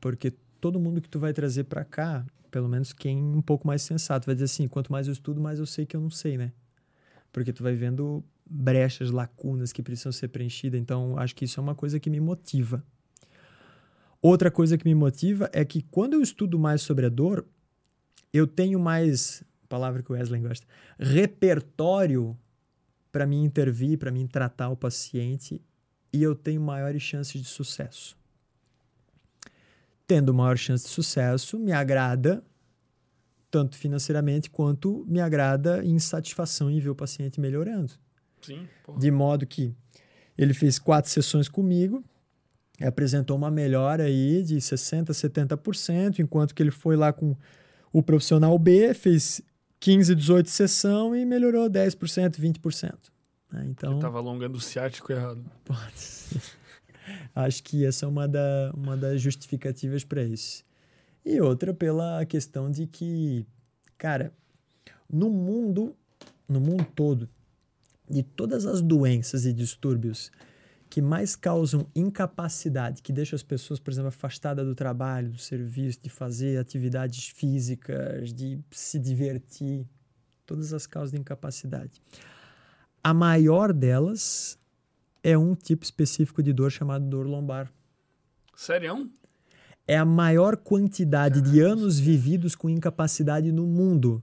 porque todo mundo que tu vai trazer para cá, pelo menos quem um pouco mais sensato, vai dizer assim: quanto mais eu estudo, mais eu sei que eu não sei, né? Porque tu vai vendo brechas, lacunas que precisam ser preenchidas. Então, acho que isso é uma coisa que me motiva. Outra coisa que me motiva é que quando eu estudo mais sobre a dor, eu tenho mais, palavra que o Wesley gosta, repertório para mim intervir, para mim tratar o paciente e eu tenho maiores chances de sucesso. Tendo maior chance de sucesso, me agrada tanto financeiramente quanto me agrada em satisfação em ver o paciente melhorando. Sim. De modo que ele fez quatro sessões comigo, apresentou uma melhora aí de 60%, 70%, enquanto que ele foi lá com o profissional B, fez 15, 18 sessão e melhorou 10%, 20%. Né? Então, ele estava alongando o ciático errado. Pode ser. Acho que essa é uma, da, uma das justificativas para isso. E outra pela questão de que, cara, no mundo, no mundo todo, de todas as doenças e distúrbios que mais causam incapacidade, que deixam as pessoas, por exemplo, afastadas do trabalho, do serviço, de fazer atividades físicas, de se divertir, todas as causas de incapacidade. A maior delas é um tipo específico de dor chamado dor lombar. Sério? É a maior quantidade de anos vividos com incapacidade no mundo.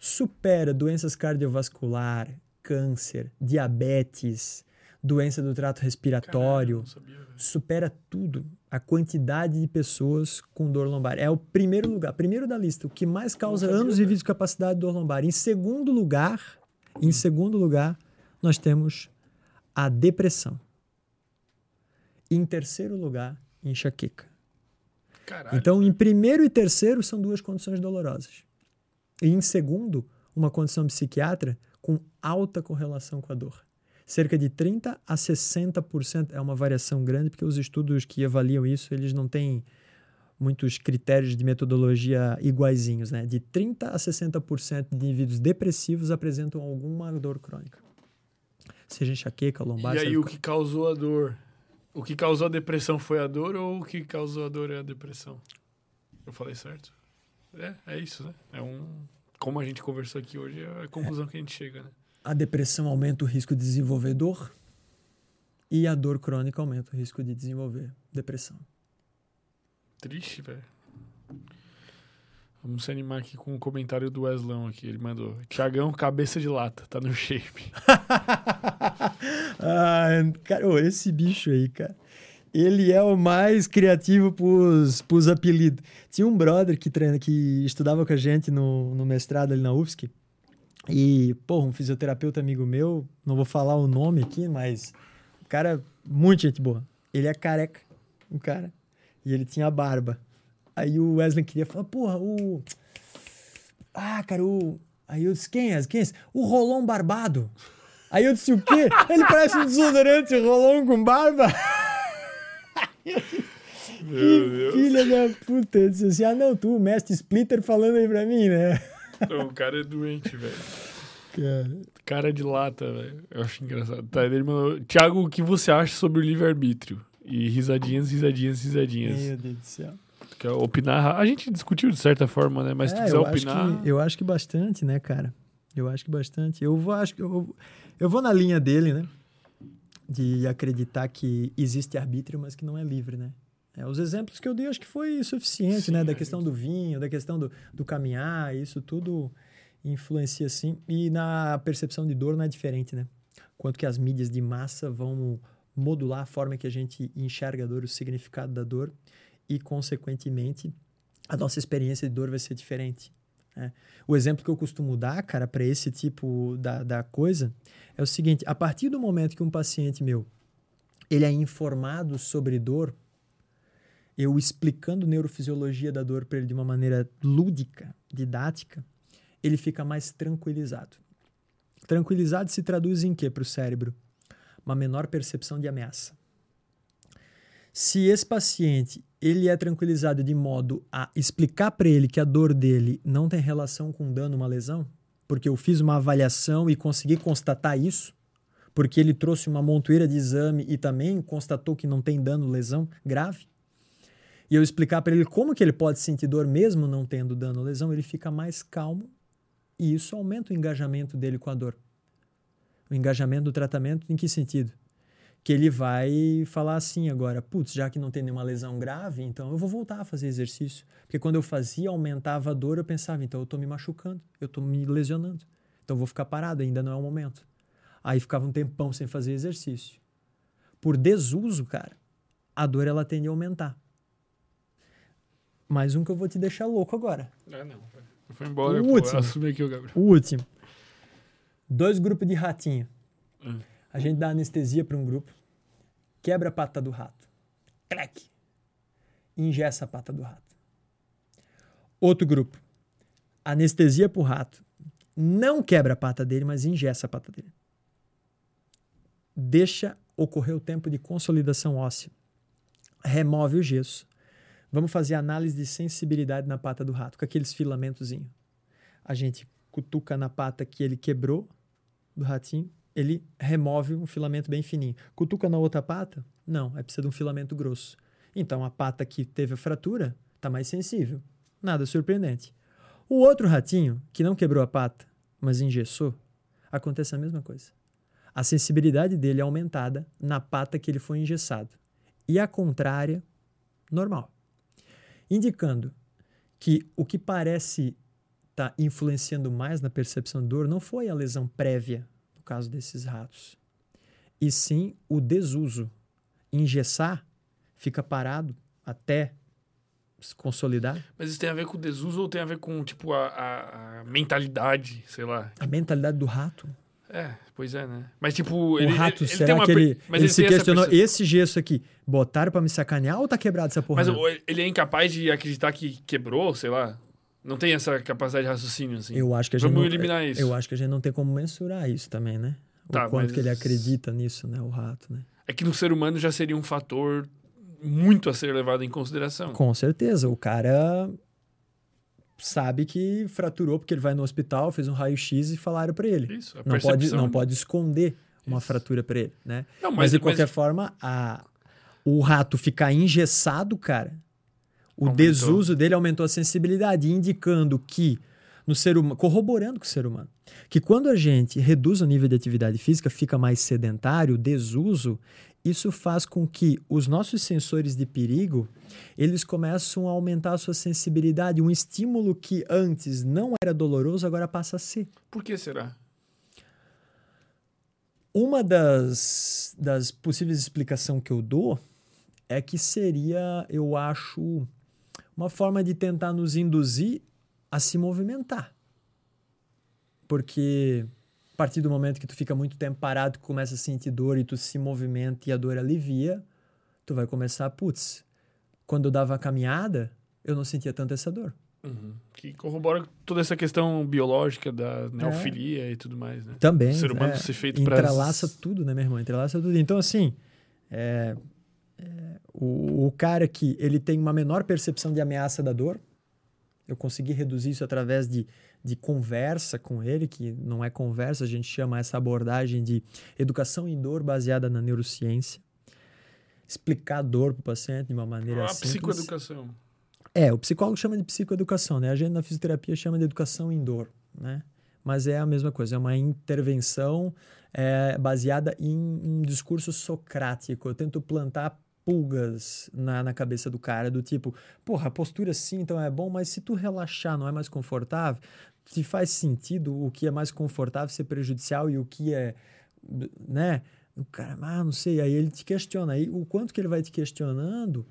Supera doenças cardiovascular, câncer, diabetes, doença do trato respiratório, Caralho, supera tudo. A quantidade de pessoas com dor lombar. É o primeiro lugar, primeiro da lista, o que mais causa sabia, anos vividos com capacidade de dor lombar. Em segundo lugar, em segundo lugar, nós temos a depressão. Em terceiro lugar, enxaqueca. Caralho. Então, em primeiro e terceiro são duas condições dolorosas. E em segundo, uma condição psiquiátrica com alta correlação com a dor. Cerca de 30 a 60% é uma variação grande, porque os estudos que avaliam isso, eles não têm muitos critérios de metodologia iguaizinhos, né? De 30 a 60% de indivíduos depressivos apresentam alguma dor crônica. Seja enxaqueca, lombar, E aí, o que causou a dor? O que causou a depressão foi a dor ou o que causou a dor é a depressão? Eu falei certo? É, é isso, né? É um. Como a gente conversou aqui hoje, é a conclusão que a gente chega, né? A depressão aumenta o risco de desenvolver dor e a dor crônica aumenta o risco de desenvolver depressão. Triste, velho. Vamos se animar aqui com o comentário do Weslão aqui. Ele mandou: Tiagão, cabeça de lata, tá no shape. ah, cara, esse bicho aí, cara. Ele é o mais criativo pros, pros apelidos. Tinha um brother que treina, que estudava com a gente no, no mestrado ali na UFSC. E, pô, um fisioterapeuta amigo meu, não vou falar o nome aqui, mas o cara, muito gente boa. Ele é careca, o cara. E ele tinha barba. Aí o Wesley queria falar, porra, o. Ah, cara, o. Aí eu disse, quem é? Quem é? esse? O Rolão Barbado. Aí eu disse, o quê? Ele parece um desodorante Rolão com barba. Meu que filha da puta. Eu disse assim, ah, não, tu, o mestre Splitter, falando aí pra mim, né? Não, o cara é doente, velho. Cara. Cara de lata, velho. Eu acho engraçado. Tá, ele mandou: Tiago, o que você acha sobre o livre-arbítrio? E risadinhas, risadinhas, risadinhas. Meu Deus do céu. Tu quer opinar? A gente discutiu de certa forma, né? Mas se tu É, quiser eu opinar. Acho que, eu acho que bastante, né, cara? Eu acho que bastante. Eu vou, acho que eu, eu vou na linha dele, né? De acreditar que existe arbítrio, mas que não é livre, né? É, os exemplos que eu dei acho que foi suficiente, Sim, né? Da é questão do vinho, da questão do, do caminhar, isso tudo influencia sim. E na percepção de dor não é diferente, né? Quanto que as mídias de massa vão modular a forma que a gente enxerga a dor, o significado da dor e, consequentemente, a nossa experiência de dor vai ser diferente. Né? O exemplo que eu costumo dar, cara, para esse tipo da, da coisa é o seguinte: a partir do momento que um paciente meu ele é informado sobre dor, eu explicando neurofisiologia da dor para ele de uma maneira lúdica, didática, ele fica mais tranquilizado. Tranquilizado se traduz em quê para o cérebro? Uma menor percepção de ameaça. Se esse paciente ele é tranquilizado de modo a explicar para ele que a dor dele não tem relação com dano, uma lesão, porque eu fiz uma avaliação e consegui constatar isso, porque ele trouxe uma montoeira de exame e também constatou que não tem dano, lesão grave. E eu explicar para ele como que ele pode sentir dor mesmo não tendo dano, lesão, ele fica mais calmo e isso aumenta o engajamento dele com a dor. O engajamento do tratamento em que sentido? Que ele vai falar assim agora, putz, já que não tem nenhuma lesão grave, então eu vou voltar a fazer exercício. Porque quando eu fazia, aumentava a dor, eu pensava, então eu estou me machucando, eu estou me lesionando. Então eu vou ficar parado, ainda não é o momento. Aí ficava um tempão sem fazer exercício. Por desuso, cara, a dor ela tende a aumentar. Mais um que eu vou te deixar louco agora. Ah, não. Foi embora, o pô, último. assumi aqui o Gabriel. O último. Dois grupos de ratinho. Hum. A gente dá anestesia para um grupo, quebra a pata do rato, crack, ingessa a pata do rato. Outro grupo, anestesia para o rato, não quebra a pata dele, mas ingessa a pata dele. Deixa ocorrer o tempo de consolidação óssea. Remove o gesso. Vamos fazer análise de sensibilidade na pata do rato, com aqueles filamentozinhos. A gente cutuca na pata que ele quebrou do ratinho, ele remove um filamento bem fininho. Cutuca na outra pata? Não, é precisa de um filamento grosso. Então a pata que teve a fratura está mais sensível. Nada surpreendente. O outro ratinho, que não quebrou a pata, mas engessou, acontece a mesma coisa. A sensibilidade dele é aumentada na pata que ele foi engessado. E a contrária, normal. Indicando que o que parece estar tá influenciando mais na percepção de dor não foi a lesão prévia no caso desses ratos, e sim o desuso. Engessar fica parado até se consolidar. Mas isso tem a ver com o desuso ou tem a ver com, tipo, a, a, a mentalidade, sei lá? A mentalidade do rato. É, pois é, né? Mas, tipo, O ele, rato, ele, ele será tem uma que ele, mas ele, se questionou, esse gesso aqui, botaram pra me sacanear ou tá quebrado essa porra? Mas ele é incapaz de acreditar que quebrou, sei lá? Não tem essa capacidade de raciocínio, assim? eu acho que a gente Vamos não, eliminar isso. Eu acho que a gente não tem como mensurar isso também, né? O Tá, quanto mas- que ele acredita nisso, né? O rato, né? É que no ser humano já seria um fator muito a ser levado em consideração. Com certeza. O cara sabe que fraturou porque ele vai no hospital, fez um raio-x e falaram pra ele. Isso, a Não pode, não pode esconder uma Isso. fratura pra ele, né? Não, Mas, mas, de qualquer forma, a, o rato ficar engessado, cara, o Aumentou. desuso dele aumentou a sensibilidade, indicando que no ser humano, corroborando com o ser humano, que quando a gente reduz o nível de atividade física, fica mais sedentário, desuso, isso faz com que os nossos sensores de perigo, eles começam a aumentar a sua sensibilidade, um estímulo que antes não era doloroso, agora passa a ser. Por que será? Uma das, das possíveis explicações que eu dou é que seria, eu acho, uma forma de tentar nos induzir a se movimentar. Porque a partir do momento que tu fica muito tempo parado, tu começa a sentir dor e tu se movimenta e a dor alivia, tu vai começar, putz, quando eu dava a caminhada, eu não sentia tanto essa dor. Uhum. Que corrobora toda essa questão biológica da neofilia e tudo mais, né? Também. O ser humano é, ser feito pra- Entrelaça tudo, né, meu irmão? Entrelaça tudo. Então, assim, é, é, o, o cara que ele tem uma menor percepção de ameaça da dor, eu consegui reduzir isso através de, de conversa com ele, que não é conversa, a gente chama essa abordagem de educação em dor baseada na neurociência. Explicar a dor para o paciente de uma maneira A simples. psicoeducação. É, o psicólogo chama de psicoeducação, né? A gente na fisioterapia chama de educação em dor, né? Mas é a mesma coisa, é uma intervenção é, baseada em um discurso socrático. Eu tento plantar pulgas na, na cabeça do cara, do tipo, porra, a postura sim, então é bom, mas se tu relaxar não é mais confortável, te faz sentido o que é mais confortável ser prejudicial e o que é, né? O cara, ah, não sei, aí ele te questiona. Aí o quanto que ele vai te questionando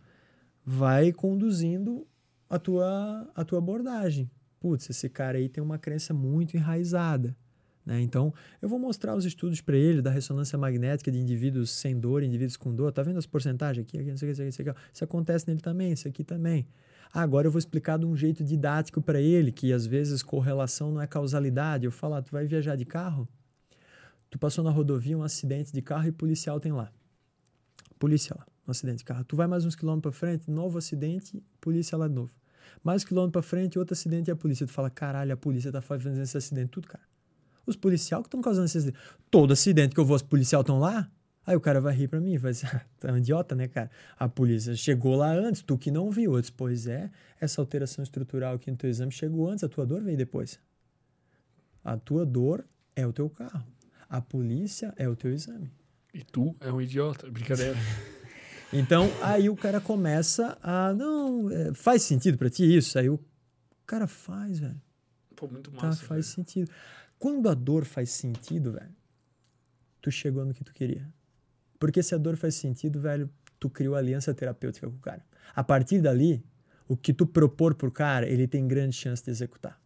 vai conduzindo a tua, a tua abordagem. Putz, esse cara aí tem uma crença muito enraizada. Né? Então, eu vou mostrar os estudos para ele da ressonância magnética de indivíduos sem dor, indivíduos com dor. Tá vendo as porcentagens aqui? aqui, não sei o que. Isso acontece nele também, isso aqui também. Ah, agora eu vou explicar de um jeito didático para ele, que às vezes correlação não é causalidade. Eu falo, ah, tu vai viajar de carro? Tu passou na rodovia um acidente de carro e policial tem lá. Polícia lá. um acidente de carro. Tu vai mais uns quilômetros pra frente, novo acidente, polícia lá de novo. Mais um quilômetro pra frente, outro acidente e a polícia. Tu fala, caralho, a polícia tá fazendo esse acidente. Tudo, cara. Os policiais que estão causando esse acidente. Todo acidente que eu vou, os policiais estão lá. Aí o cara vai rir pra mim, vai dizer, ah, tá um idiota, né, cara? A polícia chegou lá antes, tu que não viu. Eu disse, pois é, essa alteração estrutural aqui no teu exame chegou antes, a tua dor veio depois. A tua dor é o teu carro. A polícia é o teu exame. E tu é um idiota. Brincadeira. Então, aí o cara começa a. Não, é, faz sentido pra ti isso? Aí o cara faz, velho. Pô, muito Tá, massa. faz velho. sentido. Quando a dor faz sentido, velho, tu chegou no que tu queria. Porque se a dor faz sentido, velho, tu criou aliança terapêutica com o cara. A partir dali, o que tu propor pro cara, ele tem grande chance de executar.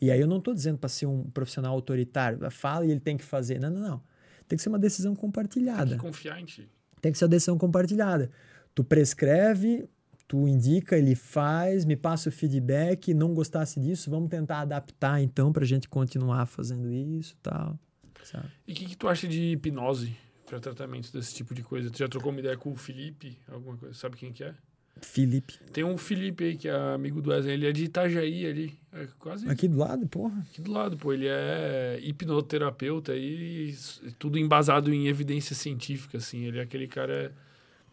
E aí eu não tô dizendo para ser um profissional autoritário, fala e ele tem que fazer. Não, não, não. Tem que ser uma decisão Tem compartilhada. que confiar em ti. Tem que ser uma decisão compartilhada. Tu prescreve, tu indica, ele faz, me passa o feedback, não gostasse disso, vamos tentar adaptar então pra gente continuar fazendo isso e tal. Sabe? E o que, que tu acha de hipnose para tratamento desse tipo de coisa? Tu já trocou uma ideia com o Felipe? Alguma coisa? Sabe quem que é? Felipe. Tem um Felipe aí que é amigo do Wesley. Ele é de Itajaí ali. É quase Aqui do lado, porra. aqui do lado, pô. Ele é hipnoterapeuta e tudo embasado em evidência científica, assim. Ele é aquele cara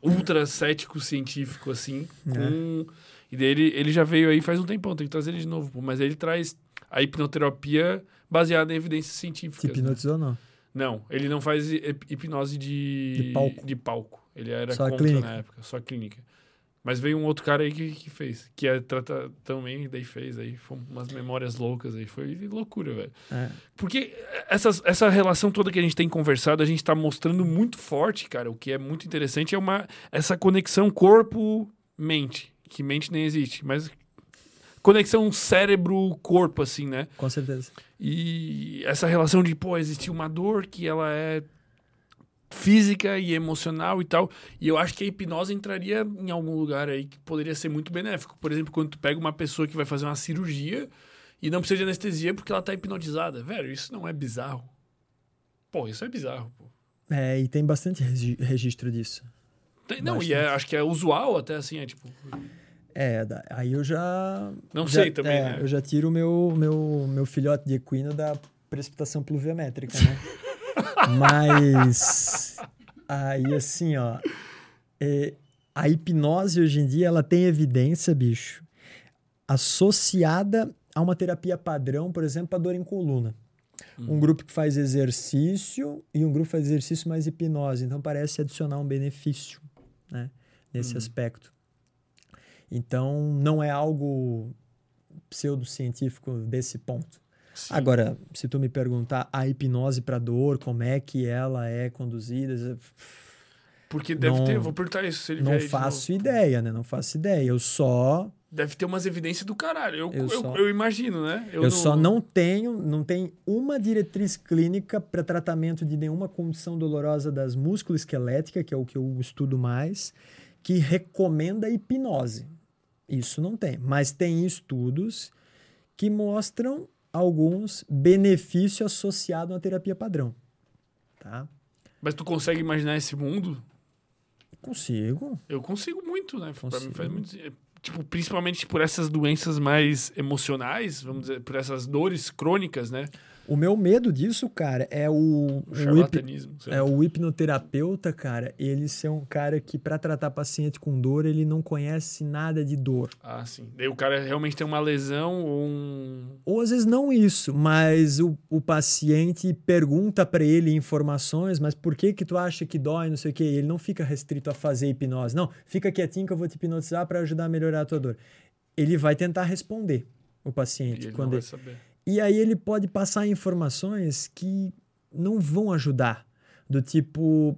ultra cético científico, assim. Com... E daí ele, ele já veio aí faz um tempão, tem que trazer ele de novo, pô. Mas ele traz a hipnoterapia baseada em evidências científicas. né? hipnotizou não? Não, ele não faz hip- hipnose de, De palco. de palco. Ele era Só contra na época, só clínica. Mas veio um outro cara aí que, que fez, que é trata, também, daí fez aí, foi umas memórias loucas aí, foi loucura, velho. É. Porque essas, essa relação toda que a gente tem conversado, a gente tá mostrando muito forte, cara. O que é muito interessante é uma, essa conexão corpo-mente, que mente nem existe, mas conexão cérebro-corpo, assim, né? Com certeza. E essa relação de, pô, existir uma dor que ela é física e emocional e tal. E eu acho que a hipnose entraria em algum lugar aí que poderia ser muito benéfico. Por exemplo, quando tu pega uma pessoa que vai fazer uma cirurgia e não precisa de anestesia porque ela tá hipnotizada. Velho, isso não é bizarro. Pô, isso é bizarro, pô. É, e tem bastante regi- registro disso. Tem- não, e é- acho que é usual até assim, é tipo... É, aí eu já. Não já- sei também, é, né? Eu já tiro o meu, meu, meu filhote de equino da precipitação pluviométrica, né? Mas. Aí, assim, ó. é, a hipnose hoje em dia, ela tem evidência, bicho, associada a uma terapia padrão, por exemplo, para dor em coluna. Um grupo que faz exercício e um grupo que faz exercício mais hipnose. Então, parece adicionar um benefício, né? Nesse aspecto. Então, não é algo pseudocientífico desse ponto. Sim. Agora, se tu me perguntar a hipnose para dor, como é que ela é conduzida, Porque deve não- ter, vou perguntar isso se ele não faço ideia, né? Não faço ideia. Eu só Deve ter umas evidências do caralho. Eu, Eu eu, só- eu imagino, né? Eu, só não tenho, não tem uma diretriz clínica para tratamento de nenhuma condição dolorosa das músculo-esquelética, que é o que eu estudo mais, que recomenda hipnose. Isso não tem, mas tem estudos que mostram alguns benefícios associados à terapia padrão, tá? Mas tu consegue imaginar esse mundo? Consigo. Eu consigo muito, né? Pra mim Consigo. faz muito Tipo, principalmente por essas doenças mais emocionais, vamos dizer, por essas dores crônicas, né? O meu medo disso, cara, é o, O o hip-. É o hipnoterapeuta, cara, ele ser um cara que para tratar paciente com dor, ele não conhece nada de dor. Ah, sim. Daí o cara realmente tem uma lesão ou um. Ou às vezes não isso, mas o, o paciente pergunta para ele informações, mas por que que tu acha que dói, não sei o quê? E ele não fica restrito a fazer hipnose. Não, fica quietinho que eu vou te hipnotizar para ajudar a melhorar a tua dor. Ele vai tentar responder o E paciente ele não quando vai ele- saber. E aí ele pode passar informações que não vão ajudar. Do tipo,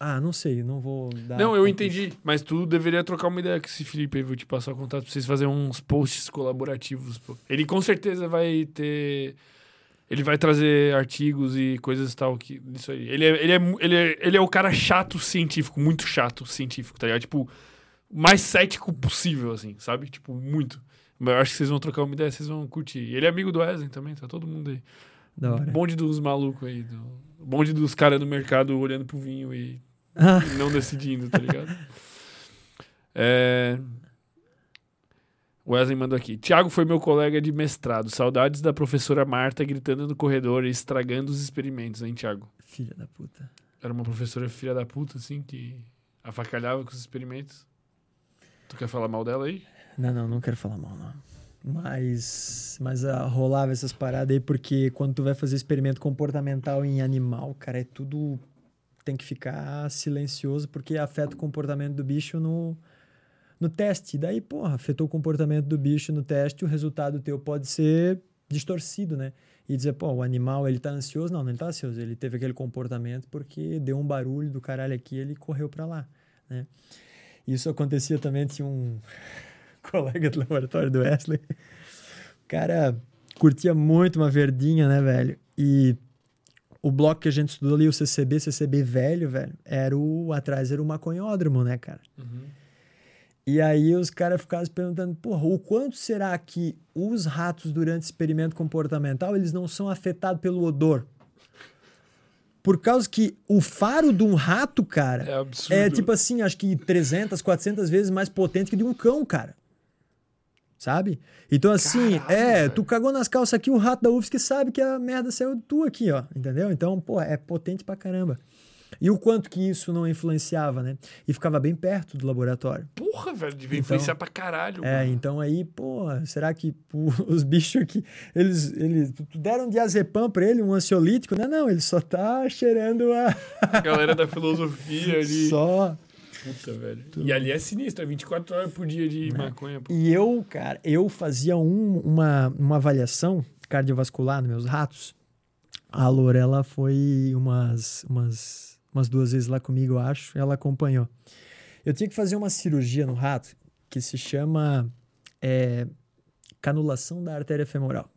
ah, não sei, não vou dar. Não, eu entendi. Mas tu deveria trocar uma ideia com esse Felipe aí. Vou te passar o contato pra vocês fazerem uns posts colaborativos. Pô. Ele com certeza vai ter. Ele vai trazer artigos e coisas tal que. Isso aí. Ele é, ele, é, ele, é, ele é o cara chato científico, muito chato científico, tá ligado? Tipo, o mais cético possível, assim, sabe? Tipo, muito. Mas eu acho que vocês vão trocar uma ideia, vocês vão curtir. E Ele é amigo do Wesley também, tá todo mundo aí. Da hora. Bonde dos malucos aí. Do... Bonde dos caras no mercado olhando pro vinho e Ah. não decidindo, tá ligado? É... Wesley mandou aqui. Tiago foi meu colega de mestrado. Saudades da professora Marta gritando no corredor e estragando os experimentos, hein, Tiago? Filha da puta. Era uma professora filha da puta, assim, que afacalhava com os experimentos. Tu quer falar mal dela aí? Não, não, não quero falar mal, não. Mas, mas ah, rolava essas paradas aí porque quando tu vai fazer experimento comportamental em animal, cara, é tudo. Tem que ficar silencioso porque afeta o comportamento do bicho no, no teste. Daí, porra, afetou o comportamento do bicho no teste, o resultado teu pode ser distorcido, né? E dizer, pô, o animal, ele tá ansioso? Não, não ele tá ansioso. Ele teve aquele comportamento porque deu um barulho do caralho aqui ele correu para lá, né? Isso acontecia também, tinha um colega do laboratório do Wesley. O cara curtia muito uma verdinha, né, velho? E o bloco que a gente estudou ali, o CCB, CCB velho, velho, era o atrás era o maconhódromo, né, cara? E aí os caras ficavam se perguntando, porra, o quanto será que os ratos durante experimento comportamental, eles não são afetados pelo odor? Por causa que o faro de um rato, cara, É é tipo assim, acho que 300, 400 vezes mais potente que de um cão, cara. Sabe? Então, assim, Caralho, é, tu cagou nas calças aqui, o rato da UFSC sabe que a merda saiu tu aqui, ó. Entendeu? Então, pô, é potente pra caramba. E o quanto que isso não influenciava, né? E ficava bem perto do laboratório. Porra, velho, devia Então- influenciar pra caralho. É, mano. então aí, pô, será que pô, os bichos aqui, eles, eles deram diazepam pra ele, um ansiolítico? Não, não, ele só tá cheirando a... A galera da filosofia ali. Só... Puta, velho. E ali é sinistro, é 24 horas por dia Né? de maconha. pô. E eu, cara, eu fazia um- uma, uma avaliação cardiovascular nos meus ratos. A Lorela foi umas, umas, umas duas vezes lá comigo, eu acho. Ela acompanhou. Eu tinha que fazer uma cirurgia no rato que se chama é, canulação da artéria femoral.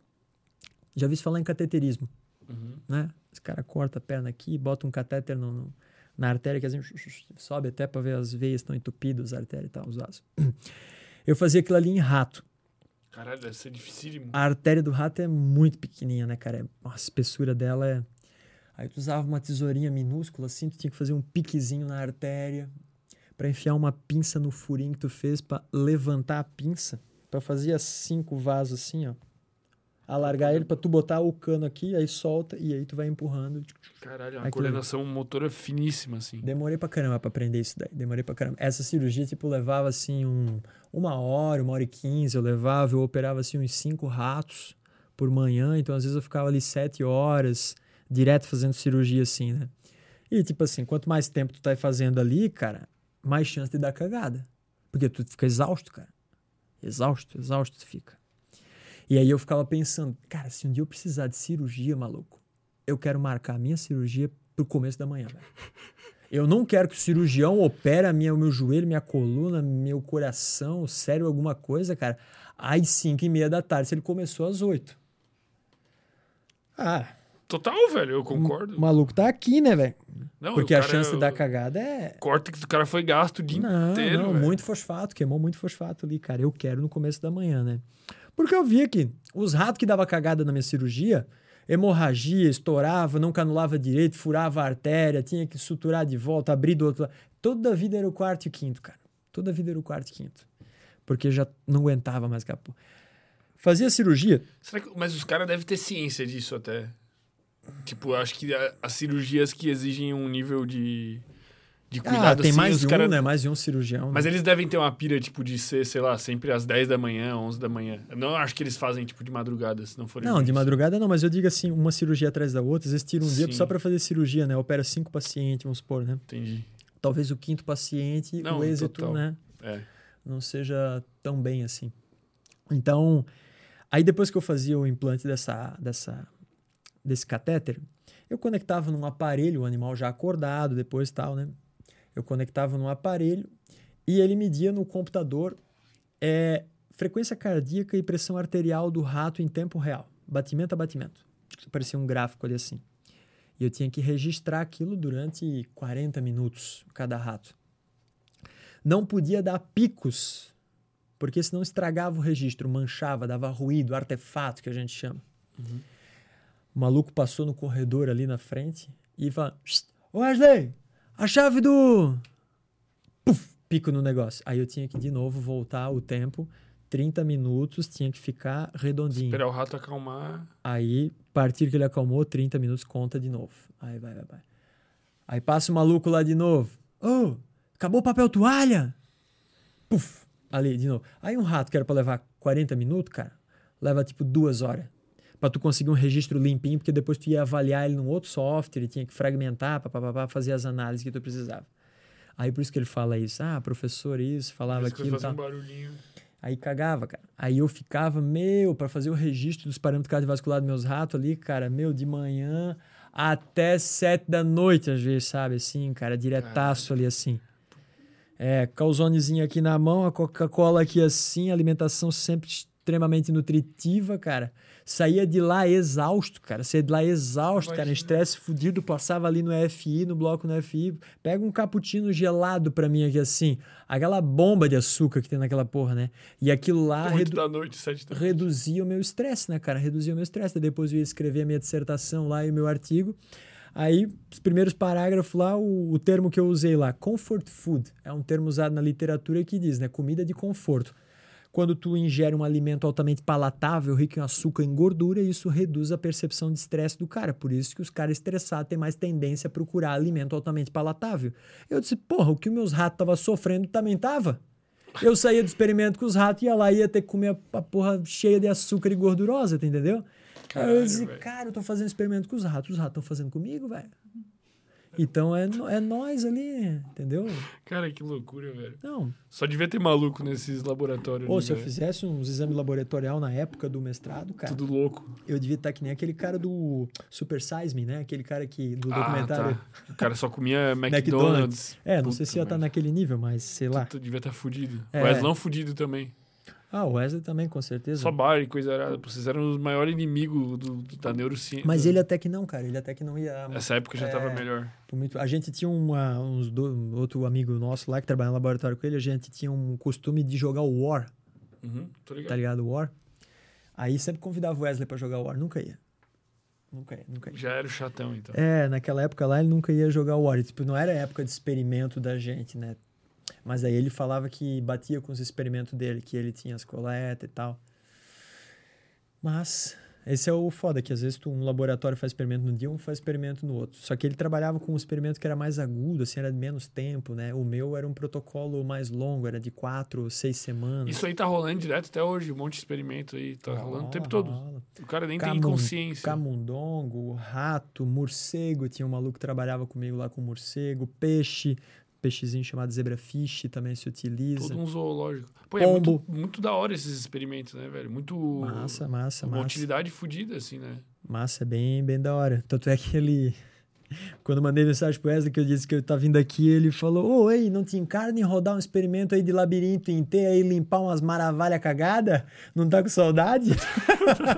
Já ouvi falar em cateterismo, Uhum. né? Os caras cortam a perna aqui, botam um catéter no- no- na artéria, que assim, sobe até para ver as veias estão entupidas, as artérias e tal, os vasos. Eu fazia aquilo ali em rato. Caralho, deve ser dificílimo. A artéria do rato é muito pequenininha, né, cara? É- A espessura dela é. Aí tu usava uma tesourinha minúscula assim, tu tinha que fazer um piquezinho na artéria pra enfiar uma pinça no furinho que tu fez pra levantar a pinça, Pra fazer as cinco vasos assim, ó. Alargar ele pra tu botar o cano aqui, aí solta e aí tu vai empurrando. Caralho, é uma coordenação motora finíssima, assim. Demorei pra caramba pra aprender isso daí. Demorei pra caramba. Essa cirurgia, tipo, levava assim um, uma hora, uma hora e quinze. Eu levava, eu operava assim uns cinco ratos por manhã. Então, às vezes, eu ficava ali sete horas direto fazendo cirurgia assim, né? E, tipo assim, quanto mais tempo tu tá fazendo ali, cara, mais chance de dar cagada. Porque tu fica exausto, cara. Exausto, exausto tu fica. E aí eu ficava pensando, cara, se um dia eu precisar de cirurgia, maluco, eu quero marcar a minha cirurgia pro começo da manhã, velho. Eu não quero que o cirurgião opere a minha, o meu joelho, minha coluna, meu coração, o cérebro, alguma coisa, cara, às 5 e meia da tarde, se ele começou às 8. Ah, Total, velho, eu concordo. o maluco tá aqui, né, velho? Não, Porque o a chance de dar cagada é. Córtex do cara foi gasto o dia Não, inteiro, não, velho. muito fosfato, queimou muito fosfato ali, cara. Eu quero no começo da manhã, né? Porque eu via que os ratos que dava cagada na minha cirurgia, hemorragia, estourava, não canulava direito, furava a artéria, tinha que suturar de volta, abrir do outro lado. Toda a vida era o quarto e o quinto, cara. Toda a vida era o quarto e quinto. Porque já não aguentava mais capô. Fazia cirurgia, que- Mas os caras devem ter ciência disso até. Tipo, acho que as cirurgias que exigem um nível de, de ah, cuidado tem assim, mais de um, cara- né? Mais de um cirurgião. Mas né? eles devem ter uma pira, tipo, de ser, sei lá, sempre às 10 da manhã, 11 da manhã. Eu não acho que eles fazem, tipo, de madrugada, se não forem Não, de madrugada não, mas eu digo assim, uma cirurgia atrás da outra, às vezes tira um dia Sim. só para fazer cirurgia, né? Opera cinco pacientes, vamos supor, né? Entendi. Talvez o quinto paciente, Não, o êxito, total. né? É. Não seja tão bem assim. Então, aí depois que eu fazia o implante dessa, dessa, desse catéter, eu conectava num aparelho, o animal já acordado, depois tal, né? Eu conectava num aparelho e ele media no computador é, frequência cardíaca e pressão arterial do rato em tempo real, batimento a batimento. Parecia um gráfico ali assim. E eu tinha que registrar aquilo durante 40 minutos, cada rato. Não podia dar picos, porque senão estragava o registro, manchava, dava ruído, artefato que a gente chama. O maluco passou no corredor ali na frente e fala: "Psst, Ô Wesley, A chave do. Puf, pico no negócio. Aí eu tinha que de novo voltar o tempo. 30 minutos, tinha que ficar redondinho. Esperar o rato acalmar. Aí, a partir que ele acalmou, 30 minutos, conta de novo. Aí vai, vai, vai. Aí passa o maluco lá de novo. Ô, oh, acabou o papel toalha? Puf, ali de novo. Aí um rato que era pra levar 40 minutos, cara, leva tipo duas horas. Pra tu conseguir um registro limpinho, porque depois tu ia avaliar ele num outro software, ele tinha que fragmentar, papapá, fazer as análises que tu precisava. Aí por isso que ele fala isso. Ah, professor, isso, falava aquilo. Fazer um barulhinho. Aí cagava, cara. Aí eu ficava, meu, para fazer o registro dos parâmetros cardiovasculares dos meus ratos ali, cara, meu, de manhã até sete da noite, às vezes, sabe? Assim, cara, diretaço ali, assim. É, calzonezinho aqui na mão, a Coca-Cola aqui assim, alimentação sempre extremamente nutritiva, cara. Saía de lá exausto, cara. Saía de lá exausto, Imagina. cara. Estresse fudido. Passava ali no FI, no bloco no FI. Pega um cappuccino gelado pra mim aqui assim. Aquela bomba de açúcar que tem naquela porra, né? E aquilo lá redu da noite, sete da noite. reduzia o meu estresse, né, cara? Reduzia o meu estresse. Depois eu ia escrever a minha dissertação lá e o meu artigo. Aí, os primeiros parágrafos lá, o, o termo que eu usei lá, comfort food, é um termo usado na literatura que diz, né? Comida de conforto. Quando tu ingere um alimento altamente palatável, rico em açúcar e em gordura, isso reduz a percepção de estresse do cara. Por isso que os caras estressados têm mais tendência a procurar alimento altamente palatável. Eu disse, porra, o que meus ratos estavam sofrendo também tava. Eu saía do experimento com os ratos e ia lá ia ter que comer a porra cheia de açúcar e gordurosa, tá entendeu? Caralho, eu disse, véio. cara, eu tô fazendo experimento com os ratos. Os ratos estão fazendo comigo, velho. Então é, é nós ali, entendeu? Cara, que loucura, velho. Não. Só devia ter maluco nesses laboratórios. Ou se eu fizesse uns exames laboratorial na época do mestrado, cara. Tudo louco. Eu devia estar que nem aquele cara do Super Size Me, né? Aquele cara que do ah, documentário. Tá. O cara só comia McDonald's. É, não Puta, sei se ia estar naquele nível, mas sei lá. Tu, tu devia estar fudido. É. O Wesley fudido também. Ah, o Wesley também, com certeza. Só bar e coisa errada. Vocês eram os maiores inimigos do, do, da neurociência. Mas ele até que não, cara. Ele até que não ia. Nessa época já estava é, melhor. Muito, a gente tinha uma, uns do, outro amigo nosso lá que trabalha no laboratório com ele. A gente tinha um costume de jogar o War. Uhum, ligado. Tá ligado? O War. Aí sempre convidava o Wesley para jogar o War. Nunca ia. Nunca ia, nunca ia. Já era o chatão, então. É, naquela época lá ele nunca ia jogar o War. Tipo, não era época de experimento da gente, né? Mas aí ele falava que batia com os experimentos dele, que ele tinha as coletas e tal. Mas esse é o foda, que às vezes tu, um laboratório faz experimento no dia, um faz experimento no outro. Só que ele trabalhava com um experimento que era mais agudo, assim, era de menos tempo, né? O meu era um protocolo mais longo, era de quatro ou seis semanas. Isso aí tá rolando direto até hoje, um monte de experimento aí, tá rola, rolando o tempo todo. Rola. O cara nem Camun, tem consciência. Camundongo, rato, morcego, tinha um maluco que trabalhava comigo lá com morcego, peixe, peixezinho chamado zebrafish também se utiliza. Todo um zoológico. Pô, é muito, muito, da hora esses experimentos, né, velho? Muito. Massa, massa, uma massa. utilidade fodida, assim, né? Massa, é bem, bem da hora. Tanto é que ele. Quando mandei mensagem pro Wesley que eu disse que eu tava vindo aqui, ele falou: ei, não te encarna em rodar um experimento aí de labirinto inteiro aí, limpar umas maravilhas cagada? Não tá com saudade?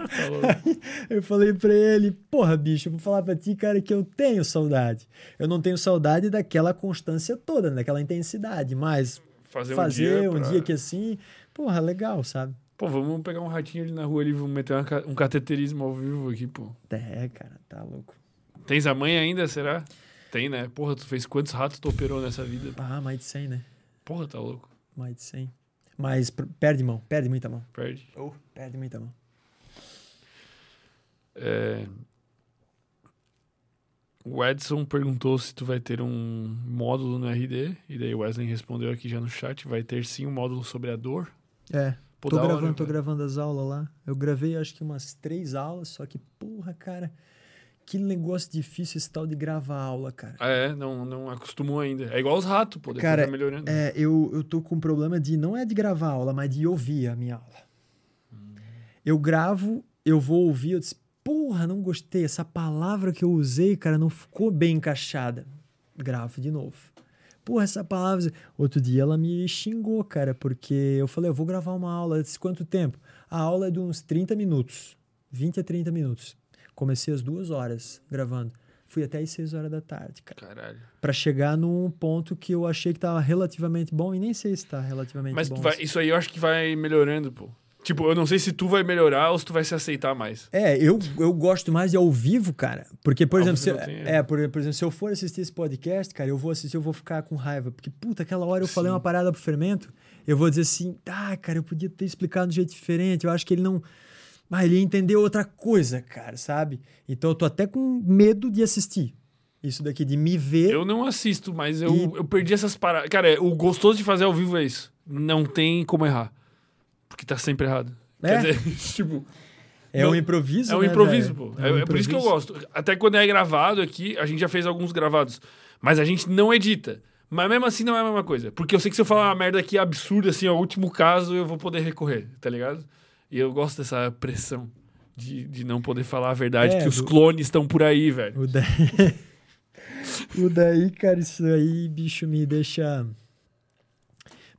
eu falei pra ele: Porra, bicho, eu vou falar pra ti, cara, que eu tenho saudade. Eu não tenho saudade daquela constância toda, daquela intensidade, mas fazer, fazer um, dia, um dia que assim, porra, legal, sabe? Pô, vamos pegar um ratinho ali na rua ali, vamos meter um cateterismo ao vivo aqui, pô. É, cara, tá louco. Tens a mãe ainda, será? Tem, né? Porra, tu fez quantos ratos tu operou nessa vida? Ah, mais de 100, né? Porra, tá louco. Mais de 100. Mas perde mão, perde muita mão. Perde. Oh, perde muita mão. É... O Edson perguntou se tu vai ter um módulo no RD, e daí o Wesley respondeu aqui já no chat, vai ter sim um módulo sobre a dor. É, Pô, tô gravando, hora, tô gravando as aulas lá. Eu gravei acho que umas três aulas, só que, porra, cara, que negócio difícil esse tal de gravar aula, cara. Ah, é, não, não acostumou ainda. É igual os ratos, pô, cara, tá melhorando. É, eu, eu tô com um problema de, não é de gravar aula, mas de ouvir a minha aula. Hum. Eu gravo, eu vou ouvir, eu disse, porra, não gostei, essa palavra que eu usei, cara, não ficou bem encaixada. Gravo de novo. Porra, essa palavra... Outro dia ela me xingou, cara, porque eu falei, eu vou gravar uma aula. Ela disse, quanto tempo? A aula é de uns 30 minutos. 20 a 30 minutos. Comecei às duas horas gravando. Fui até às seis horas da tarde, cara. Caralho. Pra chegar num ponto que eu achei que tava relativamente bom e nem sei se tá relativamente Mas bom. Mas assim. isso aí eu acho que vai melhorando, pô. Tipo, eu não sei se tu vai melhorar ou se tu vai se aceitar mais. É, eu, eu gosto mais de ao vivo, cara. Porque, por Ao exemplo, se, tem, é, por, por exemplo, se eu for assistir esse podcast, cara, eu vou assistir, eu vou ficar com raiva. Porque, puta, aquela hora eu falei Sim. uma parada pro fermento, eu vou dizer assim, ah, cara, eu podia ter explicado de um jeito diferente. Eu acho que ele não. Ah, ele ia entender outra coisa, cara, sabe? Então eu tô até com medo de assistir. Isso daqui, de me ver. Eu não assisto, mas eu, E- eu perdi essas paradas. Cara, é- o gostoso de fazer ao vivo é isso. Não tem como errar. Porque tá sempre errado. É? Quer dizer, tipo, é não- um improviso. é um né, improviso, pô. É, um é por isso que eu improviso. gosto. Até quando é gravado aqui, a gente já fez alguns gravados. Mas a gente não edita. Mas mesmo assim não é a mesma coisa. Porque eu sei que se eu falar uma merda aqui absurda, assim, ó, o último caso, eu vou poder recorrer, tá ligado? E eu gosto dessa pressão de, de não poder falar a verdade, É, que os clones estão por aí, velho. O daí... o daí, cara, isso aí, bicho, me deixa.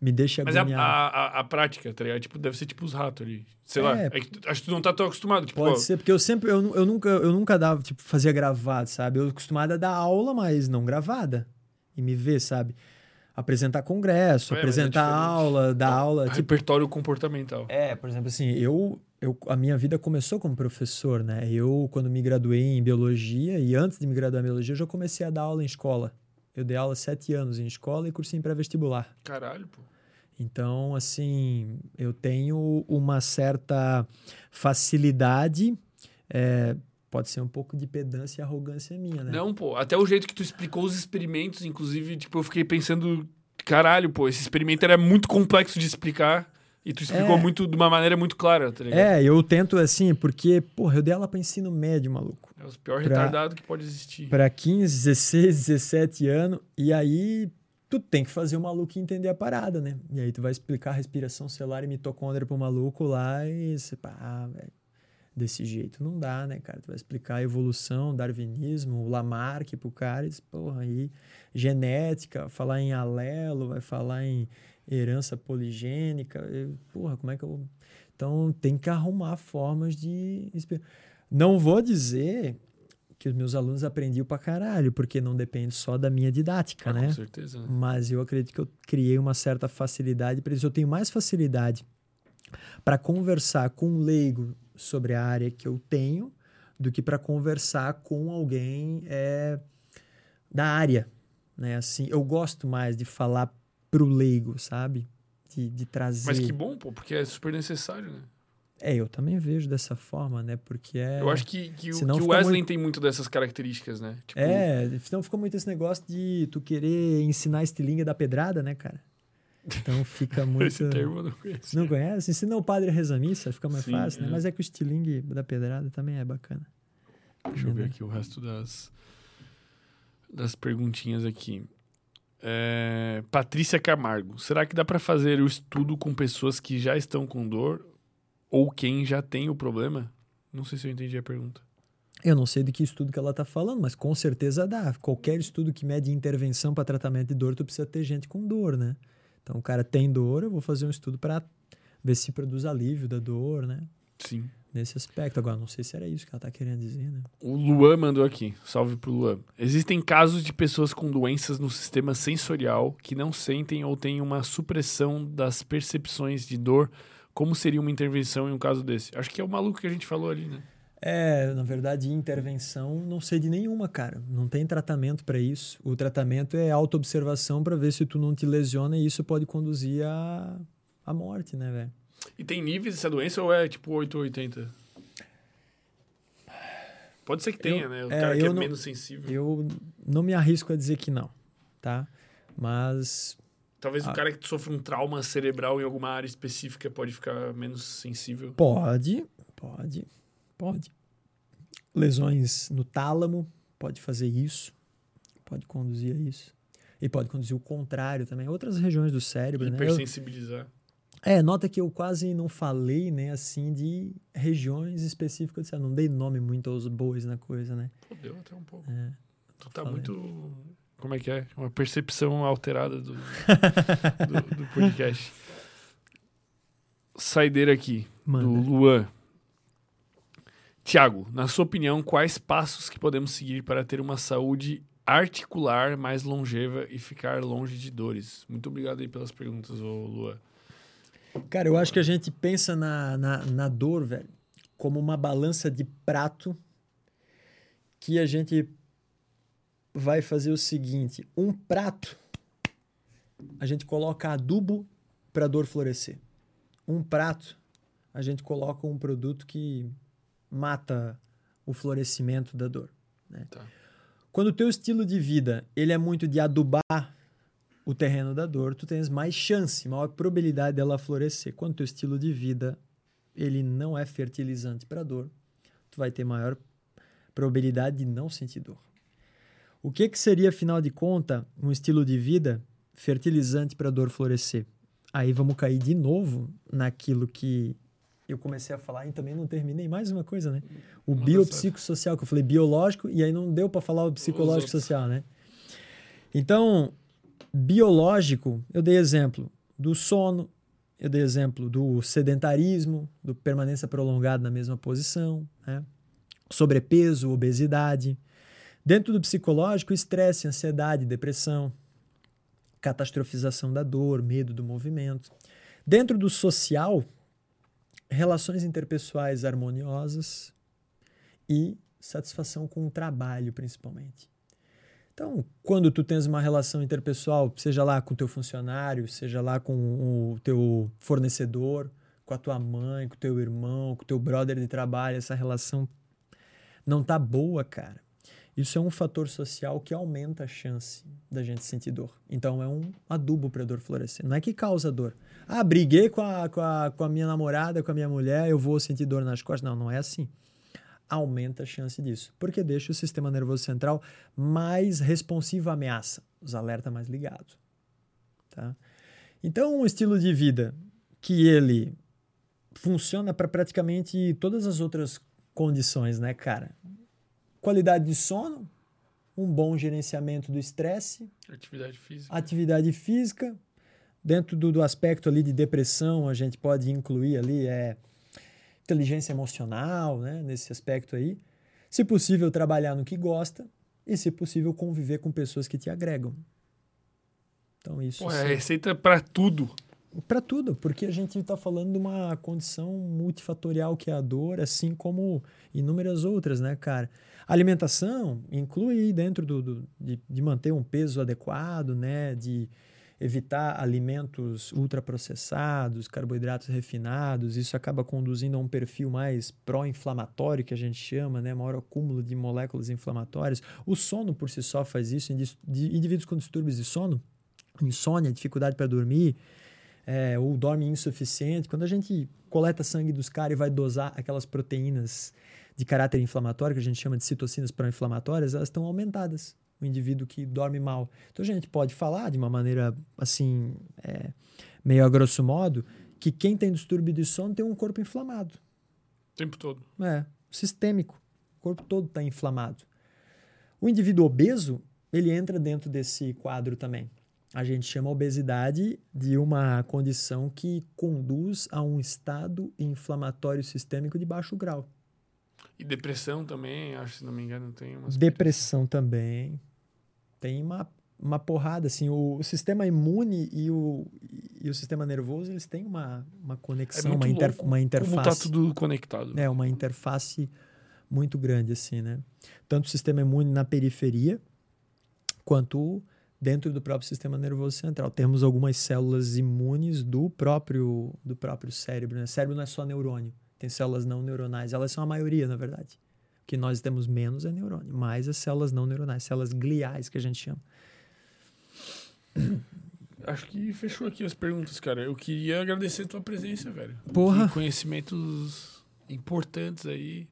Me deixa Mas é a, agoniado. a, a- a prática, tá ligado? Tipo, deve ser tipo os ratos ali. Sei lá. É. É que acho que tu não tá tão acostumado. Tipo, Pode ó, ser, porque eu sempre, eu, eu nunca, eu nunca dava, tipo, fazia gravado, sabe? Eu acostumado a dar aula, mas não gravada. E me ver, sabe? Apresentar congresso, É, é apresentar diferente. aula, dar aula. Tipo, repertório comportamental. é, por exemplo, assim, eu, eu, a minha vida começou como professor, né? Eu, quando me graduei em biologia, e antes de me graduar em biologia, eu já comecei a dar aula em escola. Eu dei aula sete anos em escola e cursinho pré-vestibular. Caralho, pô. Então, assim, eu tenho uma certa facilidade, é, pode ser um pouco de pedância e arrogância minha, né? Não, pô. Até o jeito que tu explicou os experimentos, inclusive, tipo, eu fiquei pensando, caralho, pô, esse experimento era muito complexo de explicar e tu explicou É. muito de uma maneira muito clara, tá ligado? É, eu tento assim, porque, porra, eu dei aula para ensino médio, maluco. É, os pior Pra- retardado que pode existir. Para 15, 16, 17 anos, e aí tu tem que fazer o maluco entender a parada, né? E aí tu vai explicar respiração celular e mitocôndria pro maluco lá e você, pá, velho, desse jeito não dá, né, cara? Tu vai explicar a evolução, darwinismo, o Lamarck pro cara e diz, porra, aí genética, falar em alelo, vai falar em herança poligênica, e, porra, como é que eu... Então tem que arrumar formas de... Não vou dizer que os meus alunos aprendiam pra caralho, porque não depende só da minha didática, Ah, né? Com certeza. né? Mas eu acredito que eu criei uma certa facilidade para isso. Eu tenho mais facilidade para conversar com um leigo sobre a área que eu tenho do que para conversar com alguém é, da área, né? Assim, eu gosto mais de falar pro leigo, sabe? De, de trazer. Mas que bom, pô, porque é super necessário, né? É, eu também vejo dessa forma, né? Porque é. Eu acho que, que, o, que o Wesley muito- tem muito dessas características, né? Tipo, É, senão ficou muito esse negócio de tu querer ensinar estilingue da pedrada, né, cara? Então fica muito. esse termo eu não conheço. Não conhece? Ensina o padre a rezar missa, fica mais Sim, fácil, né? é. Mas é que o estilingue da pedrada também é bacana. Deixa eu ver aqui o resto das, das perguntinhas aqui. É, Patrícia Camargo. Será que dá pra fazer o estudo com pessoas que já estão com dor ou quem já tem o problema? Não sei se eu entendi a pergunta. Eu não sei de que estudo que ela tá falando, mas com certeza dá. Qualquer estudo que mede intervenção para tratamento de dor, tu precisa ter gente com dor, né? Então o cara tem dor, eu vou fazer um estudo para ver se produz alívio da dor, né? Sim. Nesse aspecto. Agora, não sei se era isso que ela tá querendo dizer, né? O Luan mandou aqui. Salve pro Luan. Existem casos de pessoas com doenças no sistema sensorial que não sentem ou têm uma supressão das percepções de dor. Como seria uma intervenção em um caso desse? Acho que é o maluco que a gente falou ali, né? É, na verdade, intervenção não sei de nenhuma, cara. Não tem tratamento para isso. O tratamento é autoobservação para ver se tu não te lesiona e isso pode conduzir à, à morte, né, velho? E tem níveis dessa doença ou é tipo 880? Pode ser que tenha, né? O é, cara que é eu não- menos sensível. Eu não me arrisco a dizer que não, tá? Mas Talvez o Ah. cara que sofre um trauma cerebral em alguma área específica pode ficar menos sensível. pode, pode, pode. Lesões no tálamo pode fazer isso, pode conduzir a isso. E pode conduzir o contrário também. Outras regiões do cérebro, né? Eu- Hipersensibilizar. É, nota que eu quase não falei, né, assim, de regiões específicas. Eu não dei nome muito aos bois na coisa, né? Pô, deu até um pouco. É. Tu tá falei. muito. Como é que é? Uma percepção alterada do, do, do podcast. Saideira aqui, Manda. do Luan. Tiago, na sua opinião, quais passos que podemos seguir para ter uma saúde articular mais longeva e ficar longe de dores? Muito obrigado aí pelas perguntas, ô Luan. Cara, eu acho que a gente pensa na, na, na dor, velho, como uma balança de prato que a gente vai fazer o seguinte: um prato a gente coloca adubo para a dor florescer. Um prato a gente coloca um produto que mata o florescimento da dor. Né? Tá. Quando o teu estilo de vida ele é muito de adubar o terreno da dor, tu tens mais chance, maior probabilidade dela florescer. Quando o teu estilo de vida ele não é fertilizante para dor, tu vai ter maior probabilidade de não sentir dor. O que, que seria, afinal de contas, um estilo de vida fertilizante para a dor florescer? Aí vamos cair de novo naquilo que eu comecei a falar e também não terminei. Mais uma coisa, né? O Nossa. biopsicossocial, que eu falei biológico e aí não deu para falar o psicológico social, né? Então, biológico, eu dei exemplo do sono, eu dei exemplo do sedentarismo, do permanência prolongada na mesma posição, né? sobrepeso, obesidade. Dentro do psicológico, estresse, ansiedade, depressão, catastrofização da dor, medo do movimento. Dentro do social, relações interpessoais harmoniosas e satisfação com o trabalho, principalmente. Então, quando tu tens uma relação interpessoal, seja lá com o teu funcionário, seja lá com o teu fornecedor, com a tua mãe, com o teu irmão, com o teu brother de trabalho, essa relação não tá boa, cara. Isso é um fator social que aumenta a chance da gente sentir dor. Então é um adubo para dor florescer. Não é que causa dor. Ah, briguei com a, com, a, com a minha namorada, com a minha mulher, eu vou sentir dor nas costas. Não, não é assim. Aumenta a chance disso. Porque deixa o sistema nervoso central mais responsivo à ameaça. Os alertas mais ligados. Tá? Então, um estilo de vida que ele funciona para praticamente todas as outras condições, né, cara? Qualidade de sono, um bom gerenciamento do estresse, Atividade física. atividade física. Dentro do, do aspecto ali de depressão, a gente pode incluir ali é, inteligência emocional, né, nesse aspecto aí. Se possível, trabalhar no que gosta e, se possível, conviver com pessoas que te agregam. Então, isso Pô, é receita pra tudo. Para tudo, porque a gente está falando de uma condição multifatorial que é a dor, assim como inúmeras outras, né, cara? Alimentação inclui dentro do, do- de, de manter um peso adequado, né, de evitar alimentos ultraprocessados, carboidratos refinados, isso acaba conduzindo a um perfil mais pró-inflamatório, que a gente chama, né, maior acúmulo de moléculas inflamatórias. O sono por si só faz isso, indivíduos com distúrbios de sono, insônia, dificuldade para dormir, é, ou dorme insuficiente, quando a gente coleta sangue dos caras e vai dosar aquelas proteínas de caráter inflamatório, que a gente chama de citocinas pró-inflamatórias, elas estão aumentadas. O indivíduo que dorme mal. Então a gente pode falar de uma maneira assim, é, meio a grosso modo, que quem tem distúrbio de sono tem um corpo inflamado. O tempo todo. É, sistêmico. O corpo todo está inflamado. O indivíduo obeso, ele entra dentro desse quadro também. A gente chama a obesidade de uma condição que conduz a um estado inflamatório sistêmico de baixo grau. E depressão também, acho, se não me engano, tem umas. Depressão também. Tem uma, uma porrada, assim, o, o sistema imune e o, e o sistema nervoso, eles têm uma, uma É conexão, muito uma, inter, uma Como interface. tá tudo conectado. É, uma interface muito grande, assim, né? Tanto o sistema imune na periferia, quanto dentro do próprio sistema nervoso central. Temos algumas células imunes do próprio, do próprio cérebro, né? Cérebro não é só neurônio, tem células não neuronais. Elas são a maioria, na verdade. Que nós temos menos é neurônio, mais as células não neuronais, células gliais, que a gente chama. Acho que fechou aqui as perguntas, cara. Eu queria agradecer a tua presença, velho. Porra. Que conhecimentos importantes aí,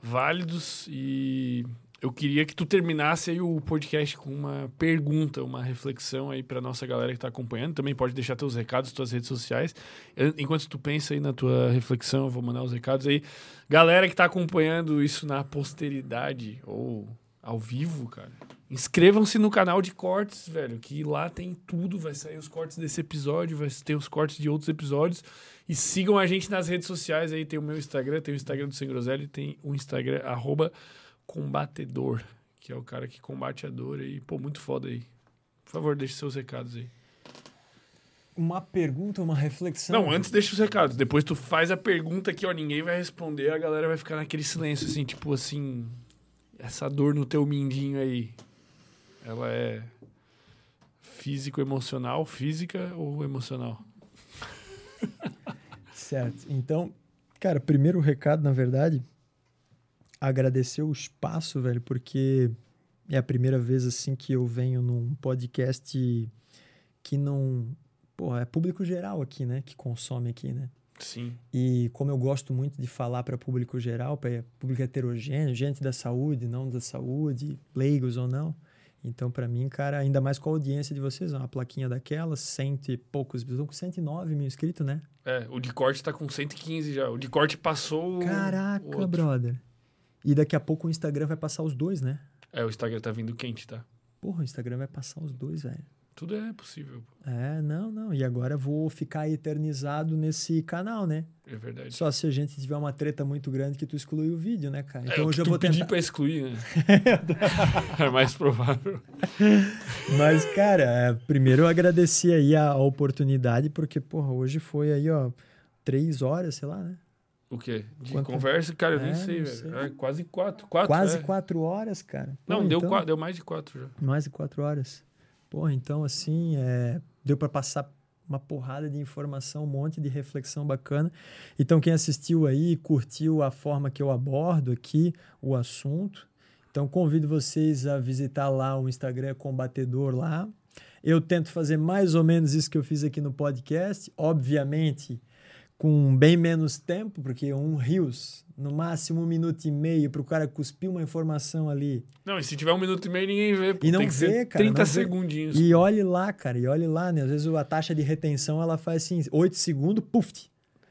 válidos. E eu queria que tu terminasse aí o podcast com uma pergunta, uma reflexão aí pra nossa galera que tá acompanhando. Também pode deixar teus recados, tuas redes sociais. Enquanto tu pensa aí na tua reflexão, eu vou mandar os recados aí. Galera que tá acompanhando isso na posteridade ou ao vivo, cara. Inscrevam-se no canal de cortes, velho, que lá tem tudo, vai sair os cortes desse episódio, vai ter os cortes de outros episódios. E sigam a gente nas redes sociais aí, tem o meu Instagram, tem o Instagram do Sem Groselha, e tem o Instagram, arroba combatedor, que é o cara que combate a dor aí. Pô, muito foda aí. Por favor, deixe seus recados aí. Uma pergunta, uma reflexão. Não, antes deixa os recados. Depois tu faz a pergunta que, ó, ninguém vai responder, a galera vai ficar naquele silêncio, assim, tipo assim. Essa dor no teu mindinho aí. Ela é físico-emocional, física ou emocional? Certo. Então, cara, primeiro recado, na verdade, agradecer o espaço, velho, porque é a primeira vez assim que eu venho num podcast que não, pô, é público geral aqui, né, que consome aqui, né? Sim. E como eu gosto muito de falar para público geral, para público heterogêneo, gente da saúde, não da saúde, leigos ou não. Então, para mim, cara, ainda mais com a audiência de vocês, uma plaquinha daquela, cento e poucos, estão com 109 mil inscritos, né? É, o de corte tá com 115 já. O de corte passou. Caraca, o brother. E daqui a pouco o Instagram vai passar os dois, né? É, o Instagram tá vindo quente, tá? Porra, o Instagram vai passar os dois, velho. Tudo é possível. pô. É, não, não. E agora eu vou ficar eternizado nesse canal, né? É verdade. Só se a gente tiver uma treta muito grande que tu exclui o vídeo, né, cara? É, Então que eu tu vou pedir tentar. pra excluir, né? é mais provável. Mas, cara, é, primeiro eu agradeci aí a, a oportunidade, porque, porra, hoje foi aí, ó, três horas, sei lá, né? O quê? De Quanto? conversa, cara, eu É, nem sei, não velho. É, quase quatro. quatro Quase é. quatro horas, cara. Não, Pô, deu, então- deu mais de quatro já. Mais de quatro horas. Porra, então assim, é, deu para passar uma porrada de informação, um monte de reflexão bacana. Então, quem assistiu aí, curtiu a forma que eu abordo aqui o assunto. Então, convido vocês a visitar lá o Instagram Combatedor lá. Eu tento fazer mais ou menos isso que eu fiz aqui no podcast, obviamente com bem menos tempo, porque um rios, no máximo um minuto e meio, para o cara cuspir uma informação ali. Não, e se tiver um minuto e meio, ninguém vê. Pô. E não que vê, cara, 30 não vê. segundinhos. E olhe lá, cara, e olhe lá, né? Às vezes a taxa de retenção ela faz assim, 8 segundos, puf.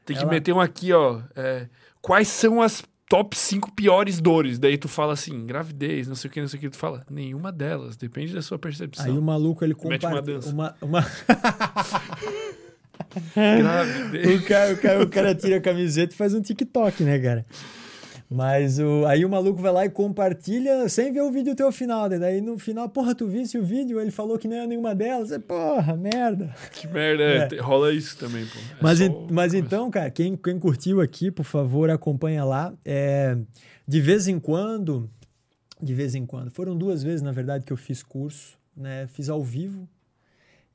Tem que ela- meter um aqui, ó. é, quais são as top 5 piores dores? Daí tu fala assim, gravidez, não sei o que, não sei o que. Tu fala, nenhuma delas. Depende da sua percepção. Aí o maluco ele Mete uma compara dança. uma, uma... O, cara, o, cara, o cara tira a camiseta e faz um TikTok, né, cara? Mas o, aí o maluco vai lá e compartilha sem ver o vídeo até o final. né? Daí no final, porra, tu visse o vídeo? Ele falou que não era nenhuma delas. É, porra, merda. que merda. é, É. Rola isso também, pô. É Mas, en- mas então, cara, quem, quem curtiu aqui, por favor, acompanha lá. É, de vez em quando, de vez em quando, foram duas vezes, na verdade, que eu fiz curso, né? Fiz ao vivo.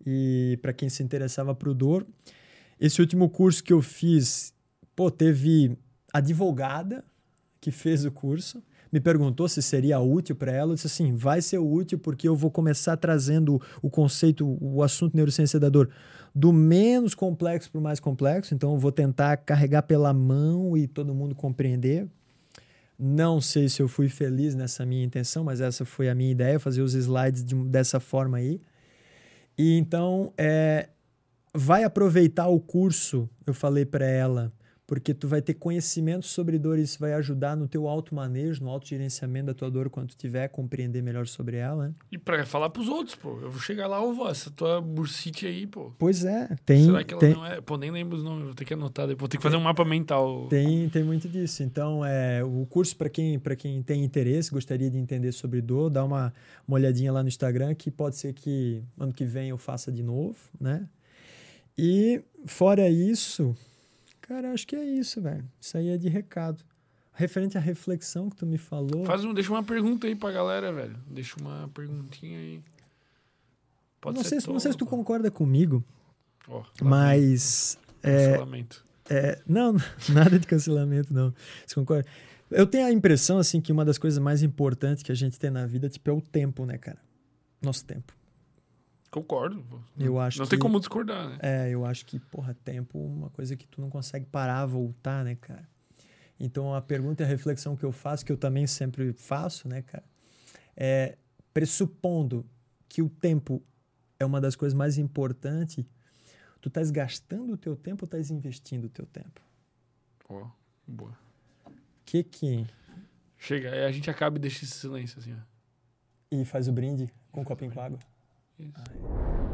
E para quem se interessava pro dor, esse último curso que eu fiz, pô, teve advogada que fez o curso. Me perguntou se seria útil para ela. Eu disse assim: vai ser útil porque eu vou começar trazendo o conceito, o assunto neurociência da dor do menos complexo para o mais complexo. Então, eu vou tentar carregar pela mão e todo mundo compreender. Não sei se eu fui feliz nessa minha intenção, mas essa foi a minha ideia, fazer os slides de- dessa forma aí. E então, é, vai aproveitar o curso, eu falei para ela, porque tu vai ter conhecimento sobre dor e isso vai ajudar no teu automanejo, no autogerenciamento da tua dor quando tu tiver compreender melhor sobre ela. né? E pra falar pros outros, pô. Eu vou chegar lá, vó, essa tua bursite aí, pô. Pois é, tem, Será que ela tem, não é? Pô, nem lembro os nomes, vou ter que anotar depois. Vou ter que fazer um mapa mental. Tem, tem muito disso. Então, é, o curso, para quem, pra quem tem interesse, gostaria de entender sobre dor, dá uma, uma olhadinha lá no Instagram, que pode ser que ano que vem eu faça de novo, né? E, fora isso, cara, acho que é isso, velho. Isso aí é de recado. Referente à reflexão que tu me falou. Faz um, deixa uma pergunta aí pra galera, velho. Deixa uma perguntinha aí. Pode não, ser sei, se- não sei se tu concorda comigo, lá mas. É, cancelamento. É, não, nada de cancelamento, não. Você concorda? Eu tenho a impressão, assim, que uma das coisas mais importantes que a gente tem na vida, tipo, é o tempo, né, cara? Nosso tempo. Concordo. pô. Eu acho Não que... tem como discordar, né? É, eu acho que, porra, tempo é uma coisa que tu não consegue parar, voltar, né, cara? Então, a pergunta e a reflexão que eu faço, que eu também sempre faço, né, cara? É, pressupondo que o tempo é uma das coisas mais importantes, tu estás gastando o teu tempo ou estás investindo o teu tempo? Ó, boa. Que que... Chega, a gente acaba e deixa esse silêncio assim, ó. E faz o brinde com um copinho com água? Cheers. Bye.